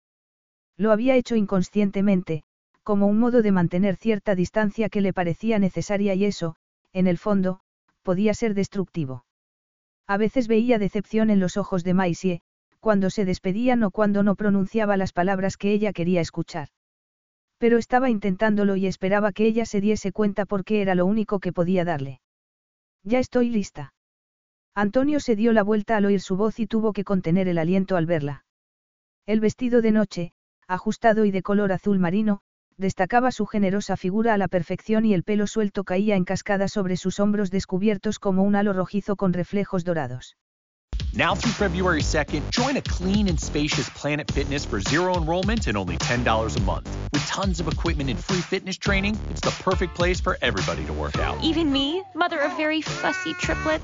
Lo había hecho inconscientemente, como un modo de mantener cierta distancia que le parecía necesaria y eso, en el fondo, podía ser destructivo. A veces veía decepción en los ojos de Maisie, cuando se despedían o cuando no pronunciaba las palabras que ella quería escuchar. Pero estaba intentándolo y esperaba que ella se diese cuenta porque era lo único que podía darle. Ya estoy lista. Antonio se dio la vuelta al oír su voz y tuvo que contener el aliento al verla. El vestido de noche, ajustado y de color azul marino, destacaba su generosa figura a la perfección y el pelo suelto caía en cascada sobre sus hombros descubiertos como un halo rojizo con reflejos dorados. Now through February 2nd, join a clean and spacious Planet Fitness for zero enrollment and only $10 a month. With tons of equipment and free fitness training, it's the perfect place for everybody to work out. Even me, mother of very fussy triplets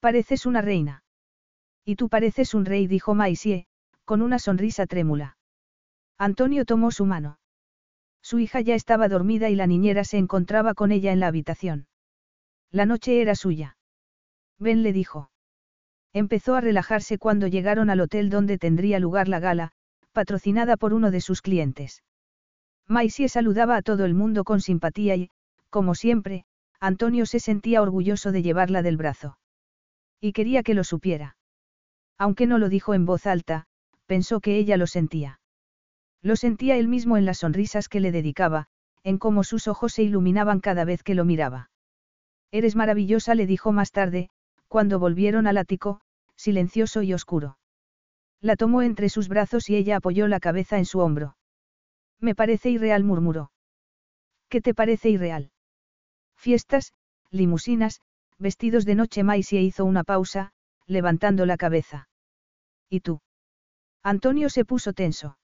Pareces una reina. Y tú pareces un rey, dijo Maisie, con una sonrisa trémula. Antonio tomó su mano. Su hija ya estaba dormida y la niñera se encontraba con ella en la habitación. La noche era suya. Ven le dijo. Empezó a relajarse cuando llegaron al hotel donde tendría lugar la gala, patrocinada por uno de sus clientes. Maisie saludaba a todo el mundo con simpatía y, como siempre, Antonio se sentía orgulloso de llevarla del brazo. Y quería que lo supiera. Aunque no lo dijo en voz alta, pensó que ella lo sentía. Lo sentía él mismo en las sonrisas que le dedicaba, en cómo sus ojos se iluminaban cada vez que lo miraba. Eres maravillosa, le dijo más tarde, cuando volvieron al ático, silencioso y oscuro. La tomó entre sus brazos y ella apoyó la cabeza en su hombro. Me parece irreal, murmuró. ¿Qué te parece irreal? Fiestas, limusinas, vestidos de noche Maisie hizo una pausa, levantando la cabeza. ¿Y tú? Antonio se puso tenso.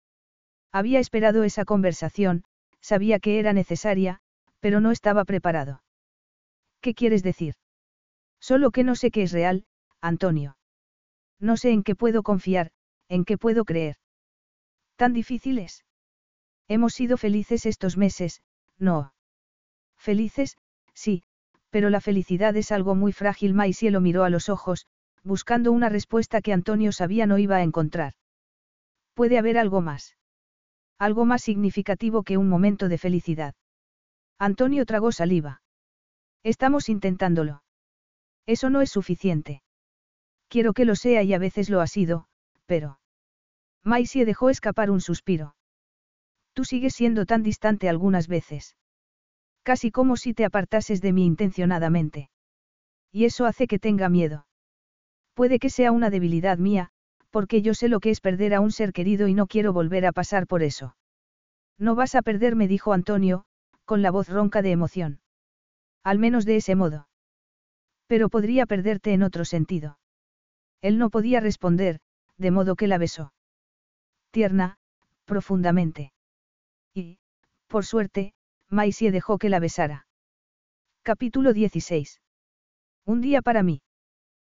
Había esperado esa conversación, sabía que era necesaria, pero no estaba preparado. ¿Qué quieres decir? Solo que no sé qué es real, Antonio. No sé en qué puedo confiar, en qué puedo creer. ¿Tan difícil es? Hemos sido felices estos meses, no. Felices, sí, pero la felicidad es algo muy frágil. Maisie lo miró a los ojos, buscando una respuesta que Antonio sabía no iba a encontrar. Puede haber algo más. Algo más significativo que un momento de felicidad. Antonio tragó saliva. Estamos intentándolo. Eso no es suficiente. Quiero que lo sea y a veces lo ha sido, pero... Maisie dejó escapar un suspiro. Tú sigues siendo tan distante algunas veces. Casi como si te apartases de mí intencionadamente. Y eso hace que tenga miedo. Puede que sea una debilidad mía, porque yo sé lo que es perder a un ser querido y no quiero volver a pasar por eso. No vas a perderme, dijo Antonio, con la voz ronca de emoción. Al menos de ese modo. Pero podría perderte en otro sentido. Él no podía responder, de modo que la besó. Tierna, profundamente. Y, por suerte, Maisie dejó que la besara. Capítulo 16. Un día para mí.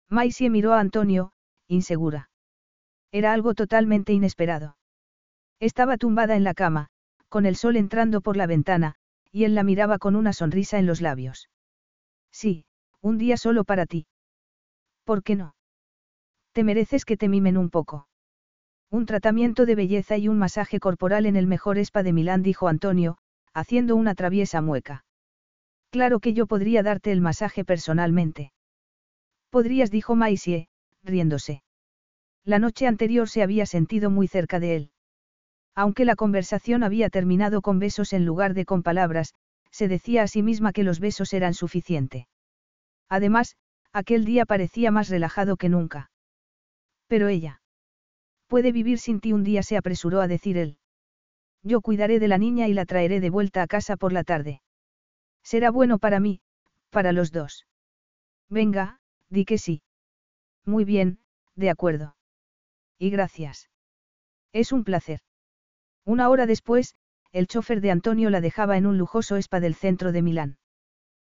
Maisie miró a Antonio, insegura. Era algo totalmente inesperado. Estaba tumbada en la cama, con el sol entrando por la ventana, y él la miraba con una sonrisa en los labios. Sí, un día solo para ti. ¿Por qué no? Te mereces que te mimen un poco. Un tratamiento de belleza y un masaje corporal en el mejor spa de Milán, dijo Antonio, haciendo una traviesa mueca. Claro que yo podría darte el masaje personalmente. Podrías, dijo Maisie, riéndose. La noche anterior se había sentido muy cerca de él. Aunque la conversación había terminado con besos en lugar de con palabras, se decía a sí misma que los besos eran suficiente. Además, aquel día parecía más relajado que nunca. Pero ella. Puede vivir sin ti un día, se apresuró a decir él. Yo cuidaré de la niña y la traeré de vuelta a casa por la tarde. Será bueno para mí, para los dos. Venga, di que sí. Muy bien, de acuerdo. Y gracias. Es un placer. Una hora después, el chofer de Antonio la dejaba en un lujoso spa del centro de Milán.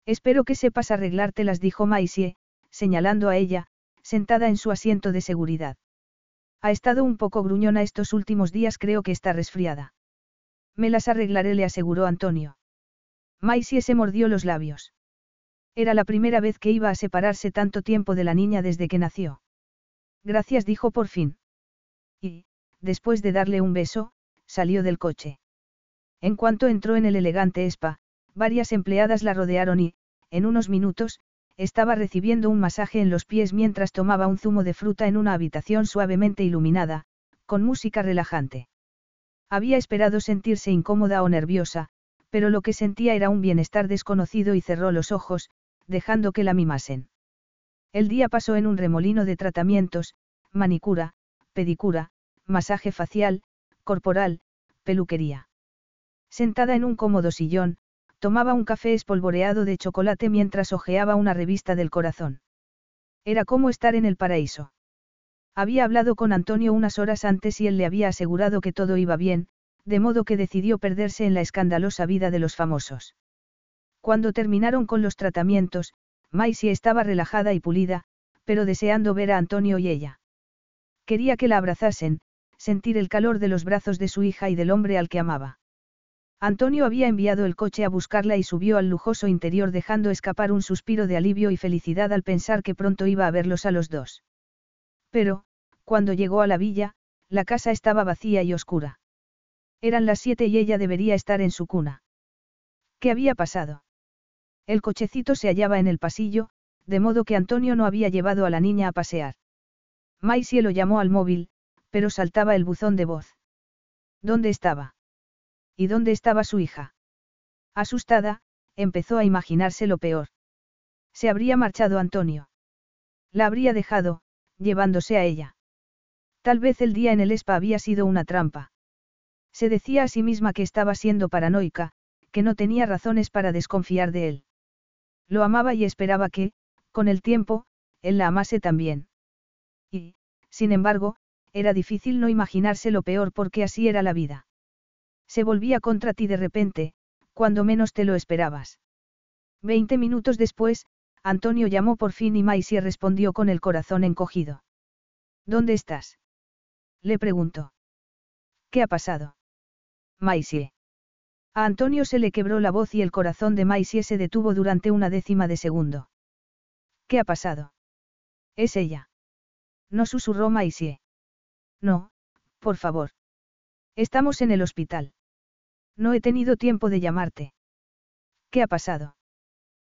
Espero que sepas arreglártelas, dijo Maisie, señalando a ella, sentada en su asiento de seguridad. Ha estado un poco gruñona estos últimos días, creo que está resfriada. Me las arreglaré, le aseguró Antonio. Maisie se mordió los labios. Era la primera vez que iba a separarse tanto tiempo de la niña desde que nació. Gracias, dijo por fin. Y, después de darle un beso, salió del coche. En cuanto entró en el elegante spa, varias empleadas la rodearon y, en unos minutos, estaba recibiendo un masaje en los pies mientras tomaba un zumo de fruta en una habitación suavemente iluminada, con música relajante. Había esperado sentirse incómoda o nerviosa, pero lo que sentía era un bienestar desconocido y cerró los ojos, dejando que la mimasen. El día pasó en un remolino de tratamientos, manicura, pedicura, masaje facial, corporal, peluquería. Sentada en un cómodo sillón, tomaba un café espolvoreado de chocolate mientras hojeaba una revista del corazón. Era como estar en el paraíso. Había hablado con Antonio unas horas antes y él le había asegurado que todo iba bien, de modo que decidió perderse en la escandalosa vida de los famosos. Cuando terminaron con los tratamientos, Maisie estaba relajada y pulida, pero deseando ver a Antonio y ella. Quería que la abrazasen, sentir el calor de los brazos de su hija y del hombre al que amaba. Antonio había enviado el coche a buscarla y subió al lujoso interior dejando escapar un suspiro de alivio y felicidad al pensar que pronto iba a verlos a los dos. Pero, cuando llegó a la villa, la casa estaba vacía y oscura. Eran las siete y ella debería estar en su cuna. ¿Qué había pasado? El cochecito se hallaba en el pasillo, de modo que Antonio no había llevado a la niña a pasear. Maisie lo llamó al móvil, pero saltaba el buzón de voz. ¿Dónde estaba? ¿Y dónde estaba su hija? Asustada, empezó a imaginarse lo peor. Se habría marchado Antonio. La habría dejado, llevándose a ella. Tal vez el día en el spa había sido una trampa. Se decía a sí misma que estaba siendo paranoica, que no tenía razones para desconfiar de él. Lo amaba y esperaba que, con el tiempo, él la amase también. Y, sin embargo, era difícil no imaginarse lo peor porque así era la vida. Se volvía contra ti de repente, cuando menos te lo esperabas. Veinte minutos después, Antonio llamó por fin y Maisie respondió con el corazón encogido. ¿Dónde estás? Le preguntó. ¿Qué ha pasado? Maisie. A Antonio se le quebró la voz y el corazón de Maisie se detuvo durante una décima de segundo. ¿Qué ha pasado? Es ella. No susurró Maisie. No, por favor. Estamos en el hospital. No he tenido tiempo de llamarte. ¿Qué ha pasado?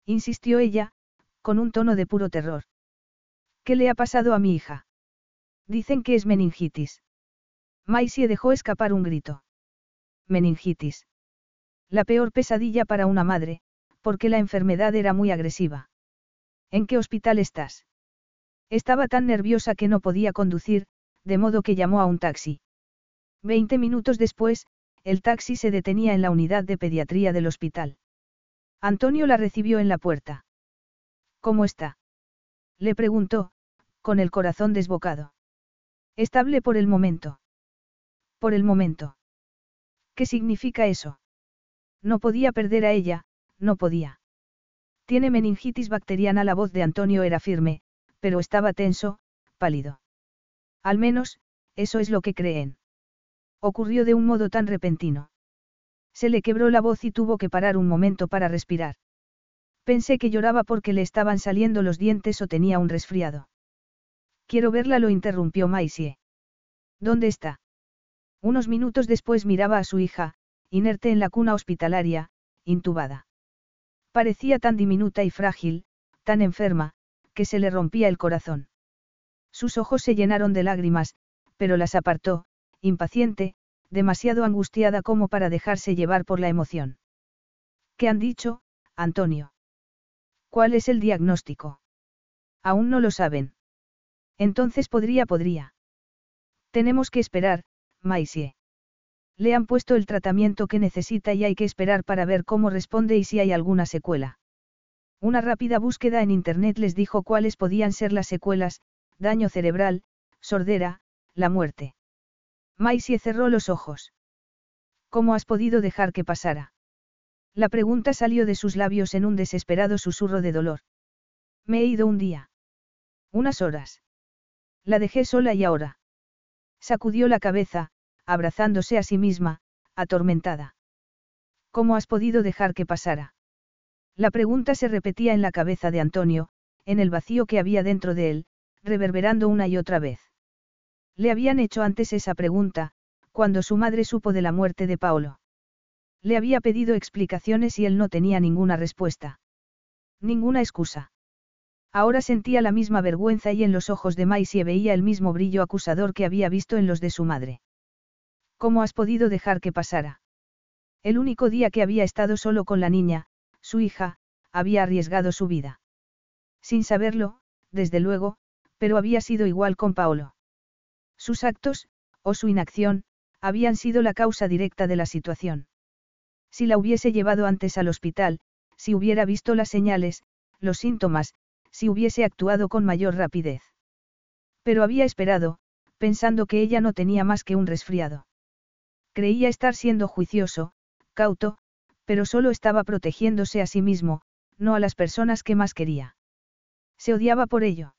Insistió ella, con un tono de puro terror. ¿Qué le ha pasado a mi hija? Dicen que es meningitis. Maisie dejó escapar un grito. Meningitis. La peor pesadilla para una madre, porque la enfermedad era muy agresiva. ¿En qué hospital estás? Estaba tan nerviosa que no podía conducir, de modo que llamó a un taxi. Veinte minutos después, el taxi se detenía en la unidad de pediatría del hospital. Antonio la recibió en la puerta. ¿Cómo está? Le preguntó, con el corazón desbocado. Estable por el momento. Por el momento. ¿Qué significa eso? No podía perder a ella, no podía. Tiene meningitis bacteriana. La voz de Antonio era firme, pero estaba tenso, pálido. Al menos, eso es lo que creen. Ocurrió de un modo tan repentino. Se le quebró la voz y tuvo que parar un momento para respirar. Pensé que lloraba porque le estaban saliendo los dientes o tenía un resfriado. Quiero verla, lo interrumpió Maisie. ¿Dónde está? Unos minutos después miraba a su hija, inerte en la cuna hospitalaria, intubada. Parecía tan diminuta y frágil, tan enferma, que se le rompía el corazón. Sus ojos se llenaron de lágrimas, pero las apartó, impaciente, demasiado angustiada como para dejarse llevar por la emoción. ¿Qué han dicho, Antonio? ¿Cuál es el diagnóstico? Aún no lo saben. Entonces podría, podría. Tenemos que esperar, Maisie. Le han puesto el tratamiento que necesita y hay que esperar para ver cómo responde y si hay alguna secuela. Una rápida búsqueda en Internet les dijo cuáles podían ser las secuelas, daño cerebral, sordera, la muerte. Maisie cerró los ojos. ¿Cómo has podido dejar que pasara? La pregunta salió de sus labios en un desesperado susurro de dolor. Me he ido un día. Unas horas. La dejé sola y ahora. Sacudió la cabeza, abrazándose a sí misma, atormentada. ¿Cómo has podido dejar que pasara? La pregunta se repetía en la cabeza de Antonio, en el vacío que había dentro de él, reverberando una y otra vez. Le habían hecho antes esa pregunta, cuando su madre supo de la muerte de Paolo. Le había pedido explicaciones y él no tenía ninguna respuesta. Ninguna excusa. Ahora sentía la misma vergüenza y en los ojos de Maisie veía el mismo brillo acusador que había visto en los de su madre. ¿Cómo has podido dejar que pasara? El único día que había estado solo con la niña, su hija, había arriesgado su vida. Sin saberlo, desde luego, pero había sido igual con Paolo. Sus actos, o su inacción, habían sido la causa directa de la situación. Si la hubiese llevado antes al hospital, si hubiera visto las señales, los síntomas, si hubiese actuado con mayor rapidez. Pero había esperado, pensando que ella no tenía más que un resfriado. Creía estar siendo juicioso, cauto, pero solo estaba protegiéndose a sí mismo, no a las personas que más quería. Se odiaba por ello.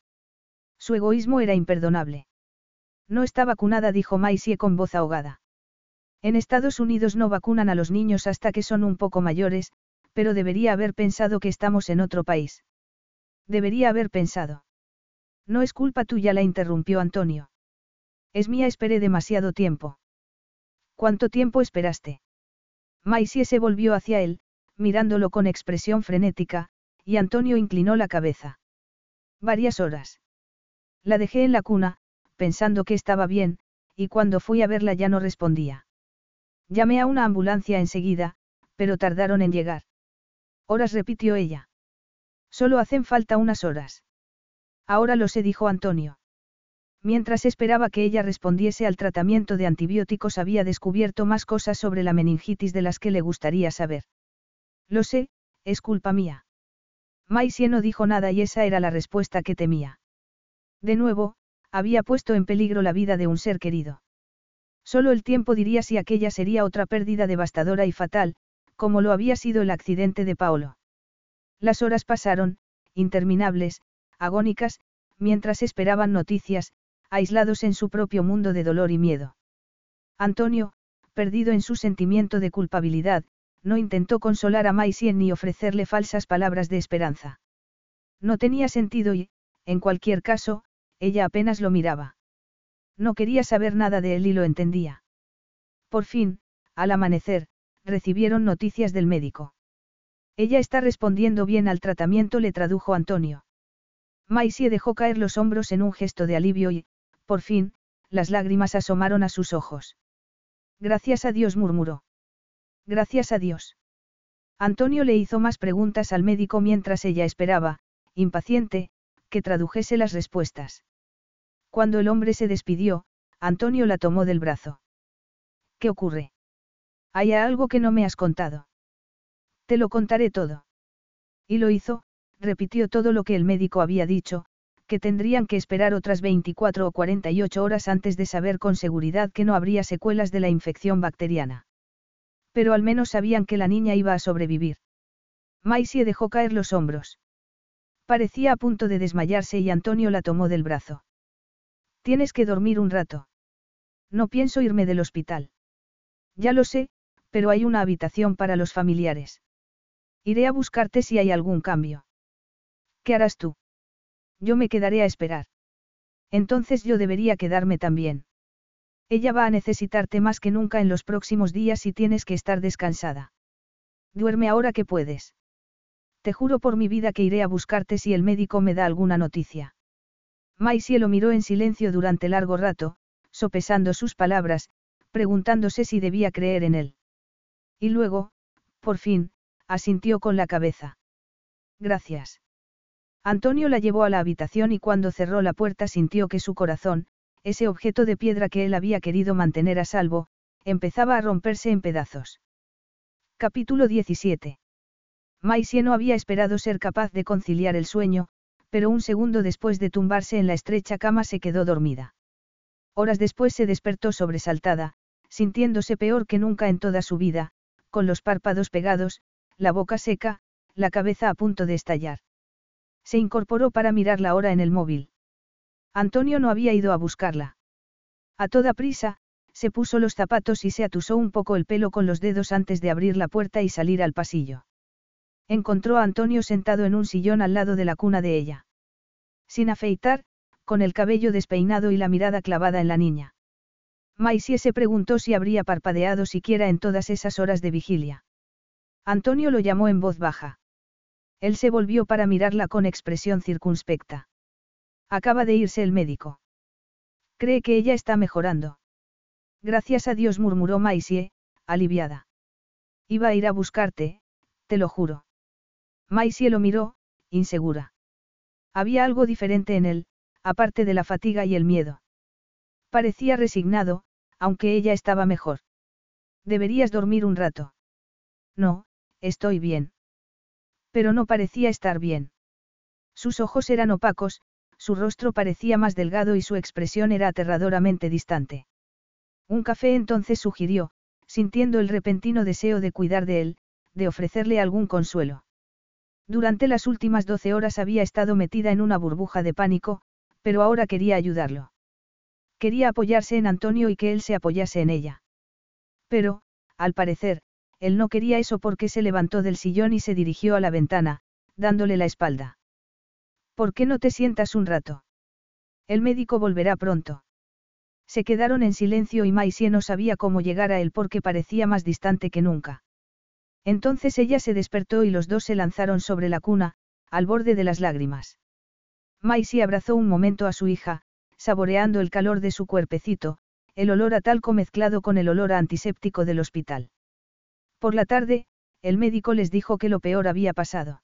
Su egoísmo era imperdonable. No está vacunada, dijo Maisie con voz ahogada. En Estados Unidos no vacunan a los niños hasta que son un poco mayores, pero debería haber pensado que estamos en otro país. Debería haber pensado. No es culpa tuya, la interrumpió Antonio. Es mía, esperé demasiado tiempo. ¿Cuánto tiempo esperaste? Maisie se volvió hacia él, mirándolo con expresión frenética, y Antonio inclinó la cabeza. Varias horas. La dejé en la cuna, pensando que estaba bien, y cuando fui a verla ya no respondía. Llamé a una ambulancia enseguida, pero tardaron en llegar. Horas repitió ella. Solo hacen falta unas horas. Ahora lo sé, dijo Antonio. Mientras esperaba que ella respondiese al tratamiento de antibióticos había descubierto más cosas sobre la meningitis de las que le gustaría saber. Lo sé, es culpa mía. Maisie no dijo nada y esa era la respuesta que temía. De nuevo, había puesto en peligro la vida de un ser querido. Solo el tiempo diría si aquella sería otra pérdida devastadora y fatal, como lo había sido el accidente de Paolo. Las horas pasaron, interminables, agónicas, mientras esperaban noticias, aislados en su propio mundo de dolor y miedo. Antonio, perdido en su sentimiento de culpabilidad, no intentó consolar a Maisie ni ofrecerle falsas palabras de esperanza. No tenía sentido y, en cualquier caso, ella apenas lo miraba. No quería saber nada de él y lo entendía. Por fin, al amanecer, recibieron noticias del médico. Ella está respondiendo bien al tratamiento, le tradujo Antonio. Maisie dejó caer los hombros en un gesto de alivio y, por fin, las lágrimas asomaron a sus ojos. Gracias a Dios murmuró. Gracias a Dios. Antonio le hizo más preguntas al médico mientras ella esperaba, impaciente, que tradujese las respuestas. Cuando el hombre se despidió, Antonio la tomó del brazo. ¿Qué ocurre? ¿Hay algo que no me has contado? Te lo contaré todo. Y lo hizo, repitió todo lo que el médico había dicho, que tendrían que esperar otras 24 o 48 horas antes de saber con seguridad que no habría secuelas de la infección bacteriana. Pero al menos sabían que la niña iba a sobrevivir. Maisie dejó caer los hombros. Parecía a punto de desmayarse y Antonio la tomó del brazo. Tienes que dormir un rato. No pienso irme del hospital. Ya lo sé, pero hay una habitación para los familiares. Iré a buscarte si hay algún cambio. ¿Qué harás tú? Yo me quedaré a esperar. Entonces yo debería quedarme también. Ella va a necesitarte más que nunca en los próximos días y tienes que estar descansada. Duerme ahora que puedes. Te juro por mi vida que iré a buscarte si el médico me da alguna noticia. Maisie lo miró en silencio durante largo rato, sopesando sus palabras, preguntándose si debía creer en él. Y luego, por fin, asintió con la cabeza. Gracias. Antonio la llevó a la habitación y cuando cerró la puerta sintió que su corazón, ese objeto de piedra que él había querido mantener a salvo, empezaba a romperse en pedazos. Capítulo 17. Maisie no había esperado ser capaz de conciliar el sueño, pero un segundo después de tumbarse en la estrecha cama se quedó dormida. Horas después se despertó sobresaltada, sintiéndose peor que nunca en toda su vida, con los párpados pegados, la boca seca, la cabeza a punto de estallar. Se incorporó para mirar la hora en el móvil. Antonio no había ido a buscarla. A toda prisa, se puso los zapatos y se atusó un poco el pelo con los dedos antes de abrir la puerta y salir al pasillo. Encontró a Antonio sentado en un sillón al lado de la cuna de ella. Sin afeitar, con el cabello despeinado y la mirada clavada en la niña. Maisie se preguntó si habría parpadeado siquiera en todas esas horas de vigilia. Antonio lo llamó en voz baja. Él se volvió para mirarla con expresión circunspecta. Acaba de irse el médico. Cree que ella está mejorando. Gracias a Dios murmuró Maisie, aliviada. Iba a ir a buscarte, te lo juro. Maisie lo miró, insegura. Había algo diferente en él, aparte de la fatiga y el miedo. Parecía resignado, aunque ella estaba mejor. Deberías dormir un rato. No, estoy bien. Pero no parecía estar bien. Sus ojos eran opacos, su rostro parecía más delgado y su expresión era aterradoramente distante. Un café entonces sugirió, sintiendo el repentino deseo de cuidar de él, de ofrecerle algún consuelo. Durante las últimas doce horas había estado metida en una burbuja de pánico, pero ahora quería ayudarlo. Quería apoyarse en Antonio y que él se apoyase en ella. Pero, al parecer, él no quería eso porque se levantó del sillón y se dirigió a la ventana, dándole la espalda. ¿Por qué no te sientas un rato? El médico volverá pronto. Se quedaron en silencio y Maisie no sabía cómo llegar a él porque parecía más distante que nunca. Entonces ella se despertó y los dos se lanzaron sobre la cuna, al borde de las lágrimas. Maisie abrazó un momento a su hija, saboreando el calor de su cuerpecito, el olor a talco mezclado con el olor a antiséptico del hospital. Por la tarde, el médico les dijo que lo peor había pasado.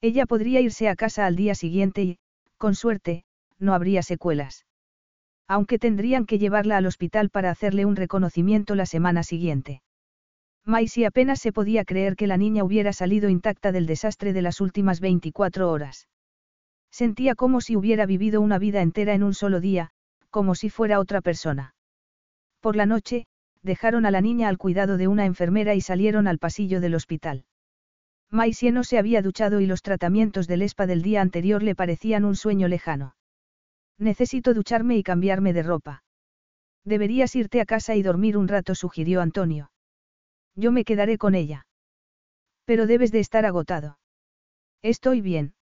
Ella podría irse a casa al día siguiente y, con suerte, no habría secuelas. Aunque tendrían que llevarla al hospital para hacerle un reconocimiento la semana siguiente. Maisie apenas se podía creer que la niña hubiera salido intacta del desastre de las últimas 24 horas. Sentía como si hubiera vivido una vida entera en un solo día, como si fuera otra persona. Por la noche, dejaron a la niña al cuidado de una enfermera y salieron al pasillo del hospital. Maisie no se había duchado y los tratamientos del ESPA del día anterior le parecían un sueño lejano. Necesito ducharme y cambiarme de ropa. Deberías irte a casa y dormir un rato, sugirió Antonio. Yo me quedaré con ella. Pero debes de estar agotado. Estoy bien.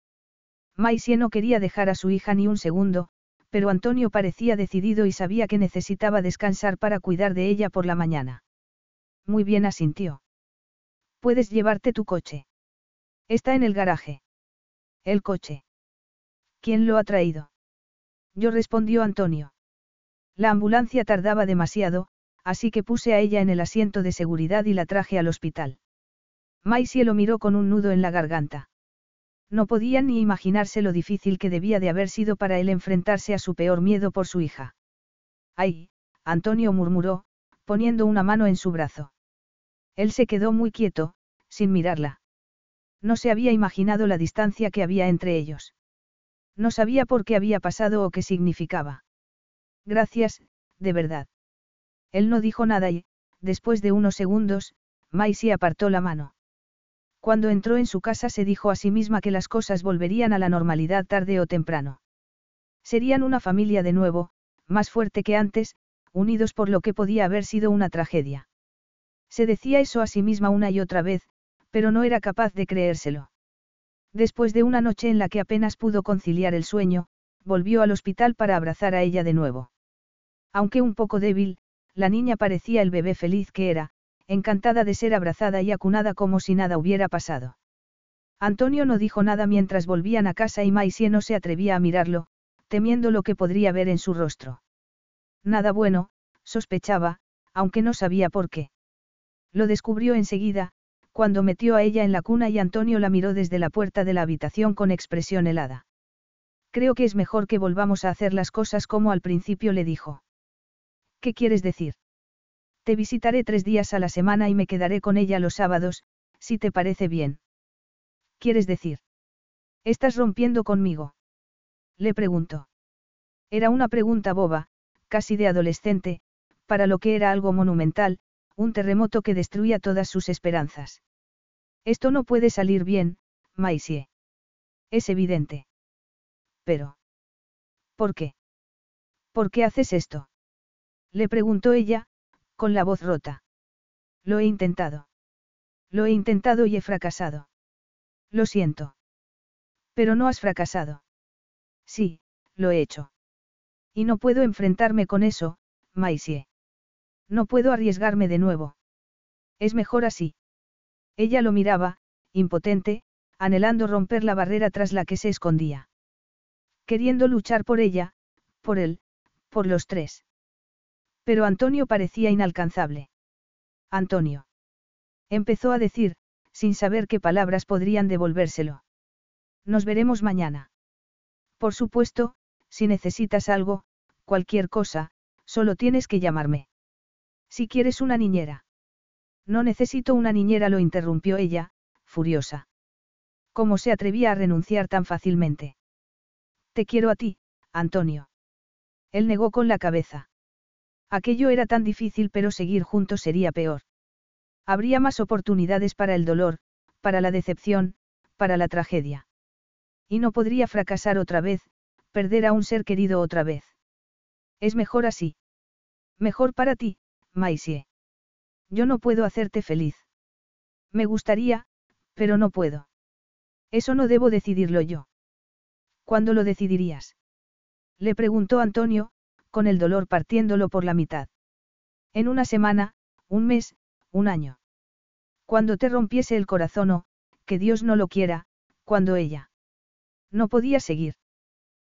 Maisie no quería dejar a su hija ni un segundo, pero Antonio parecía decidido y sabía que necesitaba descansar para cuidar de ella por la mañana. Muy bien asintió. Puedes llevarte tu coche. Está en el garaje. El coche. ¿Quién lo ha traído? Yo respondió Antonio. La ambulancia tardaba demasiado, así que puse a ella en el asiento de seguridad y la traje al hospital. Maisie lo miró con un nudo en la garganta. No podía ni imaginarse lo difícil que debía de haber sido para él enfrentarse a su peor miedo por su hija. ¡Ay! Antonio murmuró, poniendo una mano en su brazo. Él se quedó muy quieto, sin mirarla. No se había imaginado la distancia que había entre ellos. No sabía por qué había pasado o qué significaba. Gracias, de verdad. Él no dijo nada y, después de unos segundos, Maisie apartó la mano. Cuando entró en su casa se dijo a sí misma que las cosas volverían a la normalidad tarde o temprano. Serían una familia de nuevo, más fuerte que antes, unidos por lo que podía haber sido una tragedia. Se decía eso a sí misma una y otra vez, pero no era capaz de creérselo. Después de una noche en la que apenas pudo conciliar el sueño, volvió al hospital para abrazar a ella de nuevo. Aunque un poco débil, la niña parecía el bebé feliz que era, encantada de ser abrazada y acunada como si nada hubiera pasado. Antonio no dijo nada mientras volvían a casa y Maisie no se atrevía a mirarlo, temiendo lo que podría ver en su rostro. Nada bueno, sospechaba, aunque no sabía por qué. Lo descubrió enseguida, cuando metió a ella en la cuna y Antonio la miró desde la puerta de la habitación con expresión helada. Creo que es mejor que volvamos a hacer las cosas como al principio le dijo. ¿Qué quieres decir? Te visitaré tres días a la semana y me quedaré con ella los sábados, si te parece bien. ¿Quieres decir? ¿Estás rompiendo conmigo? Le preguntó. Era una pregunta boba, casi de adolescente, para lo que era algo monumental, un terremoto que destruía todas sus esperanzas. Esto no puede salir bien, Maisie. Es evidente. Pero. ¿Por qué? ¿Por qué haces esto? Le preguntó ella, con la voz rota. Lo he intentado. Lo he intentado y he fracasado. Lo siento. Pero no has fracasado. Sí, lo he hecho. Y no puedo enfrentarme con eso, Maisie. No puedo arriesgarme de nuevo. Es mejor así. Ella lo miraba, impotente, anhelando romper la barrera tras la que se escondía. Queriendo luchar por ella, por él, por los tres. Pero Antonio parecía inalcanzable. Antonio. Empezó a decir, sin saber qué palabras podrían devolvérselo. Nos veremos mañana. Por supuesto, si necesitas algo, cualquier cosa, solo tienes que llamarme. Si quieres una niñera. No necesito una niñera, lo interrumpió ella, furiosa. ¿Cómo se atrevía a renunciar tan fácilmente? Te quiero a ti, Antonio. Él negó con la cabeza. Aquello era tan difícil, pero seguir juntos sería peor. Habría más oportunidades para el dolor, para la decepción, para la tragedia. Y no podría fracasar otra vez, perder a un ser querido otra vez. Es mejor así. Mejor para ti, Maisie. Yo no puedo hacerte feliz. Me gustaría, pero no puedo. Eso no debo decidirlo yo. ¿Cuándo lo decidirías? Le preguntó Antonio, con el dolor partiéndolo por la mitad. En una semana, un mes, un año. Cuando te rompiese el corazón o, que Dios no lo quiera, cuando ella. No podía seguir.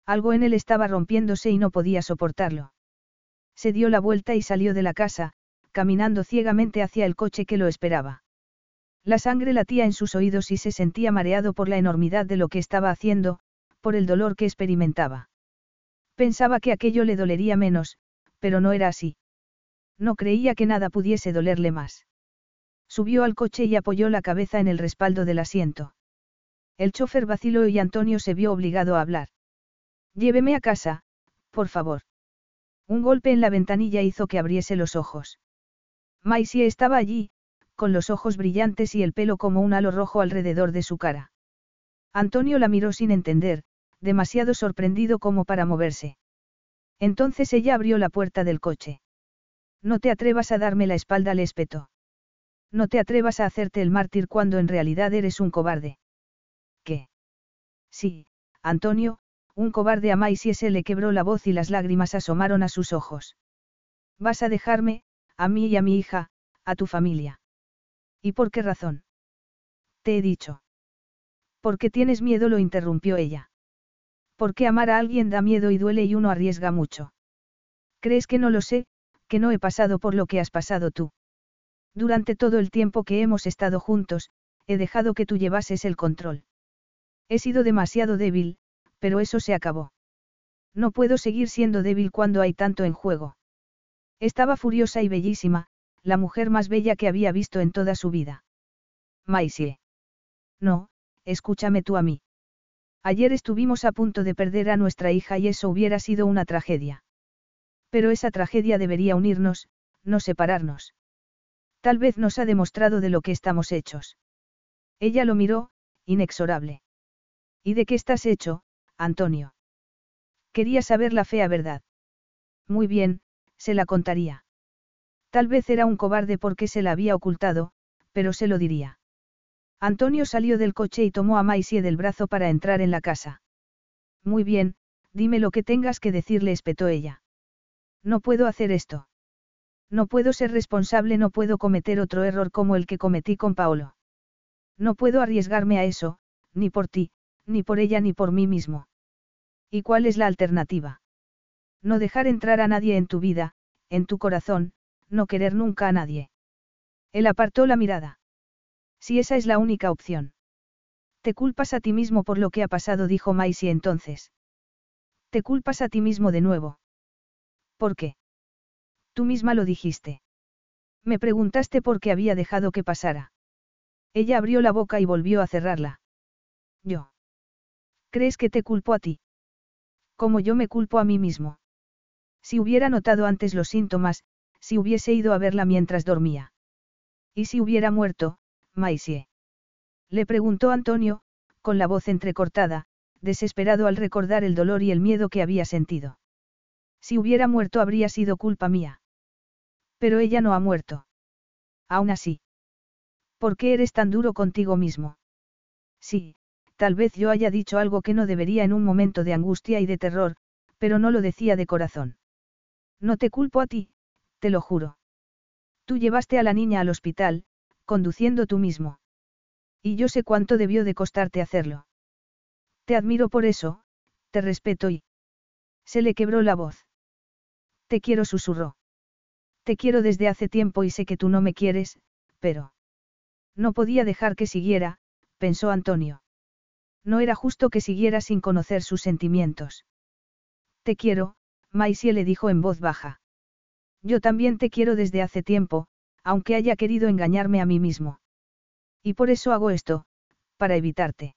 Algo en él estaba rompiéndose y no podía soportarlo. Se dio la vuelta y salió de la casa, caminando ciegamente hacia el coche que lo esperaba. La sangre latía en sus oídos y se sentía mareado por la enormidad de lo que estaba haciendo, por el dolor que experimentaba. Pensaba que aquello le dolería menos, pero no era así. No creía que nada pudiese dolerle más. Subió al coche y apoyó la cabeza en el respaldo del asiento. El chofer vaciló y Antonio se vio obligado a hablar. Lléveme a casa, por favor. Un golpe en la ventanilla hizo que abriese los ojos. Maisie estaba allí, con los ojos brillantes y el pelo como un halo rojo alrededor de su cara. Antonio la miró sin entender, demasiado sorprendido como para moverse. Entonces ella abrió la puerta del coche. No te atrevas a darme la espalda, le espetó. No te atrevas a hacerte el mártir cuando en realidad eres un cobarde. ¿Qué? Sí, Antonio, un cobarde a Maisie se le quebró la voz y las lágrimas asomaron a sus ojos. Vas a dejarme, a mí y a mi hija, a tu familia. ¿Y por qué razón? Te he dicho. ¿Por qué tienes miedo? lo interrumpió ella. Porque amar a alguien da miedo y duele y uno arriesga mucho. ¿Crees que no lo sé, que no he pasado por lo que has pasado tú? Durante todo el tiempo que hemos estado juntos, he dejado que tú llevases el control. He sido demasiado débil, pero eso se acabó. No puedo seguir siendo débil cuando hay tanto en juego. Estaba furiosa y bellísima, la mujer más bella que había visto en toda su vida. Maisie. No, escúchame tú a mí. Ayer estuvimos a punto de perder a nuestra hija y eso hubiera sido una tragedia. Pero esa tragedia debería unirnos, no separarnos. Tal vez nos ha demostrado de lo que estamos hechos. Ella lo miró, inexorable. ¿Y de qué estás hecho, Antonio? Quería saber la fea verdad. Muy bien, se la contaría. Tal vez era un cobarde porque se la había ocultado, pero se lo diría. Antonio salió del coche y tomó a Maisie del brazo para entrar en la casa. Muy bien, dime lo que tengas que decirle, espetó ella. No puedo hacer esto. No puedo ser responsable, no puedo cometer otro error como el que cometí con Paolo. No puedo arriesgarme a eso, ni por ti, ni por ella, ni por mí mismo. ¿Y cuál es la alternativa? No dejar entrar a nadie en tu vida, en tu corazón, no querer nunca a nadie. Él apartó la mirada. Si esa es la única opción. Te culpas a ti mismo por lo que ha pasado, dijo Maisie entonces. Te culpas a ti mismo de nuevo. ¿Por qué? Tú misma lo dijiste. Me preguntaste por qué había dejado que pasara. Ella abrió la boca y volvió a cerrarla. Yo. ¿Crees que te culpo a ti? Como yo me culpo a mí mismo. Si hubiera notado antes los síntomas, si hubiese ido a verla mientras dormía. ¿Y si hubiera muerto, Maisie? Le preguntó Antonio, con la voz entrecortada, desesperado al recordar el dolor y el miedo que había sentido. Si hubiera muerto habría sido culpa mía. Pero ella no ha muerto. Aún así. ¿Por qué eres tan duro contigo mismo? Sí, tal vez yo haya dicho algo que no debería en un momento de angustia y de terror, pero no lo decía de corazón. No te culpo a ti, te lo juro. Tú llevaste a la niña al hospital, conduciendo tú mismo. Y yo sé cuánto debió de costarte hacerlo. Te admiro por eso, te respeto y... Se le quebró la voz. Te quiero, susurró. Te quiero desde hace tiempo y sé que tú no me quieres, pero... No podía dejar que siguiera, pensó Antonio. No era justo que siguiera sin conocer sus sentimientos. Te quiero, Maisie le dijo en voz baja. Yo también te quiero desde hace tiempo, aunque haya querido engañarme a mí mismo. Y por eso hago esto, para evitarte.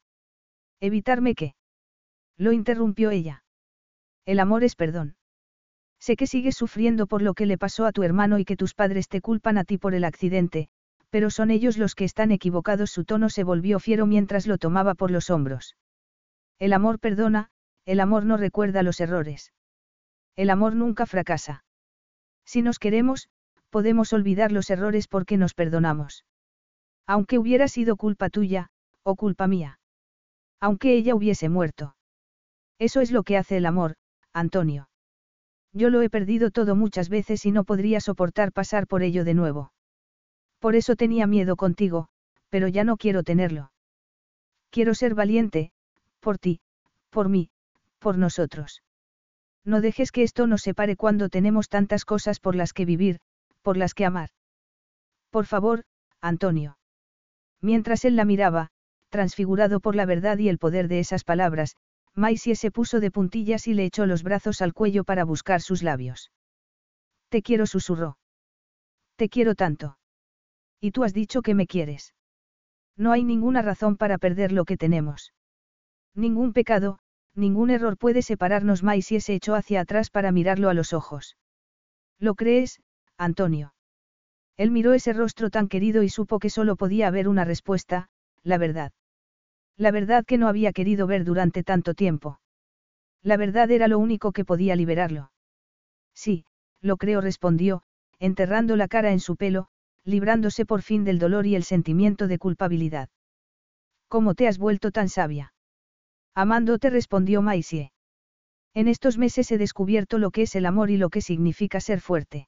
¿Evitarme qué? Lo interrumpió ella. El amor es perdón. Sé que sigues sufriendo por lo que le pasó a tu hermano y que tus padres te culpan a ti por el accidente, pero son ellos los que están equivocados. Su tono se volvió fiero mientras lo tomaba por los hombros. El amor perdona, el amor no recuerda los errores. El amor nunca fracasa. Si nos queremos, podemos olvidar los errores porque nos perdonamos. Aunque hubiera sido culpa tuya, o culpa mía. Aunque ella hubiese muerto. Eso es lo que hace el amor, Antonio. Yo lo he perdido todo muchas veces y no podría soportar pasar por ello de nuevo. Por eso tenía miedo contigo, pero ya no quiero tenerlo. Quiero ser valiente, por ti, por mí, por nosotros. No dejes que esto nos separe cuando tenemos tantas cosas por las que vivir, por las que amar. Por favor, Antonio. Mientras él la miraba, transfigurado por la verdad y el poder de esas palabras, Maisie se puso de puntillas y le echó los brazos al cuello para buscar sus labios. Te quiero, susurró. Te quiero tanto. Y tú has dicho que me quieres. No hay ninguna razón para perder lo que tenemos. Ningún pecado, ningún error puede separarnos y se echó hacia atrás para mirarlo a los ojos. ¿Lo crees, Antonio? Él miró ese rostro tan querido y supo que solo podía haber una respuesta, la verdad. La verdad que no había querido ver durante tanto tiempo. La verdad era lo único que podía liberarlo. Sí, lo creo, respondió, enterrando la cara en su pelo, librándose por fin del dolor y el sentimiento de culpabilidad. ¿Cómo te has vuelto tan sabia? Amándote respondió Maisie. En estos meses he descubierto lo que es el amor y lo que significa ser fuerte.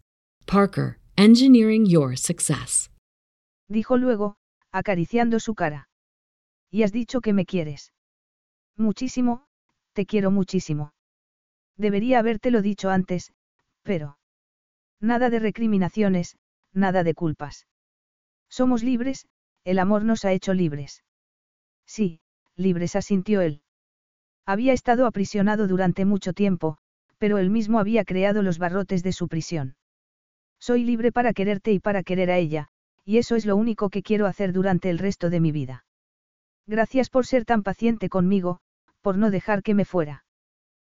Parker, engineering your success. Dijo luego, acariciando su cara. Y has dicho que me quieres. Muchísimo, te quiero muchísimo. Debería habértelo dicho antes, pero... Nada de recriminaciones, nada de culpas. Somos libres, el amor nos ha hecho libres. Sí, libres asintió él. Había estado aprisionado durante mucho tiempo, pero él mismo había creado los barrotes de su prisión. Soy libre para quererte y para querer a ella, y eso es lo único que quiero hacer durante el resto de mi vida. Gracias por ser tan paciente conmigo, por no dejar que me fuera.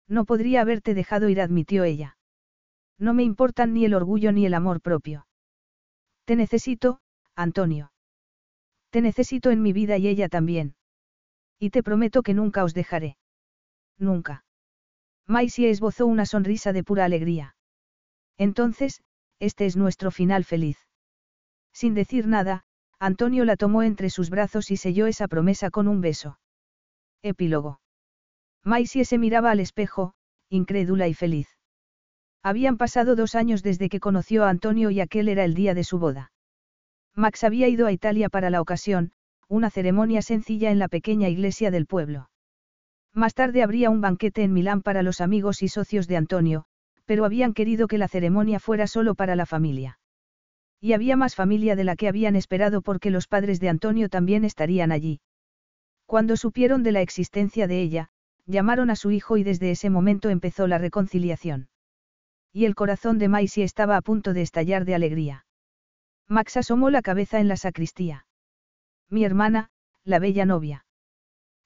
No podría haberte dejado ir, admitió ella. No me importan ni el orgullo ni el amor propio. Te necesito, Antonio. Te necesito en mi vida y ella también. Y te prometo que nunca os dejaré. Nunca. Maisie esbozó una sonrisa de pura alegría. Entonces, este es nuestro final feliz. Sin decir nada, Antonio la tomó entre sus brazos y selló esa promesa con un beso. Epílogo. Maisie se miraba al espejo, incrédula y feliz. Habían pasado dos años desde que conoció a Antonio y aquel era el día de su boda. Max había ido a Italia para la ocasión, una ceremonia sencilla en la pequeña iglesia del pueblo. Más tarde habría un banquete en Milán para los amigos y socios de Antonio, pero habían querido que la ceremonia fuera solo para la familia. Y había más familia de la que habían esperado porque los padres de Antonio también estarían allí. Cuando supieron de la existencia de ella, llamaron a su hijo y desde ese momento empezó la reconciliación. Y el corazón de Maisie estaba a punto de estallar de alegría. Max asomó la cabeza en la sacristía. Mi hermana, la bella novia.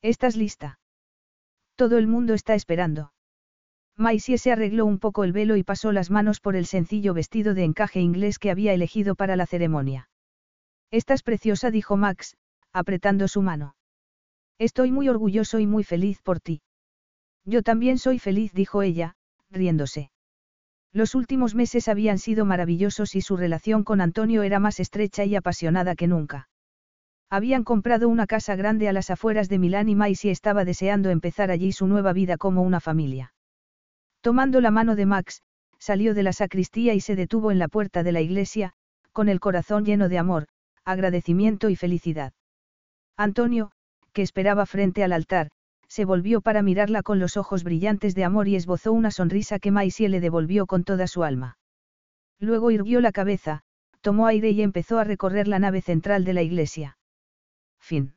¿Estás lista? Todo el mundo está esperando. Maisie se arregló un poco el velo y pasó las manos por el sencillo vestido de encaje inglés que había elegido para la ceremonia. Estás preciosa, dijo Max, apretando su mano. Estoy muy orgulloso y muy feliz por ti. Yo también soy feliz, dijo ella, riéndose. Los últimos meses habían sido maravillosos y su relación con Antonio era más estrecha y apasionada que nunca. Habían comprado una casa grande a las afueras de Milán y Maisie estaba deseando empezar allí su nueva vida como una familia. Tomando la mano de Max, salió de la sacristía y se detuvo en la puerta de la iglesia, con el corazón lleno de amor, agradecimiento y felicidad. Antonio, que esperaba frente al altar, se volvió para mirarla con los ojos brillantes de amor y esbozó una sonrisa que Maisie le devolvió con toda su alma. Luego irguió la cabeza, tomó aire y empezó a recorrer la nave central de la iglesia. Fin.